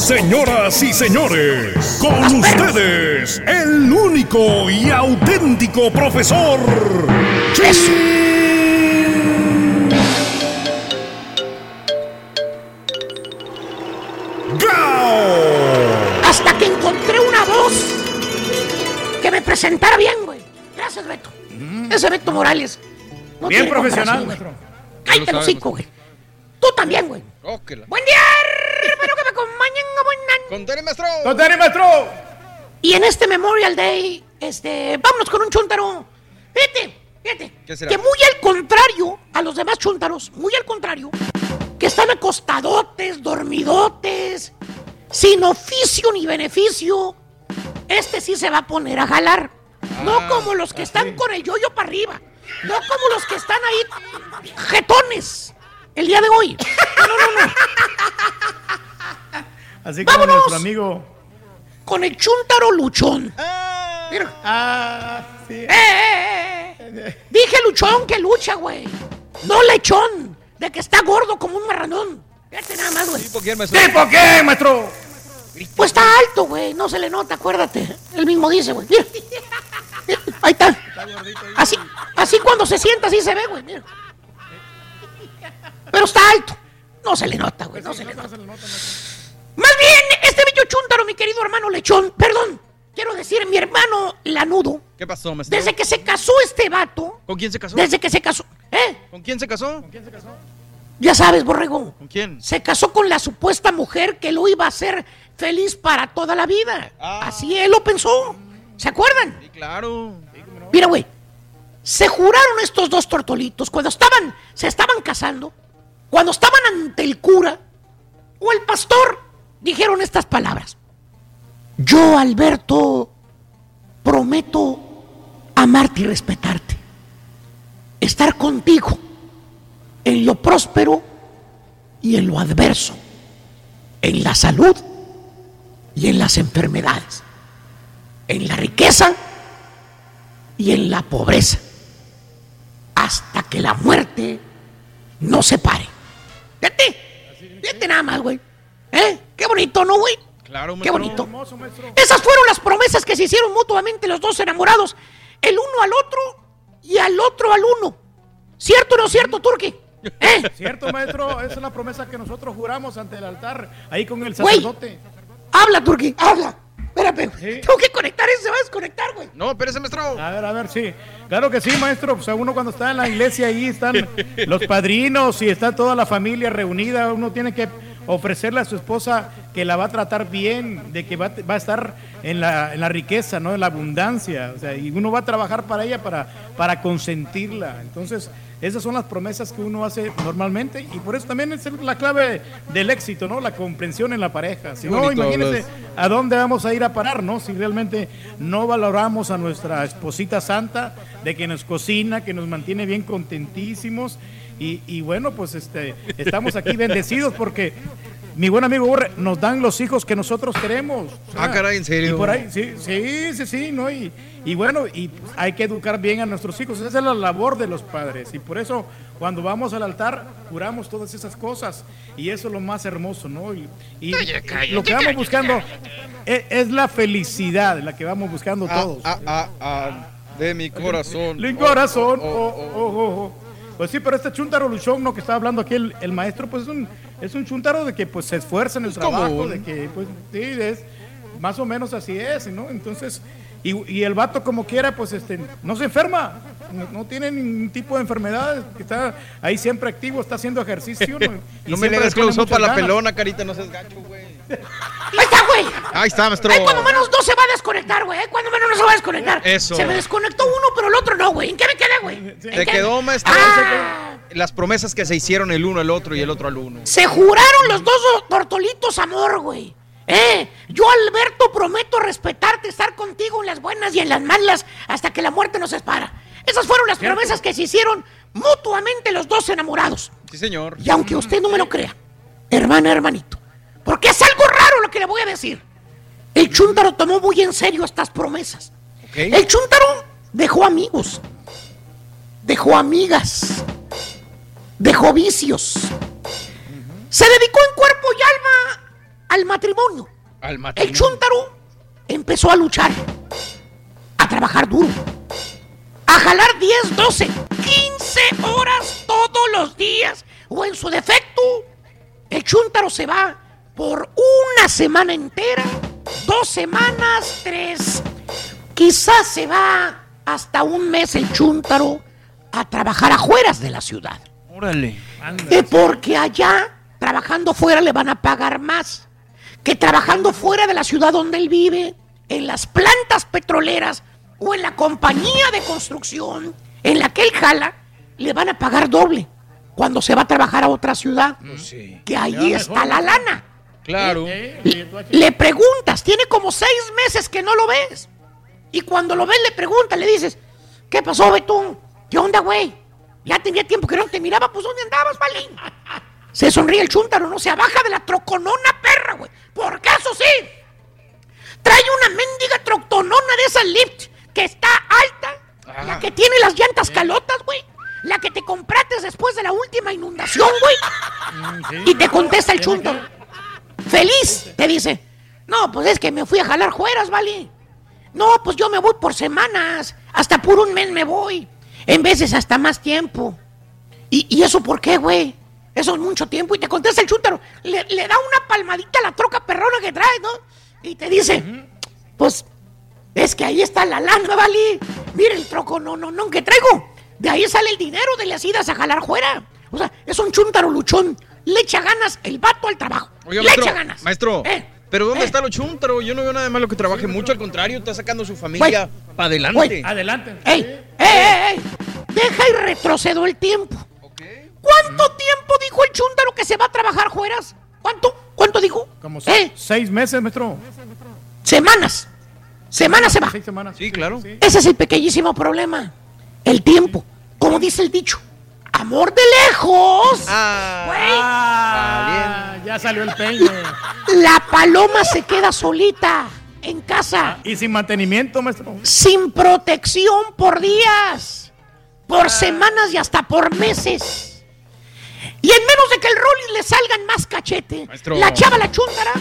Señoras y señores, con ustedes, el único y auténtico profesor Gao. dos, que me presentara bien, güey. Gracias, Beto. Ese Beto Morales. no Mm. Bien profesional. Cállate el hocico, güey. Tú también, güey. Buen día, espero que me acompañen. Buenan. Contare, maestro. ¡Contare, maestro! Y en este Memorial Day, este, vámonos con un chuntaro. Fíjate, fíjate. ¿Qué será? Que muy al contrario a los demás chuntaros, muy al contrario, que están acostadotes, dormidotes, sin oficio ni beneficio, este sí se va a poner a jalar. no como los que están con el yoyo para arriba. No como los que están ahí jetones el día de hoy. No, no, no. Así como ¡Vámonos! nuestro amigo. Con el chuntaro luchón. Mira. Ah, sí. ¡Eh, eh, eh! Dije luchón que lucha, güey. No lechón. De que está gordo como un marranón. Fíjate nada más, güey. ¿Tipo quién, maestro? ¿Tipo qué, maestro? Pues está alto, güey. No se le nota, acuérdate. Él mismo dice, güey. Mira. Mira, Ahí está. Así, así cuando se sienta, así se ve, güey. Mira. Pero está alto. No se le nota, güey. No se le nota. Más bien, este bello chúntaro, mi querido hermano lechón. Perdón. Quiero decir, mi hermano lanudo. ¿Qué pasó, maestro? Desde que se casó este vato. ¿Con quién se casó? Desde que se casó. ¿Eh? ¿Con quién se casó? Ya sabes, borrego. ¿Con quién? Se casó con la supuesta mujer que lo iba a hacer feliz para toda la vida. Ah. Así él lo pensó. ¿Se acuerdan? Sí, claro. Mira, güey. Se juraron estos dos tortolitos cuando estaban, se estaban casando, cuando estaban ante el cura o el pastor, dijeron estas palabras. Yo, Alberto, prometo amarte y respetarte. Estar contigo en lo próspero y en lo adverso. En la salud y en las enfermedades. En la riqueza y en la pobreza. Hasta que la muerte nos separe. Fíjate, fíjate nada más, güey. ¿Eh? Qué bonito, ¿no, güey? Claro, Qué maestro. bonito. Esas fueron las promesas que se hicieron mutuamente los dos enamorados, el uno al otro y al otro al uno. ¿Cierto o no cierto, Turki? ¿Eh? Cierto, maestro, esa es la promesa que nosotros juramos ante el altar, ahí con el sacerdote. Habla, Turki, habla. Espérame, güey. tengo que conectar ese, se va a desconectar, güey. No, espérese, maestro. A ver, a ver, sí. Claro que sí, maestro. O sea, uno cuando está en la iglesia ahí están los padrinos y está toda la familia reunida. Uno tiene que ofrecerle a su esposa que la va a tratar bien, de que va, va a estar en la, en la riqueza, ¿no? En la abundancia. O sea, y uno va a trabajar para ella, para, para consentirla. Entonces, esas son las promesas que uno hace normalmente y por eso también es la clave del éxito, ¿no? La comprensión en la pareja. Si no, hablas. a dónde vamos a ir a parar, ¿no? Si realmente no valoramos a nuestra esposita santa, de que nos cocina, que nos mantiene bien contentísimos. Y, y bueno, pues este, estamos aquí bendecidos porque mi buen amigo Borre, nos dan los hijos que nosotros queremos. Ah, caray, ¿en serio? Y por ahí, sí, sí, sí, sí, ¿no? Y, y bueno, y pues, hay que educar bien a nuestros hijos. Esa es la labor de los padres. Y por eso, cuando vamos al altar, juramos todas esas cosas. Y eso es lo más hermoso, ¿no? Y, y lo que vamos buscando es, es la felicidad, la que vamos buscando Ah, todos. ah, ah, ah, de mi corazón. Mi Oh, corazón. oh, oh, oh, oh, oh, oh. Pues sí, pero este chuntaro luchón, ¿no? Que está hablando aquí el, el maestro, pues es un, es un chuntaro de que pues se esfuerza en el trabajo, común. de que pues sí, es más o menos así es, ¿no? Entonces, y, y el vato como quiera, pues este, no se enferma, no, no tiene ningún tipo de enfermedad, que está ahí siempre activo, está haciendo ejercicio, ¿no? Y No me le siempre hagas pone close up muchas a la ganas. pelona, carita, no seas gacho, güey. Ahí está, güey. Ahí está, maestro. Ay, cuando menos no se va a desconectar, güey. Cuando menos no se va a desconectar. Eso. Se me desconectó uno, pero el otro no, güey. ¿En qué me quedé, güey? ¿En Te qué? quedó, maestro. Ah, Las promesas que se hicieron el uno al otro y el otro al uno. se juraron los dos tortolitos amor, güey. Eh, yo, Alberto, prometo respetarte, estar contigo en las buenas y en las malas hasta que la muerte nos separa. Esas fueron las promesas que se hicieron mutuamente los dos enamorados. Sí, señor. Y aunque usted no me lo crea, hermana, hermanito, porque es algo raro lo que le voy a decir. El chúntaro tomó muy en serio estas promesas. El chúntaro dejó amigos, dejó amigas, dejó vicios. Se dedicó en cuerpo y alma al matrimonio. Al El matrimonio. chúntaro empezó a luchar, a trabajar duro, a jalar 10, 12, 15 horas todos los días. O en su defecto, el chúntaro se va por una semana entera dos semanas, tres. Quizás se va hasta un mes el chúntaro a trabajar afuera de la ciudad. Órale. Eh, porque allá, trabajando fuera, le van a pagar más que trabajando fuera de la ciudad donde él vive, en las plantas petroleras o en la compañía de construcción en la que él jala, le van a pagar doble cuando se va a trabajar a otra ciudad. Que ahí está la lana. Claro. Le preguntas, tiene como seis meses que no lo ves. Y cuando lo ves, le preguntas, le dices, ¿qué pasó, Betún? ¿Qué onda, güey? Ya tenía tiempo que no te miraba, pues ¿dónde andabas, Valín? Se sonríe el chúntaro, no se baja de la troconona perra, güey. Porque eso sí, trae una mendiga troconona de esa lift que está alta, la que tiene las llantas calotas, güey. La que te compraste después de la última inundación, güey. Y te contesta el chúntaro. Feliz, te dice. No, pues es que me fui a jalar jueras, ¿vale? No, pues yo me voy por semanas. Hasta por un mes me voy. En veces hasta más tiempo. ¿Y, y eso por qué, güey? Eso es mucho tiempo. Y te contesta el chúntaro. Le, le da una palmadita a la troca perrona que trae, ¿no? Y te dice, pues, es que ahí está la lana, ¿vale? Mira el troco, no, no, no, que traigo. De ahí sale el dinero de las idas a jalar fuera. O sea, es un chúntaro luchón. Le echa ganas el vato al trabajo. Oiga, Le maestro, echa ganas. maestro, Eh, pero ¿dónde eh. está lo chuntaro? Yo no veo nada de malo que trabaje mucho, al contrario, está sacando su familia para adelante. Adelante. ¡Ey! ¡Ey, ey, ey! Deja y retrocedo el tiempo. ¿Cuánto tiempo dijo el chúntaro que se va a trabajar fueras? ¿Cuánto? ¿Cuánto dijo? Como ¿Eh? se- seis meses, maestro. Semanas. Semanas se va. Seis semanas. Sí, claro. Ese es el pequeñísimo problema. El tiempo. Como dice el dicho. Amor de lejos. Ah, ya salió el peine. La paloma se queda solita en casa. Y sin mantenimiento, maestro. Sin protección por días. Por semanas y hasta por meses. Y en menos de que el Rolling le salgan más cachete, Maestro. la chava la chúntara,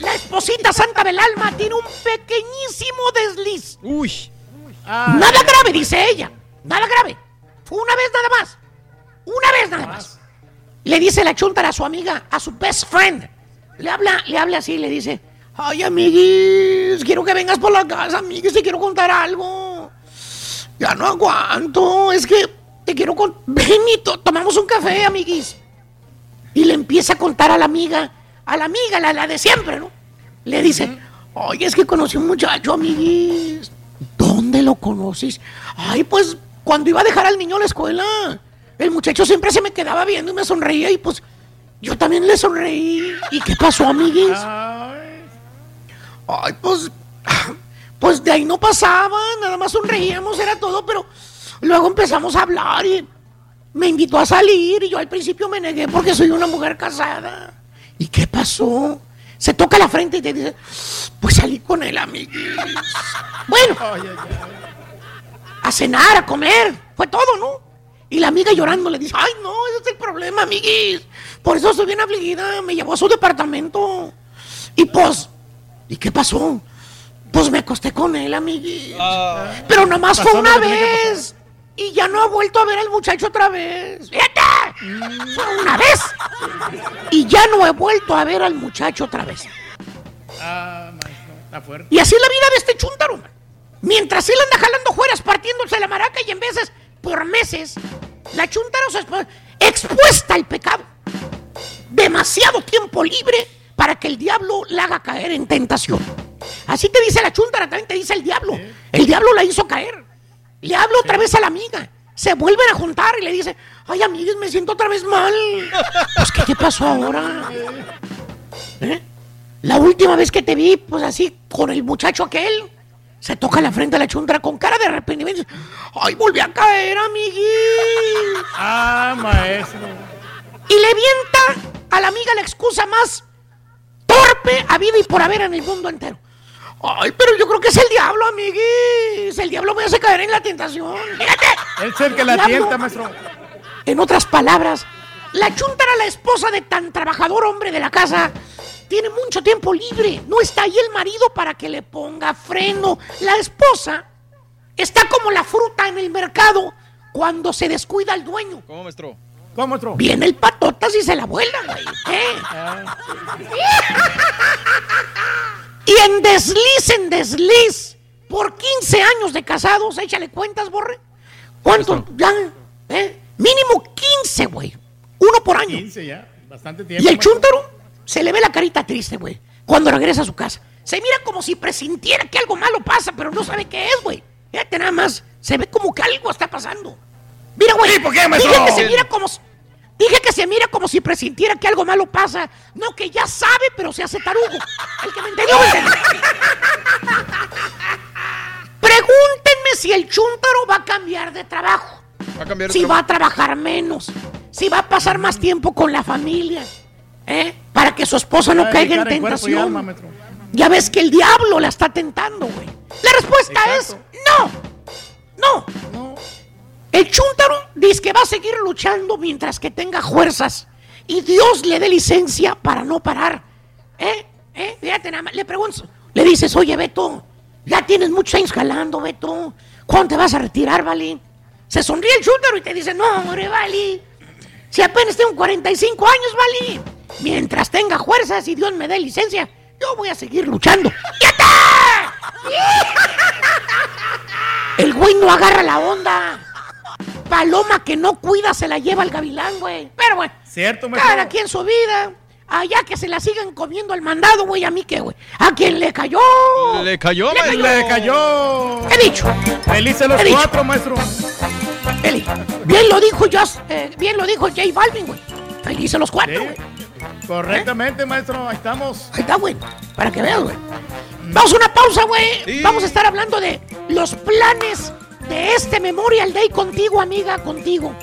la esposita santa del alma, tiene un pequeñísimo desliz. Uy. Nada grave, dice ella. Nada grave. Fue una vez nada más. Una vez nada más. Le dice la chuntara a su amiga, a su best friend. Le habla, le habla así, le dice, ay, amiguis, quiero que vengas por la casa, amiguis, te quiero contar algo. Ya no aguanto, es que te quiero con... Ven y to- tomamos un café, amiguis. Y le empieza a contar a la amiga, a la amiga, la, la de siempre, ¿no? Le dice, oye, es que conocí a un muchacho, amiguis. ¿Dónde lo conoces? Ay, pues cuando iba a dejar al niño a la escuela, el muchacho siempre se me quedaba viendo y me sonreía y pues yo también le sonreí. ¿Y qué pasó, amiguis? Ay, pues, pues de ahí no pasaba, nada más sonreíamos, era todo, pero luego empezamos a hablar y me invitó a salir y yo al principio me negué porque soy una mujer casada. ¿Y qué pasó? Se toca la frente y te dice, pues salí con él, amiguis. Bueno, a cenar, a comer, fue todo, ¿no? Y la amiga llorando le dice, ay, no, ese es el problema, amiguis. Por eso estoy bien afligida, me llevó a su departamento. Y pues, ¿y qué pasó? Pues me acosté con él, amiguis. Pero nomás Pasó fue una vez. Y ya no ha vuelto a ver al muchacho otra vez. ¡Fíjate! Fue una vez. Y ya no he vuelto a ver al muchacho otra vez. Ah, maestro, está fuerte. Y así es la vida de este chúntaro. man. Mientras él anda jalando jueras, partiéndose la maraca y en veces, por meses, la expo- expuesta al pecado. Demasiado tiempo libre para que el diablo la haga caer en tentación. Así te dice la chúntara, también te dice el diablo. El diablo la hizo caer. Le habla otra vez a la amiga. Se vuelven a juntar y le dice, ay, amigues, me siento otra vez mal. Pues, ¿qué te pasó ahora? ¿Eh? La última vez que te vi, pues así, con el muchacho aquel, se toca la frente a la chuntara con cara de arrepentimiento. Ay, volví a caer, amiguis. Ah, maestro. Y le vienta a la amiga la excusa más torpe a vida y por haber en el mundo entero. Ay, pero yo creo que es el diablo, amiguis. El diablo me hace caer en la tentación. Fíjate. Es el que la Diablo. tienta, maestro. En otras palabras, la chuntara, la esposa de tan trabajador hombre de la casa, tiene mucho tiempo libre. No está ahí el marido para que le ponga freno. La esposa está como la fruta en el mercado cuando se descuida el dueño. ¿Cómo, maestro? ¿Cómo, maestro? Viene el patotas y se la vuela, güey. ¿eh? Y en desliz, en desliz, por 15 años de casados, échale cuentas, borre. ¿Cuánto? Ya, ¿eh? Mínimo 15, güey. Uno por año. 15 ya, bastante tiempo. Y el maestro. chúntaro se le ve la carita triste, güey, cuando regresa a su casa. Se mira como si presintiera que algo malo pasa, pero no sabe qué es, güey. Fíjate nada más, se ve como que algo está pasando. Mira, güey. ¿por qué, maestro? Dije que se mira como... Dije que se mira como si presintiera que algo malo pasa. No, que ya sabe, pero se hace tarugo. El que me entendió, me entendió. Pregúntenme si el chúntaro va a cambiar de trabajo. Va a cambiar de Si trabajo. va a trabajar menos. Si va a pasar más tiempo con la familia. ¿Eh? Para que su esposa no caiga en tentación. alma. Ya ves que el diablo la está tentando, güey. La respuesta es no. No. El chúntaro dice que va a seguir luchando mientras que tenga fuerzas. Y Dios le dé licencia para no parar. ¿Eh? ¿Eh? Fíjate nada más. Le pregunto. Le dices, oye, Beto, ya tienes muchos años jalando, Beto. ¿Cuándo te vas a retirar, Vali? Se sonríe el chúntaro y te dice, no, hombre, Vali. Si apenas tengo 45 años, Vali. Mientras tenga fuerzas y Dios me dé licencia, yo voy a seguir luchando. ¡Ya está! El güey no agarra la onda. Paloma que no cuida se la lleva el gavilán, güey. Pero bueno, Cierto, maestro. cada quien su vida. Allá que se la sigan comiendo al mandado, güey, a mí qué, güey. ¿A quién le cayó? Le cayó, Le maestro. Le cayó. He dicho. Felices los He dicho. cuatro, maestro. Eli, bien lo dijo Just, eh, bien lo dijo J Balvin, güey. Felices los cuatro, Sí. Correctamente, maestro. Ahí estamos. Ahí está, güey. Para que veas, güey. Vamos a una pausa, güey. Vamos a estar hablando de los planes de este Memorial Day contigo, amiga, contigo.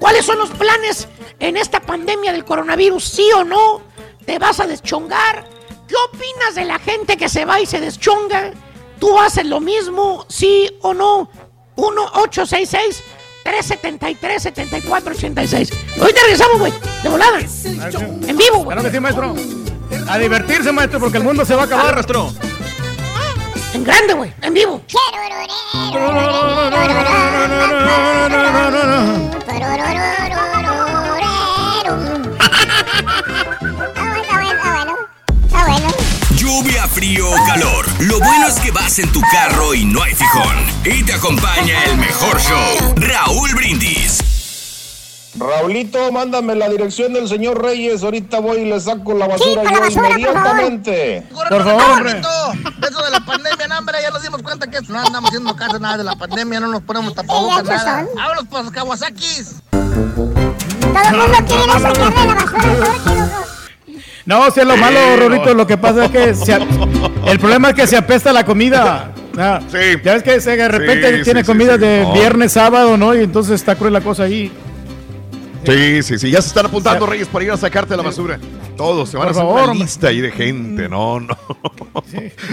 ¿Cuáles son los planes en esta pandemia del coronavirus? ¿Sí o no? ¿Te vas a deschongar? ¿Qué opinas de la gente que se va y se deschonga? ¿Tú haces lo mismo? ¿Sí o no? 1-866 373-7486. Ahorita regresamos, güey. De volada. En vivo, güey. Claro que sí, maestro. A divertirse, maestro, porque el mundo se va a acabar. Maestro. En grande, güey. En vivo. Lluvia, frío o calor. Lo bueno es que vas en tu carro y no hay fijón. Y te acompaña el mejor show. Raúl Brindis. Raulito, mándame la dirección del señor Reyes. Ahorita voy y le saco la basura para la yo por inmediatamente. Por favor, hombre. Eso de la pandemia, no, hombre, ya nos dimos cuenta que no andamos haciendo caso nada de la pandemia, no nos ponemos tapabocas, Sí, nada. Vámonos por los Kawasakis. Todo el mundo quiere ir a sacarle la basura. No, si es lo malo, Rorito, lo que pasa es que se el problema es que se apesta la comida. Ah, Ya ves que de repente Sí, tiene sí, sí, comida sí. de No. viernes, sábado, ¿no? Y entonces está cruel la cosa ahí. Sí, sí, sí. Ya se están apuntando, Reyes, para ir a sacarte la basura. Todos se van Por a hacer favor, una lista ahí de gente. No, no.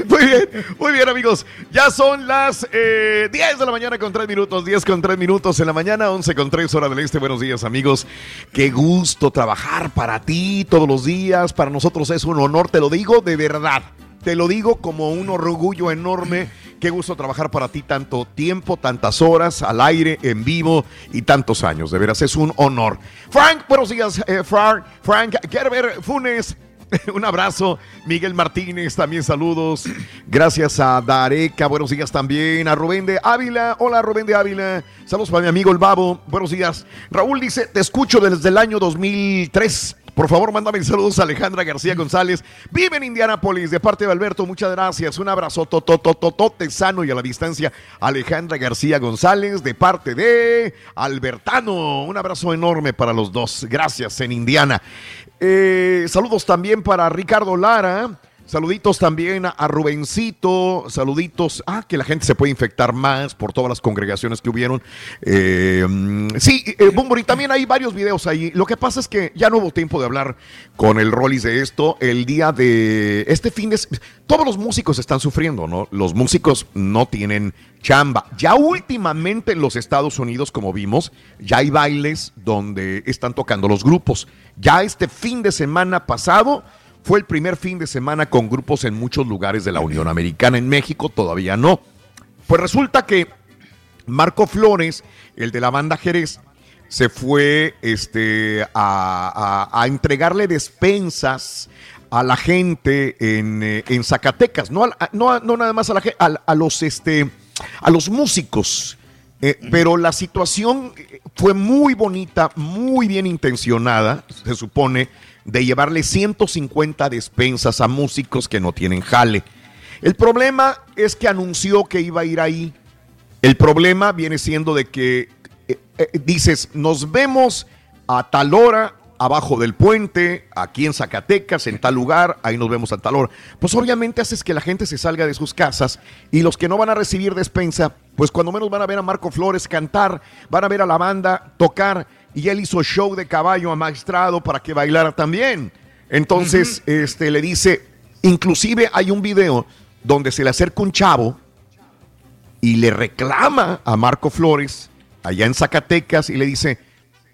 Muy bien, muy bien, amigos. Ya son las eh, 10 de la mañana con 3 minutos. 10 con 3 minutos en la mañana, 11 con 3 hora del este. Buenos días, amigos. Qué gusto trabajar para ti todos los días. Para nosotros es un honor, te lo digo de verdad. Te lo digo como un orgullo enorme. Qué gusto trabajar para ti tanto tiempo, tantas horas al aire, en vivo y tantos años. De veras, es un honor. Frank, buenos días, eh, Frank. Frank Gerber Funes. Un abrazo, Miguel Martínez, también saludos. Gracias a Dareca, buenos días también. A Rubén de Ávila, hola Rubén de Ávila. Saludos para mi amigo el Babo, buenos días. Raúl dice, te escucho desde el año 2003. Por favor, mándame saludos a Alejandra García González. Vive en Indianápolis, de parte de Alberto. Muchas gracias. Un abrazo totototote sano y a la distancia. Alejandra García González, de parte de Albertano. Un abrazo enorme para los dos. Gracias en Indiana. Eh, saludos también para Ricardo Lara. Saluditos también a, Rubencito, saluditos. Ah, que la gente se puede infectar más por todas las congregaciones que hubieron. Eh, mm, sí, eh, Bumburi, también hay varios videos ahí. Lo que pasa es que ya no hubo tiempo de hablar con el Rollis de esto. El día de este fin de... Todos los músicos están sufriendo, ¿no? Los músicos no tienen chamba. Ya últimamente en los Estados Unidos, como vimos, ya hay bailes donde están tocando los grupos. Ya este fin de semana pasado fue el primer fin de semana con grupos en muchos lugares de la Unión Americana. En México todavía no. Pues resulta que Marco Flores, el de la banda Jerez, se fue este, a, a- a entregarle despensas a la gente en, eh, en Zacatecas, no, a- no, no nada más a, la, a, a los, este, a los músicos. Eh, pero la situación fue muy bonita, muy bien intencionada, se supone, de llevarle 150 despensas a músicos que no tienen jale. El problema es que anunció que iba a ir ahí. El problema viene siendo de que eh, eh, dices, nos vemos a tal hora, abajo del puente, aquí en Zacatecas, en tal lugar, ahí nos vemos a tal hora. Pues obviamente haces que la gente se salga de sus casas y los que no van a recibir despensa, pues cuando menos van a ver a Marco Flores cantar, van a ver a la banda tocar y él hizo show de caballo amaestrado para que bailara también. Entonces, este le dice, inclusive hay un video donde se le acerca un chavo y le reclama a Marco Flores allá en Zacatecas y le dice,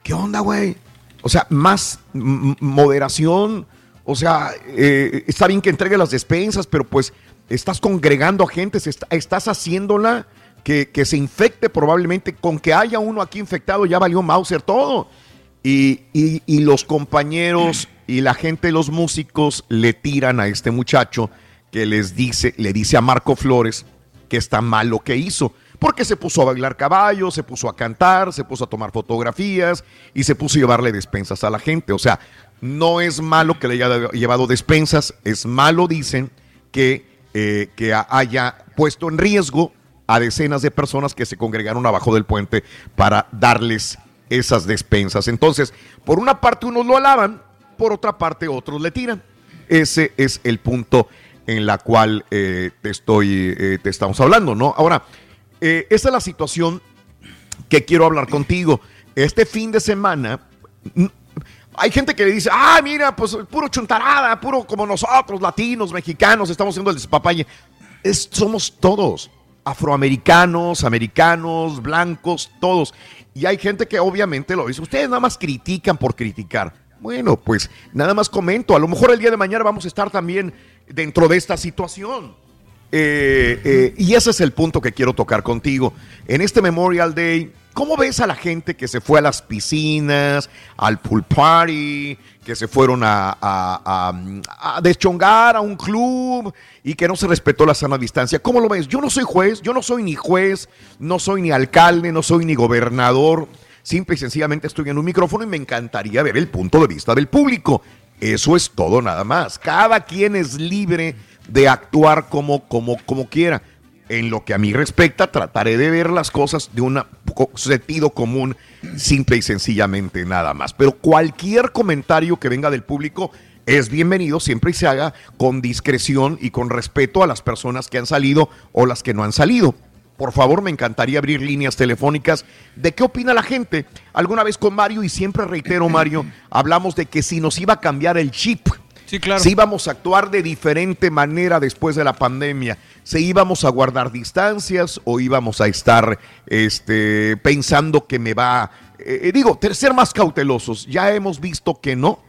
¿qué onda, güey? O sea, más moderación, o sea, eh, está bien que entregue las despensas, pero pues estás congregando a gente, está- estás haciéndola que, se infecte probablemente, con que haya uno aquí infectado ya valió Mauser todo. Y, y- los compañeros y la gente, los músicos, le tiran a este muchacho que les dice, le dice a Marco Flores que está mal lo que hizo. Porque se puso a bailar caballo, se puso a cantar, se puso a tomar fotografías y se puso a llevarle despensas a la gente. O sea, no es malo que le haya llevado despensas, es malo, dicen, que, eh, que haya puesto en riesgo a decenas de personas que se congregaron abajo del puente para darles esas despensas. Entonces, por una parte unos lo alaban, por otra parte otros le tiran. Ese es el punto en la cual eh, te estoy, eh, te estamos hablando, ¿no? Ahora, eh, esa es la situación que quiero hablar contigo. Este fin de semana, hay gente que le dice, ah, mira, pues puro chuntarada, puro como nosotros, latinos, mexicanos, estamos haciendo el despapalle. Es, somos todos, afroamericanos, americanos, blancos, todos. Y hay gente que obviamente lo dice, ustedes nada más critican por criticar. Bueno, pues nada más comento, a lo mejor el día de mañana vamos a estar también dentro de esta situación. Eh, eh, y ese es el punto que quiero tocar contigo. En este Memorial Day, ¿cómo ves a la gente que se fue a las piscinas, al pool party, que se fueron a, deschongar a un club y que no se respetó la sana distancia? ¿Cómo lo ves? Yo no soy juez, yo no soy ni juez, no soy ni alcalde, no soy ni gobernador. Simple y sencillamente estoy en un micrófono y me encantaría ver el punto de vista del público. Eso es todo nada más. Cada quien es libre de actuar como, como, como quiera. En lo que a mí respecta, trataré de ver las cosas de un sentido común, simple y sencillamente nada más. Pero cualquier comentario que venga del público es bienvenido siempre y se haga con discreción y con respeto a las personas que han salido o las que no han salido. Por favor, me encantaría abrir líneas telefónicas de qué opina la gente. Alguna vez con Mario, y siempre reitero, Mario, hablamos de que si nos iba a cambiar el chip. Sí, claro. Si íbamos a actuar de diferente manera después de la pandemia, si íbamos a guardar distancias o íbamos a estar este, pensando que me va, eh, digo, ter- ser más cautelosos. Ya hemos visto que no,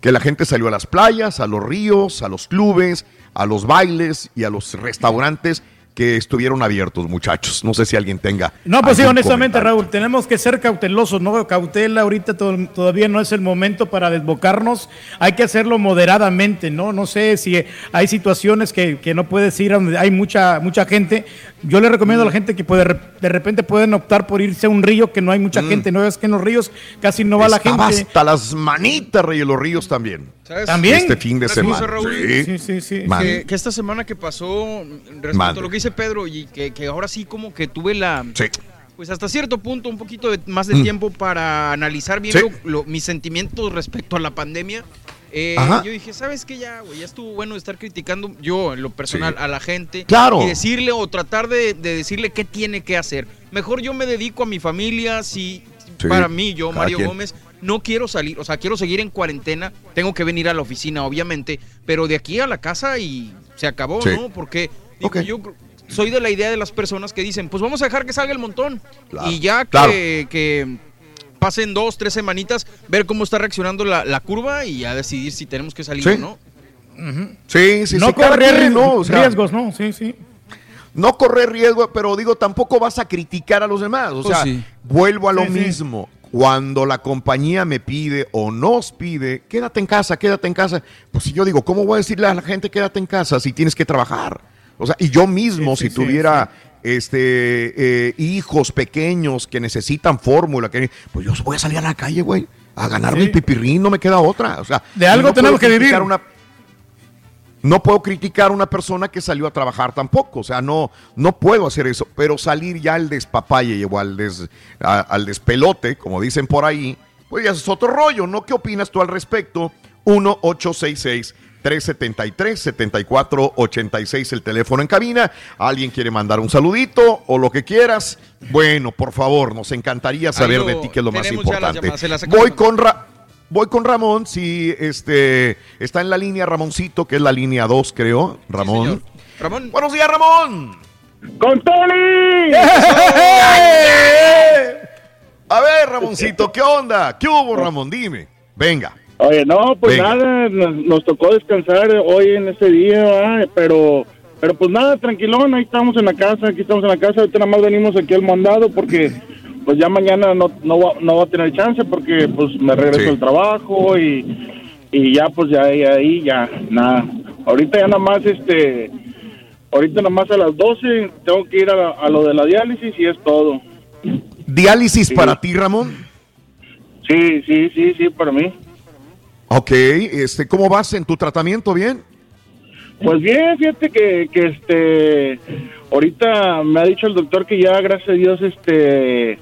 que la gente salió a las playas, a los ríos, a los clubes, a los bailes y a los restaurantes que estuvieron abiertos, muchachos. No sé si alguien tenga. No, pues sí, honestamente, comentario. Raúl, tenemos que ser cautelosos, ¿no? Cautela, ahorita to- todavía no es el momento para desbocarnos, hay que hacerlo moderadamente, ¿no? No sé si hay situaciones que, que no puedes ir a donde hay mucha, mucha gente. Yo le recomiendo a la gente que puede, de repente pueden optar por irse a un río que no hay mucha Mm. gente, ¿no? Es que en los ríos casi no va la gente. hasta las manitas, Rey de los Ríos también. ¿Sabes? ¿También? Este fin de semana. cosa, Raúl, Sí. Sí, sí, sí. Que, que esta semana que pasó, respecto Mande. a lo que dice Pedro, y que, que ahora sí como que tuve la... Pues hasta cierto punto, un poquito de- más de Mm. tiempo para analizar bien Sí. lo- lo- mis sentimientos respecto a la pandemia. Eh, yo dije, ¿sabes qué? Ya, güey, ya estuvo bueno estar criticando yo en lo personal Sí. a la gente. Claro. Y decirle o tratar de, de decirle qué tiene que hacer. Mejor yo me dedico a mi familia, si Sí, para mí, yo, cada Mario quien. Gómez, no quiero salir, o sea, quiero seguir en cuarentena, tengo que venir a la oficina, obviamente, pero de aquí a la casa y se acabó, Sí. ¿no? Porque digo, yo soy de la idea de las personas que dicen, pues vamos a dejar que salga el montón. Claro, Y ya que, claro. que pasen dos, tres semanitas, ver cómo está reaccionando la, la curva y ya decidir si tenemos que salir Sí. o no. Sí, sí, no sí, correr quien, ¿no? O sea, riesgos, ¿no? Sí, sí. No correr riesgo, pero digo, tampoco vas a criticar a los demás. O Pues sea, sí. vuelvo a lo Sí, sí. mismo. Cuando la compañía me pide o nos pide, quédate en casa, quédate en casa. Pues si yo digo, ¿cómo voy a decirle a la gente quédate en casa si tienes que trabajar? O sea, y yo mismo, Sí, sí, si sí, tuviera este eh, hijos pequeños que necesitan fórmula, que pues yo voy a salir a la calle, güey, a ganarme Sí. el pipirrín, no me queda otra. O sea, De algo no tenemos que vivir. Una, no puedo criticar a una persona que salió a trabajar tampoco, o sea, no, no puedo hacer eso, pero salir ya al despapalle o al, des- a- al despelote, como dicen por ahí, pues ya es otro rollo, ¿no? ¿Qué opinas tú al respecto? 1-866-373-7486, el teléfono en cabina. ¿Alguien quiere mandar un saludito o lo que quieras? Bueno, por favor, nos encantaría saber lo- de ti, que es lo más importante. llamadas, Voy con Ra- Voy con Ramón, si este está en la línea Ramoncito, que es la línea 2, creo. Ramón. Ramón. Buenos días, Ramón. ¡Con Tony! A ver, Ramoncito, ¿qué onda? ¿Qué hubo, Ramón? Dime. Venga. Oye, no, pues Venga. nada, nos, nos tocó descansar hoy en ese día, ¿verdad? pero pero pues nada, tranquilón, ahí estamos en la casa, aquí estamos en la casa, ahorita nada más venimos aquí al mandado porque pues ya mañana no, no, va, no va a tener chance porque pues me regreso Sí. al trabajo y, y ya pues ya ahí, ahí ya, nada. Ahorita ya nada más este, ahorita nada más a las 12 tengo que ir a, la- a lo de la diálisis y es todo. ¿Diálisis Sí. para ti, Ramón? Sí, sí, sí, sí, para mí. Ok, este, ¿cómo vas en tu tratamiento? ¿Bien? Pues bien, fíjate que, que este ahorita me ha dicho el doctor que ya gracias a Dios este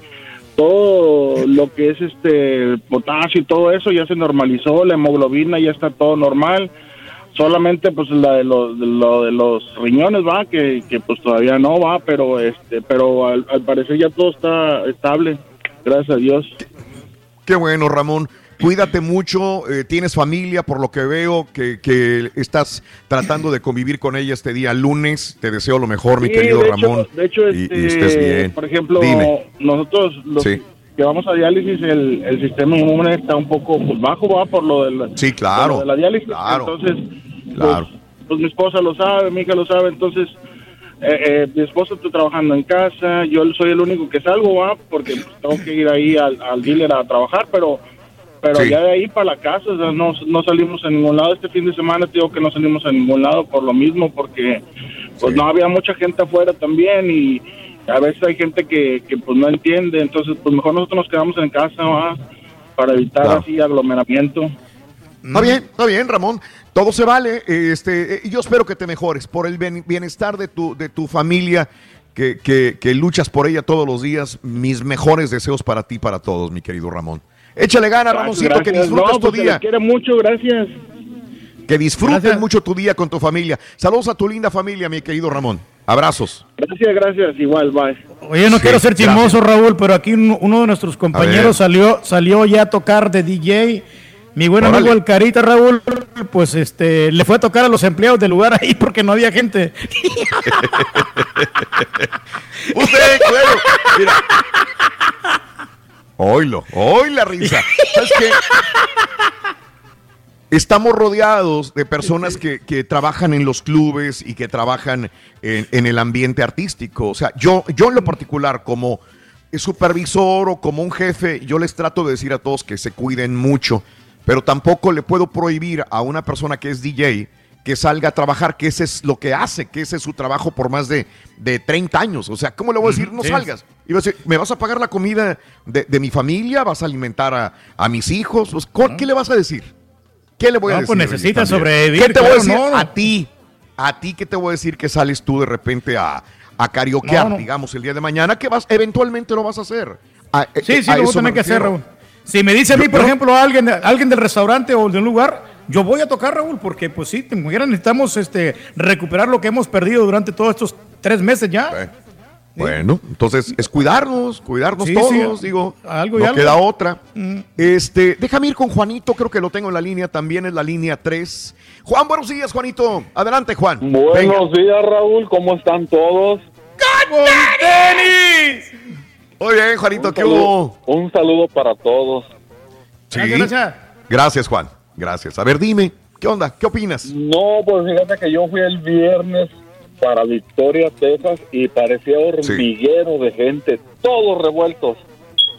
todo lo que es este el potasio y todo eso ya se normalizó, la hemoglobina ya está todo normal. Solamente pues la de los lo de los riñones va que, que pues todavía no va, pero este pero al, al parecer ya todo está estable. Gracias a Dios. Qué bueno, Ramón. Cuídate mucho, eh, tienes familia, por lo que veo, que, que estás tratando de convivir con ella este día lunes. Te deseo lo mejor, mi Sí, querido de hecho- Ramón. de hecho, este, y estés bien. por ejemplo, Dime. nosotros los Sí. que vamos a diálisis, el, el sistema inmune está un poco pues, bajo, va por lo de la, Sí, claro. de la diálisis. Claro. Entonces, Claro. pues, pues mi esposa lo sabe, mi hija lo sabe, entonces eh, eh, mi esposa está trabajando en casa, yo soy el único que salgo, va, porque pues, tengo que ir ahí al, al dealer a trabajar, pero pero Sí. ya de ahí para la casa, o sea, no, no salimos a ningún lado. Este fin de semana te digo que no salimos a ningún lado por lo mismo, porque pues no había mucha gente afuera también y a veces hay gente que, que pues no entiende, entonces pues mejor nosotros nos quedamos en casa ¿va? para evitar Claro. así aglomeramiento. Está bien, está bien, Ramón. Todo se vale. Este, yo espero que te mejores por el bien- bienestar de tu, de tu familia, que, que- que luchas por ella todos los días. Mis mejores deseos para ti, para todos, mi querido Ramón. Échale ganas, Ramoncito, que Gracias. disfrutes No, tu pues, se día. les quiere mucho, gracias. Que disfrutes Gracias. mucho tu día con tu familia. Saludos a tu linda familia, mi querido Ramón. Abrazos. Gracias, gracias, igual, bye. Oye, no Sí, quiero ser chismoso, gracias. Raúl, pero aquí uno, de nuestros compañeros salió, salió ya a tocar de DJ. Mi buen Órale. amigo el Carita, Raúl, pues este, le fue a tocar a los empleados del lugar ahí porque no había gente. Usted, claro. Mira. Oilo, oí la risa. ¿Sabes qué? Estamos rodeados de personas que, que trabajan en los clubes y que trabajan en, en el ambiente artístico. O sea, yo, yo en lo particular, como supervisor o como un jefe, yo les trato de decir a todos que se cuiden mucho, pero tampoco le puedo prohibir a una persona que es DJ que salga a trabajar, que ese es lo que hace, que ese es su trabajo por más de, de 30 años. O sea, ¿cómo le voy a decir? No salgas. Y va a decir, ¿me vas a pagar la comida de, de mi familia? ¿Vas a alimentar a, a mis hijos? Pues, ¿co- ¿Qué le vas a decir? ¿Qué le voy a No, decir? pues necesita también? sobrevivir, ¿Qué te voy a decir? no. A ti. A ti, ¿qué te voy a decir que sales tú de repente a, a No, no. digamos, el día de mañana? que vas? Eventualmente lo vas a hacer. A- Sí, eh, sí, lo voy a tener que hacer. Raúl. Si me dice a mí, por ejemplo, alguien, alguien del restaurante o de un lugar, yo voy a tocar, Raúl, porque pues sí, necesitamos este, recuperar lo que hemos perdido durante todos estos tres meses ya. Bueno, entonces es cuidarnos, cuidarnos Sí, todos, sí. digo, Algo y no algo. queda otra. Mm. Este, déjame ir con Juanito, creo que lo tengo en la línea, también es la línea 3. Juan, buenos días, Juanito. Adelante, Juan. Venga. Buenos días, Raúl. ¿Cómo están todos? tenis! Muy bien, Juanito, Un ¿qué saludo- hubo? Un saludo para todos. Sí. Gracias, Juan. Gracias. A ver, dime, ¿qué onda? ¿Qué opinas? No, pues fíjate que yo fui el viernes para Victoria, Texas, y parecía hormiguero de gente, todos revueltos,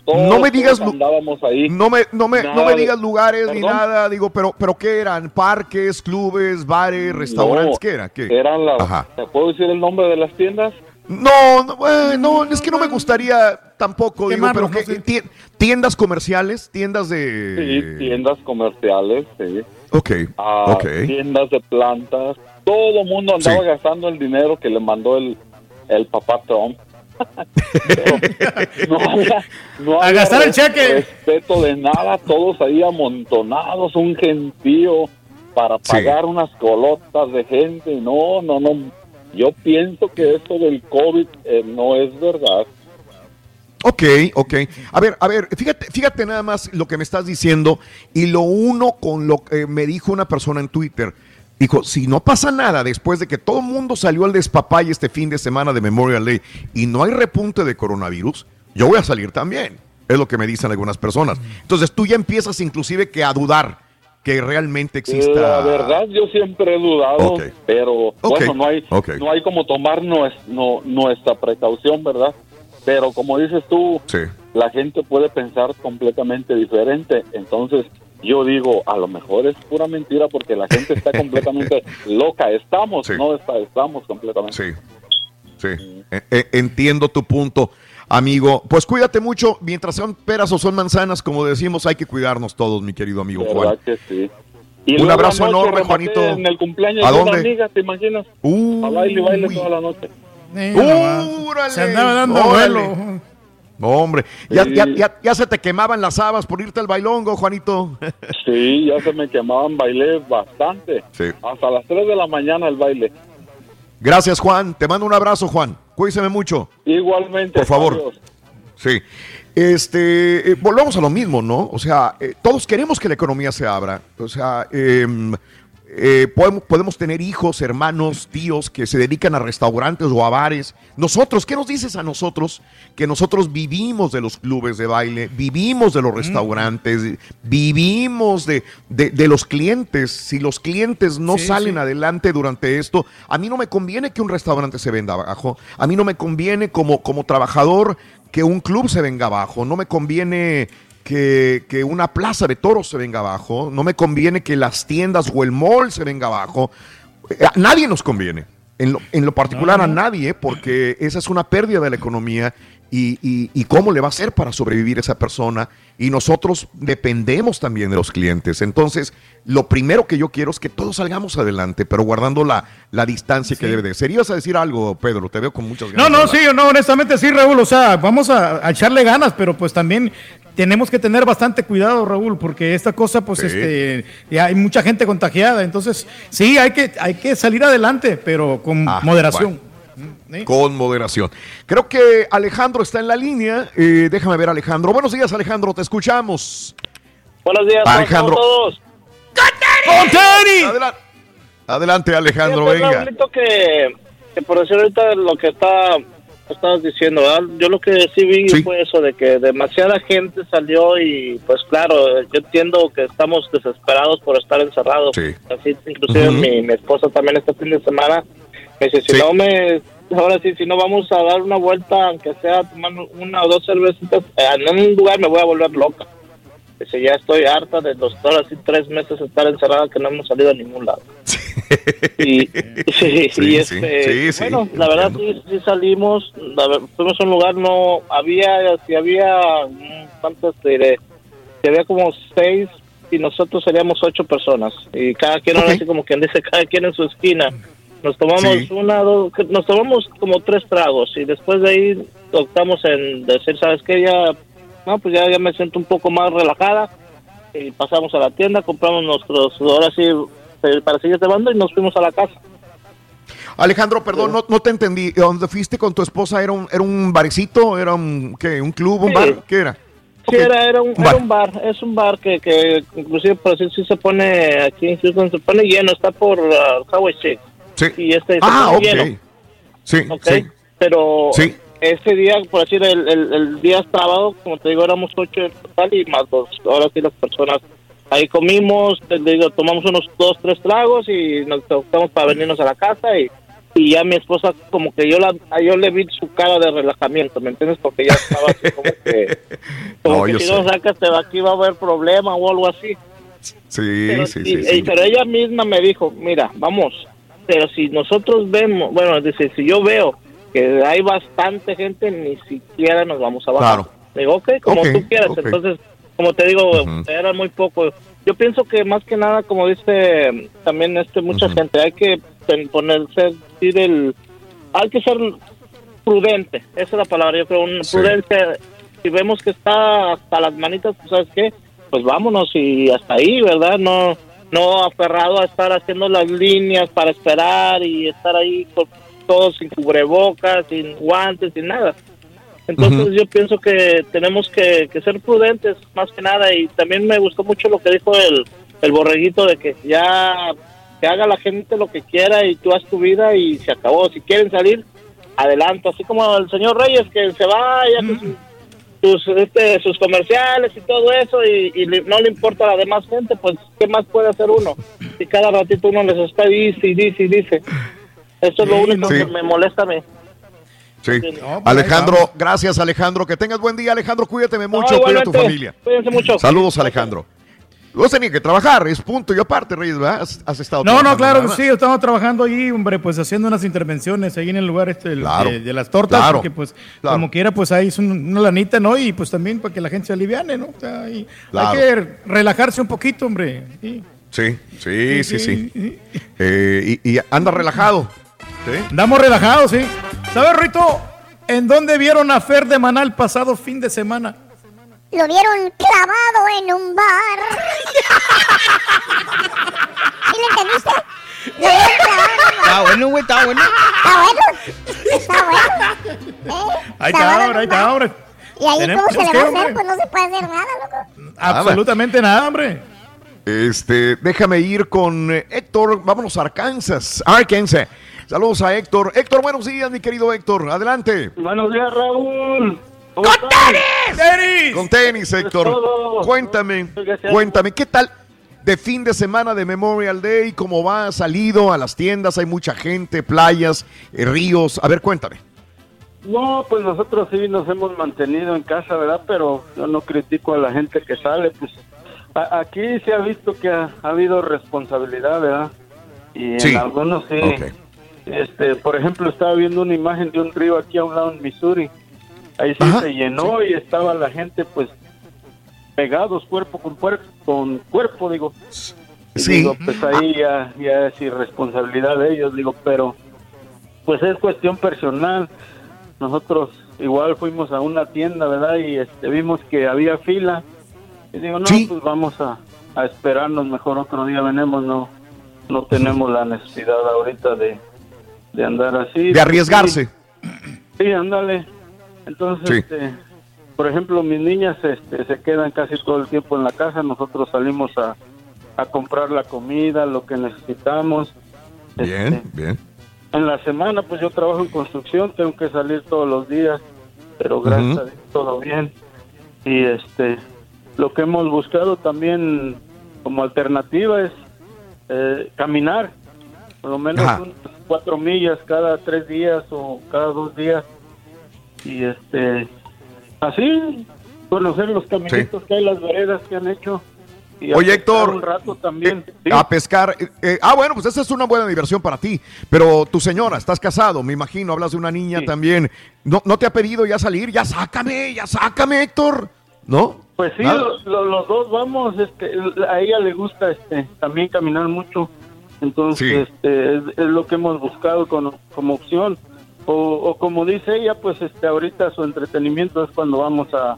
todos, no me digas andábamos ahí. No me, no me, no me digas lugares ni nada, digo, pero, pero ¿qué eran? ¿Parques, clubes, bares, restaurantes? No, ¿Qué era? ¿Qué? Eran las. ¿te puedo decir el nombre de las tiendas? No, no, eh, no, es que no me gustaría tampoco, digo, pero que ti- tiendas comerciales, tiendas de... Sí, tiendas comerciales, sí. Ok, Ah, ok. tiendas de plantas. Todo el mundo andaba Sí. gastando el dinero que le mandó el, el papá Trump. No había, no A había gastar el cheque. respeto de nada, todos ahí amontonados, un gentío para Sí. pagar unas colotas de gente. No, no, no. Yo pienso que esto del COVID eh, no es verdad. Ok, ok. A ver, a ver, fíjate, fíjate nada más lo que me estás diciendo y lo uno con lo que me dijo una persona en Twitter. Dijo, si no pasa nada después de que todo el mundo salió al despapay este fin de semana de Memorial Day y no hay repunte de coronavirus, yo voy a salir también. Es lo que me dicen algunas personas. Entonces tú ya empiezas inclusive que a dudar que realmente exista... La verdad, yo siempre he dudado, pero bueno, no hay, no hay como tomar nues- no- nuestra precaución, ¿verdad? Pero como dices tú, Sí. la gente puede pensar completamente diferente. Entonces, yo digo, a lo mejor es pura mentira porque la gente está completamente loca. Estamos, no está, estamos completamente. Sí, sí. E- e- entiendo tu punto, amigo. Pues cuídate mucho. Mientras sean peras o son manzanas, como decimos, hay que cuidarnos todos, mi querido amigo Juan. ¿Verdad que sí? Y Un abrazo enorme, Juanito. En el cumpleaños ¿A dónde? amiga, ¿te imaginas? a baile y baile toda la noche. ¡Órale! Se andaba dando ¡Órale! vuelo. No, hombre, ya, Sí. ya, ya, ya se te quemaban las habas por irte al bailongo, Juanito. Sí, ya se me quemaban, bailé bastante. Sí. Hasta las 3 de la mañana el baile. Gracias, Juan. Te mando un abrazo, Juan. Cuídese mucho. Igualmente. Por favor. adiós. Sí. Este, eh, volvemos a lo mismo, ¿no? O sea, eh, todos queremos que la economía se abra. O sea, em, eh, podemos, podemos tener hijos, hermanos, tíos que se dedican a restaurantes o a bares. Nosotros, ¿qué nos dices a nosotros? Que nosotros vivimos de los clubes de baile, vivimos de los restaurantes, vivimos de, de- de los clientes. Si los clientes no Sí, salen sí. adelante durante esto, a mí no me conviene que un restaurante se venda abajo. A mí no me conviene como, como trabajador que un club se venga abajo. No me conviene que, que una plaza de toros se venga abajo. No me conviene que las tiendas o el mall se venga abajo. Eh, A nadie nos conviene. En lo, en lo particular a nadie, porque esa es una pérdida de la economía y, y- y cómo le va a hacer para sobrevivir esa persona. Y nosotros dependemos también de los clientes. Entonces, lo primero que yo quiero es que todos salgamos adelante, pero guardando la, la distancia que debe de ser. Ibas a decir algo, Pedro, te veo con muchas ganas. No, no, sí, no, honestamente sí, Raúl. O sea, vamos a, a echarle ganas, pero pues también tenemos que tener bastante cuidado, Raúl, porque esta cosa, pues, Sí. este, ya hay mucha gente contagiada. Entonces, sí, hay que, hay que salir adelante, pero con Ah, moderación. Con moderación. Creo que Alejandro está en la línea. Eh, déjame ver, Alejandro. Buenos días, Alejandro, te escuchamos. Buenos días Alejandro. a todos. Adelante, Adelante, Alejandro, Fíjate, venga. Que, que por decir ahorita lo que está estabas diciendo, ¿verdad? Yo lo que sí vi fue eso de que demasiada gente salió y pues claro, yo entiendo que estamos desesperados por estar encerrados. Así inclusive Ujú. mi, mi esposa también este fin de semana me dice, si no me ahora sí, si no vamos a dar una vuelta, aunque sea tomando una o dos cervecitas, eh, en un lugar me voy a volver loca. Dice, ya estoy harta de los ahora sí tres meses estar encerrada que no hemos salido a ningún lado. y, sí, Sí, y sí, este, sí, bueno, la verdad sí, sí salimos, la fuimos a un lugar, no había, si había, ¿cuántos te diré? Si había como seis y nosotros seríamos ocho personas y cada quien, ahora sí como quien dice, cada quien en su esquina. Nos tomamos Sí. una, dos, nos tomamos como tres tragos y después de ahí optamos en decir, ¿sabes qué? Ya, no, pues ya, ya me siento un poco más relajada y pasamos a la tienda, compramos nuestros, ahora sí, eh, para seguir banda y nos fuimos a la casa. Alejandro, perdón, no, no te entendí. ¿Dónde fuiste con tu esposa? ¿Era un, era un barecito? ¿Era un, qué, un club? ¿Un Sí. bar? ¿Qué era? Sí, era, era, un, era un bar, es un bar que, que inclusive por decir sí se pone aquí en Houston, se pone lleno, está por uh, Highway 6. Sí. Y este Ah, ok. lleno. Sí, Ok, sí. pero Sí. ese día, por decir, el, el, el día sábado, como te digo, éramos ocho en total y más dos. Ahora sí las personas. Ahí comimos, te digo, tomamos unos dos, tres tragos y nos optamos para venirnos a la casa y y ya mi esposa como que yo la yo le vi su cara de relajamiento, ¿me entiendes? Porque ya estaba así como que, como No, que si sé. no sacas de aquí va a haber problema o algo así. Sí, Pero, sí, y- sí. y- sí. pero ella misma me dijo, mira, vamos, pero si nosotros vemos, bueno, dice, si yo veo que hay bastante gente, ni siquiera nos vamos a bajar. Claro. Digo, ok, como Ok, tú quieras. Entonces, como te digo, era muy poco. Yo pienso que más que nada, como dice mm, también este mucha gente, hay que ponerse, decir el, hay que ser prudente, esa es la palabra, yo creo, una Sí. prudencia. Si vemos que está hasta las manitas, pues, ¿sabes qué? Pues vámonos y hasta ahí, ¿verdad? No no aferrado a estar haciendo las líneas para esperar y estar ahí con todos sin cubrebocas, sin guantes, sin nada. Entonces yo pienso que tenemos que, que ser prudentes más que nada y también me gustó mucho lo que dijo el, el borreguito de que ya que haga la gente lo que quiera y tú haz tu vida y se acabó. Si quieren salir, adelante. Así como el señor Reyes que se con sus, sus, este, sus comerciales y todo eso y, y le- no le importa a la demás gente, pues ¿qué más puede hacer uno? Si cada ratito uno les está dice y dice y dice. Eso es lo único Sí. que me molesta a mí. Sí. pues Alejandro, gracias Alejandro. Que tengas buen día, Alejandro. Cuídate mucho, cuida a tu familia. Cuídense mucho. Saludos, Alejandro. Vos tenías que trabajar, es punto y aparte, Reyes, ¿verdad? Has, has estado No, no, claro que sí, estamos trabajando allí, hombre, pues haciendo unas intervenciones ahí en el lugar este del- Claro, de, de las tortas, claro, porque pues claro. como quiera, pues ahí es un- una lanita, ¿no? Y pues también para que la gente se aliviane, ¿no? O sea, hay que relajarse un poquito, hombre. Sí. Sí, sí, sí, sí. Eh, y, y anda relajado. ¿sí? Andamos relajados, sí. ¿Sabes, Rito? ¿En dónde vieron a Fer de Maná el pasado fin de semana? Lo vieron clavado en un bar. ¿Sí lo entendiste? Lo vieron clavado en un bar. Está bueno, güey, está bueno. Está bueno. Está bueno. ¿Eh? Ahí Clavado está, en hombre, ahí bar. hombre. Y ahí Tenemos cómo se le va a hombre. hacer, pues no se puede hacer nada, loco. Absolutamente nada, hombre. Este, déjame ir con eh, Héctor. Vámonos a Arkansas. Arkansas. Saludos a Héctor. Héctor, buenos días, mi querido Héctor. Adelante. Buenos días, Raúl. ¡Con tenis! Con tenis, Héctor. todo. Cuéntame, cuéntame, ¿qué tal de fin de semana de Memorial Day? ¿Cómo va? ¿Has salido a las tiendas? Hay mucha gente, playas, eh, ríos. A ver, cuéntame. No, pues nosotros sí nos hemos mantenido en casa, ¿verdad? Pero yo no critico a la gente que sale, pues a- aquí se ha visto que ha, ha habido responsabilidad, ¿verdad? Y Sí. en algunos sí. Este, por ejemplo, estaba viendo una imagen de un río aquí a un lado en Missouri. Ahí sí Ajá, se llenó y estaba la gente pues pegados cuerpo con, puer- con cuerpo, digo. Sí. Digo, pues ahí ya, ya es irresponsabilidad de ellos, digo, pero pues es cuestión personal. Nosotros igual fuimos a una tienda, ¿verdad? Y este, vimos que había fila. Y digo, no, pues vamos a, a esperarnos, mejor otro día venemos, no no tenemos la necesidad ahorita de, de andar así. De arriesgarse. Sí, ándale. Entonces, Sí. este, por ejemplo, mis niñas este, se quedan casi todo el tiempo en la casa. Nosotros salimos a, a comprar la comida, lo que necesitamos. Bien, bien. En la semana, pues yo trabajo en construcción, tengo que salir todos los días, pero gracias a Dios todo bien. Y este, lo que hemos buscado también como alternativa es eh, caminar, por lo menos unas cuatro millas cada tres días o cada dos días. Y este, así, conocer los caminitos que hay, las veredas que han hecho. Y Oye, a Héctor, Un rato también. Sí. A pescar. eh, eh, ah, bueno, pues esa es una buena diversión para ti. Pero tu señora, estás casado, me imagino, hablas de una niña también. ¿No, ¿No te ha pedido ya salir? Ya sácame, ya sácame, Héctor. ¿No? Pues sí, lo- lo- los dos vamos, este, a ella le gusta este, también caminar mucho, entonces este, es, es lo que hemos buscado con- como opción. O, o como dice ella, pues este, ahorita su entretenimiento es cuando vamos a,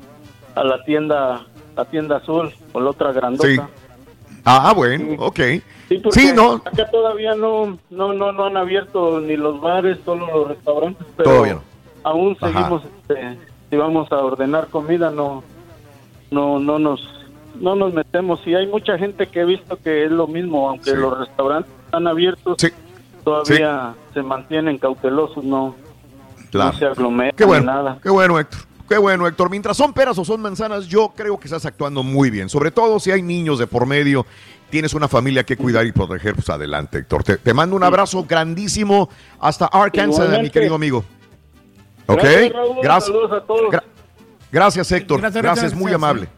a la tienda, la tienda azul o la otra grandota. Sí. Ah, bueno, ok. Sí, no. acá todavía no, no, no, no han abierto ni los bares, solo los restaurantes, pero Todavía no. aún Ajá. seguimos, este, si vamos a ordenar comida, no, no, no nos, no nos metemos. Y hay mucha gente que he visto que es lo mismo, aunque los restaurantes están abiertos, todavía se mantienen cautelosos, no, Claro. no se aglomeran Qué bueno, nada. qué bueno, Héctor. Qué bueno, Héctor. Mientras son peras o son manzanas, yo creo que estás actuando muy bien. Sobre todo si hay niños de por medio, tienes una familia que cuidar y proteger, pues adelante, Héctor. Te, te mando un abrazo grandísimo hasta Arkansas, mi querido amigo. ¿Ok? Gracias, Raúl. Gracias. Saludos a todos. Gra- Gracias, Héctor. Gracias, Gracias, gracias, muy amable.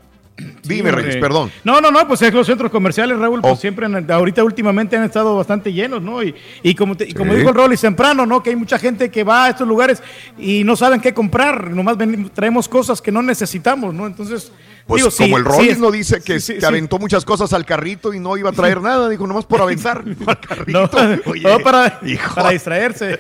Dime, hombre. Reyes, perdón. No, no, no, pues es los centros comerciales, Raúl, Oh. pues siempre, han- ahorita últimamente han estado bastante llenos, ¿no? Y, y como, te- y como Sí. dijo el Rolly temprano, ¿no? Que hay mucha gente que va a estos lugares y no saben qué comprar, nomás ven- traemos cosas que no necesitamos, ¿no? Entonces, Pues digo, sí, como el sí Rollins es- no dice que, sí, sí, que sí. aventó muchas cosas al carrito y no iba a traer nada, dijo nomás por aventar al carrito. No, Oye, no, para, hijo. para distraerse.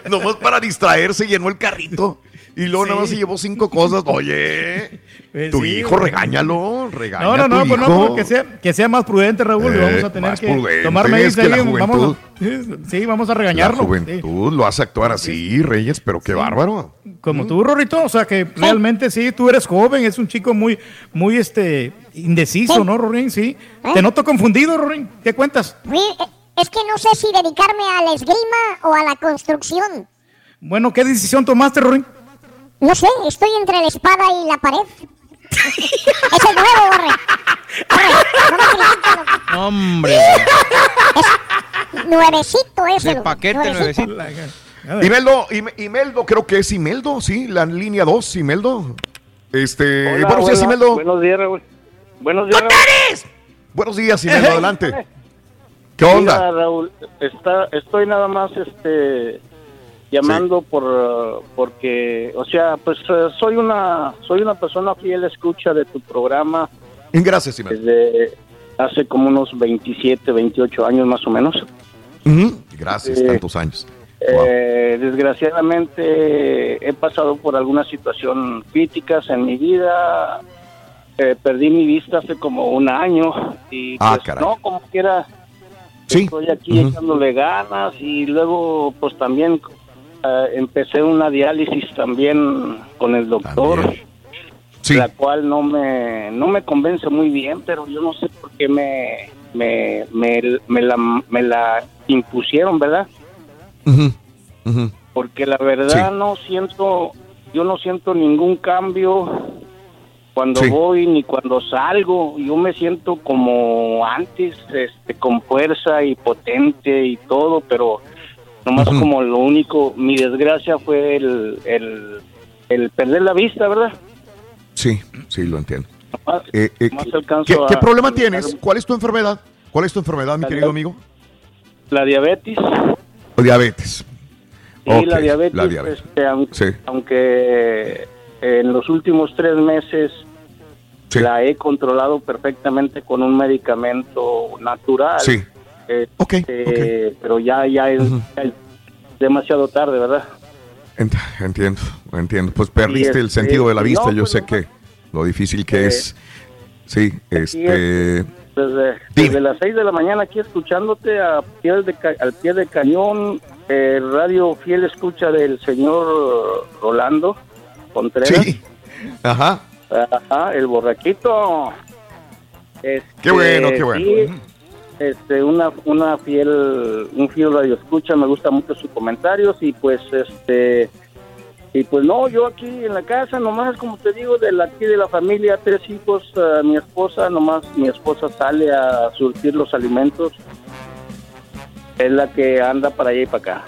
Nomás para distraerse llenó el carrito. Y luego nada más Sí. se llevó cinco cosas. Oye, Pues tu sí, hijo, güey. regáñalo, regaña No, no, a tu no, pues no, hijo. pero que sea, que sea más prudente, Raúl, Eh, vamos a tener más que prudente, tomar medidas la vamos a- sí, vamos a La regañarlo. sí. juventud lo hace actuar así, Reyes, pero qué bárbaro. Como tú, Rorrito, o sea que realmente sí, tú eres joven, es un chico muy, muy este, indeciso, Sí. ¿no, Rorín? Sí. ¿Eh? Te noto confundido, Rorín. ¿Qué cuentas? Eh, Es que no sé si dedicarme a la esgrima o a la construcción. Bueno, ¿qué decisión tomaste, Rorín? No sé, estoy entre la espada y la pared. es el nuevo, Borre. Borre, no me. Hombre. Nuevecito ese. De paquete nuevecito. Imeldo, Ime- Imeldo, creo que es Imeldo, sí, la línea 2, Imeldo. Este, Hola, buenos días, Imeldo. Buenos días, Raúl. Buenos días, Raúl. Buenos días, Imeldo, adelante. ¿Qué onda? Mira, Raúl, está, estoy nada más este llamando por porque, o sea, pues uh, soy una soy una persona fiel escucha de tu programa Gracias, desde hace como unos 27, 28 años más o menos. Gracias, Eh, tantos años. Eh, desgraciadamente he pasado por algunas situaciones críticas en mi vida. Eh, perdí mi vista hace como un año y Ah, pues, no, como quiera, Sí. estoy aquí echándole ganas y luego pues también eh, empecé una diálisis también con el doctor, la cual no me no me convence muy bien, pero yo no sé por qué me me, me, me la, me la impusieron, ¿verdad? Porque la verdad Sí. no siento, yo no siento ningún cambio cuando Sí. voy ni cuando salgo, yo me siento como antes, este, con fuerza y potente y todo, pero nomás como lo único, mi desgracia fue el, el, el perder la vista, ¿verdad? Sí, sí, lo entiendo. Nomás- Eh, eh, nomás ¿qué, a- problema tienes? ¿Cuál es tu enfermedad? ¿Cuál es tu enfermedad, mi La querido amigo? La diabetes, O diabetes. sí, la diabetes, la diabetes. este, aunque, Sí. aunque en los últimos tres meses la he controlado perfectamente con un medicamento natural. Sí. Este, Pero ya, ya, es, ya es demasiado tarde, ¿verdad? Ent- entiendo, entiendo. Pues perdiste el este, sentido de la no, vista. Yo pues, sé que lo difícil que Eh, es. Sí, este. Desde, desde las 6 de la mañana aquí escuchándote a pie de ca- al pie de cañón, eh, radio fiel escucha del señor Rolando Contreras. Sí. Ajá. Ajá, el borraquito. Este, Qué bueno, qué bueno. sí, este, una, una fiel, un fiel radio escucha, me gusta mucho sus comentarios y pues, este, y pues no, yo aquí en la casa, nomás como te digo, de la, aquí de la familia, tres hijos, eh, mi esposa, nomás mi esposa sale a surtir los alimentos, es la que anda para allá y para acá.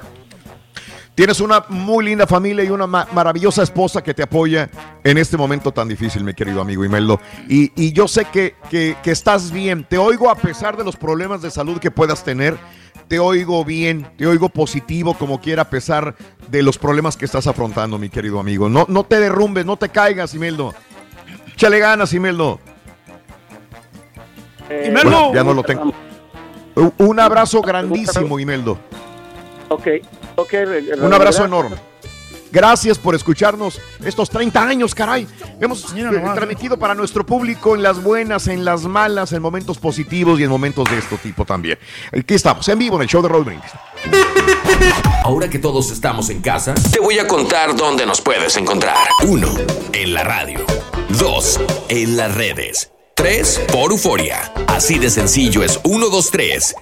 Tienes una muy linda familia y una ma- maravillosa esposa que te apoya en este momento tan difícil, mi querido amigo Imeldo. Y, y yo sé que, que- que estás bien. Te oigo a pesar de los problemas de salud que puedas tener. Te oigo bien, te oigo positivo como quiera a pesar de los problemas que estás afrontando, mi querido amigo. No, no te derrumbes, no te caigas, Imeldo. Échale ganas, Imeldo. Eh, Bueno, ya no lo tengo. Un abrazo grandísimo, Imeldo. Ok, Un abrazo enorme. Gracias por escucharnos estos 30 años, caray. Hemos eh, transmitido para nuestro público en las buenas, en las malas, en momentos positivos y en momentos de este tipo también. Aquí estamos, en vivo en el show de Roll Brindis. Ahora que todos estamos en casa, te voy a contar dónde nos puedes encontrar. 1. En la radio. 2. En las redes. 3. Por Euforia. Así de sencillo es 1, 2, 3.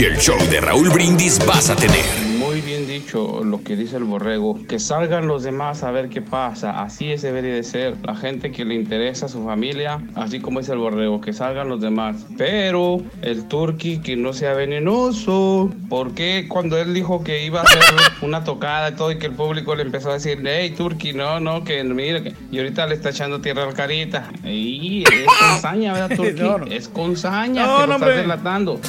Y el show de Raúl Brindis vas a tener. Dicho lo que dice el borrego, que salgan los demás a ver qué pasa. Así es debería de ser. La gente que le interesa a su familia, así como es el borrego, que salgan los demás. Pero el turqui que no sea venenoso. porque cuando él dijo que iba a hacer una tocada y todo y que el público le empezó a decir, hey turqui, no, no, que mira, que... y ahorita le está echando tierra al carita. Y es con saña, ¿verdad, turqui? No, no. Es con saña No, que lo estás delatando.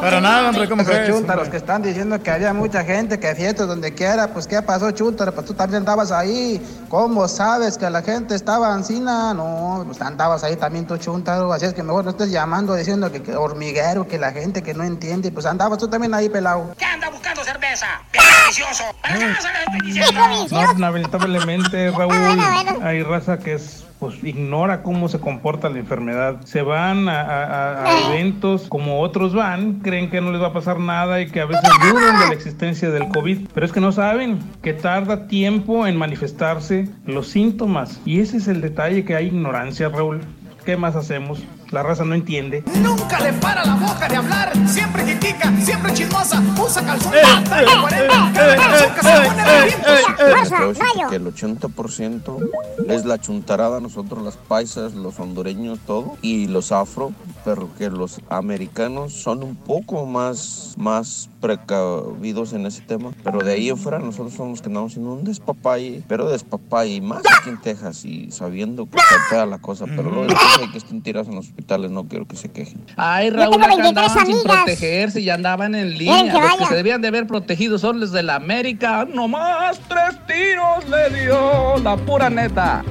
Para nada, hombre, ¿cómo Esos crees? chúntaros que están diciendo que había mucha gente, que fiestas donde quiera, pues ¿qué pasó, chúntaro? Pues tú también andabas ahí. ¿Cómo sabes que la gente estaba ancina? No, pues andabas ahí también tú, chúntaro. Así es que mejor no estés llamando diciendo que, que hormiguero, que la gente que no entiende. Pues andabas tú también ahí, pelado. ¿Qué anda buscando cerveza? ¡Bien delicioso! ¿Para qué vas a diciendo? No, lamentablemente, Raúl, hay raza que es pues ignora cómo se comporta la enfermedad. Se van a, a- a eventos como otros van, creen que no les va a pasar nada y que a veces dudan de la existencia del COVID, pero es que no saben que tarda tiempo en manifestarse los síntomas y ese es el detalle que hay ignorancia, Raúl. ¿Qué más hacemos? La raza no entiende. Nunca le para la boca de hablar, siempre critica, siempre chismosa, usa calzón, Eh, eh, 40, cada calzón que se pone re bien. Les puedo decir que el 80% es la chuntarada, nosotros las paisas, los hondureños, todo, y los afro, pero que los americanos son un poco más, más precavidos en ese tema. Pero de ahí en fuera nosotros somos los que andamos haciendo un despapalle, pero despapalle, más aquí en Texas y sabiendo que está fea la cosa, pero luego después hay que estén tirados en los hospitales, no quiero que se quejen. Ay, Raúl, acá 23 andaban sin amigas. protegerse y andaban en línea. que Los que se debían de haber protegido son los de la América. Nomás tres tiros le dio la pura neta.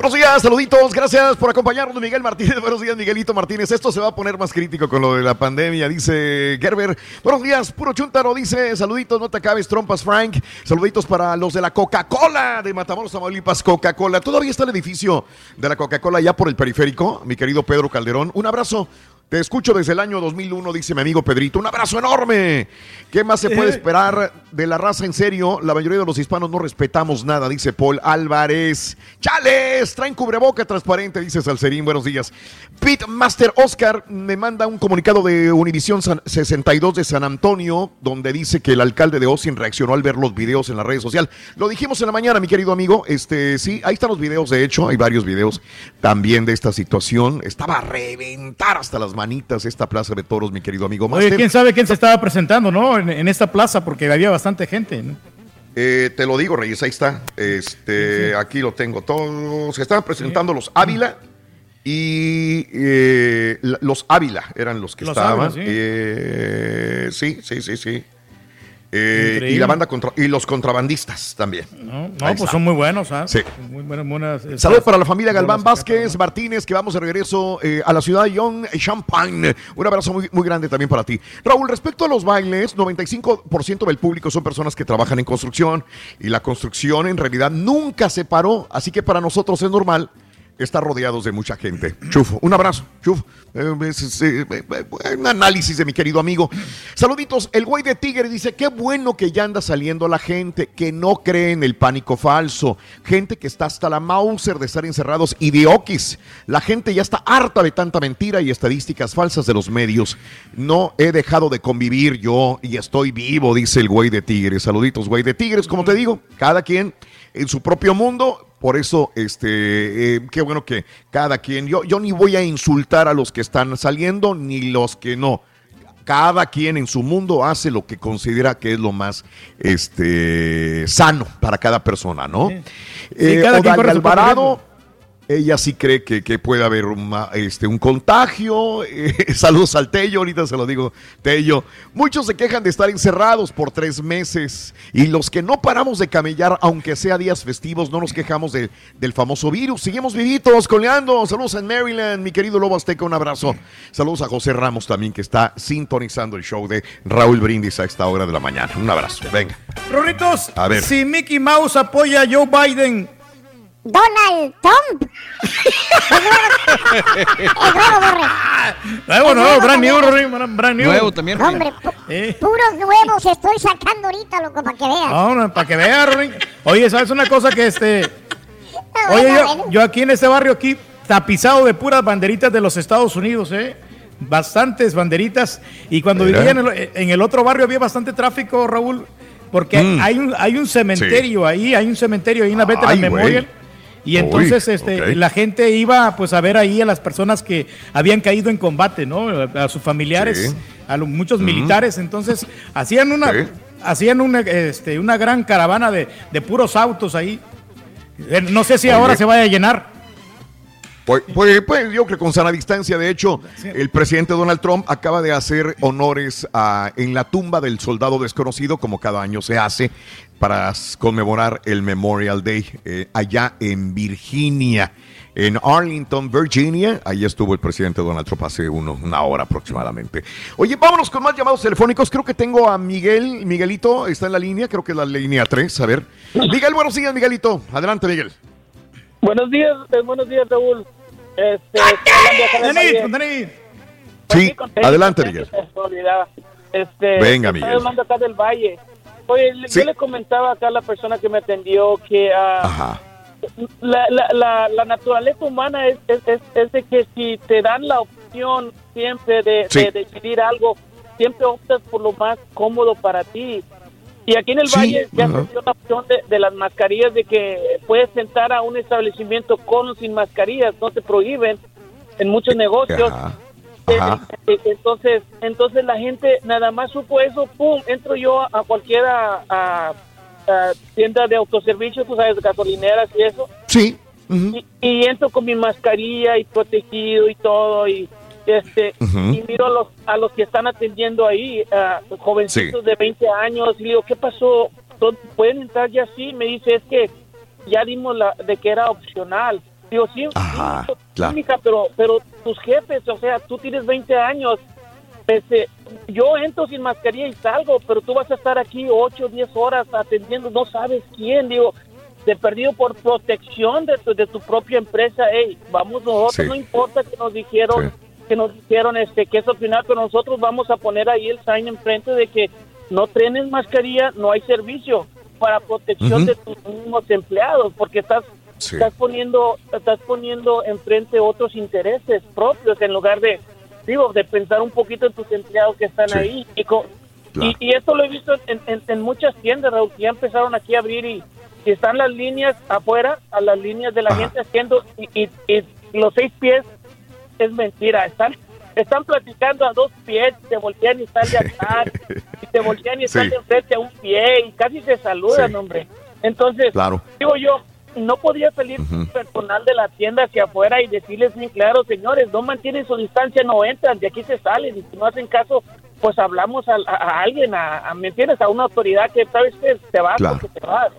Buenos días, saluditos, gracias por acompañarnos, Miguel Martínez. Buenos días, Miguelito Martínez. Esto se va a poner más crítico con lo de la pandemia, dice Gerber. Buenos días, puro chuntaro, dice saluditos, no te acabes, trompas, Frank. Saluditos para los de la Coca-Cola de Matamoros, Tamaulipas, Coca-Cola. Todavía está el edificio de la Coca-Cola ya por el periférico, mi querido Pedro Calderón. Un abrazo. Te escucho desde el año 2001, dice mi amigo Pedrito. Un abrazo enorme. ¿Qué más se puede esperar de la raza en serio? La mayoría de los hispanos no respetamos nada, dice Paul Álvarez. ¡Chales! Traen cubreboca transparente, dice Salcerín. Buenos días. Pete Master Oscar me manda un comunicado de Univisión San- 62 de San Antonio, donde dice que el alcalde de Austin reaccionó al ver los videos en la red social. Lo dijimos en la mañana, mi querido amigo. Este, sí, ahí están los videos, de hecho, hay varios videos también de esta situación. Estaba a reventar hasta las manitas esta plaza de toros, mi querido amigo. Oye, Master. quién sabe quién se estaba presentando, ¿no? En, en esta plaza, porque había bastante gente. ¿no? Eh, te lo digo, Reyes, ahí está. Este, aquí lo tengo todo. Se estaban presentando los Ávila y eh, los Ávila eran los que Los estaban. Ávila, sí. Eh, sí, sí, sí, sí. Eh, y la banda contra y los contrabandistas también. No, no, pues está. son muy buenos, ¿ah? Sí. Muy buenas, buenas. Saludos para la familia Galván Vázquez Martínez, que vamos de regreso eh, a la ciudad de Young Champagne. Un abrazo muy, muy grande también para ti. Raúl, respecto a los bailes, 95% del público son personas que trabajan en construcción y la construcción en realidad nunca se paró, así que para nosotros es normal estar rodeados de mucha gente. Chufo, un abrazo, chufo. Eh, eh, eh, un análisis de mi querido amigo. Saluditos, el güey de Tigre dice, qué bueno que ya anda saliendo la gente que no cree en el pánico falso. Gente que está hasta la Mauser de estar encerrados y de Okis. La gente ya está harta de tanta mentira y estadísticas falsas de los medios. No he dejado de convivir yo y estoy vivo, dice el güey de Tigres. Saluditos, güey de Tigres, como te digo, cada quien en su propio mundo. Por eso, este, eh, qué bueno que cada quien, yo, yo ni voy a insultar a los que están saliendo ni los que no. Cada quien en su mundo hace lo que considera que es lo más este, sano para cada persona, ¿no? Sí, Eh, cada quien su propio Alvarado, ella sí cree que, que puede haber un, este, un contagio. Eh, saludos al Tello, ahorita se lo digo, Tello. Muchos se quejan de estar encerrados por tres meses y los que no paramos de camellar, aunque sea días festivos, no nos quejamos de- del famoso virus. Seguimos vivitos, coleando. Saludos en Maryland, mi querido Lobo Azteca, un abrazo. Saludos a José Ramos también, que está sintonizando el show de Raúl Brindis a esta hora de la mañana. Un abrazo, venga. Rorritos, A ver. si Mickey Mouse apoya a Joe Biden, Donald Trump. El nuevo, Borre. Nuevo, nuevo, brand new, brand new. Nuevo también, No, hombre, pu- puros nuevos estoy sacando ahorita, loco, para que veas. No, no, para que vea, Rory. Oye, ¿sabes una cosa que este... Oye, bueno, yo, yo aquí en este barrio aquí, tapizado de puras banderitas de los Estados Unidos, ¿eh? bastantes banderitas. Y cuando Mira. vivía en el, en el otro barrio había bastante tráfico, Raúl, porque Mm. hay, un, hay un cementerio ahí, hay un cementerio ahí en la güey. Memorial. Y Uy, entonces este, la gente iba pues a ver ahí a las personas que habían caído en combate, ¿no? A, a sus familiares, Sí. a los, muchos militares. Entonces hacían una, Sí. hacían una, este, una gran caravana de, de puros autos ahí. Eh, No sé si Oye. ahora se vaya a llenar. Pues, pues, pues, yo creo que con sana distancia. De hecho, el presidente Donald Trump acaba de hacer honores a- en la tumba del soldado desconocido, como cada año se hace, para conmemorar el Memorial Day eh, allá en Virginia. En Arlington, Virginia, ahí estuvo el presidente Donald Trump hace uno- una hora aproximadamente. Oye, vámonos con más llamados telefónicos. Creo que tengo a Miguel. Miguelito está en la línea, creo que es la línea 3. A ver. Miguel, buenos días, Miguelito. Adelante, Miguel. Buenos días, eh, buenos días, Raúl. Este, acá del Valle. Sí, adelante, Miguel. Este, Venga, estoy Miguel. hablando acá del Valle. Oye, Sí. yo le comentaba acá a la persona que me atendió que ah, Ajá. la, la, la, la naturaleza humana es, es, es, es de que si te dan la opción siempre de, Sí. de decidir algo, siempre optas por lo más cómodo para ti. Y aquí en el Sí, Valle ya ajá. se dio la opción de, de las mascarillas, de que puedes sentar a un establecimiento con o sin mascarillas, no te prohíben en muchos negocios. Ajá. Eh, Ajá. eh, Entonces, entonces la gente nada más supo eso, pum, entro yo a cualquiera a, a tienda de autoservicio, tú sabes, gasolineras y eso, Sí. y, y entro con mi mascarilla y protegido y todo y este y miro a los a los que están atendiendo ahí a jovencitos Sí. de 20 años y le digo qué pasó ¿Dó- pueden entrar ya sí me dice es que ya dimos la de que era opcional digo sí, Ajá, sí, claro. mija, pero pero tus jefes o sea tú tienes 20 años este, yo entro sin mascarilla y salgo, pero tú vas a estar aquí 8 o 10 horas atendiendo, no sabes quién, digo, de perdido por protección de tu, de tu propia empresa, hey, vamos nosotros, Sí. no importa que nos dijeron, que nos dijeron este que es opcional, pero nosotros vamos a poner ahí el sign enfrente de que no tienes mascarilla, no hay servicio para protección de tus mismos empleados, porque estás Sí. estás poniendo estás poniendo enfrente otros intereses propios en lugar de digo de pensar un poquito en tus empleados que están Sí. ahí y, co- Claro. y, y esto lo he visto en, en- en muchas tiendas Raúl que ya empezaron aquí a abrir y, y están las líneas afuera a las líneas de la Ajá. gente haciendo y, y- y los seis pies es mentira están están platicando a dos pies te voltean y están de atrás y te voltean y están Sí. de frente a un pie y casi se saludan Sí. hombre entonces Claro. digo yo no podía salir personal de la tienda hacia afuera y decirles bien claro, señores, no mantienen su distancia, no entran, de aquí se salen y si no hacen caso, pues hablamos a, a- alguien, a, a, ¿me entiendes? A una autoridad que sabes que te vas Claro. porque te vas.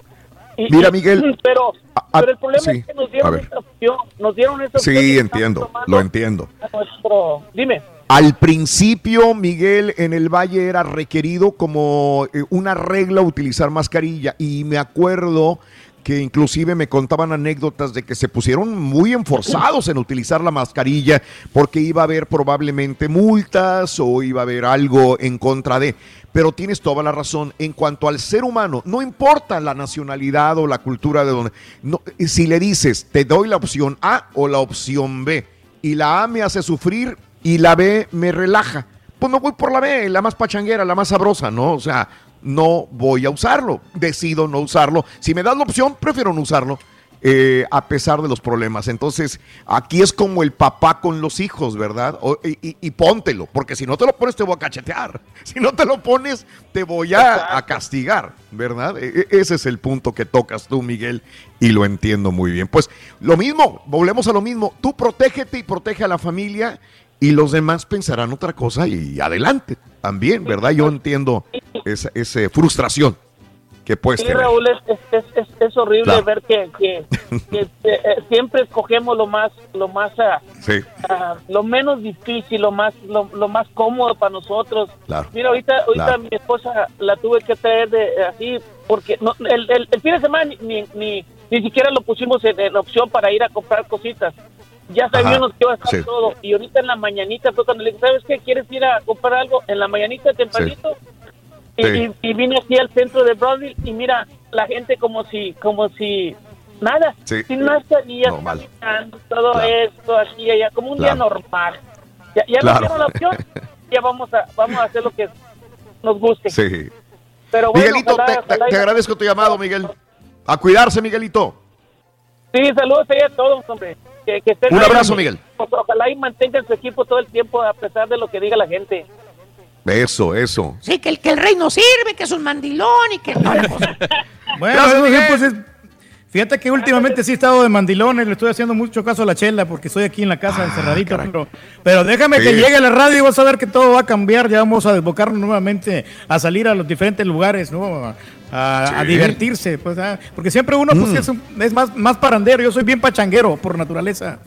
Y- Mira, Miguel, Pero, pero el problema sí, es que nos dieron esta opción, nos dieron esta opción Sí, entiendo, lo entiendo. nuestro- dime. Al principio, Miguel, en el Valle era requerido como eh, una regla utilizar mascarilla y me acuerdo que inclusive me contaban anécdotas de que se pusieron muy enforzados en utilizar la mascarilla porque iba a haber probablemente multas o iba a haber algo en contra de. Pero tienes toda la razón. En cuanto al ser humano, no importa la nacionalidad o la cultura de donde. No, si le dices, te doy la opción A o la opción B, y la A me hace sufrir y la B me relaja, pues me voy por la B, la más pachanguera, la más sabrosa, ¿no? O sea, no voy a usarlo. Decido no usarlo. Si me das la opción, prefiero no usarlo. eh, a pesar de los problemas. Entonces, aquí es como el papá con los hijos, ¿verdad? O- y, y- y póntelo, porque si no te lo pones te voy a cachetear. Si no te lo pones te voy a, a castigar, ¿verdad? E- e- ese es el punto que tocas tú, Miguel, y lo entiendo muy bien. Pues lo mismo, volvemos a lo mismo. Tú protégete y protege a la familia y los demás pensarán otra cosa y adelante también, ¿verdad? Yo entiendo esa, esa frustración que puedes Sí, tener. Raúl, es, es, es, es- horrible Claro. ver que, que- que, eh, siempre escogemos lo más, lo más, ah, Sí, ah, lo menos difícil, lo más, lo, lo más cómodo para nosotros. claro. Mira, ahorita, ahorita Claro. mi esposa la tuve que traer de así, porque no, el, el, el fin de semana ni, ni, ni, ni siquiera lo pusimos en, en opción para ir a comprar cositas. Ya sabíamos Ajá, que iba a estar sí. todo. Y ahorita en la mañanita fue cuando le dije, ¿sabes qué? ¿Quieres ir a comprar algo? En la mañanita tempranito. Y, Sí. y- vine aquí al centro de Broadville y mira, la gente como si, como si nada, Sí. sin mascarilla, Normal. caminando, todo Claro. esto, aquí y allá, como un día Claro. normal. Ya, ya Claro. nos la opción, ya vamos a, vamos a hacer lo que nos guste. Sí. Pero bueno, Miguelito, ojalá- te, te- ojalá y- te agradezco tu llamado, Miguel. A cuidarse, Miguelito. Sí, saludos a todos, hombre. Que, que estén Un ahí. abrazo, Miguel. Ojalá y mantengan su equipo todo el tiempo a pesar de lo que diga la gente. Eso, eso. Sí, que el, que el rey no sirve, que es un mandilón y que la cosa. Bueno, Gracias, pues, es- fíjate que últimamente sí he estado de mandilones, le estoy haciendo mucho caso a la chela porque estoy aquí en la casa encerradito. Pero, pero déjame que Ah, llegue a la radio y vas a ver que todo va a cambiar. Ya vamos a desbocarnos nuevamente a salir a los diferentes lugares, ¿no? A, divertirse, pues, ah, porque siempre uno pues, Mm. es, un- es más, más parandero. Yo soy bien pachanguero por naturaleza.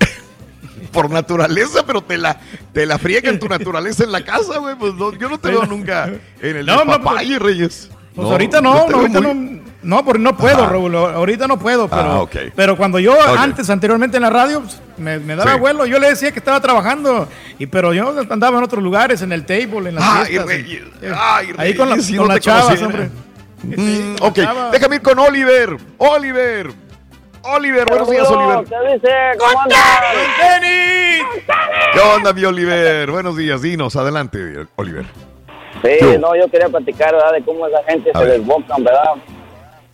Por naturaleza, pero te la, te la friegan tu naturaleza en la casa, güey. Pues no, yo no te veo nunca en el No, no, despapalle, Reyes. Pues ahorita no, ahorita muy- no, no, porque no puedo, Ajá. Raúl, ahorita no puedo, pero, Ah, ok. pero cuando yo antes, anteriormente en la radio, pues, me, me daba Sí. vuelo, yo le decía que estaba trabajando, y pero yo andaba en otros lugares, en el table, en las Ay, fiestas, y- ay, ahí con, la- con no las chavas, hombre. Mm, ok, déjame ir con Oliver. Oliver. Oliver, buenos días, Oliver. ¿Qué dice? ¿Cómo andas? ¿Qué onda, mi Oliver? Buenos días, dinos, adelante, Oliver. Sí, Yo. no, yo quería platicar, ¿verdad? De cómo esa gente A se ver. desbocan, ¿verdad?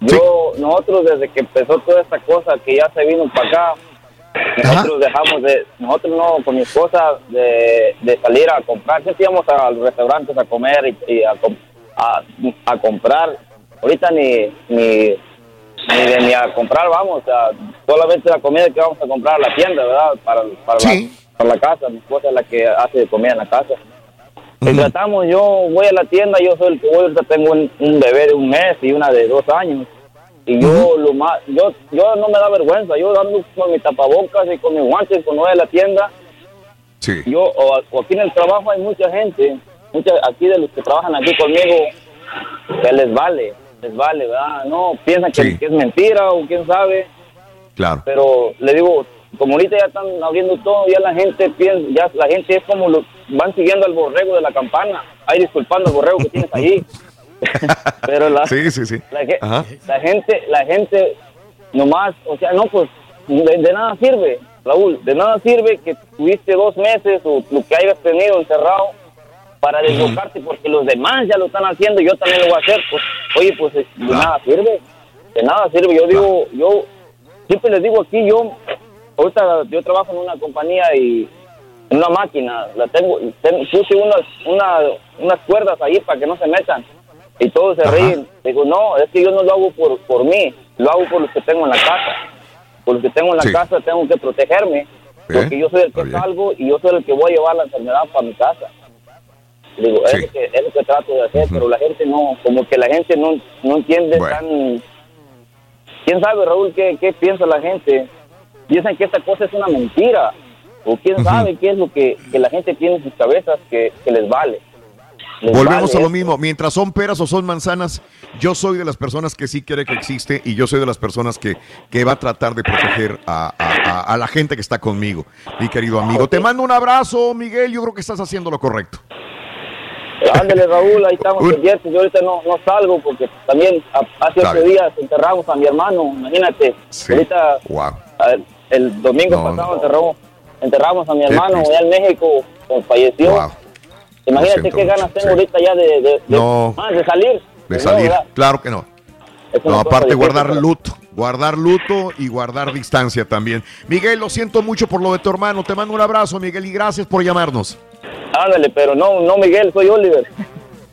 Yo, nosotros desde que empezó toda esta cosa que ya se vino para acá, nosotros dejamos de, nosotros no, con mi esposa, de, de salir a comprar, siempre íbamos a los restaurantes a comer y, y a, com- a, a comprar. Ahorita ni, ni, ni, de- ni a comprar vamos, o sea, solamente la comida que vamos a comprar a la tienda, ¿verdad? Para, para, la, para la casa, mi esposa es la que hace de comida en la casa. Y tratamos, yo voy a la tienda, yo soy el que voy, ahorita tengo un, un bebé de un mes y una de dos años. Y yo lo más, yo, yo no me da vergüenza, yo ando con mi tapabocas y con mis guantes cuando voy a la tienda. Sí. Yo, o, o aquí en el trabajo hay mucha gente, mucha, aquí de los que trabajan aquí conmigo, que les vale, les vale, ¿verdad? No, piensan que, Sí. que es mentira o quién sabe Claro. pero le digo, como ahorita ya están abriendo todo, ya la gente piensa, ya la gente es como lo, van siguiendo al borrego de la campana, ay disculpando al borrego que tienes ahí. pero la, Sí, sí, sí. la, ge- Ajá. la gente, la gente nomás, o sea, no, pues de, de nada sirve, Raúl, de nada sirve que tuviste dos meses o lo que hayas tenido encerrado para desbocarte porque los demás ya lo están haciendo y yo también lo voy a hacer, pues, oye, pues de nada sirve, de nada sirve, yo digo, yo siempre les digo aquí, yo, ahorita yo trabajo en una compañía y en una máquina, la tengo, ten- puse unas, una, unas cuerdas ahí para que no se metan y todos se ríen. Digo, no, es que yo no lo hago por, por mí, lo hago por los que tengo en la casa. Por los que tengo en la Sí. casa tengo que protegerme, porque yo soy el que salgo y yo soy el que voy a llevar la enfermedad para mi casa. Digo, es, lo que, es lo que trato de hacer, pero la gente no, como que la gente no, no entiende tan... ¿Quién sabe, Raúl, qué, qué piensa la gente? Piensan que esta cosa es una mentira, o quién sabe qué es lo que, que la gente tiene en sus cabezas que, que les vale. Les Volvemos vale a lo eso. mismo. Mientras son peras o son manzanas, yo soy de las personas que sí cree que existe y yo soy de las personas que, que va a tratar de proteger a, a- a- a la gente que está conmigo, mi querido amigo. Te mando un abrazo, Miguel. Yo creo que estás haciendo lo correcto. Ándale, Raúl, ahí estamos pendientes. Yo ahorita no, no salgo porque también hace ocho días enterramos a mi hermano. Imagínate, ahorita Wow. el domingo No, pasado no. enterramos, enterramos a mi hermano allá en México, pues, falleció. Wow. Imagínate qué mucho, ganas tengo sí. ahorita ya de, de, de- No. ah, de salir. De salir. Claro que no. No, aparte guardar pero- luto, guardar luto y guardar distancia también. Miguel, lo siento mucho por lo de tu hermano. Te mando un abrazo, Miguel, y gracias por llamarnos. Ándale, pero no, no Miguel, soy Oliver.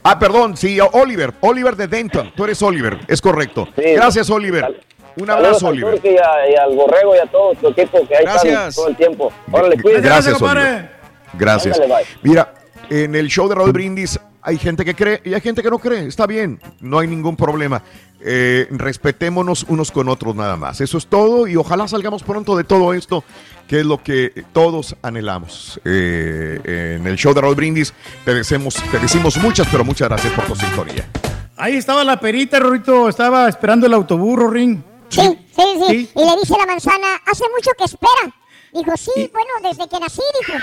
Ah, perdón, sí, Oliver, Oliver de Denton. Tú eres Oliver, es correcto. Gracias, Oliver. Un abrazo, Oliver. Y, a- y al Borrego y a todo tu equipo que ahí están Gracias. todo el tiempo. Órale, cuídense. Gracias, Oliver. Gracias. Ándale. Mira, en el show de Raúl Brindis hay gente que cree y hay gente que no cree. Está bien, no hay ningún problema. Eh, respetémonos unos con otros nada más. Eso es todo y ojalá salgamos pronto de todo esto, que es lo que todos anhelamos. Eh, en el show de Raúl Brindis te, deseamos, te decimos muchas, pero muchas gracias por tu sintonía. Ahí estaba la perita, Rorito, estaba esperando el autobús, Ring. Sí, sí, sí, Y le dice la manzana, hace mucho que espera. Dijo, sí, bueno, desde que nací, dijo.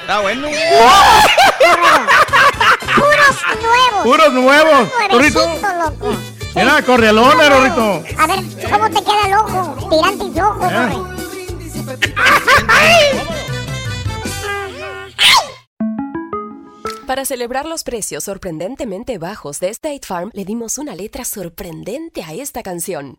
Está bueno. Puros nuevos. Puros nuevos. Rorito. loco. Era Rorito. A ver, ¿cómo te queda el ojo? Tirante y ojo, corre. Para celebrar los precios sorprendentemente bajos de State Farm, le dimos una letra sorprendente a esta canción.